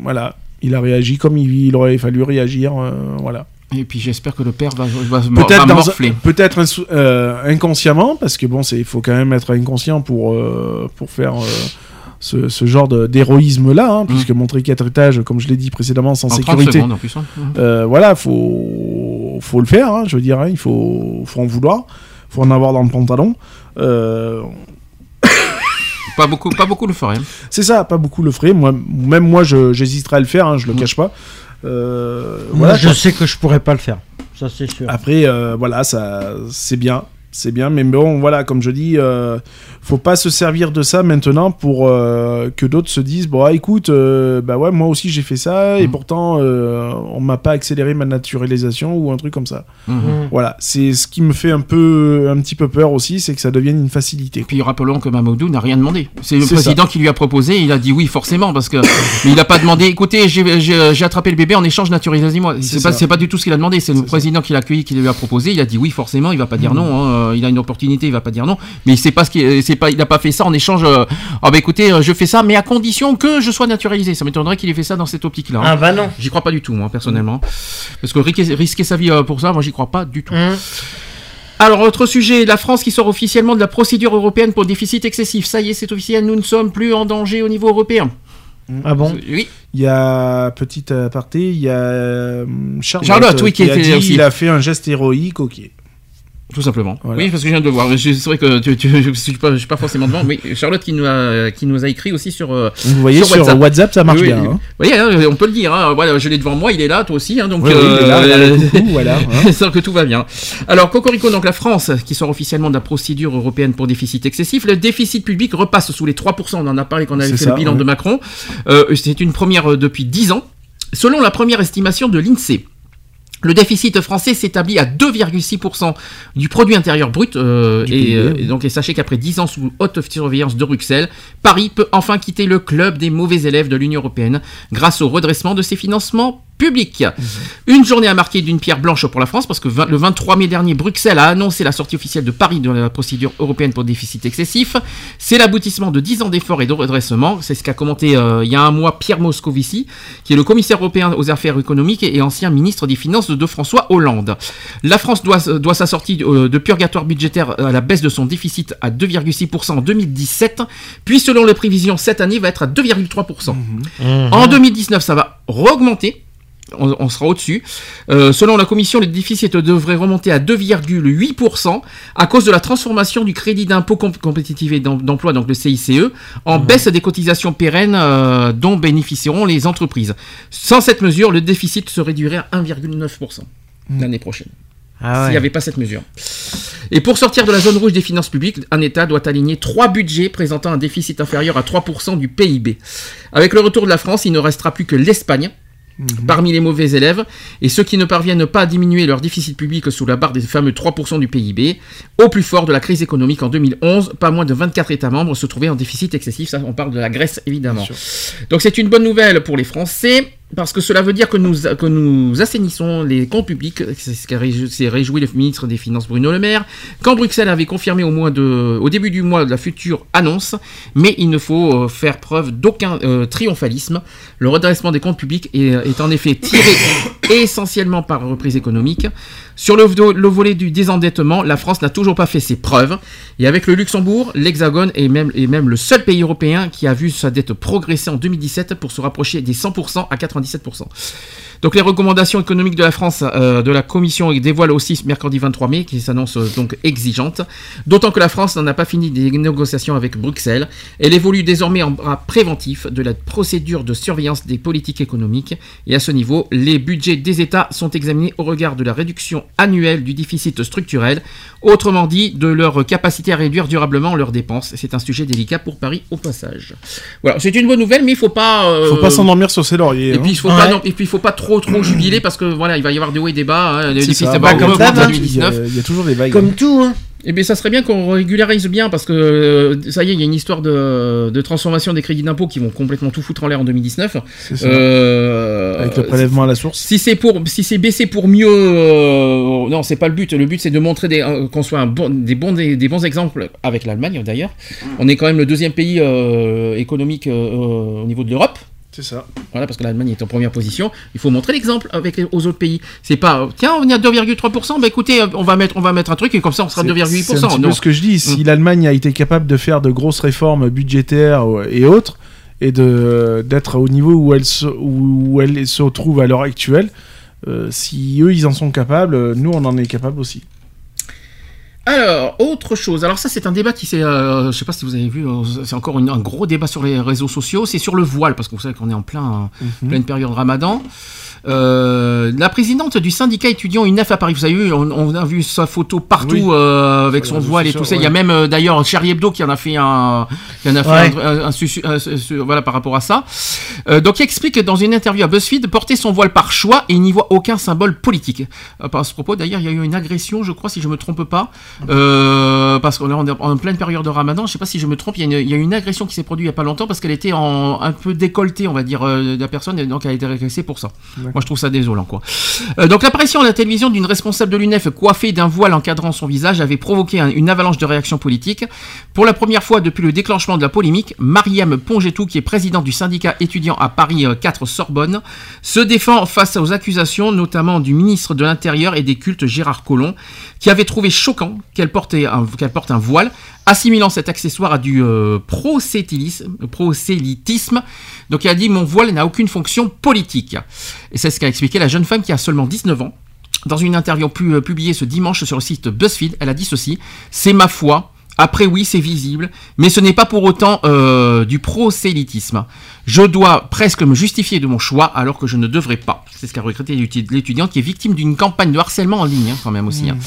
voilà, il a réagi comme il, il aurait fallu réagir, voilà. Et puis j'espère que le père va, va, Peut-être morfler. peut-être inconsciemment, parce que bon, il faut quand même être inconscient pour pour faire ce, ce genre de- d'héroïsme-là, hein, puisque monter quatre étages, comme je l'ai dit précédemment, sans. En 30 sécurité. en plus. hein. Mhm. Euh, voilà, faut faut le faire, hein, je veux dire, hein, il faut faut en vouloir, faut en avoir dans le pantalon. Euh, Pas beaucoup, pas beaucoup le feraient. c'est ça, pas beaucoup le feraient. Moi, même moi, je- j'hésiterais à le faire, hein, je le Mm. cache pas. Euh, Moi, voilà, je quoi. sais que je pourrais pas le faire. Ça, c'est sûr. Après, euh, voilà, ça, c'est bien, c'est bien, mais bon, voilà, comme je dis, euh, faut pas se servir de ça maintenant pour euh, que d'autres se disent, bon, ah, écoute, euh, bah ouais, moi aussi j'ai fait ça, et Mhm. pourtant euh, on m'a pas accéléré ma naturalisation ou un truc comme ça. Mhm. Mm. Voilà, c'est ce qui me fait un peu, un petit peu peur aussi, c'est que ça devienne une facilité. Et puis rappelons que Mamadou n'a rien demandé. C'est le président qui lui a proposé. Il a dit oui forcément parce que mais il n'a pas demandé. Écoutez, j'ai- attrapé le bébé en échange naturalisez-moi. C'est pas pas du tout ce qu'il a demandé. C'est le ça. président qui l'a accueilli, qui lui a proposé. Il a dit oui forcément. Il va pas dire Mhm. non. hein. Il a une opportunité. Il va pas dire non. Mais il sait pas ce qui c'est pas. Il n'a pas fait ça en échange. euh, Ah bah écoutez, euh, je fais ça, mais à condition que je sois naturalisé. Ça m'étonnerait qu'il ait fait ça dans cette optique-là. hein. Ah bah non. J'y crois pas du tout, moi, personnellement. Parce que risquer, risquer sa vie euh, pour ça, moi, j'y crois pas du tout. Hum. Alors, autre sujet, la France qui sort officiellement de la procédure européenne pour déficit excessif. Ça y est, c'est officiel, nous ne sommes plus en danger au niveau européen. Ah bon? Oui. Il y a, petite aparté, il y a euh, Charlotte, Charlotte, oui, qui a était dit, aussi. il a fait un geste héroïque, ok. Tout simplement. Voilà. Oui, parce que je viens de le voir. C'est vrai que tu, tu- je suis pas, je suis pas forcément devant. Mais Charlotte qui nous a, qui nous a écrit aussi sur. euh, Vous voyez, Sur sur, WhatsApp. WhatsApp. ça marche oui, bien. oui. hein. Vous voyez, hein, on peut le dire. Hein, voilà, je l'ai devant moi, il est là, toi aussi. Hein, donc, Oui, oui, il est là, euh, coucou, voilà. hein. Que tout va bien. Alors, Cocorico, donc la France, qui sort officiellement de la procédure européenne pour déficit excessif, le déficit public repasse sous les 3%. On en a parlé quand on avait fait ça, le bilan ouais. de Macron. Euh, C'est une première depuis 10 ans. Selon la première estimation de l'INSEE, le déficit français s'établit à 2,6% du produit intérieur brut. euh, et, euh, et donc, et sachez qu'après 10 ans sous haute surveillance de Bruxelles, Paris peut enfin quitter le club des mauvais élèves de l'Union européenne grâce au redressement de ses financements publics. Une journée à marquer d'une pierre blanche pour la France parce que le 23 mai dernier, Bruxelles a annoncé la sortie officielle de Paris de la procédure européenne pour déficit excessif. C'est l'aboutissement de 10 ans d'efforts et de redressement. C'est ce qu'a commenté euh, il y a un mois Pierre Moscovici, qui est le commissaire européen aux affaires économiques et ancien ministre des Finances de François Hollande. La France doit, doit sa sortie euh, de purgatoire budgétaire à la baisse de son déficit à 2,6% en 2017, puis selon les prévisions, cette année va être à 2,3%. En 2019, ça va augmenter. On, on sera au-dessus. Euh, selon la commission, le déficit devrait remonter à 2,8% à cause de la transformation du crédit d'impôt comp- compétitivité d'em- d'emploi, donc le CICE, en baisse des cotisations pérennes euh, dont bénéficieront les entreprises. Sans cette mesure, le déficit se réduirait à 1,9% l'année prochaine Ah s'il n'y avait pas cette mesure. Et pour sortir de la zone rouge des finances publiques, un État doit aligner trois budgets présentant un déficit inférieur à 3% du PIB. Avec le retour de la France, il ne restera plus que l'Espagne. Parmi les mauvais élèves, et ceux qui ne parviennent pas à diminuer leur déficit public sous la barre des fameux 3% du PIB, au plus fort de la crise économique en 2011, pas moins de 24 États membres se trouvaient en déficit excessif, ça on parle de la Grèce évidemment. Donc c'est une bonne nouvelle pour les Français, parce que cela veut dire que nous, assainissons les comptes publics, c'est ce qu'a réjoui- réjoui le ministre des Finances Bruno Le Maire, quand Bruxelles avait confirmé au, au début du mois de la future annonce, mais il ne faut euh, faire preuve d'aucun euh, triomphalisme. Le redressement des comptes publics est en effet tiré essentiellement par reprise économique. Sur le, vo- le volet du désendettement, la France n'a toujours pas fait ses preuves. Et avec le Luxembourg, l'Hexagone est même, est même le seul pays européen qui a vu sa dette progresser en 2017 pour se rapprocher des 100% à 97%. Donc les recommandations économiques de la France, euh, de la Commission dévoilent aussi ce mercredi 23 mai, qui s'annonce euh, donc exigeante. D'autant que la France n'en a pas fini des négociations avec Bruxelles. Elle évolue désormais en bras préventif de la procédure de surveillance des politiques économiques. Et à ce niveau, les budgets des États sont examinés au regard de la réduction annuelle du déficit structurel, autrement dit de leur capacité à réduire durablement leurs dépenses. C'est un sujet délicat pour Paris au passage. Voilà, c'est une bonne nouvelle, mais il faut pas. euh, Faut pas s'endormir sur ses lauriers. et hein. puis il faut pas non- et puis il faut pas trop trop jubiler parce que voilà il va y avoir des hauts et des bas. Hein, les ça, bah, comme hein. 2019. Il y a- il y a toujours des vagues. Comme tout, hein. Et bien, ça serait bien qu'on régularise bien parce que euh, ça y est, il y a une histoire de, de transformation des crédits d'impôt qui vont complètement tout foutre en l'air en 2019. C'est ça. Euh, Avec le prélèvement à la source. si c'est pour, si c'est baissé pour mieux, euh, non, c'est pas le but. Le but c'est de montrer des, euh, qu'on soit un bon, des bons, des, des bons exemples avec l'Allemagne d'ailleurs. On est quand même le deuxième pays euh, économique au niveau de l'Europe. C'est ça. Voilà, parce que l'Allemagne est en première position. Il faut montrer l'exemple avec les- aux autres pays. C'est pas, euh, tiens, on est à 2,3%, bah écoutez, euh, on va mettre, on va mettre un truc et comme ça on sera à C'est- C'est un 2,8%. petit peu Non. ce que je dis. Si Mm. l'Allemagne a été capable de faire de grosses réformes budgétaires euh, et autres, et de d'être au niveau où elle se, où elle se trouve à l'heure actuelle, euh, si eux ils en sont capables, nous on en est capable aussi. Alors, autre chose. Alors ça, c'est un débat qui s'est, euh, je sais pas si vous avez vu, euh, c'est encore une- un gros débat sur les réseaux sociaux. C'est sur le voile, parce que vous savez qu'on est en plein, Mhm. pleine période Ramadan. Euh, la présidente du syndicat étudiant UNEF à Paris, vous avez vu, on, on a vu sa photo partout Oui. euh, avec son voile et tout ça. Il y a même euh, d'ailleurs Charlie Hebdo qui en a fait un, qui en a fait Ouais. un, un- un susu- un- un- un- voilà par rapport à ça. Euh, donc il explique dans une interview à BuzzFeed porter son voile par choix et il n'y voit aucun symbole politique. À ce propos, d'ailleurs, il y a eu une agression, je crois, si je me trompe pas, parce qu'on est en, pleine période de Ramadan. Je sais pas si je me trompe. Il y a une, il y a eu une agression qui s'est produite il y a pas longtemps parce qu'elle était en, un peu décolletée, on va dire, de la personne, et donc elle a été régressée pour ça. Moi, je trouve ça désolant, quoi. Euh, donc l'apparition à la télévision d'une responsable de l'UNEF coiffée d'un voile encadrant son visage avait provoqué un- une avalanche de réactions politiques. Pour la première fois depuis le déclenchement de la polémique, Mariam Pongetou, qui est présidente du syndicat étudiant à Paris euh, 4 Sorbonne, se défend face aux accusations notamment du ministre de l'Intérieur et des cultes Gérard Collomb, qui avait trouvé choquant qu'elle porte un voile, assimilant cet accessoire à du euh, prosélytisme. Donc elle a dit mon voile n'a aucune fonction politique. Et c'est ce qu'a expliqué la jeune femme qui a seulement 19 ans. Dans une interview euh, publiée ce dimanche sur le site BuzzFeed, elle a dit ceci C'est ma foi. Après, oui, c'est visible, mais ce n'est pas pour autant euh, du prosélytisme. Je dois presque me justifier de mon choix alors que je ne devrais pas. C'est ce qu'a regretté l'étu- l'étudiante qui est victime d'une campagne de harcèlement en ligne, hein, quand même aussi. hein.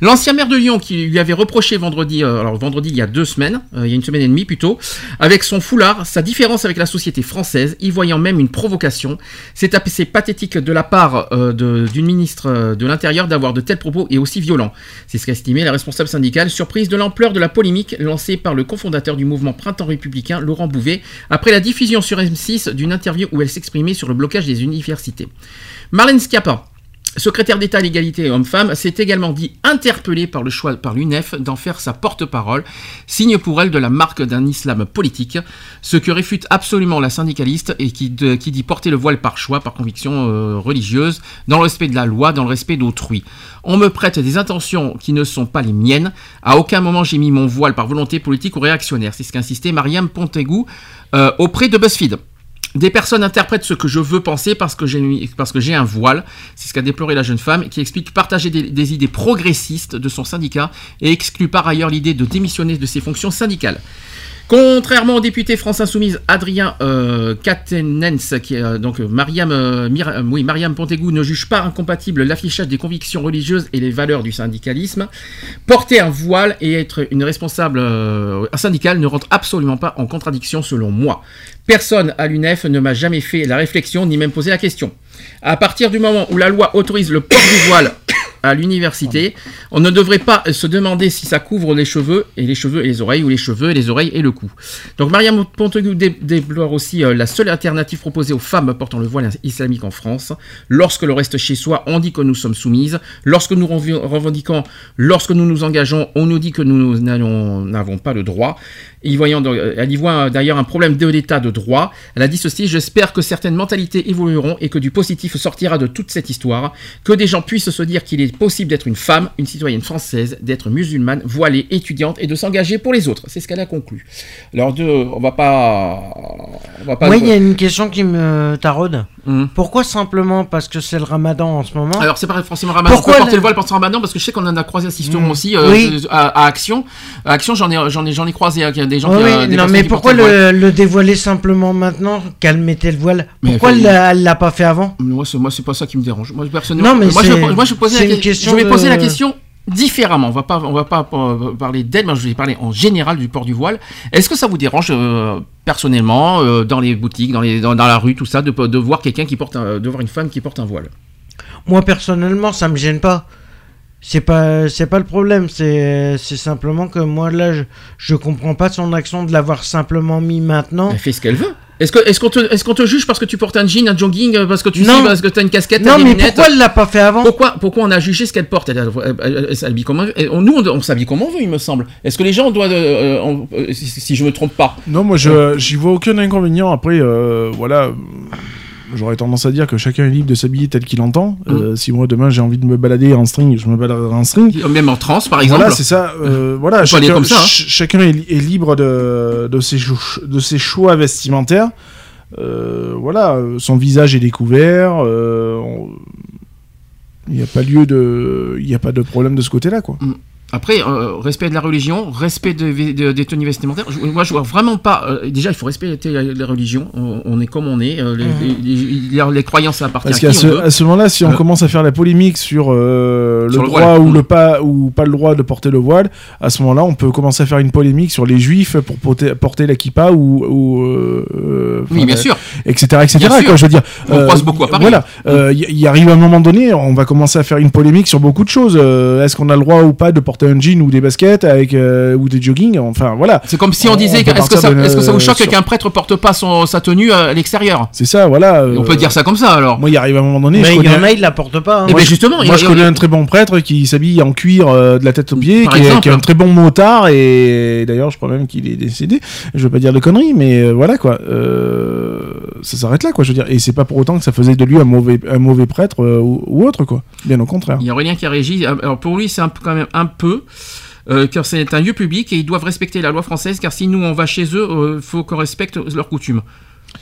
L'ancien maire de Lyon qui lui avait reproché vendredi, euh, alors vendredi il y a deux semaines, euh, il y a une semaine et demie plutôt, avec son foulard, sa différence avec la société française, y voyant même une provocation. C'est assez pathétique de la part euh, d'une ministre de l'Intérieur d'avoir de tels propos et aussi violents. C'est ce qu'a estimé la responsable syndicale, surprise de l'ampleur de la polémique lancée par le cofondateur du mouvement Printemps républicain, Laurent Bouvet, après la diffusion sur M6 d'une interview où elle s'exprimait sur le blocage des universités. Marlène Schiappa, secrétaire d'État à l'égalité homme-femme, s'est également dit interpellée par le choix par l'UNEF d'en faire sa porte-parole, signe pour elle de la marque d'un islam politique, ce que réfute absolument la syndicaliste et qui dit porter le voile par choix, par conviction euh, religieuse, dans le respect de la loi, dans le respect d'autrui. On me prête des intentions qui ne sont pas les miennes. À aucun moment j'ai mis mon voile par volonté politique ou réactionnaire. C'est ce qu'insistait Mariam Pontegou euh, auprès de BuzzFeed. Des personnes interprètent ce que je veux penser parce que j'ai un voile. C'est ce qu'a déploré la jeune femme, qui explique partager des idées progressistes de son syndicat et exclut par ailleurs l'idée de démissionner de ses fonctions syndicales. Contrairement au député France Insoumise Adrien euh, Catenens, qui est euh, donc euh, Mariam, euh, euh, Mariam Pontegou ne juge pas incompatible l'affichage des convictions religieuses et les valeurs du syndicalisme. Porter un voile et être une responsable euh, syndicale ne rentre absolument pas en contradiction selon moi. Personne à l'UNEF ne m'a jamais fait la réflexion ni même posé la question. À partir du moment où la loi autorise le port du voile à l'université, on ne devrait pas se demander si ça couvre les cheveux et les cheveux et les oreilles ou les cheveux et les oreilles et le cou. Donc Mariam Pontegou dé- déplore aussi euh, la seule alternative proposée aux femmes portant le voile islamique en France. Lorsque l'on reste chez soi, on dit que nous sommes soumises. Lorsque nous revendiquons, lorsque nous nous engageons, on nous dit que nous n'avons pas le droit. Y voyant, euh, elle y voit euh, d'ailleurs un problème de l'état de droit. Elle a dit ceci, j'espère que certaines mentalités évolueront et que du positif sortira de toute cette histoire, que des gens puissent se dire qu'il est possible d'être une femme, une citoyenne française, d'être musulmane, voilée, étudiante et de s'engager pour les autres. C'est ce qu'elle a conclu. Alors, de, on va pas. On va pas Oui, il y a une question qui me taraude. Hum. Pourquoi simplement parce que c'est le ramadan en ce moment? Alors c'est pas forcément ramadan. Pourquoi porter le- le voile pendant ramadan parce que je sais qu'on en a croisé assistant Mm. aussi euh, Oui. à, à Action. À Action j'en ai j'en ai j'en ai croisé a des gens Oui, qui, oui, des non, mais qui pourquoi le voile. le, le dévoiler simplement maintenant qu'elle mettait le voile? Mais Pourquoi faut- elle l'a- elle l'a pas fait avant? Moi c'est moi c'est pas ça qui me dérange. Moi personnellement Non, mais moi, je, moi je vais poser c'est la question je vais poser la question différemment. On va pas on va pas euh, parler d'elle, mais je vais parler en général du port du voile. Est-ce que ça vous dérange euh, personnellement euh, dans les boutiques, dans les dans, dans la rue tout ça de, de voir quelqu'un qui porte un- de voir une femme qui porte un voile? Moi personnellement, ça me gêne pas. C'est pas, c'est pas le problème. C'est, c'est simplement que moi là, je, je comprends pas son action de l'avoir simplement mis maintenant. Elle fait ce qu'elle veut. Est-ce que est-ce qu'on te est-ce qu'on te juge parce que tu portes un jean, un jogging, euh, parce que tu Non. sais parce que tu as une casquette, Non, des mais lunettes pourquoi elle l'a pas fait avant? Pourquoi, pourquoi on a jugé ce qu'elle porte? Elle, elle- elle- elle s'habille comme on veut. Et on- Nous, on, on s'habille comme on veut, il me semble. Est-ce que les gens doivent, euh, on- euh, si, si je me trompe pas, Non, moi, je j'y vois aucun inconvénient. Après, euh, voilà. J'aurais tendance à dire que chacun est libre de s'habiller tel qu'il entend. Mm. Euh, si moi demain j'ai envie de me balader en string, je me baladerai en string. même en trans, par exemple Voilà, c'est ça. euh, voilà, chacun, comme ça, hein. ch- chacun est, li- est libre de, de, ses cho- de ses choix vestimentaires. Euh, voilà, son visage est découvert. on- Il n'y a pas lieu de, il n'y a pas de problème de ce côté-là, quoi. Après, euh, respect de la religion, respect de- de- des tenues vestimentaires. Je- moi, je vois vraiment pas. euh, déjà, il faut respecter la, la religion. On, on est comme on est. euh, les, les- les- les croyances, ça appartient Parce à qu'à ce, à ce moment-là, si on Euh, commence à faire la polémique sur euh, le Sur le droit voile. ou Mm. le pas ou pas le droit de porter le voile, à ce moment-là, on peut commencer à faire une polémique sur les juifs pour porter, porter la kippa ou, ou, Oui, bien sûr. etc., etc. Bien sûr. quoi, je veux dire, On croise beaucoup à Paris. Voilà, euh, il y, y arrive un moment donné, on va commencer à faire une polémique sur beaucoup de choses. Euh, Est-ce qu'on a le droit ou pas de porter un jean ou des baskets avec euh, ou des jogging Enfin, voilà. C'est comme si on, On- disait, est-ce que, ça, de- est-ce que ça vous choque sur- qu'un prêtre porte pas son, sa tenue à l'extérieur? C'est ça, voilà. On euh, peut dire ça comme ça alors. Moi, il arrive un moment donné. Mais je il y en a, ils la portent pas. hein. Eh Moi, ben je- justement, moi il y a- je il connais un très bon prêtre qui s'habille en cuir euh, de la tête aux pieds, qui est, qui est un très bon motard et d'ailleurs je crois même qu'il est décédé. Je veux pas dire de conneries, mais euh, voilà quoi. Euh, ça s'arrête là quoi. Je veux dire, et c'est pas pour autant que ça faisait de lui un mauvais un mauvais prêtre euh, ou, ou autre quoi. Bien au contraire. Il y a Aurélien qui a réagi. Alors pour lui, c'est quand même un peu. Euh, car c'est un lieu public et ils doivent respecter la loi française. Car si nous on va chez eux, il faut qu'on respecte leurs coutumes.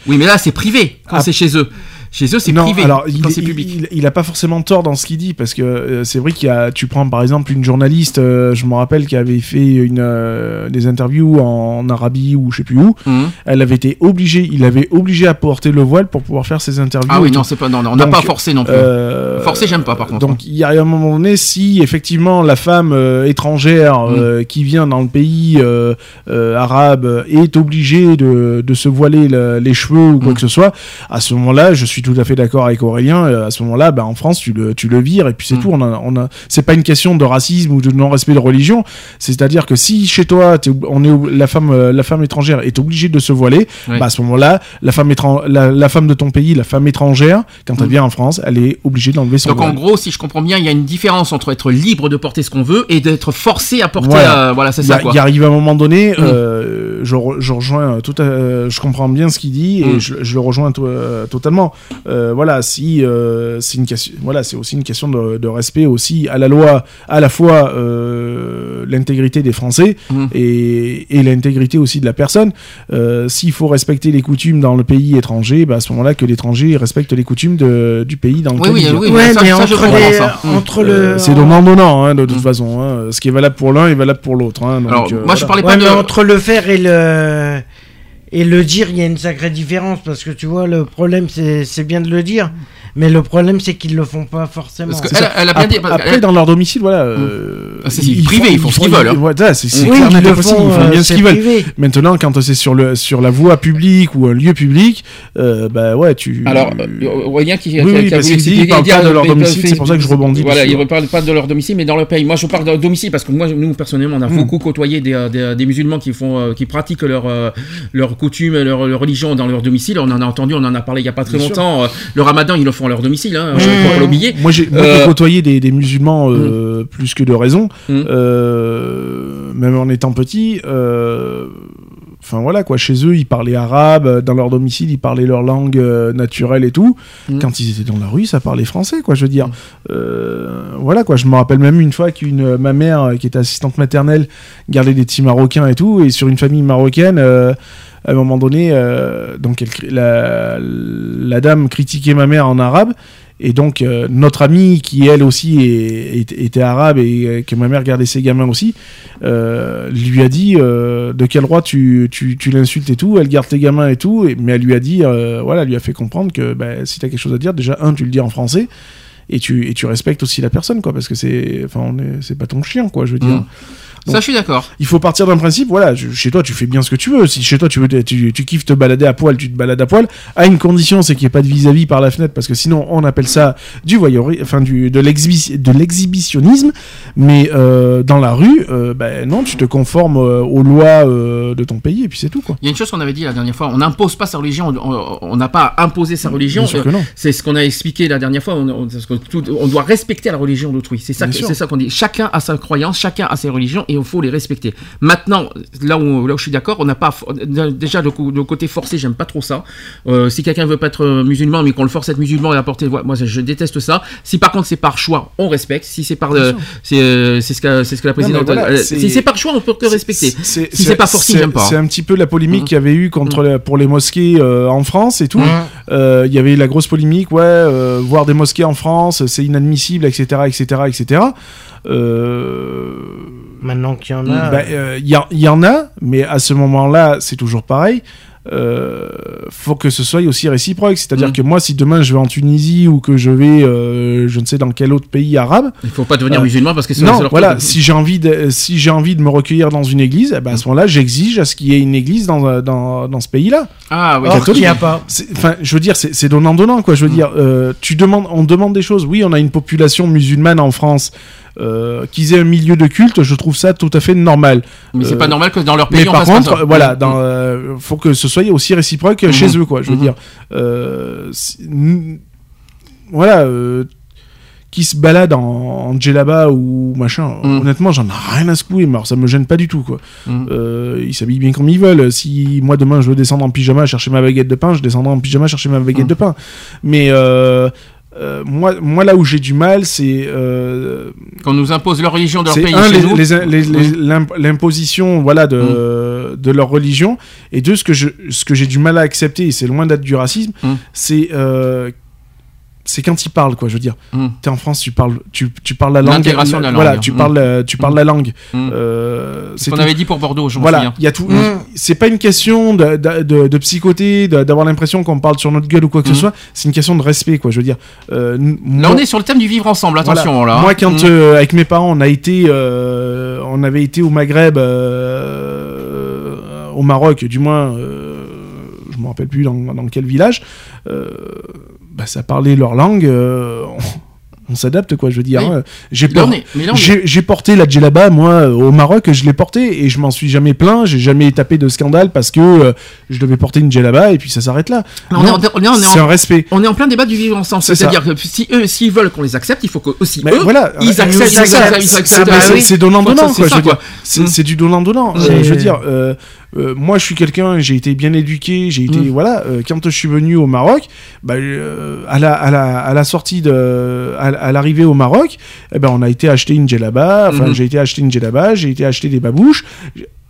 Oui, mais là c'est privé quand Ah. c'est chez eux. Chez eux, c'est privé alors il, c'est public. il- il a pas forcément tort dans ce qu'il dit parce que euh, c'est vrai qu'il y a, tu prends par exemple une journaliste, euh, je me rappelle qui avait fait une euh, des interviews en, Arabie ou je sais plus où. Mhm. Elle avait été obligée, il avait obligé à porter le voile pour pouvoir faire ses interviews. Ah oui, non, c'est pas. Non, non, on n'a pas forcé non plus. Euh, Forcé, j'aime pas, par contre. hein. Donc il y a un moment donné, si effectivement la femme étrangère euh, qui vient dans le pays arabe est obligée de, de se voiler le- les cheveux ou quoi Mm. que ce soit, à ce moment-là, je suis tout à fait d'accord avec Aurélien. euh, À ce moment-là, ben, en France, tu le, tu le vires et puis c'est Mm. tout. On a, on a, c'est pas une question de racisme ou de non-respect de religion. C'est-à-dire que si chez toi, on est, la femme, euh, la femme étrangère est obligée de se voiler, Ouais. bah, à ce moment-là, la femme, étran- la, la femme de ton pays, la femme étrangère, quand elle Mm. vient en France, elle est obligée d'enlever son Donc en voile. gros, si je comprends bien, il y a une différence entre être libre de porter ce qu'on veut et d'être forcé à porter. Voilà. euh, voilà, c'est ça il arrive un moment donné, Mm. euh, je, re- je rejoins tout, à- je comprends bien ce qu'il dit et je, je le rejoins to- euh, totalement. Euh, voilà, si euh, c'est une question, voilà, c'est aussi une question de, de respect aussi à la loi, à la fois euh, l'intégrité des Français Mm. et, et l'intégrité aussi de la personne. Euh, S'il faut respecter les coutumes dans le pays étranger, bah, à ce moment-là que l'étranger respecte les coutumes de- du pays dans Oui, lequel oui, il vient. oui, Ouais, ça- mais ça, je entre, les, ça. Entre le. C'est donnant-donnant, hein, de toute Mm. façon. hein. Ce qui est valable pour l'un est valable pour l'autre. hein. Euh, moi, je voilà. parlais Ouais, pas mais de. entre le faire et le et le dire, il y a une sacrée différence parce que tu vois, le problème, c'est bien de le dire, mais le problème, c'est qu'ils le font pas forcément. Parce que elle, elle a bien dit. Après, parce après, qu'elle- dans leur domicile, voilà. euh, Ah, c'est- privé, ils font ce qu'ils veulent, hein. ouais, ça, c'est oui, clair, ils le font, ils font euh, bien ce qu'ils veulent. Maintenant, quand c'est sur, le, sur la voie publique ou un lieu public, euh, bah ouais, tu. Alors, euh, Aurélien qui, Oui, qui- oui, parce qu'il dit, expliquer- il parle dire, pas de leur mais- domicile, c'est pour ça que je rebondis Voilà, dessus. il ne parle pas de leur domicile, mais dans leur pays. Moi, je parle de domicile parce que moi, nous, personnellement, on a Mm. beaucoup côtoyé des, musulmans qui font, qui pratiquent leur, euh, leur coutume, leur, leur religion dans leur domicile. On en a entendu, on en a parlé il y a pas très Bien longtemps. Le ramadan, ils le font à leur domicile, hein, Mm. pas l'oublier. Moi, j'ai Euh, côtoyé des, des musulmans euh, plus que de raison, Mm. euh, même en étant petit. Enfin voilà quoi, chez eux ils parlaient arabe, euh, dans leur domicile ils parlaient leur langue euh, naturelle et tout. Mm. Quand ils étaient dans la rue, ça parlait français quoi, je veux dire. Euh, voilà quoi, je me rappelle même une fois qu'une ma mère qui était assistante maternelle gardait des petits marocains et tout, et sur une famille marocaine. euh, à un moment donné, donc elle cri- la, la dame critiquait ma mère en arabe, et donc euh, notre amie qui elle aussi était arabe et que ma mère gardait ses gamins aussi, euh, lui a dit euh, de quel droit tu, tu, tu l'insultes et tout, elle garde tes gamins et tout, mais elle lui a dit, voilà, lui a fait comprendre que bah, si t'as quelque chose à dire, déjà un, tu le dis en français. Et tu, tu respectes aussi la personne, quoi, parce que c'est, enfin, c'est pas ton chien, quoi, je veux dire. Ça, je suis d'accord. Il faut partir d'un principe, voilà, chez toi tu fais bien ce que tu veux. Si chez toi tu veux, tu, tu kiffes te balader à poil, tu te balades à poil. À une condition, c'est qu'il n'y ait pas de vis-à-vis par la fenêtre, parce que sinon on appelle ça du voyeurisme, enfin du de l'exhibi- de l'exhibitionnisme. Mais euh, dans la rue, euh, ben non, tu te conformes euh, aux lois euh, de ton pays et puis c'est tout quoi. Il y a une chose qu'on avait dit la dernière fois, on n'impose pas sa religion, on- n'a pas imposé sa religion. C'est ce qu'on a expliqué la dernière fois. On, doit respecter la religion d'autrui. Ça, c'est ça qu'on dit. Chacun a sa croyance, chacun a ses religions et il faut les respecter. Maintenant, là où, là où je suis d'accord, on n'a pas déjà le, côté forcé. J'aime pas trop ça. Euh, si quelqu'un veut pas être euh, musulman, mais qu'on le force à être musulman et à porter, moi je déteste ça. Si par contre c'est par choix, on respecte. Si c'est par, euh, c'est euh, c'est ce que c'est ce que la présidente. voilà, euh, si c'est par choix, on peut que respecter. Si c'est pas forcé, c'est- j'aime pas. C'est un petit peu la polémique qu'il y avait eu contre la- pour les mosquées euh, en France et tout. Euh, Il y avait eu la grosse polémique, ouais, euh, voir des mosquées en France, c'est inadmissible, etc., etc., etc. Euh, Maintenant qu'il y en a. bah, euh, Il y, en- il y en a, mais à ce moment-là, c'est toujours pareil. Euh, faut que ce soit aussi réciproque. C'est-à-dire Mm. que moi, si demain je vais en Tunisie ou que je vais, euh, je ne sais dans quel autre pays arabe, Il faut pas devenir Euh, musulman parce que c'est non, leur voilà. Si j'ai envie de, si j'ai envie de me recueillir dans une église, eh ben à ce moment-là, j'exige à ce qu'il y ait une église dans euh, dans, dans ce pays-là. Ah oui. Or qu'il n'y a pas. Enfin, je veux dire, c'est donnant donnant quoi. Je veux Mm. dire, euh, tu demandes, on demande des choses. Oui, on a une population musulmane en France. Euh, qu'ils aient un milieu de culte, je trouve ça tout à fait normal. Mais c'est Euh, pas normal que dans leur pays Mais on par fasse pas contre, ça. voilà, Mm. dans, euh, faut que ce soit aussi réciproque Mhm. chez eux, quoi. Je veux Mhm. dire, euh, voilà, euh, qui se balade en, en djellaba ou machin. Mhm. Honnêtement, j'en ai rien à secouer, mais alors ça me gêne pas du tout, quoi. Euh, ils s'habillent bien comme ils veulent. Si moi demain je veux descendre en pyjama chercher ma baguette de pain, je descendrai en pyjama chercher ma baguette de pain. Mais euh, euh, moi, moi là où j'ai du mal, c'est euh, Qu'on nous impose leur religion de leur pays un Mm. l'imposition voilà de de leur religion et deux ce que je ce que j'ai du mal à accepter et c'est loin d'être du racisme Mm. c'est euh, c'est quand ils parlent quoi je veux dire Mm. t'es en France tu parles tu, tu parles la langue L'intégration de la voilà langue. tu Mm. parles tu parles Mm. la langue Mm. euh, C'est ce qu'on avait dit pour Bordeaux, je voilà souviens. il y a tout Mm. c'est pas une question de, de, de, de psychoter de- d'avoir l'impression qu'on parle sur notre gueule ou quoi que Mm. ce soit c'est une question de respect quoi je veux dire Euh, Là, moi- on est sur le thème du vivre ensemble, attention voilà. là. Moi, quand Mm. euh, avec mes parents, on a été, euh, on avait été au Maghreb, euh, au Maroc, du moins, euh, je me rappelle plus dans, dans quel village. euh, bah, ça parlait leur langue. euh, on s'adapte, quoi. Je veux dire. Oui. hein. J'ai por- porté la djellaba, moi, euh, au Maroc, je l'ai porté et je m'en suis jamais plaint. J'ai jamais tapé de scandale parce que euh, je devais porter une djellaba et puis ça s'arrête là. c'est un respect. On est en plein débat du vivre ensemble. C'est C'est-à-dire que si eux, s'ils veulent qu'on les accepte, il faut que aussi Mais eux, voilà, ils euh, acceptent. acceptent, c'est- Ah c'est- donnant donnant quoi. c'est Mm. du donnant donnant. Je veux dire, euh, euh, moi je suis quelqu'un, j'ai été bien éduqué, j'ai été Mm. voilà. euh, quand je suis venu au Maroc, bah, euh, à la à la à la sortie de à, à l'arrivée au Maroc, eh ben on a été acheter une djellaba. Enfin, Mhm. j'ai été acheter une djellaba, j'ai été acheter des babouches.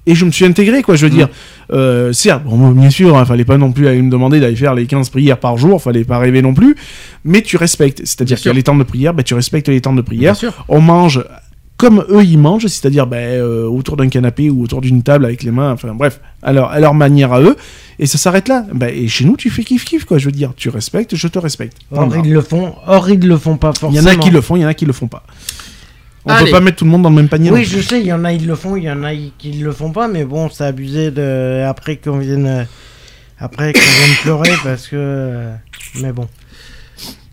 Et je me suis intégré, quoi, je veux Mm. dire. Euh, certes, bon, bien sûr, hein, fallait pas non plus aller me demander d'aller faire les 15 prières par jour, fallait pas rêver non plus, mais tu respectes. C'est-à-dire Bien qu'il y a sûr. les temps de prière, bah, tu respectes les temps de Bien prière sûr. on mange comme eux ils mangent, c'est-à-dire ben, euh, autour d'un canapé ou autour d'une table avec les mains, enfin bref, à leur, à leur manière à eux, et ça s'arrête là. Ben, et chez nous, tu fais kiff-kiff, quoi, je veux dire, tu respectes, je te respecte. Or, ils le font. Or, ils le font pas Il forcément. y en a qui le font, il y en a qui le font pas. On Allez. peut pas mettre tout le monde dans le même panier. Oui, je sais, il y en a, ils le font, il y en a qui le font pas, mais bon, c'est abusé de. Après qu'on vienne. Après qu'on vienne pleurer parce que. Mais bon.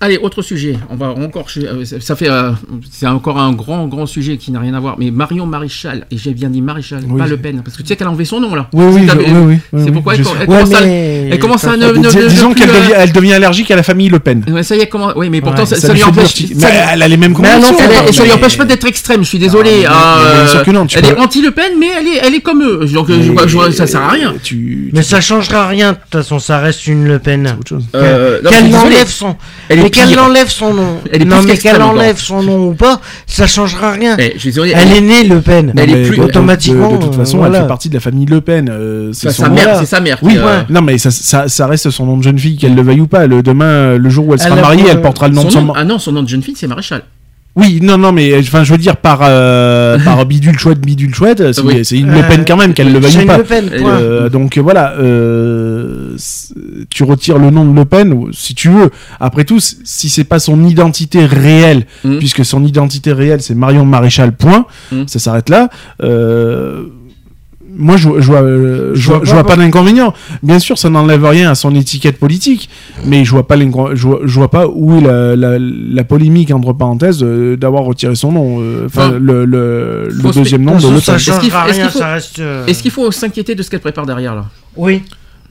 Allez, autre sujet. On va encore. euh, Ça fait. euh, C'est encore un grand, grand sujet qui n'a rien à voir. Mais Marion Maréchal, et j'ai bien dit Maréchal, Oui. pas Le Pen. Parce que tu sais qu'elle a enlevé son nom, là. Oui, oui, je- oui, oui, oui, C'est pourquoi elle, Ouais, commence à. mais- Elle commence à ne. Ne- disons qu'elle plus, euh, devient, elle devient allergique à la famille Le Pen. Ouais, ça y est, comment. Oui, mais pourtant, Ouais, ça, Ça ça lui empêche. ça- Mais elle a les mêmes Mais convictions. non, elle- non, et ça lui empêche pas d'être extrême, je suis désolé. mais- mais euh, bien sûr que non, tu elle est anti-Le Pen, mais elle est, elle est comme eux. Donc, ça sert à rien. Tu, Mais ça changera rien, de toute façon, ça reste une Le Pen. Euh, Qu'elle enlève son, mais qu'elle enlève son nom. Elle est non, plus mais qu'elle enlève son nom ou pas, ça changera rien. Eh, je suis désolé. Elle est née Le Pen. Elle est plus- de- automatiquement, De, toute façon, voilà. elle fait partie de la famille Le Pen. euh, c'est Sa, sa nom. mère, voilà. c'est sa mère. Oui, euh, non, mais ça, ça, ça reste son nom de jeune fille, qu'elle le veuille ou pas. Le, demain, le jour où elle sera Elle mariée, elle portera le nom son de son nom- mari. Ah non, son nom de jeune fille, c'est Maréchal. Oui, non, non, mais enfin, je veux dire par euh, par bidule chouette, bidule chouette, c'est Oui. c'est une Euh, Le Pen quand même, qu'elle le veuille pas. Le Pen, Et point. Euh, donc euh, voilà, euh, tu retires le nom de Le Pen si tu veux. Après tout, si c'est pas son identité réelle, Mhm. puisque son identité réelle c'est Marion Maréchal. Point. Mhm. Ça s'arrête là. Euh, moi, je, je vois, je, Je vois, vois je pas vois pas d'inconvénient. Bien sûr, ça n'enlève rien à son étiquette politique, mais je vois pas vois, je vois pas où est la, la, la polémique entre parenthèses euh, d'avoir retiré son nom. euh, Enfin, le, deuxième nom De Le Pen. Est-ce qu'il- faut- euh, Est-ce qu'il faut s'inquiéter de ce qu'elle prépare derrière là? Oui.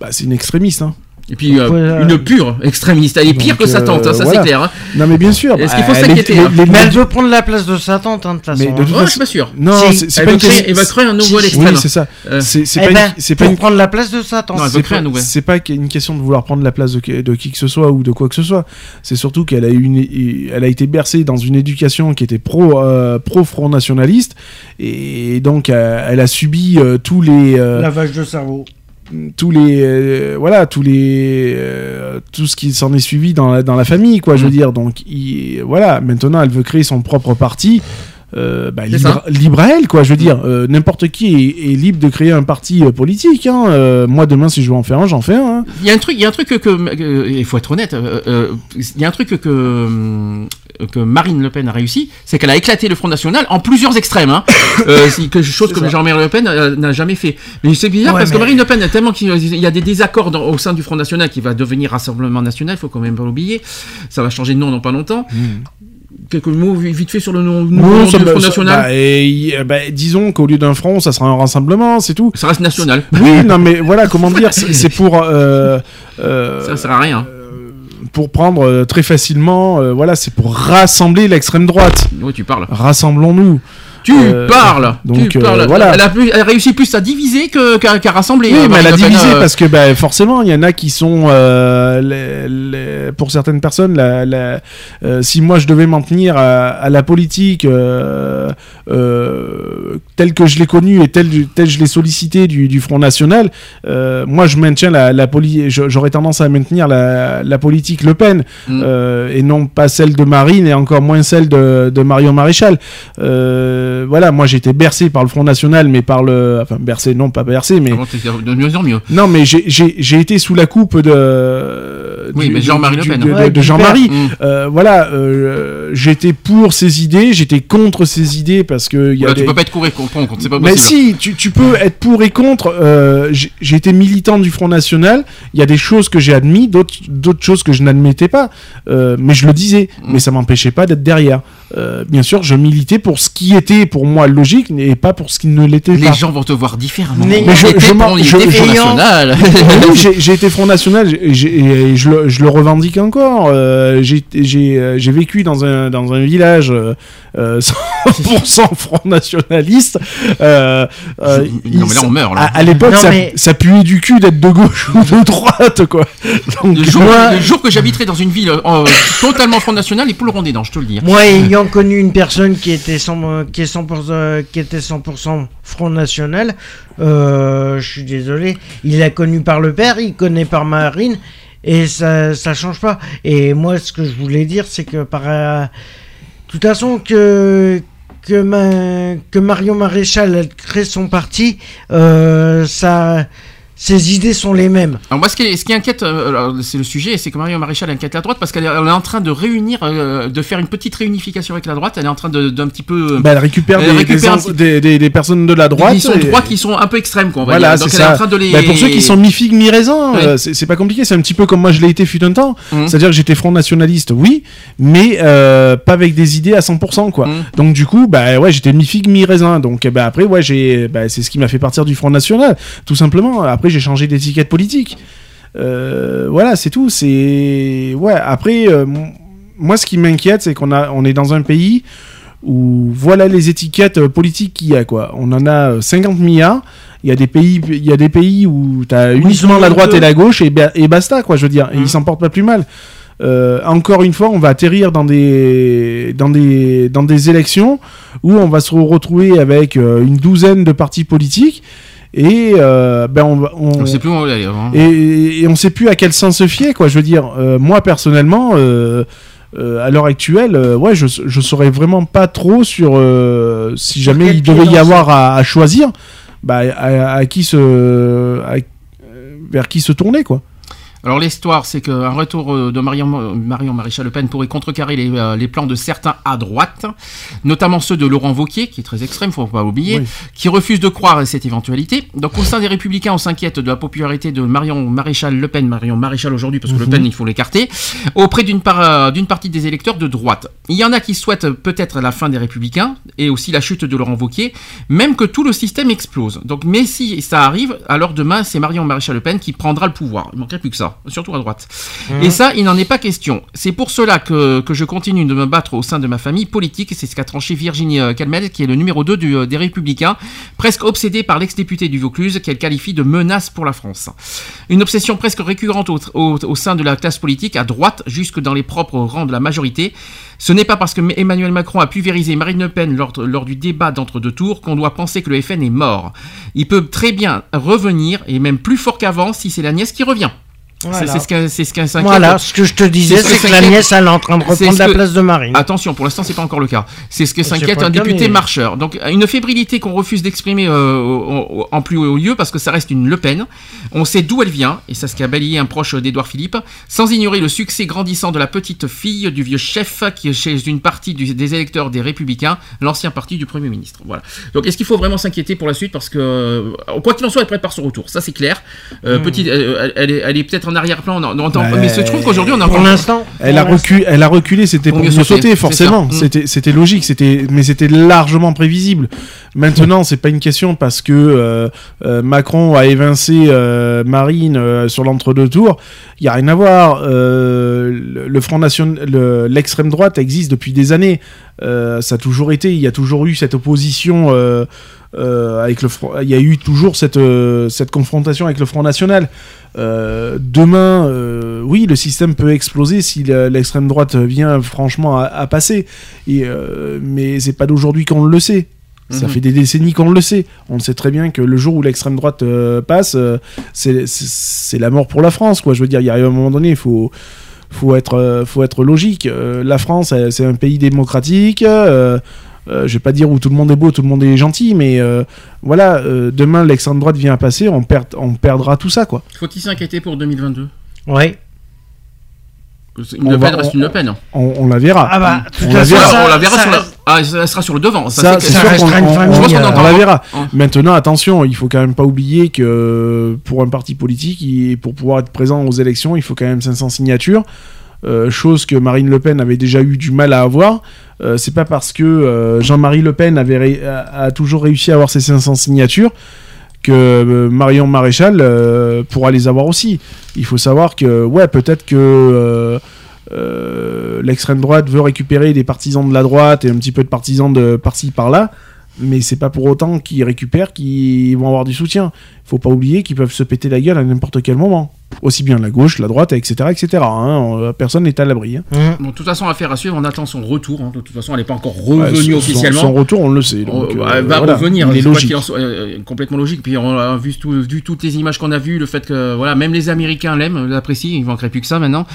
Bah, c'est une extrémiste. Hein. Et puis euh, Ouais, euh, une pure extrémiste, elle est pire que sa tante, euh, ça voilà. c'est clair. hein. Non, mais bien sûr. Est-ce qu'il faut s'inquiéter, les- hein les- Mais elle veut prendre la place de sa tante, hein, de toute façon. Mais de hein. toute Ouais, je suis pas sûr. Non, Si. c'est pas créer, elle va créer un nouveau extrême. Oui, c'est ça. Euh, C'est Eh pas, ben, une- c'est pour pas une prendre la place de sa tante. Non, elle veut c'est créer pas, un nouvel. c'est pas une question de vouloir prendre la place de, qui- de qui que ce soit ou de quoi que ce soit. C'est surtout qu'elle a eu une, elle a été bercée dans une éducation qui était pro, euh, pro front nationaliste et donc euh, elle a subi tous les, Lavage de cerveau. Tous les, euh, voilà, tous les, euh, tout ce qui s'en est suivi dans la, dans la famille, quoi. Je veux Mm. dire. Donc, il- voilà. Maintenant, elle veut créer son propre parti. Euh, bah, libre, libre à elle, quoi. Je veux dire, euh, n'importe qui est, est libre de créer un parti euh, politique. Hein. Euh, moi, demain, si je veux en faire un, j'en fais un. hein. Il y a un truc, il y a un truc que, il faut être honnête, il y a un truc que, que, Marine Le Pen a réussi, c'est qu'elle a éclaté le Front National en plusieurs extrêmes, hein. euh, c'est que chose que Jean-Marie Le Pen euh, n'a jamais fait. Mais c'est bizarre Ouais, parce que Marine Le Pen, tellement qu'il il y a des désaccords dans- au sein du Front National qui va devenir Rassemblement National, il faut quand même pas l'oublier. Ça va changer de nom dans pas longtemps. Quelques mots vite fait sur le nom, Non, ça du Front National. bah, et, euh, bah, disons qu'au lieu d'un front, ça sera un rassemblement, c'est tout. ça reste national. Oui, non, mais voilà, comment dire, c'est pour. euh, euh, ça sert à rien. pour prendre euh, très facilement, euh, voilà, c'est pour rassembler l'extrême droite. Oui, tu parles. Rassemblons-nous. Tu Euh, parles. donc, tu euh, parles. voilà. Elle a, plus- elle a réussi plus à diviser que- qu'à qu'à rassembler. Oui, euh, mais elle a divisé parce que bah, forcément, il y en a qui sont, les- les- pour certaines personnes, la, la- si moi je devais m'en tenir à, à la politique telle que je l'ai connue et telle, telle je l'ai sollicité du, du Front National, moi je maintiens la, la poli- je- j'aurais tendance à maintenir la, la politique Le Pen Mm. et non pas celle de Marine et encore moins celle de, de Marion Maréchal. Euh, voilà, moi j'ai été bercé par le Front National, mais par le, enfin bercé, non pas bercé, mais de mieux en mieux? non, mais j'ai- j'ai j'ai été sous la coupe de. Oui, du- mais Jean-Marie Le Pen. De, de- Ouais, de du Jean-Marie. Mm. Euh, voilà, euh, j'étais pour ses idées, j'étais contre ses idées parce que. y a Oula, des... Tu peux pas être couru contre, contre, c'est pas Mais possible. si, tu, tu peux être pour et contre. euh, j'ai été militant du Front National. Il y a des choses que j'ai admis, d'autres d'autres choses que je n'admettais pas. Euh, mais je le disais. Mm. Mais ça m'empêchait pas d'être derrière. Euh, bien sûr, je militais pour ce qui était pour moi logique et pas pour ce qui ne l'était Les pas. gens vont te voir différemment. Mais Il je- je pour- je- Front National. oui, j'ai- j'ai été Front National j'ai- j'ai- et je, le, je le revendique encore. Euh, j'ai j'ai, euh, j'ai vécu dans un, dans un village euh, euh, 100% Front Nationaliste. Euh, euh, Non, il- mais là, on meurt, là. À, à l'époque, ça, mais- ça puait du cul d'être de gauche ou de droite, quoi. Donc, Le jour, Moi- le jour que j'habiterai dans une ville euh, totalement Front National, ils pouleront des dents, je te le dis. hein. Moi, ayant connu une personne qui était 100%, qui est 100%, qui était 100% Front National, euh, je suis désolé, il l'a connu par le père, il connaît par Marine, et ça, ça change pas. Et moi, ce que je voulais dire, c'est que par, euh, de toute façon, que que, que Marion Maréchal crée son parti, euh, ça ses idées sont les mêmes. Alors moi, ce qui, ce qui inquiète, euh, c'est le sujet, c'est que Marion Maréchal inquiète la droite parce qu'elle est, elle est en train de réunir, euh, de faire une petite réunification avec la droite. Elle est en train de- d'un petit peu. Bah, elle récupère, Elle des, récupère des, un petit- des, des- des personnes de la droite. qui sont et- droits qui sont un peu extrêmes, quoi. On va Voilà, dire. c'est Donc elle est ça. en train de les. Bah, pour ceux qui sont mi-figue, mi-raisin, Oui. euh, c'est pas compliqué. C'est un petit peu comme moi je l'ai été fut un temps. Mhm. C'est-à-dire que j'étais front nationaliste, oui, mais euh, pas avec des idées à 100%, quoi. Mhm. Donc du coup, bah ouais, j'étais mi-figue, mi-raisin. Donc bah, après, ouais, j'ai, bah, c'est ce qui m'a fait partir du Front National, tout simplement. Après, j'ai changé d'étiquette politique. Euh, voilà, c'est tout. C'est ouais. Après, euh, moi, ce qui m'inquiète, c'est qu'on a, on est dans un pays où voilà les étiquettes euh, politiques qu'il y a quoi. On en a euh, 50 milliards. Il y a des pays, il y a des pays où t'as uniquement la droite et la gauche et, ba- et basta quoi. Je veux dire, et ils s'en portent pas plus mal. Euh, encore une fois, on va atterrir dans des dans des dans des élections où on va se retrouver avec euh, une douzaine de partis politiques et euh, ben on on, On sait plus où aller. hein. et, et on sait plus à quel sens se fier quoi je veux dire euh, moi personnellement euh, euh, à l'heure actuelle euh, ouais je je saurais vraiment pas trop sur euh, si jamais il devait y avoir à, à choisir bah à, à qui se à- vers qui se tourner quoi Alors l'histoire, c'est qu'un retour euh, de Marion, Marion Maréchal Le Pen pourrait contrecarrer les, euh, les plans de certains à droite, notamment ceux de Laurent Wauquiez, qui est très extrême, faut pas oublier, Oui. qui refuse de croire à cette éventualité. Donc au sein des Républicains, on s'inquiète de la popularité de Marion Maréchal Le Pen, Marion Maréchal aujourd'hui, parce que Le Pen, il faut l'écarter, auprès d'une par- euh, d'une partie des électeurs de droite. Il y en a qui souhaitent euh, peut-être la fin des Républicains et aussi la chute de Laurent Wauquiez, même que tout le système explose. Donc, mais si ça arrive, alors demain, c'est Marion Maréchal Le Pen qui prendra le pouvoir. Il manquerait plus que ça, surtout à droite. Et ça, il n'en est pas question. C'est pour cela que, que je continue de me battre au sein de ma famille politique. C'est ce qu'a tranché Virginie euh, Calmel, qui est le numéro 2 du, euh, des Républicains, presque obsédée par l'ex-député du Vaucluse, qu'elle qualifie de menace pour la France. Une obsession presque récurrente au, au- au sein de la classe politique, à droite, jusque dans les propres rangs de la majorité. Ce n'est pas parce que Emmanuel Macron a pulvérisé Marine Le Pen lors, lors du débat d'entre-deux tours qu'on doit penser que le FN est mort. Il peut très bien revenir, et même plus fort qu'avant, si c'est la nièce qui revient. Voilà. C'est ce ce. Voilà, ce que je te disais, C'est ce que la nièce, elle est en train de reprendre la place de Marine. Attention, pour l'instant, c'est pas encore le cas. C'est ce que s'inquiète un député mais- marcheur. Donc, une fébrilité qu'on refuse d'exprimer euh, en plus haut lieu parce que ça reste une Le Pen. On sait d'où elle vient, et c'est ce qu'a balayé un proche d'Édouard Philippe, sans ignorer le succès grandissant de la petite fille du vieux chef qui est chez une partie du- des électeurs des Républicains, l'ancien parti du Premier ministre. Voilà. Donc, est-ce qu'il faut vraiment s'inquiéter pour la suite? Parce que, euh, quoi qu'il en soit, elle prépare son retour. Ça, c'est clair. Euh, petite- euh, elle, est, elle est peut-être en arrière-plan. on on mais se trouve qu'aujourd'hui, on a Pour encore. l'instant. Elle a, reculé, elle a reculé, c'était Pour pour mieux sauter, forcément. Mm. C'était, c'était logique, c'était, mais c'était largement prévisible. Maintenant, c'est pas une question parce que euh, euh, Macron a évincé euh, Marine euh, sur l'entre-deux tours. Il y a rien à voir. Euh, le, le Front National, le- l'extrême droite existe depuis des années. Euh, ça a toujours été. Il y a toujours eu cette opposition. Euh, avec le Front- il y a eu toujours cette, euh, cette confrontation avec le Front National. Euh, demain, oui, le système peut exploser si l'extrême droite vient franchement à, à passer. Et, mais c'est pas d'aujourd'hui qu'on le sait. Ça Mhm. fait des décennies qu'on le sait. On sait très bien que le jour où l'extrême droite passe, c'est la mort pour la France. Quoi. Je veux dire, il y a un moment donné, il faut, faut, être, faut être logique. Euh, la France, c'est un pays démocratique. euh, euh, je vais pas dire où tout le monde est beau, tout le monde est gentil, mais euh, voilà, euh, demain l'extrême droite vient à passer, on, perd, on perdra tout ça, quoi. Faut-il s'inquiéter pour 2022 Oui. Une On Le va- Pen reste on- une Le Pen. On, on la verra. Ah bah, On la verra. ça- on la verra ça sur la. Ah, ça sera sur le devant. Ça, Ça, sûr une on- famille, on- la verra. Ouais. Maintenant, attention, il faut quand même pas oublier que pour un parti politique, pour pouvoir être présent aux élections, il faut quand même 500 signatures. Euh, chose que Marine Le Pen avait déjà eu du mal à avoir. Euh, c'est pas parce que euh, Jean-Marie Le Pen avait a, toujours réussi à avoir ses 500 signatures que euh, Marion Maréchal pourra les avoir aussi. Il faut savoir que, ouais, peut-être que l'extrême droite veut récupérer des partisans de la droite et un petit peu de partisans de par-ci par-là, mais c'est pas pour autant qu'ils récupèrent qu'ils vont avoir du soutien. Faut pas oublier qu'ils peuvent se péter la gueule à n'importe quel moment. Aussi bien la gauche, la droite, etc., etc. hein. Euh, Personne n'est à l'abri. hein. Bon, de toute façon, affaire à suivre, on attend son retour. hein. De toute façon, elle n'est pas encore Ouais, revenue son- officiellement. Son retour, on le sait. Oh, donc, bah, euh, elle va voilà. revenir, Il est logique. soit, euh, complètement logique. Puis on a vu, tout- vu toutes les images qu'on a vues, le fait que voilà, même les Américains l'aiment, l'apprécient. Il manquerait plus que ça maintenant.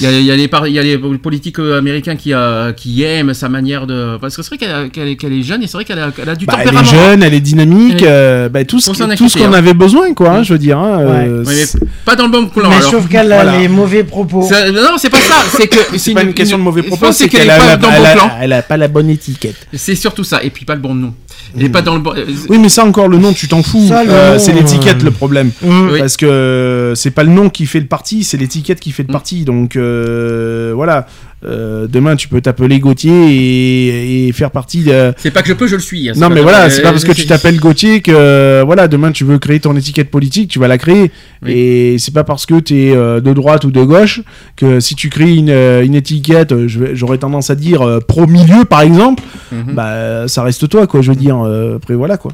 Il y a, il y a les, il y a les politiques américains qui, euh, qui aiment sa manière de. Parce que c'est vrai qu'elle est, qu'elle est jeune et c'est vrai qu'elle a, qu'elle a du Bah, elle est tempérament. jeune, elle est dynamique, Elle est- euh, bah, tout ce, qu'on hein. avait besoin, quoi. hein, je veux dire. Ouais, mais c'est- pas dans le bon Mais alors. sauf qu'elle a voilà. les mauvais propos. Ça- non, c'est pas ça. C'est que c'est pas une question de mauvais propos, c'est qu'elle est a, pas dans bon plan. elle a pas la bonne étiquette. C'est surtout ça. Et puis pas le bon nom. Est pas dans le euh, Oui, mais ça encore, le nom, tu t'en fous. Euh, c'est l'étiquette euh, le problème. Oui. Parce que c'est pas le nom qui fait le parti, c'est l'étiquette qui fait le Mm. parti. Donc euh, voilà. Euh, demain, tu peux t'appeler Gauthier et, et faire partie de. C'est pas que je peux, je le suis. hein, Non, mais voilà, c'est pas parce que tu t'appelles Gauthier que euh, voilà, demain tu veux créer ton étiquette politique, tu vas la créer. Oui. Et c'est pas parce que tu es de droite ou de gauche que si tu crées une, euh, une étiquette, j'aurais tendance à dire euh, pro-milieu par exemple, Mhm. bah ça reste toi quoi, je veux dire. Euh, après voilà quoi.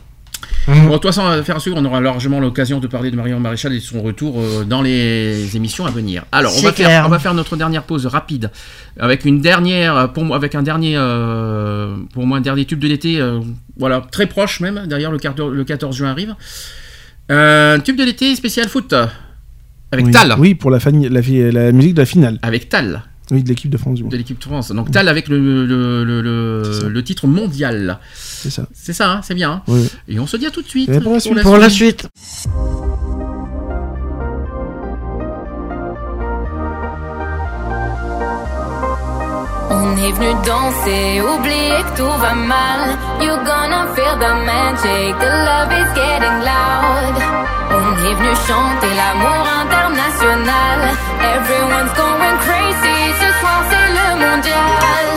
Bon, façon, à faire un suivre, on aura largement l'occasion de parler de Marion Maréchal et de son retour euh, dans les émissions à venir. Alors, on va, faire, clair. on va faire notre dernière pause rapide avec une dernière, euh, pour moi, avec un dernier, euh, pour moi, un dernier tube de l'été, euh, voilà, très proche même. D'ailleurs, le, quart- le 14 juin arrive. Euh, tube de l'été spécial foot avec oui. Tal, Oui, pour la musique de la finale. avec Tal Oui, de l'équipe de France du moins. de l'équipe de France. Donc Tal avec le, le, le, le- C'est ça. le titre mondial. C'est ça. C'est ça, hein, c'est bien. hein. Oui. Et on se dit à tout de suite Et pour la suite. Pour la suite. On est venu danser, oublier que tout va mal. You're gonna feel the magic, the love is getting loud. On est venu chanter l'amour international. Everyone's going crazy, ce soir c'est le mondial.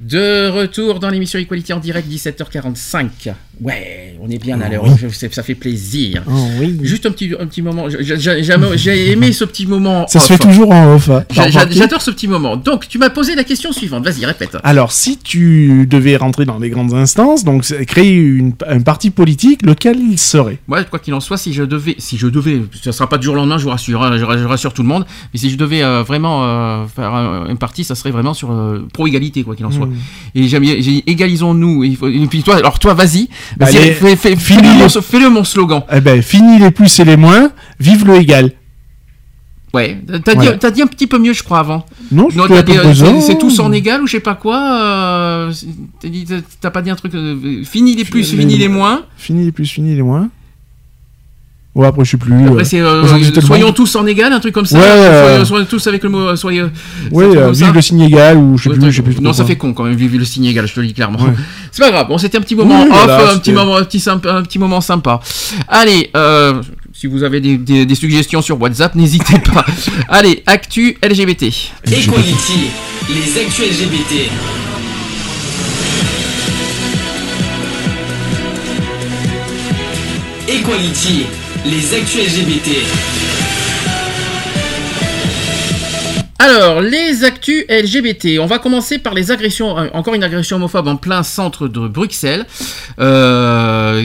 De retour dans l'émission Equality en direct, 17h45. Ouais, est bien à l'heure, Oui. je- c'est- ça fait plaisir. Oh, oui. Juste un petit, un petit moment, j'ai- aimé ce petit moment. Ça se fait toujours en off. hein. J'adore ce petit moment. Donc, tu m'as posé la question suivante, vas-y, répète. Alors, si tu devais rentrer dans les grandes instances, donc créer une, un parti politique, lequel il serait? Moi, quoi qu'il en soit, si je devais, si je devais, ça sera pas du jour au lendemain, je vous rassure, hein, je, rassure tout le monde, mais si je devais euh, vraiment euh, faire un, une partie, ça serait vraiment sur euh, pro égalité, quoi qu'il en soit. Mmh. Et j'aime égalisons-nous. Et, puis toi, alors toi, vas-y, vas-y, Allez, fais, fini fais-le les- mon, slogan. Eh ben, fini les plus et les moins, vive le égal. Ouais, t'as Voilà. dit, t'as dit un petit peu mieux, je crois, avant. Non, Non, euh, c'est- tous en égal ou je sais pas quoi. euh, t'as pas dit un truc. euh, fini les plus, fini les moins. Fini les plus, fini les moins. Ouais, après, je sais plus. Après, euh, c'est euh, soyons tous en égal, un truc comme ça. Ouais, euh, soyons, soyons tous avec le mot. Soyez. Ouais, euh, vive ça. le signe égal, ou je sais Ouais, plus, je sais plus. non, ça quoi. fait con quand même, vu le signe égal, je te le dis clairement. Ouais. C'est pas grave, bon, c'était un petit moment Oui, off, voilà, un, petit moment, un, petit, sympa- un petit moment sympa. Allez, euh, si vous avez des, des- des suggestions sur WhatsApp, n'hésitez pas. Allez, actu LGBT. Equality, les actus LGBT. Equality, les actus LGBT. Alors, les actus LGBT. On va commencer par les agressions. euh, Encore une agression homophobe en plein centre de Bruxelles. Euh,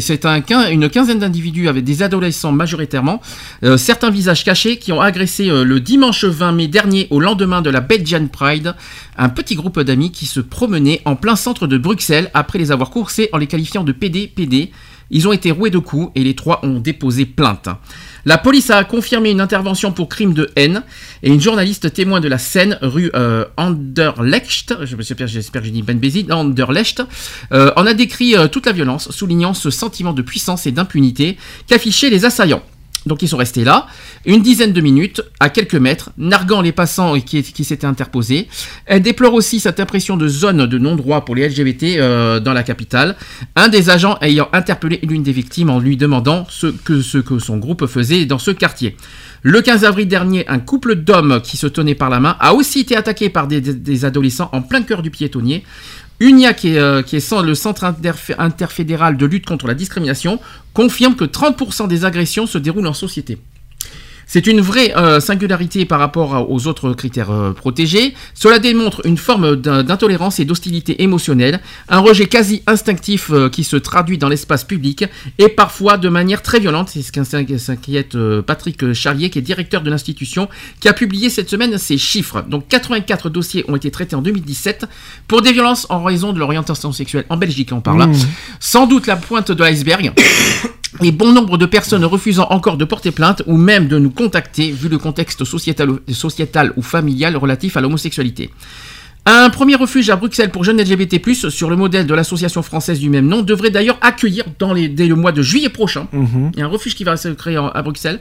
c'est une quinzaine d'individus avec des adolescents majoritairement. euh, certains visages cachés qui ont agressé le dimanche 20 mai dernier, au lendemain de la Belgian Pride, un petit groupe d'amis qui se promenaient en plein centre de Bruxelles après les avoir coursés en les qualifiant de PD, PD. Ils ont été roués de coups et les trois ont déposé plainte. La police a confirmé une intervention pour crime de haine et une journaliste témoin de la scène rue euh, Anderlecht, j'espère que Ben Anderlecht, euh, en a décrit euh, toute la violence, soulignant ce sentiment de puissance et d'impunité qu'affichaient les assaillants. Donc ils sont restés là, une dizaine de minutes, à quelques mètres, narguant les passants qui, s'étaient interposés. Elle déplore aussi cette impression de zone de non-droit pour les LGBT euh, dans la capitale, un des agents ayant interpellé l'une des victimes en lui demandant ce que, son groupe faisait dans ce quartier. Le 15 avril dernier, un couple d'hommes qui se tenaient par la main a aussi été attaqué par des adolescents en plein cœur du piétonnier. UNIA, qui est, euh, le Centre interf- interfédéral de lutte contre la discrimination, confirme que 30% des agressions se déroulent en société. C'est une vraie euh, singularité par rapport aux autres critères euh, protégés. Cela démontre une forme d'in- d'intolérance et d'hostilité émotionnelle, un rejet quasi instinctif euh, qui se traduit dans l'espace public et parfois de manière très violente. C'est ce qu'in- s'inquiète Patrick Charlier, qui est directeur de l'institution, qui a publié cette semaine ces chiffres. Donc 84 dossiers ont été traités en 2017 pour des violences en raison de l'orientation sexuelle en Belgique, on parle. là. Mmh. Sans doute la pointe de l'iceberg. Et bon nombre de personnes refusant encore de porter plainte ou même de nous contacter vu le contexte sociétal, sociétal ou familial relatif à l'homosexualité. Un premier refuge à Bruxelles pour jeunes LGBT+, sur le modèle de l'association française du même nom, devrait d'ailleurs accueillir dans les, dès le mois de juillet prochain, il y a un refuge qui va se créer à Bruxelles,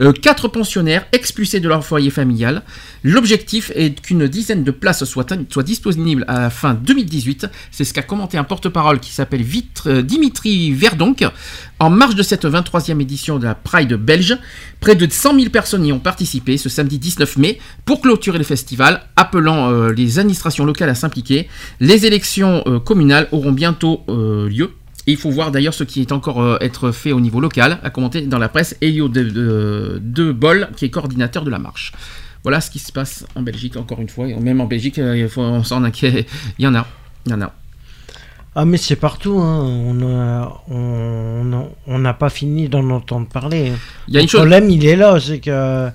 euh, quatre pensionnaires expulsés de leur foyer familial. L'objectif est qu'une dizaine de places soient, disponibles à la fin 2018. C'est ce qu'a commenté un porte-parole qui s'appelle euh, Dimitri Verdonck en marge de cette 23e édition de la Pride belge. Près de 100 000 personnes y ont participé ce samedi 19 mai pour clôturer le festival, appelant euh, les administrations locales à s'impliquer. Les élections euh, communales auront bientôt euh, lieu. Et il faut voir d'ailleurs ce qui est encore euh, être fait au niveau local, a commenté dans la presse Elio de, de, de Boll, qui est coordinateur de la marche. Voilà ce qui se passe en Belgique, encore une fois. Et Même en Belgique, euh, il faut, on s'en inquiète. Il y en a. Il y en a. Ah mais c'est partout, hein. on a- on a- on n'a pas fini d'en entendre parler. Il y a le chose- problème il est là, c'est que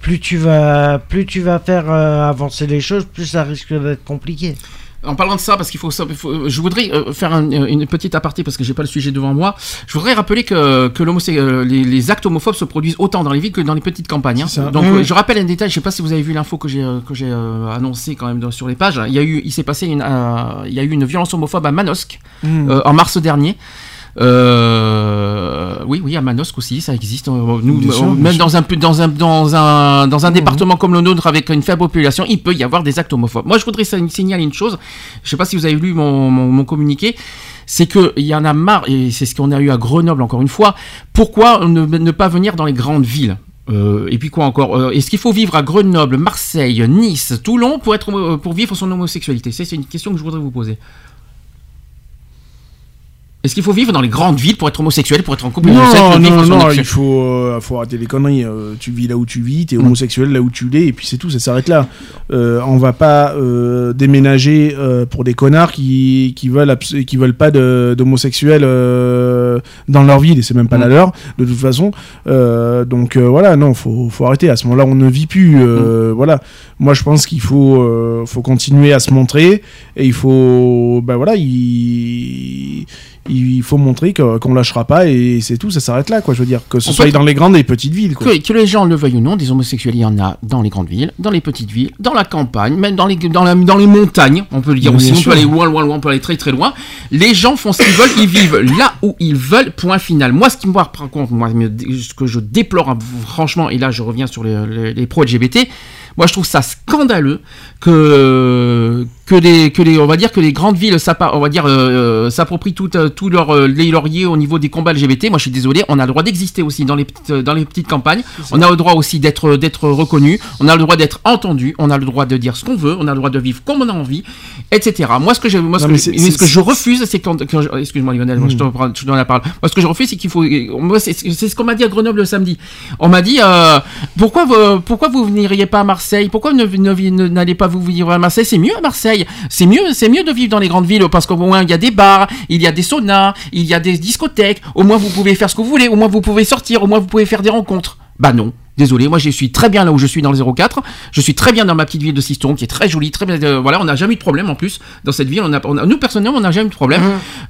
plus tu vas, plus tu vas faire euh, avancer les choses, plus ça risque d'être compliqué. En parlant de ça, parce qu'il faut, je voudrais euh, faire un- une petite aparté parce que j'ai pas le sujet devant moi. Je voudrais rappeler que, que euh, les, les actes homophobes se produisent autant dans les villes que dans les petites campagnes. hein. Donc Mmh. euh, je rappelle un détail. Je sais pas si vous avez vu l'info que j'ai euh, que j'ai euh, annoncé quand même dans- sur les pages. Il y a eu, il s'est passé une, euh, il y a eu une violence homophobe à Manosque Mmh. euh, en mars dernier. Euh, oui, oui, à Manosque aussi, ça existe. Euh, Nous, sûr, euh, même dans un, peu- dans un, dans un, dans un Mhm. département comme le nôtre avec une faible population, il peut y avoir des actes homophobes. Moi, je voudrais signaler une chose. Je sais pas si vous avez lu mon, mon, mon communiqué. C'est que il y en a marre, et c'est ce qu'on a eu à Grenoble encore une fois. Pourquoi ne, ne pas venir dans les grandes villes? Euh, et puis quoi encore? Euh, Est-ce qu'il faut vivre à Grenoble, Marseille, Nice, Toulon pour, être, homo- pour vivre son homosexualité? C'est une question que je voudrais vous poser. Est-ce qu'il faut vivre dans les grandes villes pour être homosexuel, pour être en couple Non, non, non, il faut, euh, faut arrêter les conneries. euh, tu vis là où tu vis, t'es homosexuel là où tu l'es, et puis c'est tout, ça s'arrête là. Euh, on va pas euh, déménager pour des connards qui, qui veulent qui veulent pas d'homosexuels dans leur ville, et c'est même pas la leur, de toute façon. Donc voilà, non, faut, faut arrêter. À ce moment-là, on ne vit plus. euh, Voilà. Moi, je pense qu'il faut, faut continuer à se montrer, et il faut, ben voilà, il il faut montrer qu'on lâchera pas et c'est tout, ça s'arrête là, quoi. Je veux dire, que ce On soit dans les grandes et les petites villes, quoi. Que, que les gens le veuillent ou non, des homosexuels, il y en a dans les grandes villes, dans les petites villes, dans la campagne, même dans les, dans la- dans les montagnes, on peut le dire aussi, on peut aller loin, loin, loin, on peut aller très, très loin. Les gens font ce qu'ils veulent, ils vivent là où ils veulent, point final. Moi, ce qui me par contre, moi, ce que je déplore, hein, franchement, et là, je reviens sur les, les, les pro-LGBT, moi, je trouve ça scandaleux que que les que les on va dire que les grandes villes on va dire euh, s'approprient tout euh, tout leur euh, les lauriers au niveau des combats LGBT. Moi, je suis désolé, on a le droit d'exister aussi dans les petites dans les petites campagnes. On a le droit aussi d'être d'être reconnu. On a le droit d'être entendu. On a le droit de dire ce qu'on veut. On a le droit de vivre comme on a envie, etc. Moi, ce que je moi ce Non, que, mais ce que je refuse, c'est quand, quand excuse-moi Lionel, moi, je te Hmm. reprends- je te donne la parole. Moi, ce que je refuse, c'est qu'il faut moi c'est c'est ce qu'on m'a dit à Grenoble le samedi. On m'a dit euh, pourquoi vous, pourquoi vous n'iriez pas à Marseille? Pourquoi ne- n'allez pas vous vivre à Marseille? C'est mieux à Marseille. C'est mieux, c'est mieux de vivre dans les grandes villes parce qu'au moins il y a des bars, il y a des saunas, il y a des discothèques. Au moins vous pouvez faire ce que vous voulez. Au moins vous pouvez sortir. Au moins vous pouvez faire des rencontres. Bah non. Désolé, moi je suis très bien là où je suis dans le 04. Je suis très bien dans ma petite ville de Siston, qui est très jolie, très bien. euh, voilà, on n'a jamais eu de problème en plus dans cette ville. On a, on a- nous personnellement, on n'a jamais eu de problème.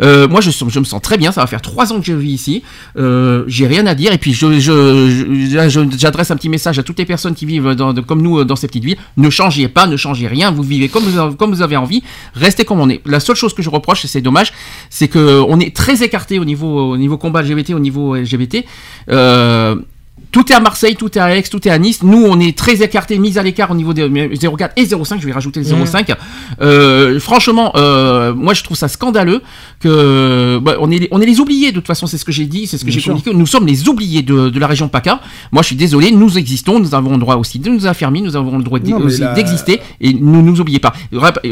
Euh, moi, je, me sens très bien. Ça va faire trois ans que je vis ici. Euh, J'ai rien à dire. Et puis, je, je- je- j'adresse un petit message à toutes les personnes qui vivent dans, de- comme nous euh, dans ces petites villes. Ne changez pas, ne changez rien. Vous vivez comme vous, avez- comme vous avez envie. Restez comme on est. La seule chose que je reproche, et c'est dommage, c'est que on est très écarté au niveau, au niveau combat LGBT, au niveau LGBT. Tout est à Marseille, tout est à Aix, tout est à Nice. Nous, on est très écartés, mis à l'écart au niveau des 04 et 05. Je vais rajouter le 05. Euh, franchement, euh, moi, je trouve ça scandaleux que bah, on est les- on est les oubliés. De toute façon, c'est ce que j'ai dit, c'est ce que j'ai communiqué. Nous sommes les oubliés de, de la région PACA. Moi, je suis désolé. Nous existons. Nous avons le droit aussi de nous affermir. Nous avons le droit la- d'exister. Et ne nous oubliez pas.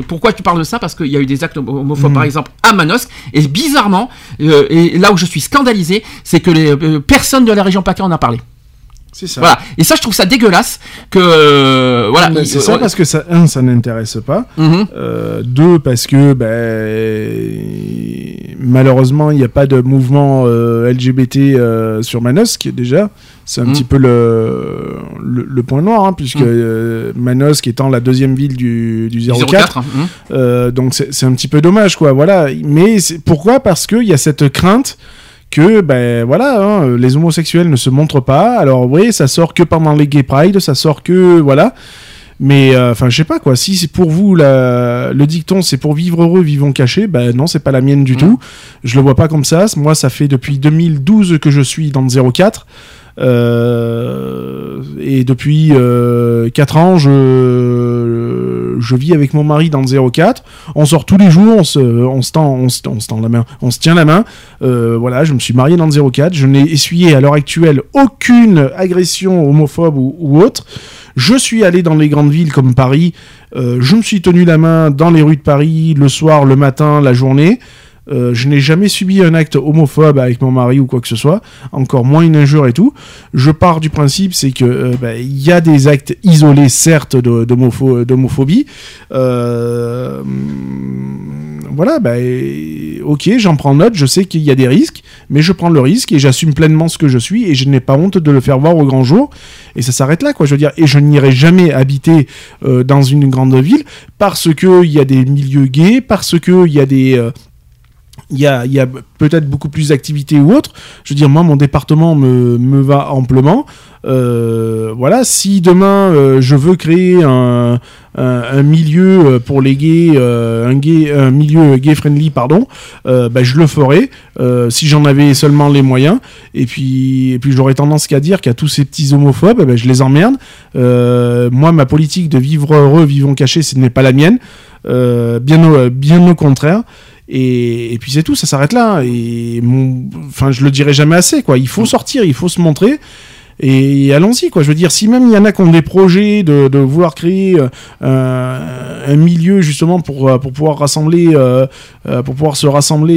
Pourquoi tu parles de ça? Parce qu'il y a eu des actes homophobes, Mhm. par exemple, à Manosque. Et bizarrement, euh, et là où je suis scandalisé, c'est que les euh, personne de la région PACA en a parlé. C'est ça. Voilà. Et ça, je trouve ça dégueulasse que euh, voilà. C'est ça parce que ça, un, ça n'intéresse pas. Mhm. Euh, deux, parce que ben, malheureusement, il n'y a pas de mouvement euh, LGBT sur Manosque déjà. C'est un Mhm. petit peu le, le, le point noir, hein, puisque euh, Manosque étant la deuxième ville du, du 04. 04, hein, mhm. Donc c'est un petit peu dommage, quoi. Voilà. Mais pourquoi? Parce qu'il y a cette crainte que, ben voilà, hein, les homosexuels ne se montrent pas. Alors oui, ça sort que pendant les Gay Pride, ça sort que voilà. Mais euh, enfin, je sais pas quoi. Si c'est pour vous la- le dicton, c'est pour vivre heureux, vivons cachés. Ben non, c'est pas la mienne du tout. Je le vois pas comme ça. Moi, ça fait depuis 2012 que je suis dans le 04. Euh, et depuis 4 ans, je, je vis avec mon mari dans le 04. On sort tous les jours, on se, on se, tend, on se, on se tend la main, on se tient la main. Euh, voilà, je me suis marié dans le 04. Je n'ai essuyé à l'heure actuelle aucune agression homophobe ou, autre. Je suis allé dans les grandes villes comme Paris. Euh, je me suis tenu la main dans les rues de Paris le soir, le matin, la journée. Euh, je n'ai jamais subi un acte homophobe avec mon mari ou quoi que ce soit, encore moins une injure et tout. Je pars du principe, c'est que euh, bah, il y a des actes isolés, certes, d'homophobie. Euh, voilà, bah, ok, j'en prends note, je sais qu'il y a des risques, mais je prends le risque et j'assume pleinement ce que je suis et je n'ai pas honte de le faire voir au grand jour. Et ça s'arrête là, quoi. Je veux dire, et je n'irai jamais habiter dans une grande ville parce que il y a des milieux gays, parce que il y a des il y a, peut-être beaucoup plus d'activités ou autres. Je veux dire, moi, mon département me, va amplement. Euh, voilà, si demain euh, je veux créer un, milieu euh, pour les gays, un, gay, un milieu gay friendly, pardon, ben, je le ferai si j'en avais seulement les moyens. Et puis, puis j'aurais tendance qu'à dire qu'à tous ces petits homophobes, ben, je les emmerde. Moi, ma politique de vivre heureux, vivons cachés, ce n'est pas la mienne. Bien au contraire. Et, et puis c'est tout, ça s'arrête là. Et mon, enfin, je le dirai jamais assez, quoi. Il faut sortir, il faut se montrer. Et allons-y quoi. Je veux dire, si même il y en a qui ont des projets de, de vouloir créer euh, un milieu justement pour euh, pour pouvoir rassembler, euh, pour pouvoir se rassembler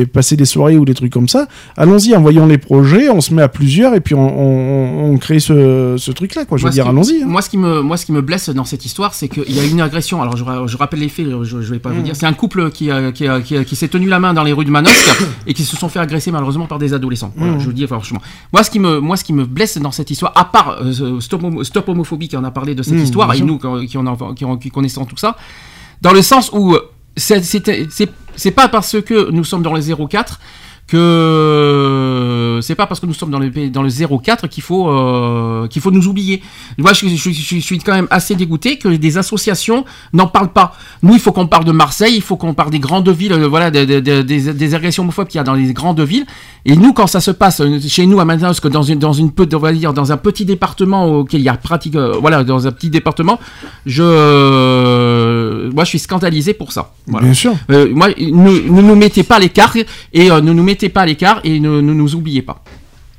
et passer des soirées ou des trucs comme ça, allons-y, envoyons les projets, on se met à plusieurs et puis on, on, on crée ce, ce truc là quoi. Je veux Moi, ce dire, qui- allons-y. hein. Moi, ce qui me, moi, ce qui me blesse dans cette histoire, c'est qu'il y a une agression. Alors, je, ra- je rappelle les faits. Je, je vais pas vous dire. C'est un couple qui, qui, qui, s'est tenu la main dans les rues de Manosque et qui se sont fait agresser malheureusement par des adolescents. Voilà, Mhm. Je vous dis franchement. Moi, ce qui me, moi, ce qui me blesse dans cette histoire, à part euh, Stop, Homo- Stop homophobie qui en a parlé de cette Mhm, histoire et nous qui, en a- qui, en- qui connaissons tout ça, dans le sens où euh, c'est- pas parce que nous sommes dans le 04 que c'est pas parce que nous sommes dans le dans le 04 qu'il faut euh, qu'il faut nous oublier. Moi, je, je- je- suis quand même assez dégoûté que des associations n'en parlent pas. Nous, il faut qu'on parle de Marseille, il faut qu'on parle des grandes villes, euh, voilà, des, des- des- des- agressions homophobes qu'il y a dans les grandes villes. Et nous, quand ça se passe euh, chez nous à Manosque, dans une dans une on va dire dans un petit département auquel il y a pratique, euh, voilà, dans un petit département, je euh, moi, je suis scandalisé pour ça. Voilà. Bien sûr. Euh, moi, ne ne nous mettez pas l'écart et euh, ne nous mettez pas à l'écart et ne, nous oubliez pas.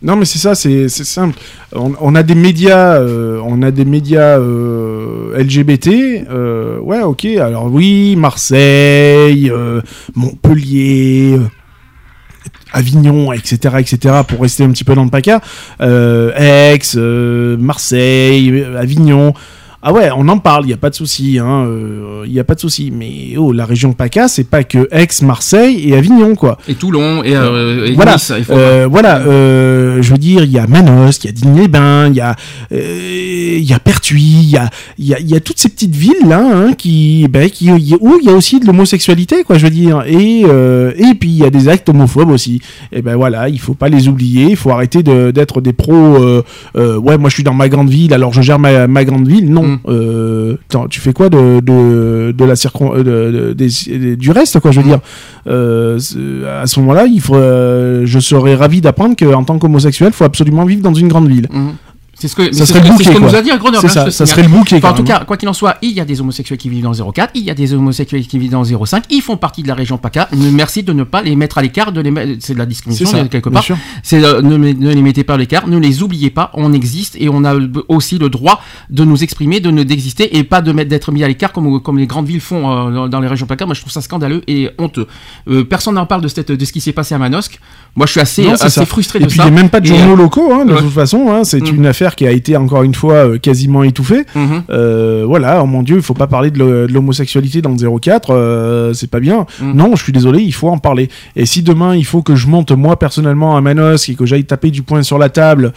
Non, mais c'est ça, c'est simple. On, a des médias, euh, on a des médias euh, LGBT. euh, ouais, ok. Alors oui, Marseille, Montpellier. Avignon, etc., etc., pour rester un petit peu dans le PACA, Aix, Marseille, Avignon, ah ouais, on en parle, il n'y a pas de souci, hein, il n'y a pas de souci. Mais oh, la région PACA, c'est pas que Aix, Marseille et Avignon, quoi. Et Toulon et, euh, et voilà, Nice. il faut- euh, voilà. euh, je veux dire, il y a Manosque, il y a Digne-les-Bains, il y a, euh, il y a Pertuis, il y a, y a, y a toutes ces petites villes là, hein, qui, ben, qui, où il y a aussi de l'homosexualité, quoi. Je veux dire, et euh, et puis il y a des actes homophobes aussi. Et ben voilà, il faut pas les oublier, il faut arrêter de- d'être des pros. euh, euh, ouais, moi je suis dans ma grande ville, alors je gère ma, ma grande ville. Non, euh, tu fais quoi de de, de la circon, euh, de- de- du reste, quoi. Je veux dire, euh, à ce moment-là, il faut, euh, je serais ravi d'apprendre qu'en tant qu'homosexuel, il faut absolument vivre dans une grande ville. Mhm. C'est ce que, Ça serait ce ce nous a dit Grenoble. C'est hein, ça, ça serait le bouquet, Enfin, en tout cas, quoi qu'il en soit, il y a des homosexuels qui vivent dans le 04, il y a des homosexuels qui vivent dans le 05, ils font partie de la région PACA. Merci de ne pas les mettre à l'écart, de les mettre- c'est de la discrimination quelque part. C'est euh, ne, ne les mettez pas à l'écart, ne les oubliez pas, on existe et on a aussi le droit de nous exprimer, de ne d'exister et pas de mettre d'être mis à l'écart comme comme les grandes villes font euh, dans, dans les régions PACA. Moi, je trouve ça scandaleux et honteux. Euh, personne n'en parle de cette de ce qui s'est passé à Manosque. Moi, je suis assez Non, assez frustré Et de puis ça. il n'y a même pas de journaux locaux, hein, de ouais. toute façon. hein, c'est Mm. une affaire qui a été encore une fois euh, quasiment étouffée. Mhm. Euh, voilà, oh mon Dieu, il faut pas parler de l'homosexualité dans le 04, euh, c'est pas bien. Mm. Non, je suis désolé, il faut en parler. Et si demain il faut que je monte moi personnellement à Manosque et que j'aille taper du poing sur la table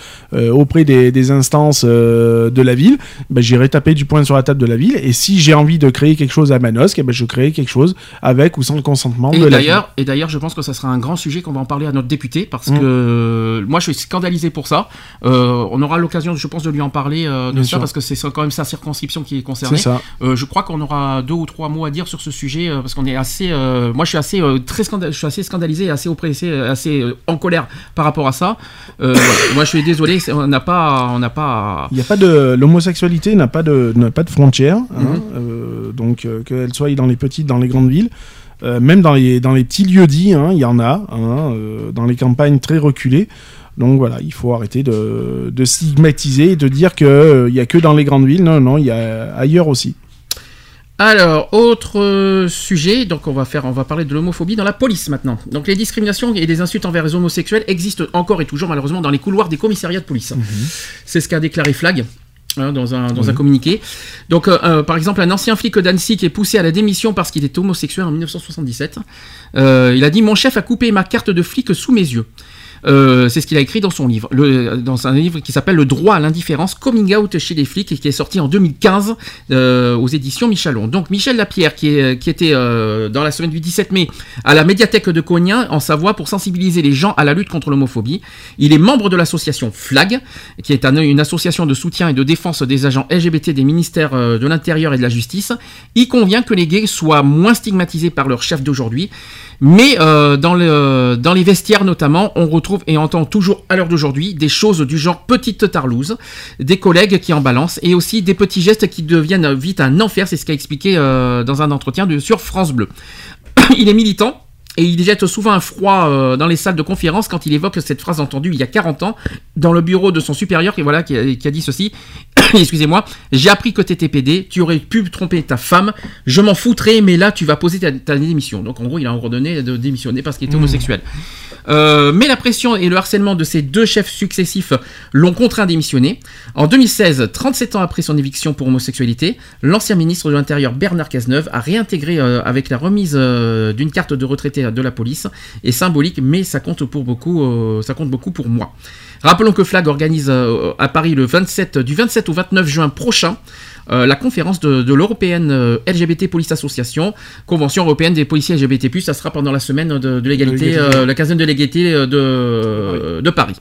auprès des, des instances de la ville, ben, j'irai taper du poing sur la table de la ville. Et si j'ai envie de créer quelque chose à Manosque, eh ben, je crée quelque chose avec ou sans le consentement Et de la ville. d'ailleurs, et d'ailleurs, je pense que ça sera un grand sujet qu'on va en parler à notre député parce Mm. que moi, je suis scandalisé pour ça. Euh, on aura l'occasion, je pense, de lui en parler euh, de Bien ça sûr. parce que c'est quand même sa circonscription qui est concernée. Ça. Euh, je crois qu'on aura deux ou trois mots à dire sur ce sujet euh, parce qu'on est assez. moi, je suis assez très je suis assez scandalisé, assez oppressé, assez en colère par rapport à ça. Moi, je suis désolé, on n'a pas, on n'a pas. Il n'y a pas de l'homosexualité n'a pas de pas de frontières, hein, Mhm. donc qu'elle soit dans les petites, dans les grandes villes, même dans les dans les petits lieux dits, hein, il y en a, hein, dans les campagnes très reculées. Donc voilà, il faut arrêter de, de stigmatiser et de dire que euh, il y a que dans les grandes villes. Non, non, il y a ailleurs aussi. Alors, autre euh, sujet, donc on va faire, on va parler de l'homophobie dans la police maintenant. Donc les discriminations et les insultes envers les homosexuels existent encore et toujours malheureusement dans les couloirs des commissariats de police. C'est ce qu'a déclaré Flag. hein, dans un, dans un communiqué. Donc, euh, euh, par exemple, un ancien flic d'Annecy qui est poussé à la démission parce qu'il était homosexuel en 1977. euh, il a dit Mon chef a coupé ma carte de flic sous mes yeux. Euh, c'est ce qu'il a écrit dans son livre, le, dans un livre qui s'appelle Le droit à l'indifférence, coming out chez les flics, et qui est sorti en 2015 euh, aux éditions Michalon. Donc Michel Lapierre, qui, était euh, dans la semaine du 17 mai à la médiathèque de Cognin, en Savoie, pour sensibiliser les gens à la lutte contre l'homophobie. Il est membre de l'association FLAG, qui est un- une association de soutien et de défense des agents LGBT des ministères euh, de l'Intérieur et de la Justice. Il convient que les gays soient moins stigmatisés par leur chef d'aujourd'hui. Mais euh, dans, le, dans les vestiaires notamment, on retrouve et entend toujours à l'heure d'aujourd'hui des choses du genre petite tarlouse, des collègues qui en balancent et aussi des petits gestes qui deviennent vite un enfer. C'est ce qu'a expliqué euh, dans un entretien sur France Bleu. Il est militant. Et il jette souvent un froid euh, dans les salles de conférence quand il évoque cette phrase entendue il y a 40 ans dans le bureau de son supérieur qui, voilà, qui, a, qui a dit ceci. Excusez-moi, j'ai appris que t'étais PD, tu aurais pu tromper ta femme, je m'en foutrais, mais là tu vas poser ta, ta démission. Donc en gros, il a ordonné de démissionner parce qu'il était homosexuel. Euh, mais la pression et le harcèlement de ces deux chefs successifs l'ont contraint à démissionner. En 2016, 37 ans après son éviction pour homosexualité, l'ancien ministre de l'Intérieur Bernard Cazeneuve a réintégré euh, avec la remise euh, d'une carte de retraité de la police. Et symbolique, mais ça compte pour beaucoup, ça compte beaucoup pour moi. Rappelons que Flag organise à Paris le 27, du 27 au 29 juin prochain euh, la conférence de, de l'européenne euh, LGBT Police Association, Convention européenne des policiers LGBT+. Ça sera pendant la semaine de, de l'égalité, euh, la quinzaine de l'égalité euh, de, de Paris.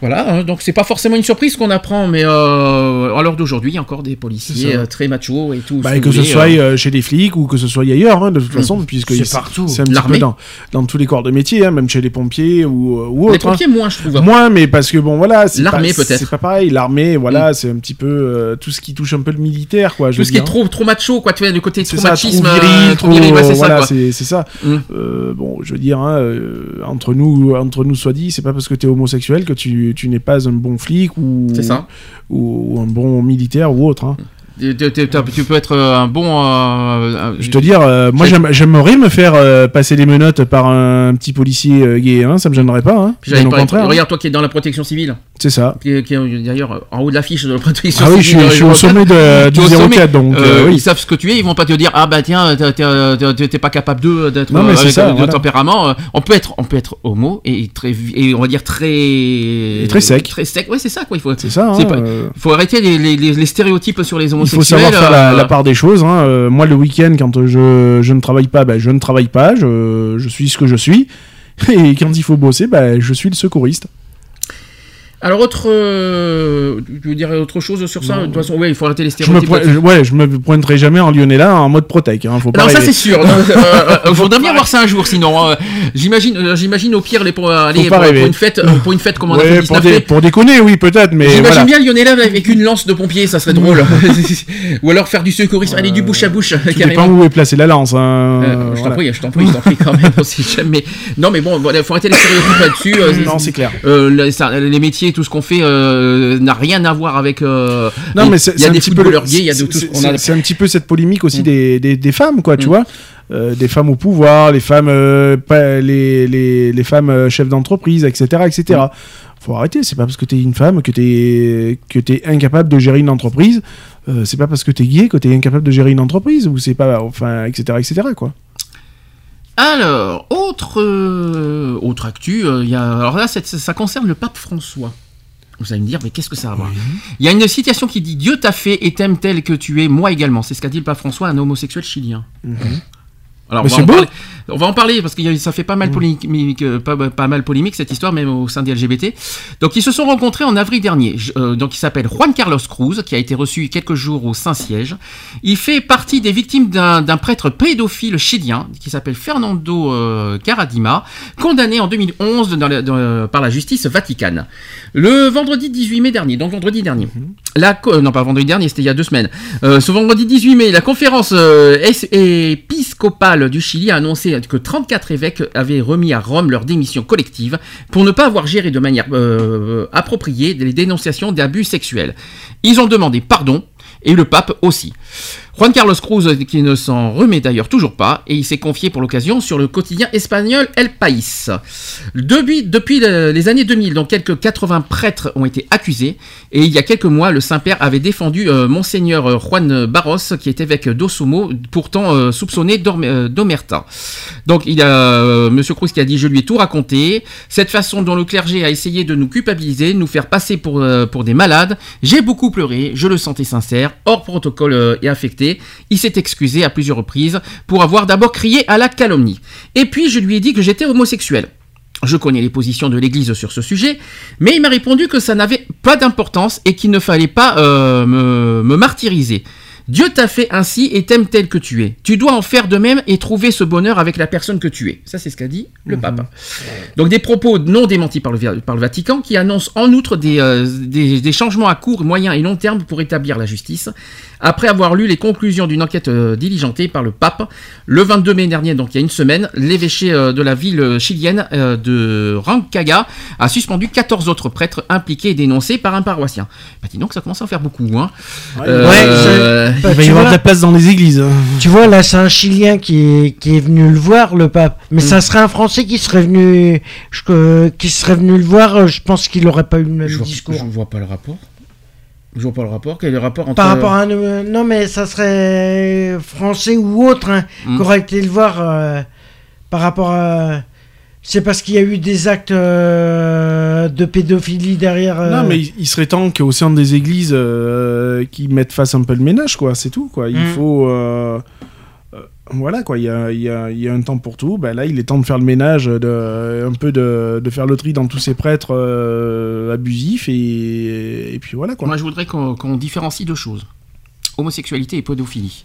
Voilà, hein, donc c'est pas forcément une surprise qu'on apprend, mais euh, à l'heure d'aujourd'hui, il y a encore des policiers euh, très machos et tout. Bah, et que ce soit euh, euh, chez les flics ou que ce soit ailleurs, hein, de toute façon, puisque C'est partout. C'est un petit peu dans, dans tous les corps de métier, hein, même chez les pompiers ou, ou les autres. hein. pompiers moins, je trouve. Moins, mais parce que bon, voilà. c'est L'armée, pas- peut-être. C'est pas pareil. L'armée, voilà, c'est un petit peu tout ce qui touche un peu le militaire, quoi. je Tout ce qui est trop, trop macho, quoi, tu vois, le côté trop ça, machisme, trop viril, trop viril, ouais, c'est ça, voilà, c'est ça. Mm. Bon, je veux dire, entre nous, entre nous soit dit, c'est pas parce que t'es homosexuel que tu, tu n'es pas un bon flic ou C'est ça. ou, ou un bon militaire ou autre. hein. Tu- tu- tu- tu peux être euh, un bon. euh, Je te dire, euh, moi J'ai- j'aime- j'aimerais me faire euh, passer les menottes par un petit policier gay, hein, ça me gênerait pas. Hein, Puis au contraire. hein. Regarde, toi qui es dans la protection civile, C'est ça. qui, qui est d'ailleurs en haut de l'affiche de la protection Ah oui, je civile. suis, je suis au sommet de, du es au sommet. 04, donc oui. Ils savent ce que tu es, ils vont pas te dire ah bah tiens t'es- pas capable de d'être Non, mais c'est avec ça, de voilà. tempérament. On peut être on peut être homo et très et on va dire très Et très sec. très sec. Ouais c'est ça quoi. Il faut C'est ça. hein, pas- faut arrêter les, les, les- les stéréotypes sur les homosexuels. Faut savoir faire la, euh, la part des choses. hein. Euh, moi, le week-end, quand je, je ne travaille pas, ben, je ne travaille pas. Je, je suis ce que je suis. Et quand il faut bosser, ben, je suis le secouriste. Alors autre, euh, tu dirais autre chose sur ça? Non. De toute façon, ouais, il faut arrêter les Je me, stéréotypes. je- ouais, je me pointerai jamais en lyonnais en mode protec. Hein. Faut pas Non, ça rêver. c'est sûr. Non, euh, euh, faudrait bien voir ça un jour, sinon. euh, j'imagine, j'imagine au pire les pour aller pas pour, une fête, pour une fête comme on a fait Ouais, le pour, 19 dé- mai. pour déconner, oui, peut-être, mais J'imagine voilà. bien Lionel avec une lance de pompier, ça serait drôle. Ou alors faire du secourisme, aller du bouche à bouche, Tout carrément. dépend où est placée la lance. Hein. Je t'en Voilà. prie, je t'en prie, je t'en prie quand même. on sait jamais. Non, mais bon, voilà, faut arrêter les stéréotypes là-dessus. Non, c'est clair. les, ça- tout ce qu'on fait euh, n'a rien à voir avec. euh, Non, mais c'est il y a un des petit peu footballeurs le- gays, il y a de tout. ce c'est- a- un petit peu cette polémique aussi Mm. des, des, des femmes, quoi, tu Mm. vois. Euh, des femmes au pouvoir, les femmes, euh, pas- les, les, les femmes chefs d'entreprise, etc., etc. Mm. Faut arrêter. C'est pas parce que t'es une femme que t'es que t'es incapable de gérer une entreprise. C'est pas parce que t'es gay que t'es incapable de gérer une entreprise ou c'est pas, enfin, etc., etc., quoi. Alors, autre, euh, autre actu, euh, il y a, alors là, ça concerne le pape François. Vous allez me dire, mais qu'est-ce que ça a à voir Il y a une citation qui dit Dieu t'a fait et t'aime tel que tu es, moi également. C'est ce qu'a dit le pape François à un homosexuel chilien. Alors, Mais c'est beau. parler, on va en parler parce que ça fait pas mal polémique, euh, pas, pas mal polémique cette histoire, même au sein des LGBT. Donc, ils se sont rencontrés en avril dernier. Euh, donc, il s'appelle Juan Carlos Cruz, qui a été reçu quelques jours au Saint-Siège. Il fait partie des victimes d'un prêtre pédophile chilien qui s'appelle Fernando euh, Caradima, condamné en 2011 dans la- dans- par la justice vaticane. Le vendredi 18 mai dernier, donc vendredi dernier, la euh, non pas vendredi dernier, c'était il y a deux semaines. Ce vendredi 18 mai, la conférence épiscopale du Chili a annoncé que 34 évêques avaient remis à Rome leur démission collective pour ne pas avoir géré de manière euh, appropriée les dénonciations d'abus sexuels. Ils ont demandé pardon et le pape aussi. Juan Carlos Cruz, qui ne s'en remet d'ailleurs toujours pas, et il s'est confié pour l'occasion sur le quotidien espagnol El País. Depuis, depuis le- les années 2000, donc quelques 80 prêtres ont été accusés, et il y a quelques mois, le Saint-Père avait défendu euh, Monseigneur Juan Barros, qui est évêque d'Osumo, pourtant euh, soupçonné euh, d'omerta. Donc il y a Monsieur Cruz qui a dit je lui ai tout raconté. Cette façon dont le clergé a essayé de nous culpabiliser, de nous faire passer pour pour des malades. J'ai beaucoup pleuré, je le sentais sincère, hors protocole et affecté. Il s'est excusé à plusieurs reprises pour avoir d'abord crié à la calomnie. Et puis je lui ai dit que j'étais homosexuel. Je connais les positions de l'Église sur ce sujet, mais il m'a répondu que ça n'avait pas d'importance et qu'il ne fallait pas euh, me, me martyriser. Dieu t'a fait ainsi et t'aime tel que tu es. Tu dois en faire de même et trouver ce bonheur avec la personne que tu es. Ça, c'est ce qu'a dit le Mhm. pape. Donc des propos non démentis par le, Vi- par le Vatican qui annoncent en outre des, euh, des, des changements à court, moyen et long terme pour établir la justice. Après avoir lu les conclusions d'une enquête euh, diligentée par le pape, le 22 mai dernier, donc il y a une semaine, l'évêché euh, de la ville chilienne euh, de Rancagua a suspendu 14 autres prêtres impliqués et dénoncés par un paroissien. Bah dis donc, ça commence à en faire beaucoup. Hein. Ouais, Euh, Ouais, Il va tu y avoir vois- de la place dans les églises. hein. Tu vois, là, c'est un Chilien qui est, qui est venu le voir, le pape. Mais ça serait un Français qui serait venu, je- qui serait venu le voir. euh, Je pense qu'il n'aurait pas eu le même je, vois, discours. je vois pas le rapport. Je vois pas le rapport. Quel est le rapport entre. Par rapport à un, euh, non, mais ça serait français ou autre hein, Mm. qui aurait été le voir euh, par rapport à. C'est parce qu'il y a eu des actes euh, de pédophilie derrière. euh, Non, mais il, il serait temps qu'au sein des églises, euh, qui mettent face un peu le ménage, quoi. C'est tout, quoi. Il Mm. faut. euh, euh, voilà, quoi. Il y a, il y, a, il y a un temps pour tout. Ben là, il est temps de faire le ménage, de, un peu de, de faire le tri dans tous ces prêtres euh, abusifs. Et, et puis voilà, quoi. Moi, je voudrais qu'on qu'on différencie deux choses homosexualité et pédophilie.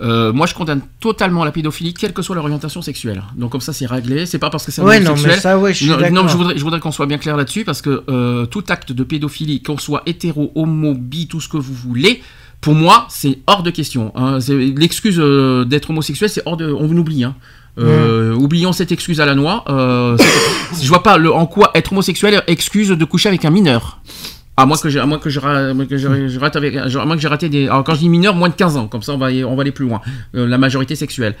Euh, moi, je condamne totalement la pédophilie, quelle que soit l'orientation sexuelle. Donc, comme ça, c'est réglé. C'est pas parce que c'est un Ouais, non, mais ça, ouais, je suis non, non, je voudrais, je voudrais qu'on soit bien clair là-dessus parce que euh, tout acte de pédophilie, qu'on soit hétéro, homo, bi, tout ce que vous voulez, pour moi, c'est hors de question. hein. L'excuse euh, d'être homosexuel, c'est hors de. On oublie. Hein. Euh, Oublions cette excuse à la noix. Euh, je vois pas le, en quoi être homosexuel excuse de coucher avec un mineur. À moins que je, à moins que je- rate avec, à moins que j'ai raté des. Alors quand je dis mineur, moins de 15 ans. Comme ça, on va, on va aller plus loin. Euh, la majorité sexuelle.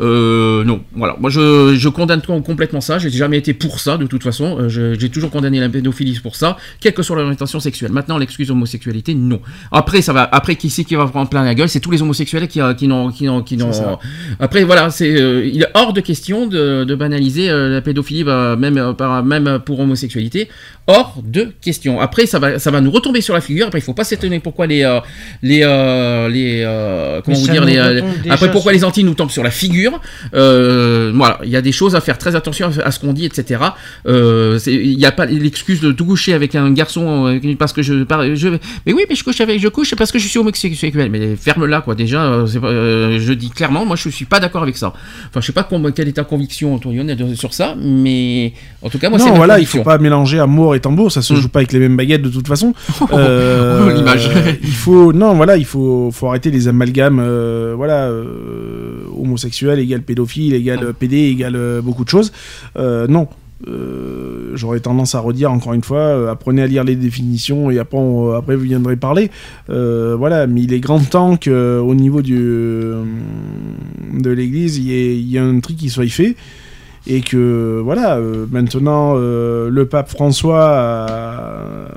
Euh, non, voilà. Moi, je, je condamne com- complètement ça. J'ai jamais été pour ça, de toute façon. Euh, j'ai toujours condamné la pédophilie pour ça, quelle que soit l'orientation sexuelle. Maintenant, l'excuse homosexualité, non. Après, ça va. Après, qui c'est qui va prendre plein la gueule? C'est tous les homosexuels qui, euh, qui n'ont, qui n'ont, qui n'ont. Après, voilà, c'est, euh, il est hors de question de, de banaliser euh, la pédophilie, bah, même, par, même pour homosexualité. Hors de question. Après, ça va, ça va nous retomber sur la figure. Après, il faut pas s'étonner pourquoi les, les, les, comment vous dire, les, après pourquoi les Antilles nous tombent sur la figure. Euh, voilà, il y a des choses à faire très attention à ce qu'on dit, etc. Euh, Il n'y a pas l'excuse de tout coucher avec un garçon euh, parce que je, je, mais oui, mais je couche avec, je couche parce que je suis homosexuel. Mais ferme-la, quoi. Déjà, euh, je dis clairement, moi, je suis pas d'accord avec ça. Enfin, je sais pas com- quelle est ta conviction, de- sur ça, mais en tout cas, moi, c'est non, voilà, il faut pas mélanger amour et tambour, ça se Mm. joue pas avec les mêmes baguettes de toute façon. Euh, Oh, l'image. il faut, non, voilà, il faut, faut arrêter les amalgames, voilà, euh, homosexuel égale pédophile égale PD égale euh, beaucoup de choses. Euh, non. Euh, J'aurais tendance à redire encore une fois, euh, apprenez à lire les définitions et après, on- après vous viendrez parler. Euh, voilà, mais il est grand temps qu'au niveau du, de l'Église, il y, ait- un tri qui soit fait et que voilà maintenant le pape François a-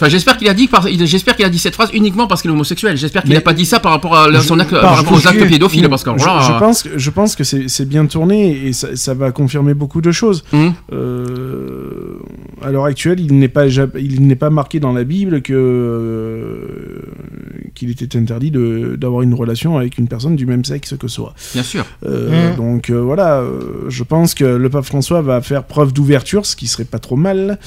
Enfin, j'espère qu'il a dit, par- il- j'espère qu'il a dit cette phrase uniquement parce qu'il est homosexuel. J'espère qu'il n'a pas dit ça par rapport à son acte, par- par rapport aux je- actes pédophiles, parce que je, voilà. je pense que je pense que c'est bien tourné et ça, ça va confirmer beaucoup de choses Hum. Euh, à l'heure actuelle il n'est pas ja- il n'est pas marqué dans la Bible que euh, qu'il était interdit de d'avoir une relation avec une personne du même sexe que soi Bien sûr. Euh, Mm. Donc euh, voilà, je pense que le pape François va faire preuve d'ouverture, ce qui serait pas trop mal.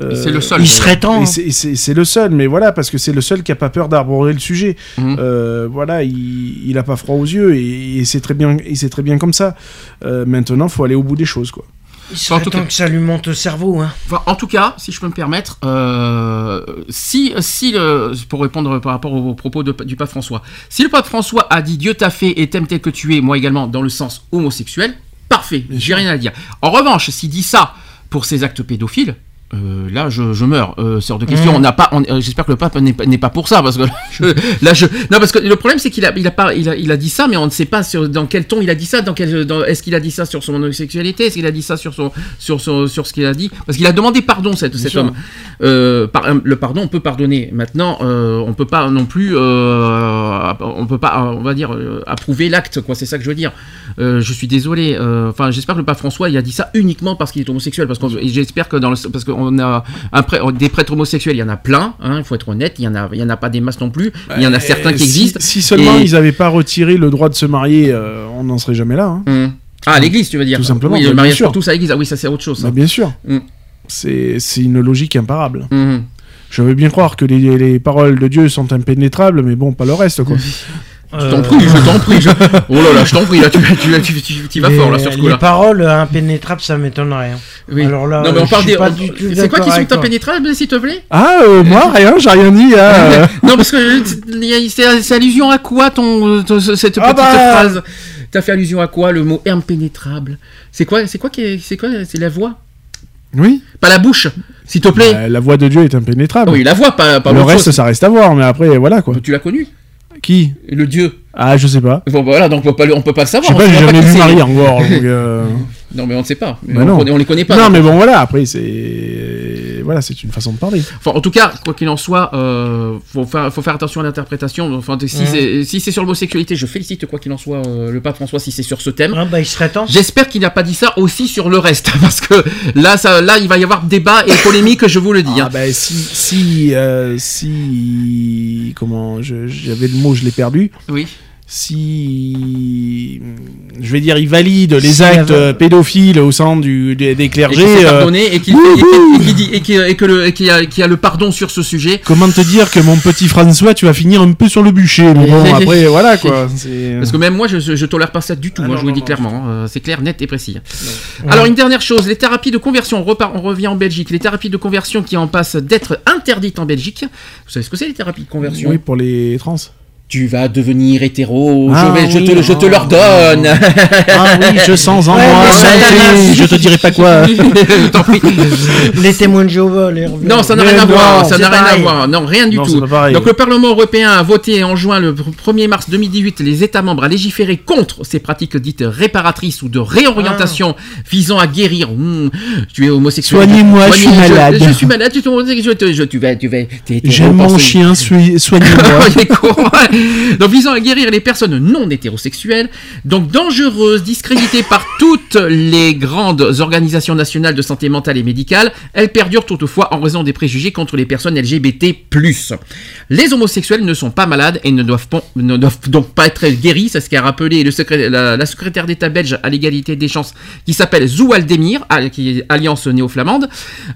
Euh, C'est le seul. Il serait temps. c'est- le seul, mais voilà, parce que c'est le seul qui a pas peur d'arborer le sujet. Mhm. Euh, voilà, il, il a pas froid aux yeux et, et c'est très bien, et c'est très bien comme ça. Euh, maintenant, faut aller au bout des choses, quoi. Il serait tout temps cas- que ça lui monte au cerveau. Hein. Enfin, en tout cas, si je peux me permettre, euh, si, si le, pour répondre par rapport aux propos de- du pape François, si le pape François a dit Dieu t'a fait et t'aime tel que tu es, moi également, dans le sens homosexuel, parfait, j'ai rien à dire. En revanche, s'il dit ça pour ses actes pédophiles, euh, là, je, je meurs. Euh, c'est hors de question. On n'a pas. euh, J'espère que le pape n'est pas, pour ça, parce que là, je, là, je- non, parce que le problème, c'est qu'il a, il a pas, il a, il a dit ça, mais on ne sait pas sur, dans quel ton il a dit ça. Dans quel, dans- est-ce qu'il a dit ça sur son homosexualité Est-ce qu'il a dit ça sur son, sur son, sur ce qu'il a dit? Parce qu'il a demandé pardon, cet, cet sûr. homme. Euh, par- le pardon, on peut pardonner. Maintenant, on peut pas non plus, on peut pas, on va dire, approuver l'acte, quoi. C'est ça que je veux dire. Je suis désolé. Enfin, j'espère que le pape François, il a dit ça uniquement parce qu'il est homosexuel, parce que j'espère que dans le, parce qu'on a un prêtre- des prêtres homosexuels, il y en a plein. hein, Il faut être honnête. Il y en a, il y en a pas des masses non plus. Il y en a certains qui si- existent. Si, seulement Et- ils avaient pas retiré le droit de se marier, euh, on n'en serait jamais là. hein. Hum. Ah, à l'église, tu veux dire Tout simplement, Oui, le mariage pour tous à l'église. Ah oui, ça c'est autre chose. Bah, bien sûr. Mm. C'est une logique imparable. Mhm. Je veux bien croire que les, les paroles de Dieu sont impénétrables, mais bon, pas le reste, quoi. Je t'en prie, je t'en prie. je- Oh là là, je t'en prie, là, tu, tu, tu, tu- tu vas Les- fort là sur ce Les coup-là. paroles impénétrables, ça m'étonnerait. hein. Oui. Alors là, non, mais on je parle des. pas du tout C'est quoi qui sont impénétrables, s'il te plaît? Ah, euh, moi, rien, j'ai rien dit. hein, euh. Non, parce que euh, il y a- c'est c'est allusion à quoi ton, ton- cette Ah petite bah. phrase? T'as fait allusion à quoi le mot impénétrable? C'est quoi C'est quoi qui C'est quoi C'est la voix? Oui. Pas la bouche, s'il te plaît. Bah, la voix de Dieu est impénétrable. Oui, la voix, pas, pas le reste, chose. ça reste à voir, mais après, voilà, quoi. Tu l'as connu Qui Le dieu. Ah, je sais pas. Bon, bah, voilà, donc on peut pas, on peut pas le Je sais savoir. pas, j'ai jamais vu. Marie encore. donc, euh, Non, mais on ne sait pas. Mais bah on, on les connaît pas. Non, mais bon, voilà, après, c'est. Voilà, c'est une façon de parler. Enfin, en tout cas, quoi qu'il en soit, euh, faut, faire, faut faire attention à l'interprétation. Enfin, si Mhm. c'est si c'est sur l'homosexualité, je félicite quoi qu'il en soit euh, le pape François si c'est sur ce thème. Ah bah, il serait temps. J'espère qu'il n'a pas dit ça aussi sur le reste, parce que là, ça, là, il va y avoir débat et polémique, je vous le dis. Ah, hein. bah, si. Si. euh, si comment. je- J'avais le mot, je l'ai perdu. Oui. Si. Je vais dire, il valide les Si, actes euh, pédophiles au sein du, des, des Et clergés. s'est euh, pardonné et qu'il et et et et et a, qu'il y a le pardon sur ce sujet. Comment te dire que mon petit François, tu vas finir un peu sur le bûcher. Mais bon, après, voilà quoi. c'est- Parce que même moi, je, je tolère pas ça du tout. Ah moi, non, je vous le dis non, clairement. hein. Euh, C'est clair, net et précis. Alors, une dernière chose, les thérapies de conversion. On, repart, on revient en Belgique. Les thérapies de conversion qui en passent d'être interdites en Belgique. Vous savez ce que c'est les thérapies de conversion? Oui, pour les trans. Tu vas devenir hétéro. Ah je vais, je te, je te oh. l'ordonne. Ah oui, je sens en Ouais, moi. oui, je te dirai pas quoi. T'en prie. Les témoins de Jéhovah, les Non, ça n'a rien à voir. Ça n'a rien à voir. Non, rien du Non, tout. Donc le Parlement européen a voté en juin le 1er mars 2018 les États membres à légiférer contre ces pratiques dites réparatrices ou de réorientation visant à guérir. Hmm, tu es homosexuel. Soignez-moi, je suis Soignez- malade. Je, suis malade. Tu je- tu vas, tu vas. J'aime mon chien, soi- soignez-moi. Donc visant à guérir les personnes non hétérosexuelles, donc dangereuses, discréditées par toutes les grandes organisations nationales de santé mentale et médicale, elles perdurent toutefois en raison des préjugés contre les personnes LGBT+. Les homosexuels ne sont pas malades et ne doivent, donc pas être guéris, c'est ce qu'a rappelé la, secrétaire d'État belge à l'égalité des chances, qui s'appelle Zoual Demir, à- qui est Alliance néo-flamande,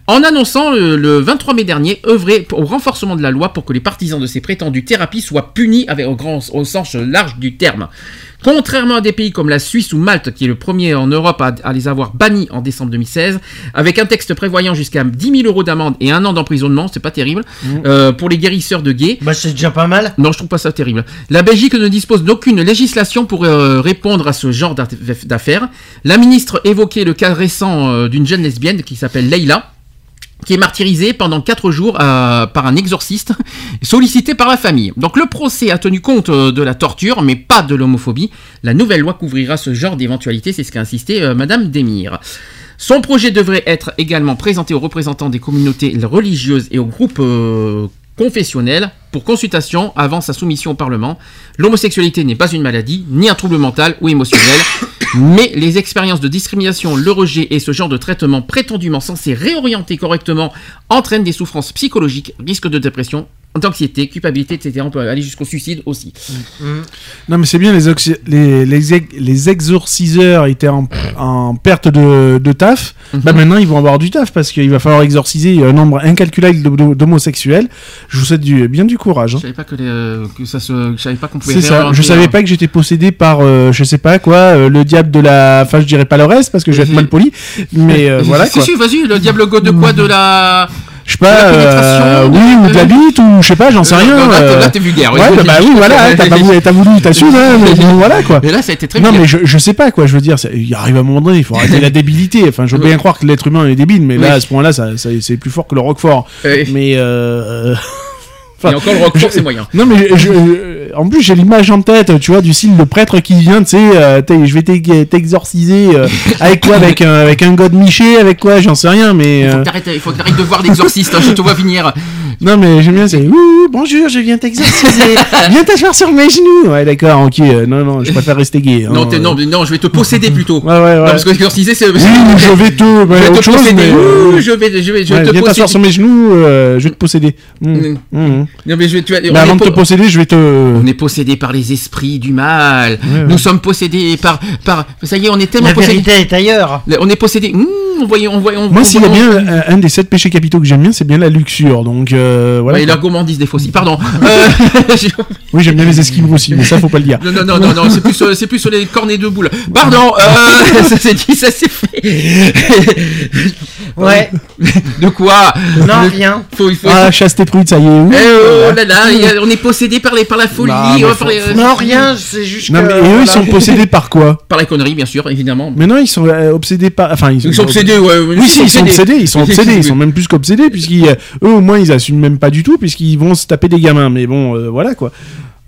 en annonçant le 23 mai dernier œuvrer au renforcement de la loi pour que les partisans de ces prétendues thérapies soient punis avec, au, grand, au sens large du terme. Contrairement à des pays comme la Suisse ou Malte, qui est le premier en Europe à, à les avoir bannis en décembre 2016, avec un texte prévoyant jusqu'à 10 000 euros d'amende et un an d'emprisonnement, c'est pas terrible, euh, pour les guérisseurs de gays. Bah, c'est déjà pas mal. Non, je trouve pas ça terrible. La Belgique ne dispose d'aucune législation pour euh, répondre à ce genre d'aff- d'affaires. La ministre évoquait le cas récent euh, d'une jeune lesbienne qui s'appelle Leila qui est martyrisée pendant 4 jours euh, par un exorciste sollicité par la famille. Donc le procès a tenu compte euh, de la torture, mais pas de l'homophobie. La nouvelle loi couvrira ce genre d'éventualité, c'est ce qu'a insisté euh, Madame Demir. Son projet devrait être également présenté aux représentants des communautés religieuses et aux groupes euh, confessionnels pour consultation avant sa soumission au Parlement. L'homosexualité n'est pas une maladie, ni un trouble mental ou émotionnel, mais les expériences de discrimination, le rejet et ce genre de traitement prétendument censé réorienter correctement entraînent des souffrances psychologiques, risque de dépression, d'anxiété, culpabilité, etc. On peut aller jusqu'au suicide aussi. Non, mais c'est bien, les, oxy- les, les, ex- les exorciseurs étaient en, en perte de, de taf. Bah maintenant, ils vont avoir du taf parce qu'il va falloir exorciser un nombre incalculable d'hom- d'homosexuels. Je vous souhaite du, bien du courage. hein. Je savais pas que, les, euh, que ça se, je savais pas qu'on pouvait C'est ça. Je savais hein. pas que j'étais possédé par, euh, je sais pas quoi, euh, le diable de la. Enfin, je dirais pas le reste parce que je vais être mal poli. Mais euh, voilà Si, quoi. si, vas-y, le diable go de quoi De la. Je sais pas, euh, oui, ou de la bite, ou je sais pas, j'en sais Euh, rien. non, là, t'es- euh. là, t'es vulgaire, oui. Ouais, bah, bah oui, voilà, t'as voulu, t'as voulu, t'as su, hein, mais bon, voilà quoi. Et là, ça a été très Non, vulgaire. mais je, je sais pas quoi, je veux dire, ça- il arrive à un moment donné, il faut arrêter la débilité. Enfin, je veux bien croire que l'être humain est débile, mais là, à ce point-là, ça, ça- c'est plus fort que le Roquefort. Oui. Mais euh. Et encore, le Roquefort, c'est moyen. Non, mais je- je- en plus, j'ai l'image en tête, tu vois, du style le prêtre qui vient, tu sais, euh, je vais t'ex- t'exorciser euh, avec quoi avec un, avec un god miché, avec quoi, j'en sais rien, mais. Il faut euh, que t'arrêtes- il faut que t'arrêtes de voir l'exorciste, hein, je te vois venir. Non, mais j'aime bien, c'est Ouh, bonjour, je viens t'exorciser. viens t'asseoir sur mes genoux. Ouais, d'accord, ok. euh, non, non, je préfère rester gay. hein. Non, t'es- non, mais non, je vais te posséder plutôt. Ouais, ouais, ouais. Non, parce que exorciser, c'est. Oui, je vais te. bah, Je vais autre te chose, posséder. mais, euh, Ouh, Je vais, je vais, je vais ouais, te viens t'asseoir posséder. sur mes genoux, euh, je vais te posséder. Mmh. Mm. Mmh. Non, mais je vais, tu vas- Mais on est avant de po- te posséder, je vais te. On est possédé par les esprits du mal. ouais. Nous sommes possédés par, par. Ça y est, on est tellement La possédés. vérité est ailleurs. On est possédé. Mmh, on voyait, on voyait, on Moi, s'il y a on- bien un, un des sept péchés capitaux que j'aime bien, c'est bien la luxure. Donc, euh, euh, voilà. Ouais, et la gourmandise des fois aussi. Pardon. Euh, Oui, j'aime bien les esquimaux aussi, mais ça, faut pas le dire. non, non, non, non, non, c'est plus, sur- c'est plus sur les cornets de boules. Pardon. Euh, ça s'est dit, ça s'est fait. Ouais. De quoi Non, Le- rien. Faut, il faut. Ah, chasse tes prudes, ça y est. Eh, oh là là, on est possédé par les, par la folie, Non, mais euh, faut- par, les- euh, Non, rien, c'est juste Non, que. mais et eux, ils sont possédés par quoi par la connerie, bien sûr, évidemment. Mais non, ils sont euh, obsédés par. Enfin, ils, Ils sont obsédés, ouais. Oui, si, ils sont obsédés, ils sont obsédés, ils sont même plus qu'obsédés, puisqu'ils, euh, eux au moins ils assument même pas du tout, puisqu'ils vont se taper des gamins. Mais bon, euh, voilà quoi.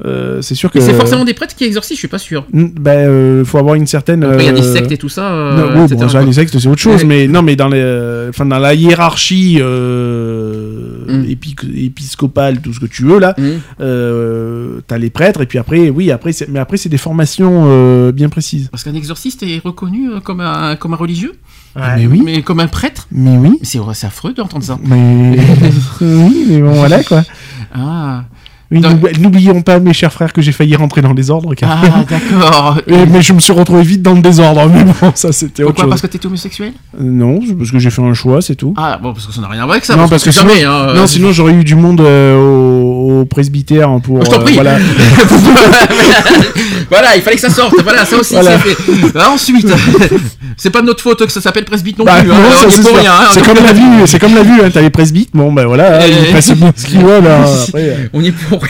Euh, c'est sûr que. C'est forcément des prêtres qui exorcisent, je suis pas sûr. Ben, euh, faut avoir une certaine. Après, il y a des sectes et tout ça. euh, non, oui, bon, ça, les sectes, c'est autre chose, Ouais. mais non, mais dans les, enfin, dans la hiérarchie euh, Mm. épi- épiscopale, tout ce que tu veux là, Mm. euh, t'as les prêtres, et puis après, oui, après, c'est- mais après, c'est des formations euh, bien précises. Parce qu'un exorciste est reconnu comme un, comme un religieux, Ouais. Mais oui, mais comme un prêtre. mais oui, C'est affreux d'entendre ça. mais oui, mais bon, voilà quoi. Ah, N'oublions pas, mes chers frères, que j'ai failli rentrer dans le désordre. Car... ah d'accord. Mais je me suis retrouvé vite dans le désordre. Mais bon, ça c'était autre Pourquoi chose. Parce que t'étais homosexuel? Euh, Non, parce que j'ai fait un choix, c'est tout. Ah bon, parce que ça n'a rien à voir avec ça. non, parce que, jamais. sinon, hein, non, euh, sinon j'aurais eu du monde euh, au, au presbytère pour. Je t'en euh, voilà. voilà, il fallait que ça sorte. Voilà, ça aussi Voilà. c'est fait. Ah, ensuite, c'est pas de notre faute que ça s'appelle presbyte non Bah, plus. hein, non, ça, pour rien. hein, C'est comme la vue, c'est comme la vue. T'as les presbytes, bon ben voilà, hein, Eh. ils passent bien ce euh. On y est pour.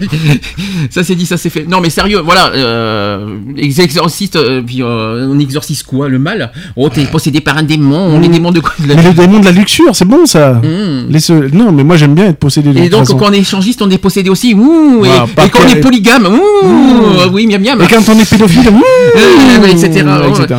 ça c'est dit, ça c'est fait. Non mais sérieux, voilà, euh, les exorcistes, euh, puis euh, on exorcise quoi Le mal? Oh, t'es possédé par un démon, les démons de quoi de la- Mais le démon de la luxure, c'est bon ça. Mmh. Laisse- Non, mais moi j'aime bien être possédé de Et donc façon. quand on est échangiste, on est possédé aussi. Ouh, et, quand on est polygame, ouh, Mmh. oui, miam miam. Et quand on est pédophile, ouais, etc..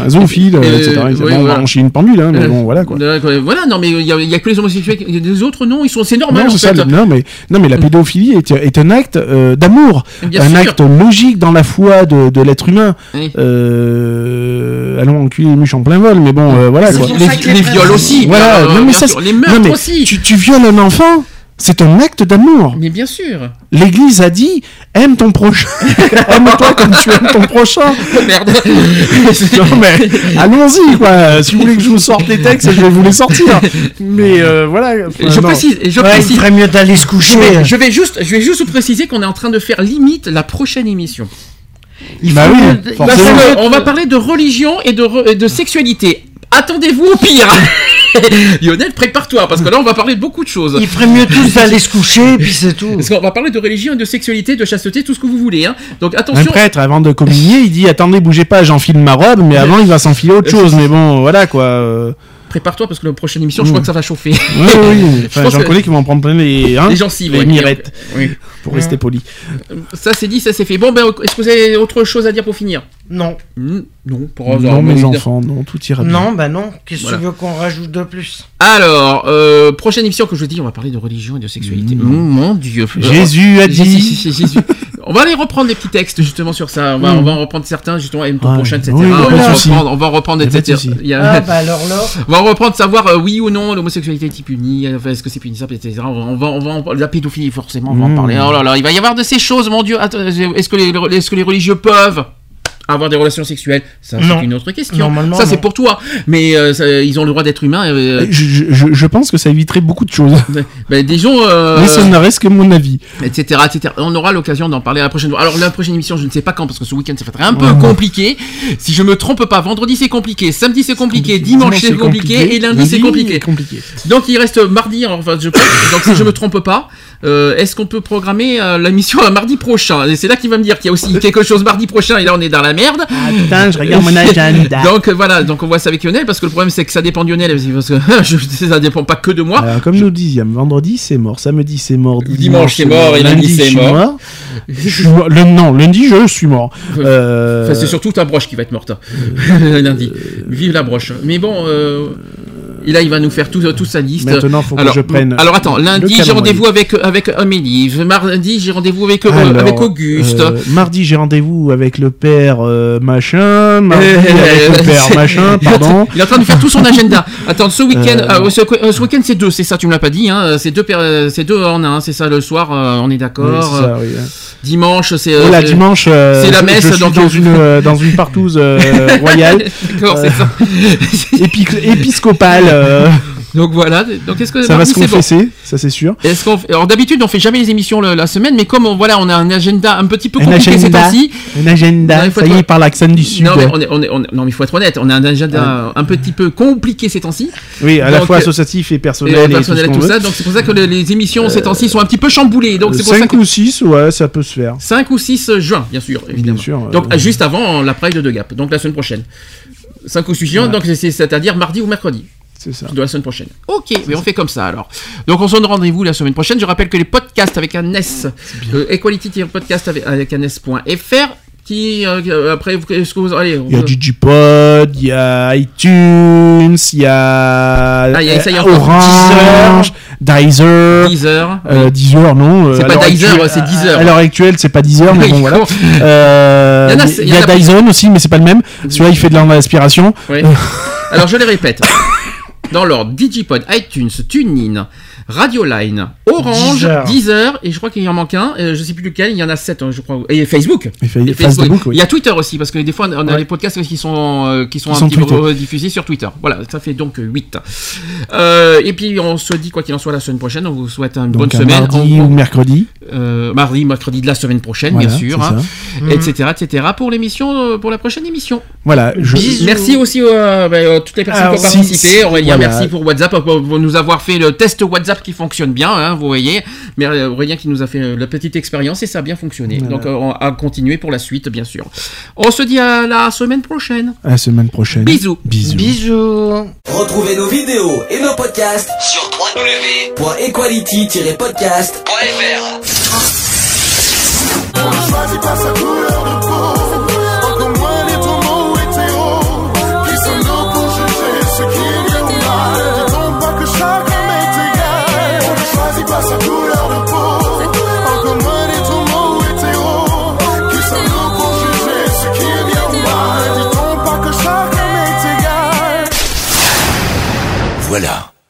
Zoophile, etc. on enchaîner une pendule, hein, mais bon, voilà quoi. Voilà, non mais il y, a- que les homosexuels, les autres non, ils sont, c'est normal Non, en ça, mais, non, mais la pédophilie est, est un acte euh, d'amour, un sûr. acte logique dans la foi de, de l'être humain. Oui. Euh, allons enculer les mouches en plein vol, mais bon, euh, voilà quoi. Les, les les viols aussi. Voilà, euh, non, mais bien ça, les meurtres non, mais aussi. Tu, tu violes un enfant, c'est un acte d'amour. Mais bien sûr. L'Église a dit aime ton prochain, aime-toi comme tu aimes ton prochain. Merde. Non mais allons-y quoi. Si vous voulez que je vous sorte les textes, je vais vous les sortir. Mais euh, voilà. enfin, je non. précise, je Ouais, il précise. ferait mieux d'aller se coucher. je vais juste, je vais juste vous préciser qu'on est en train de faire limite la prochaine émission. Il Bah oui, que on va parler de religion et de, re- et de sexualité. Attendez-vous au pire. Lionel, prépare-toi parce que là on va parler de beaucoup de choses. Il ferait mieux tous d'aller se coucher, et puis c'est tout. Parce qu'on va parler de religion et de sexualité, de chasteté, tout ce que vous voulez. Hein. Donc Un attention. prêtre, avant de communier, il dit attendez, bougez pas, j'enfile ma robe, mais avant il va s'enfiler autre chose. Mais bon, voilà quoi. Euh. Prépare-toi parce que la prochaine émission, je crois que ça va chauffer. Oui, oui, oui. Enfin, pense j'en que- connais qui vont en prendre plein les, hein, Les gencives, les ouais. mirettes, Oui. pour rester poli. Ça c'est dit, ça c'est fait. Bon, ben, est-ce que vous avez autre chose à dire pour finir? Non. Hmm, Non, pour hasard, Non, mes enfants, non, tout ira bien. Non, bah non. Qu'est-ce que Voilà. tu veux qu'on rajoute de plus? Alors, euh, prochaine émission que je dis, on va parler de religion et de sexualité. Mmh. Oh, mon Dieu. Jésus a Jésus, dit. Jésus, Jésus. On va aller reprendre des petits textes justement sur ça. On va, Mm. on va en reprendre certains justement, aime ton Ouais. prochain, etc. Oui, on, va reprendre, on va reprendre, etc. souci. Il y a- Ah bah alors là. On va reprendre savoir euh, oui ou non l'homosexualité est punie, enfin, est-ce que c'est punissable, etc. On va, on va, en- la pédophilie forcément, on va en Mm. parler. Oh là là, il va y avoir de ces choses, mon Dieu. Attends, est-ce que les, est-ce que les religieux peuvent avoir des relations sexuelles Ça, c'est une autre question. Normalement, ça, c'est pour toi. Mais euh, ça, ils ont le droit d'être humains. euh, Je, je- je- je pense que ça éviterait beaucoup de choses. ben, disons, euh, Mais ça ne reste que mon avis. etc., etc. On aura l'occasion d'en parler la prochaine fois. Alors la prochaine émission, je ne sais pas quand parce que ce week-end ça va être un peu Ouais. compliqué. Si je me trompe pas, vendredi c'est compliqué, samedi c'est compliqué, dimanche c'est compliqué, et lundi c'est compliqué. compliqué. Donc il reste mardi. Enfin, je pense. donc si je me trompe pas, euh, est-ce qu'on peut programmer euh, la mission à mardi prochain Et c'est là qu'il va me dire qu'il y a aussi quelque chose mardi prochain. Et là on est dans la merde. Ah putain, je regarde mon agenda. Donc euh, voilà, donc on voit ça avec Lionel parce que le problème c'est que ça dépend de Lionel parce que je, ça dépend pas que de moi. Alors, comme nous dixième, vendredi c'est mort, samedi c'est mort, Dimanche, c'est mort, et lundi, c'est je mort. Je suis mort. Le, non, lundi je suis mort. Euh, Enfin, c'est surtout ta broche qui va être morte lundi. Vive la broche. Mais bon, euh, et là il va nous faire tout, toute sa liste. Maintenant, faut que alors, je prenne Alors attends, lundi j'ai rendez-vous avec avec Amélie. Mardi j'ai rendez-vous avec euh, Alors, avec Auguste. euh, mardi, j'ai rendez-vous avec le père euh, machin. Mardi, Euh, avec le père c'est- machin, il est en train- pardon. Il est en train de faire tout son agenda. Attends, ce week-end, Euh, ce, euh, ce week-end c'est deux, c'est ça, tu me l'as pas dit, hein. C'est deux, euh, c'est deux en un, c'est ça le soir, euh, on est d'accord. oui. Dimanche, c'est. euh, c'est- dimanche, euh, c'est la messe, je suis donc- dans une euh, dans une partouze euh, royale, D'accord, c'est ça. épi- épiscopale. Euh, Donc voilà. Donc est-ce que Ça va se bon confesser, ça c'est sûr. Est-ce qu'on Alors d'habitude on fait jamais les émissions le- la semaine, mais comme on, voilà on a un agenda un petit peu compliqué ces temps-ci. Un agenda. Non, Ça y être- est, par l'accent du sud. Non mais, on est, on est- on est- non mais il faut être honnête, on a un agenda un petit peu compliqué ces temps-ci. Oui, à la fois euh, associatif et personnel. Et, personnel et tout, ça, donc c'est pour ça que les, les émissions ces temps-ci sont un petit peu chamboulées. Donc c'est pour ça 5 que ou 6, ouais, ça peut se faire. 5 ou 6 juin, bien sûr, évidemment. sûr, euh, donc juste avant la Pride de Gap, donc la semaine prochaine. 5 ou 6 juin, donc c'est- c'est-à-dire mardi ou mercredi. C'est ça. De la semaine prochaine. Ok, mais on fait comme ça alors. Donc on se donne rendez-vous la semaine prochaine. Je rappelle que les podcasts avec un S, euh, equality-podcast avec, avec un S.fr, qui euh, après, est-ce que vous allez Il y a Digipod, il y a iTunes, il y a, Ah, il y a- ça y euh, encore Orange, Deezer. Deezer. Euh, Deezer, non. euh, C'est pas Deezer, actuelle- c'est Deezer. À l'heure actuelle, c'est pas Deezer, mais bon, voilà. Euh, Il y en a- Il il y, y en a a- Dyson aussi, mais c'est pas le même. Celui-là, il fait de l'inspiration. Oui. Alors je les répète. Dans l'ordre, Digipod, iTunes, TuneIn, Radioline, Orange, Deezer. Deezer, et je crois qu'il y en manque un, euh, je sais plus lequel, il y en a sept, hein, je crois, et Facebook. Et fa- Et Facebook, oui. Il y a Twitter aussi, parce que des fois on a Ouais. des podcasts qui sont, euh, qui sont un sont petit peu diffusés sur Twitter. Voilà, ça fait donc 8. et puis on se dit, quoi qu'il en soit, la semaine prochaine, on vous souhaite une Donc, bonne un semaine. mardi On- ou mercredi. euh, mardi, mercredi de la semaine prochaine, Voilà, bien sûr, c'est hein, etc., etc. Pour l'émission, euh, pour la prochaine émission. Voilà. Je... Merci aussi euh, bah, euh, toutes les personnes qui ont participé. Aurélien, voilà. merci pour WhatsApp, pour nous avoir fait le test WhatsApp qui fonctionne bien, hein, vous voyez. Mais euh, Aurélien qui nous a fait euh, la petite expérience et ça a bien fonctionné. Voilà. Donc euh, on a continué pour la suite, bien sûr. On se dit à la semaine prochaine. À la semaine prochaine. Bisous. Bisous. Bisous. Retrouvez nos vidéos et nos podcasts sur www.equality-podcast.fr.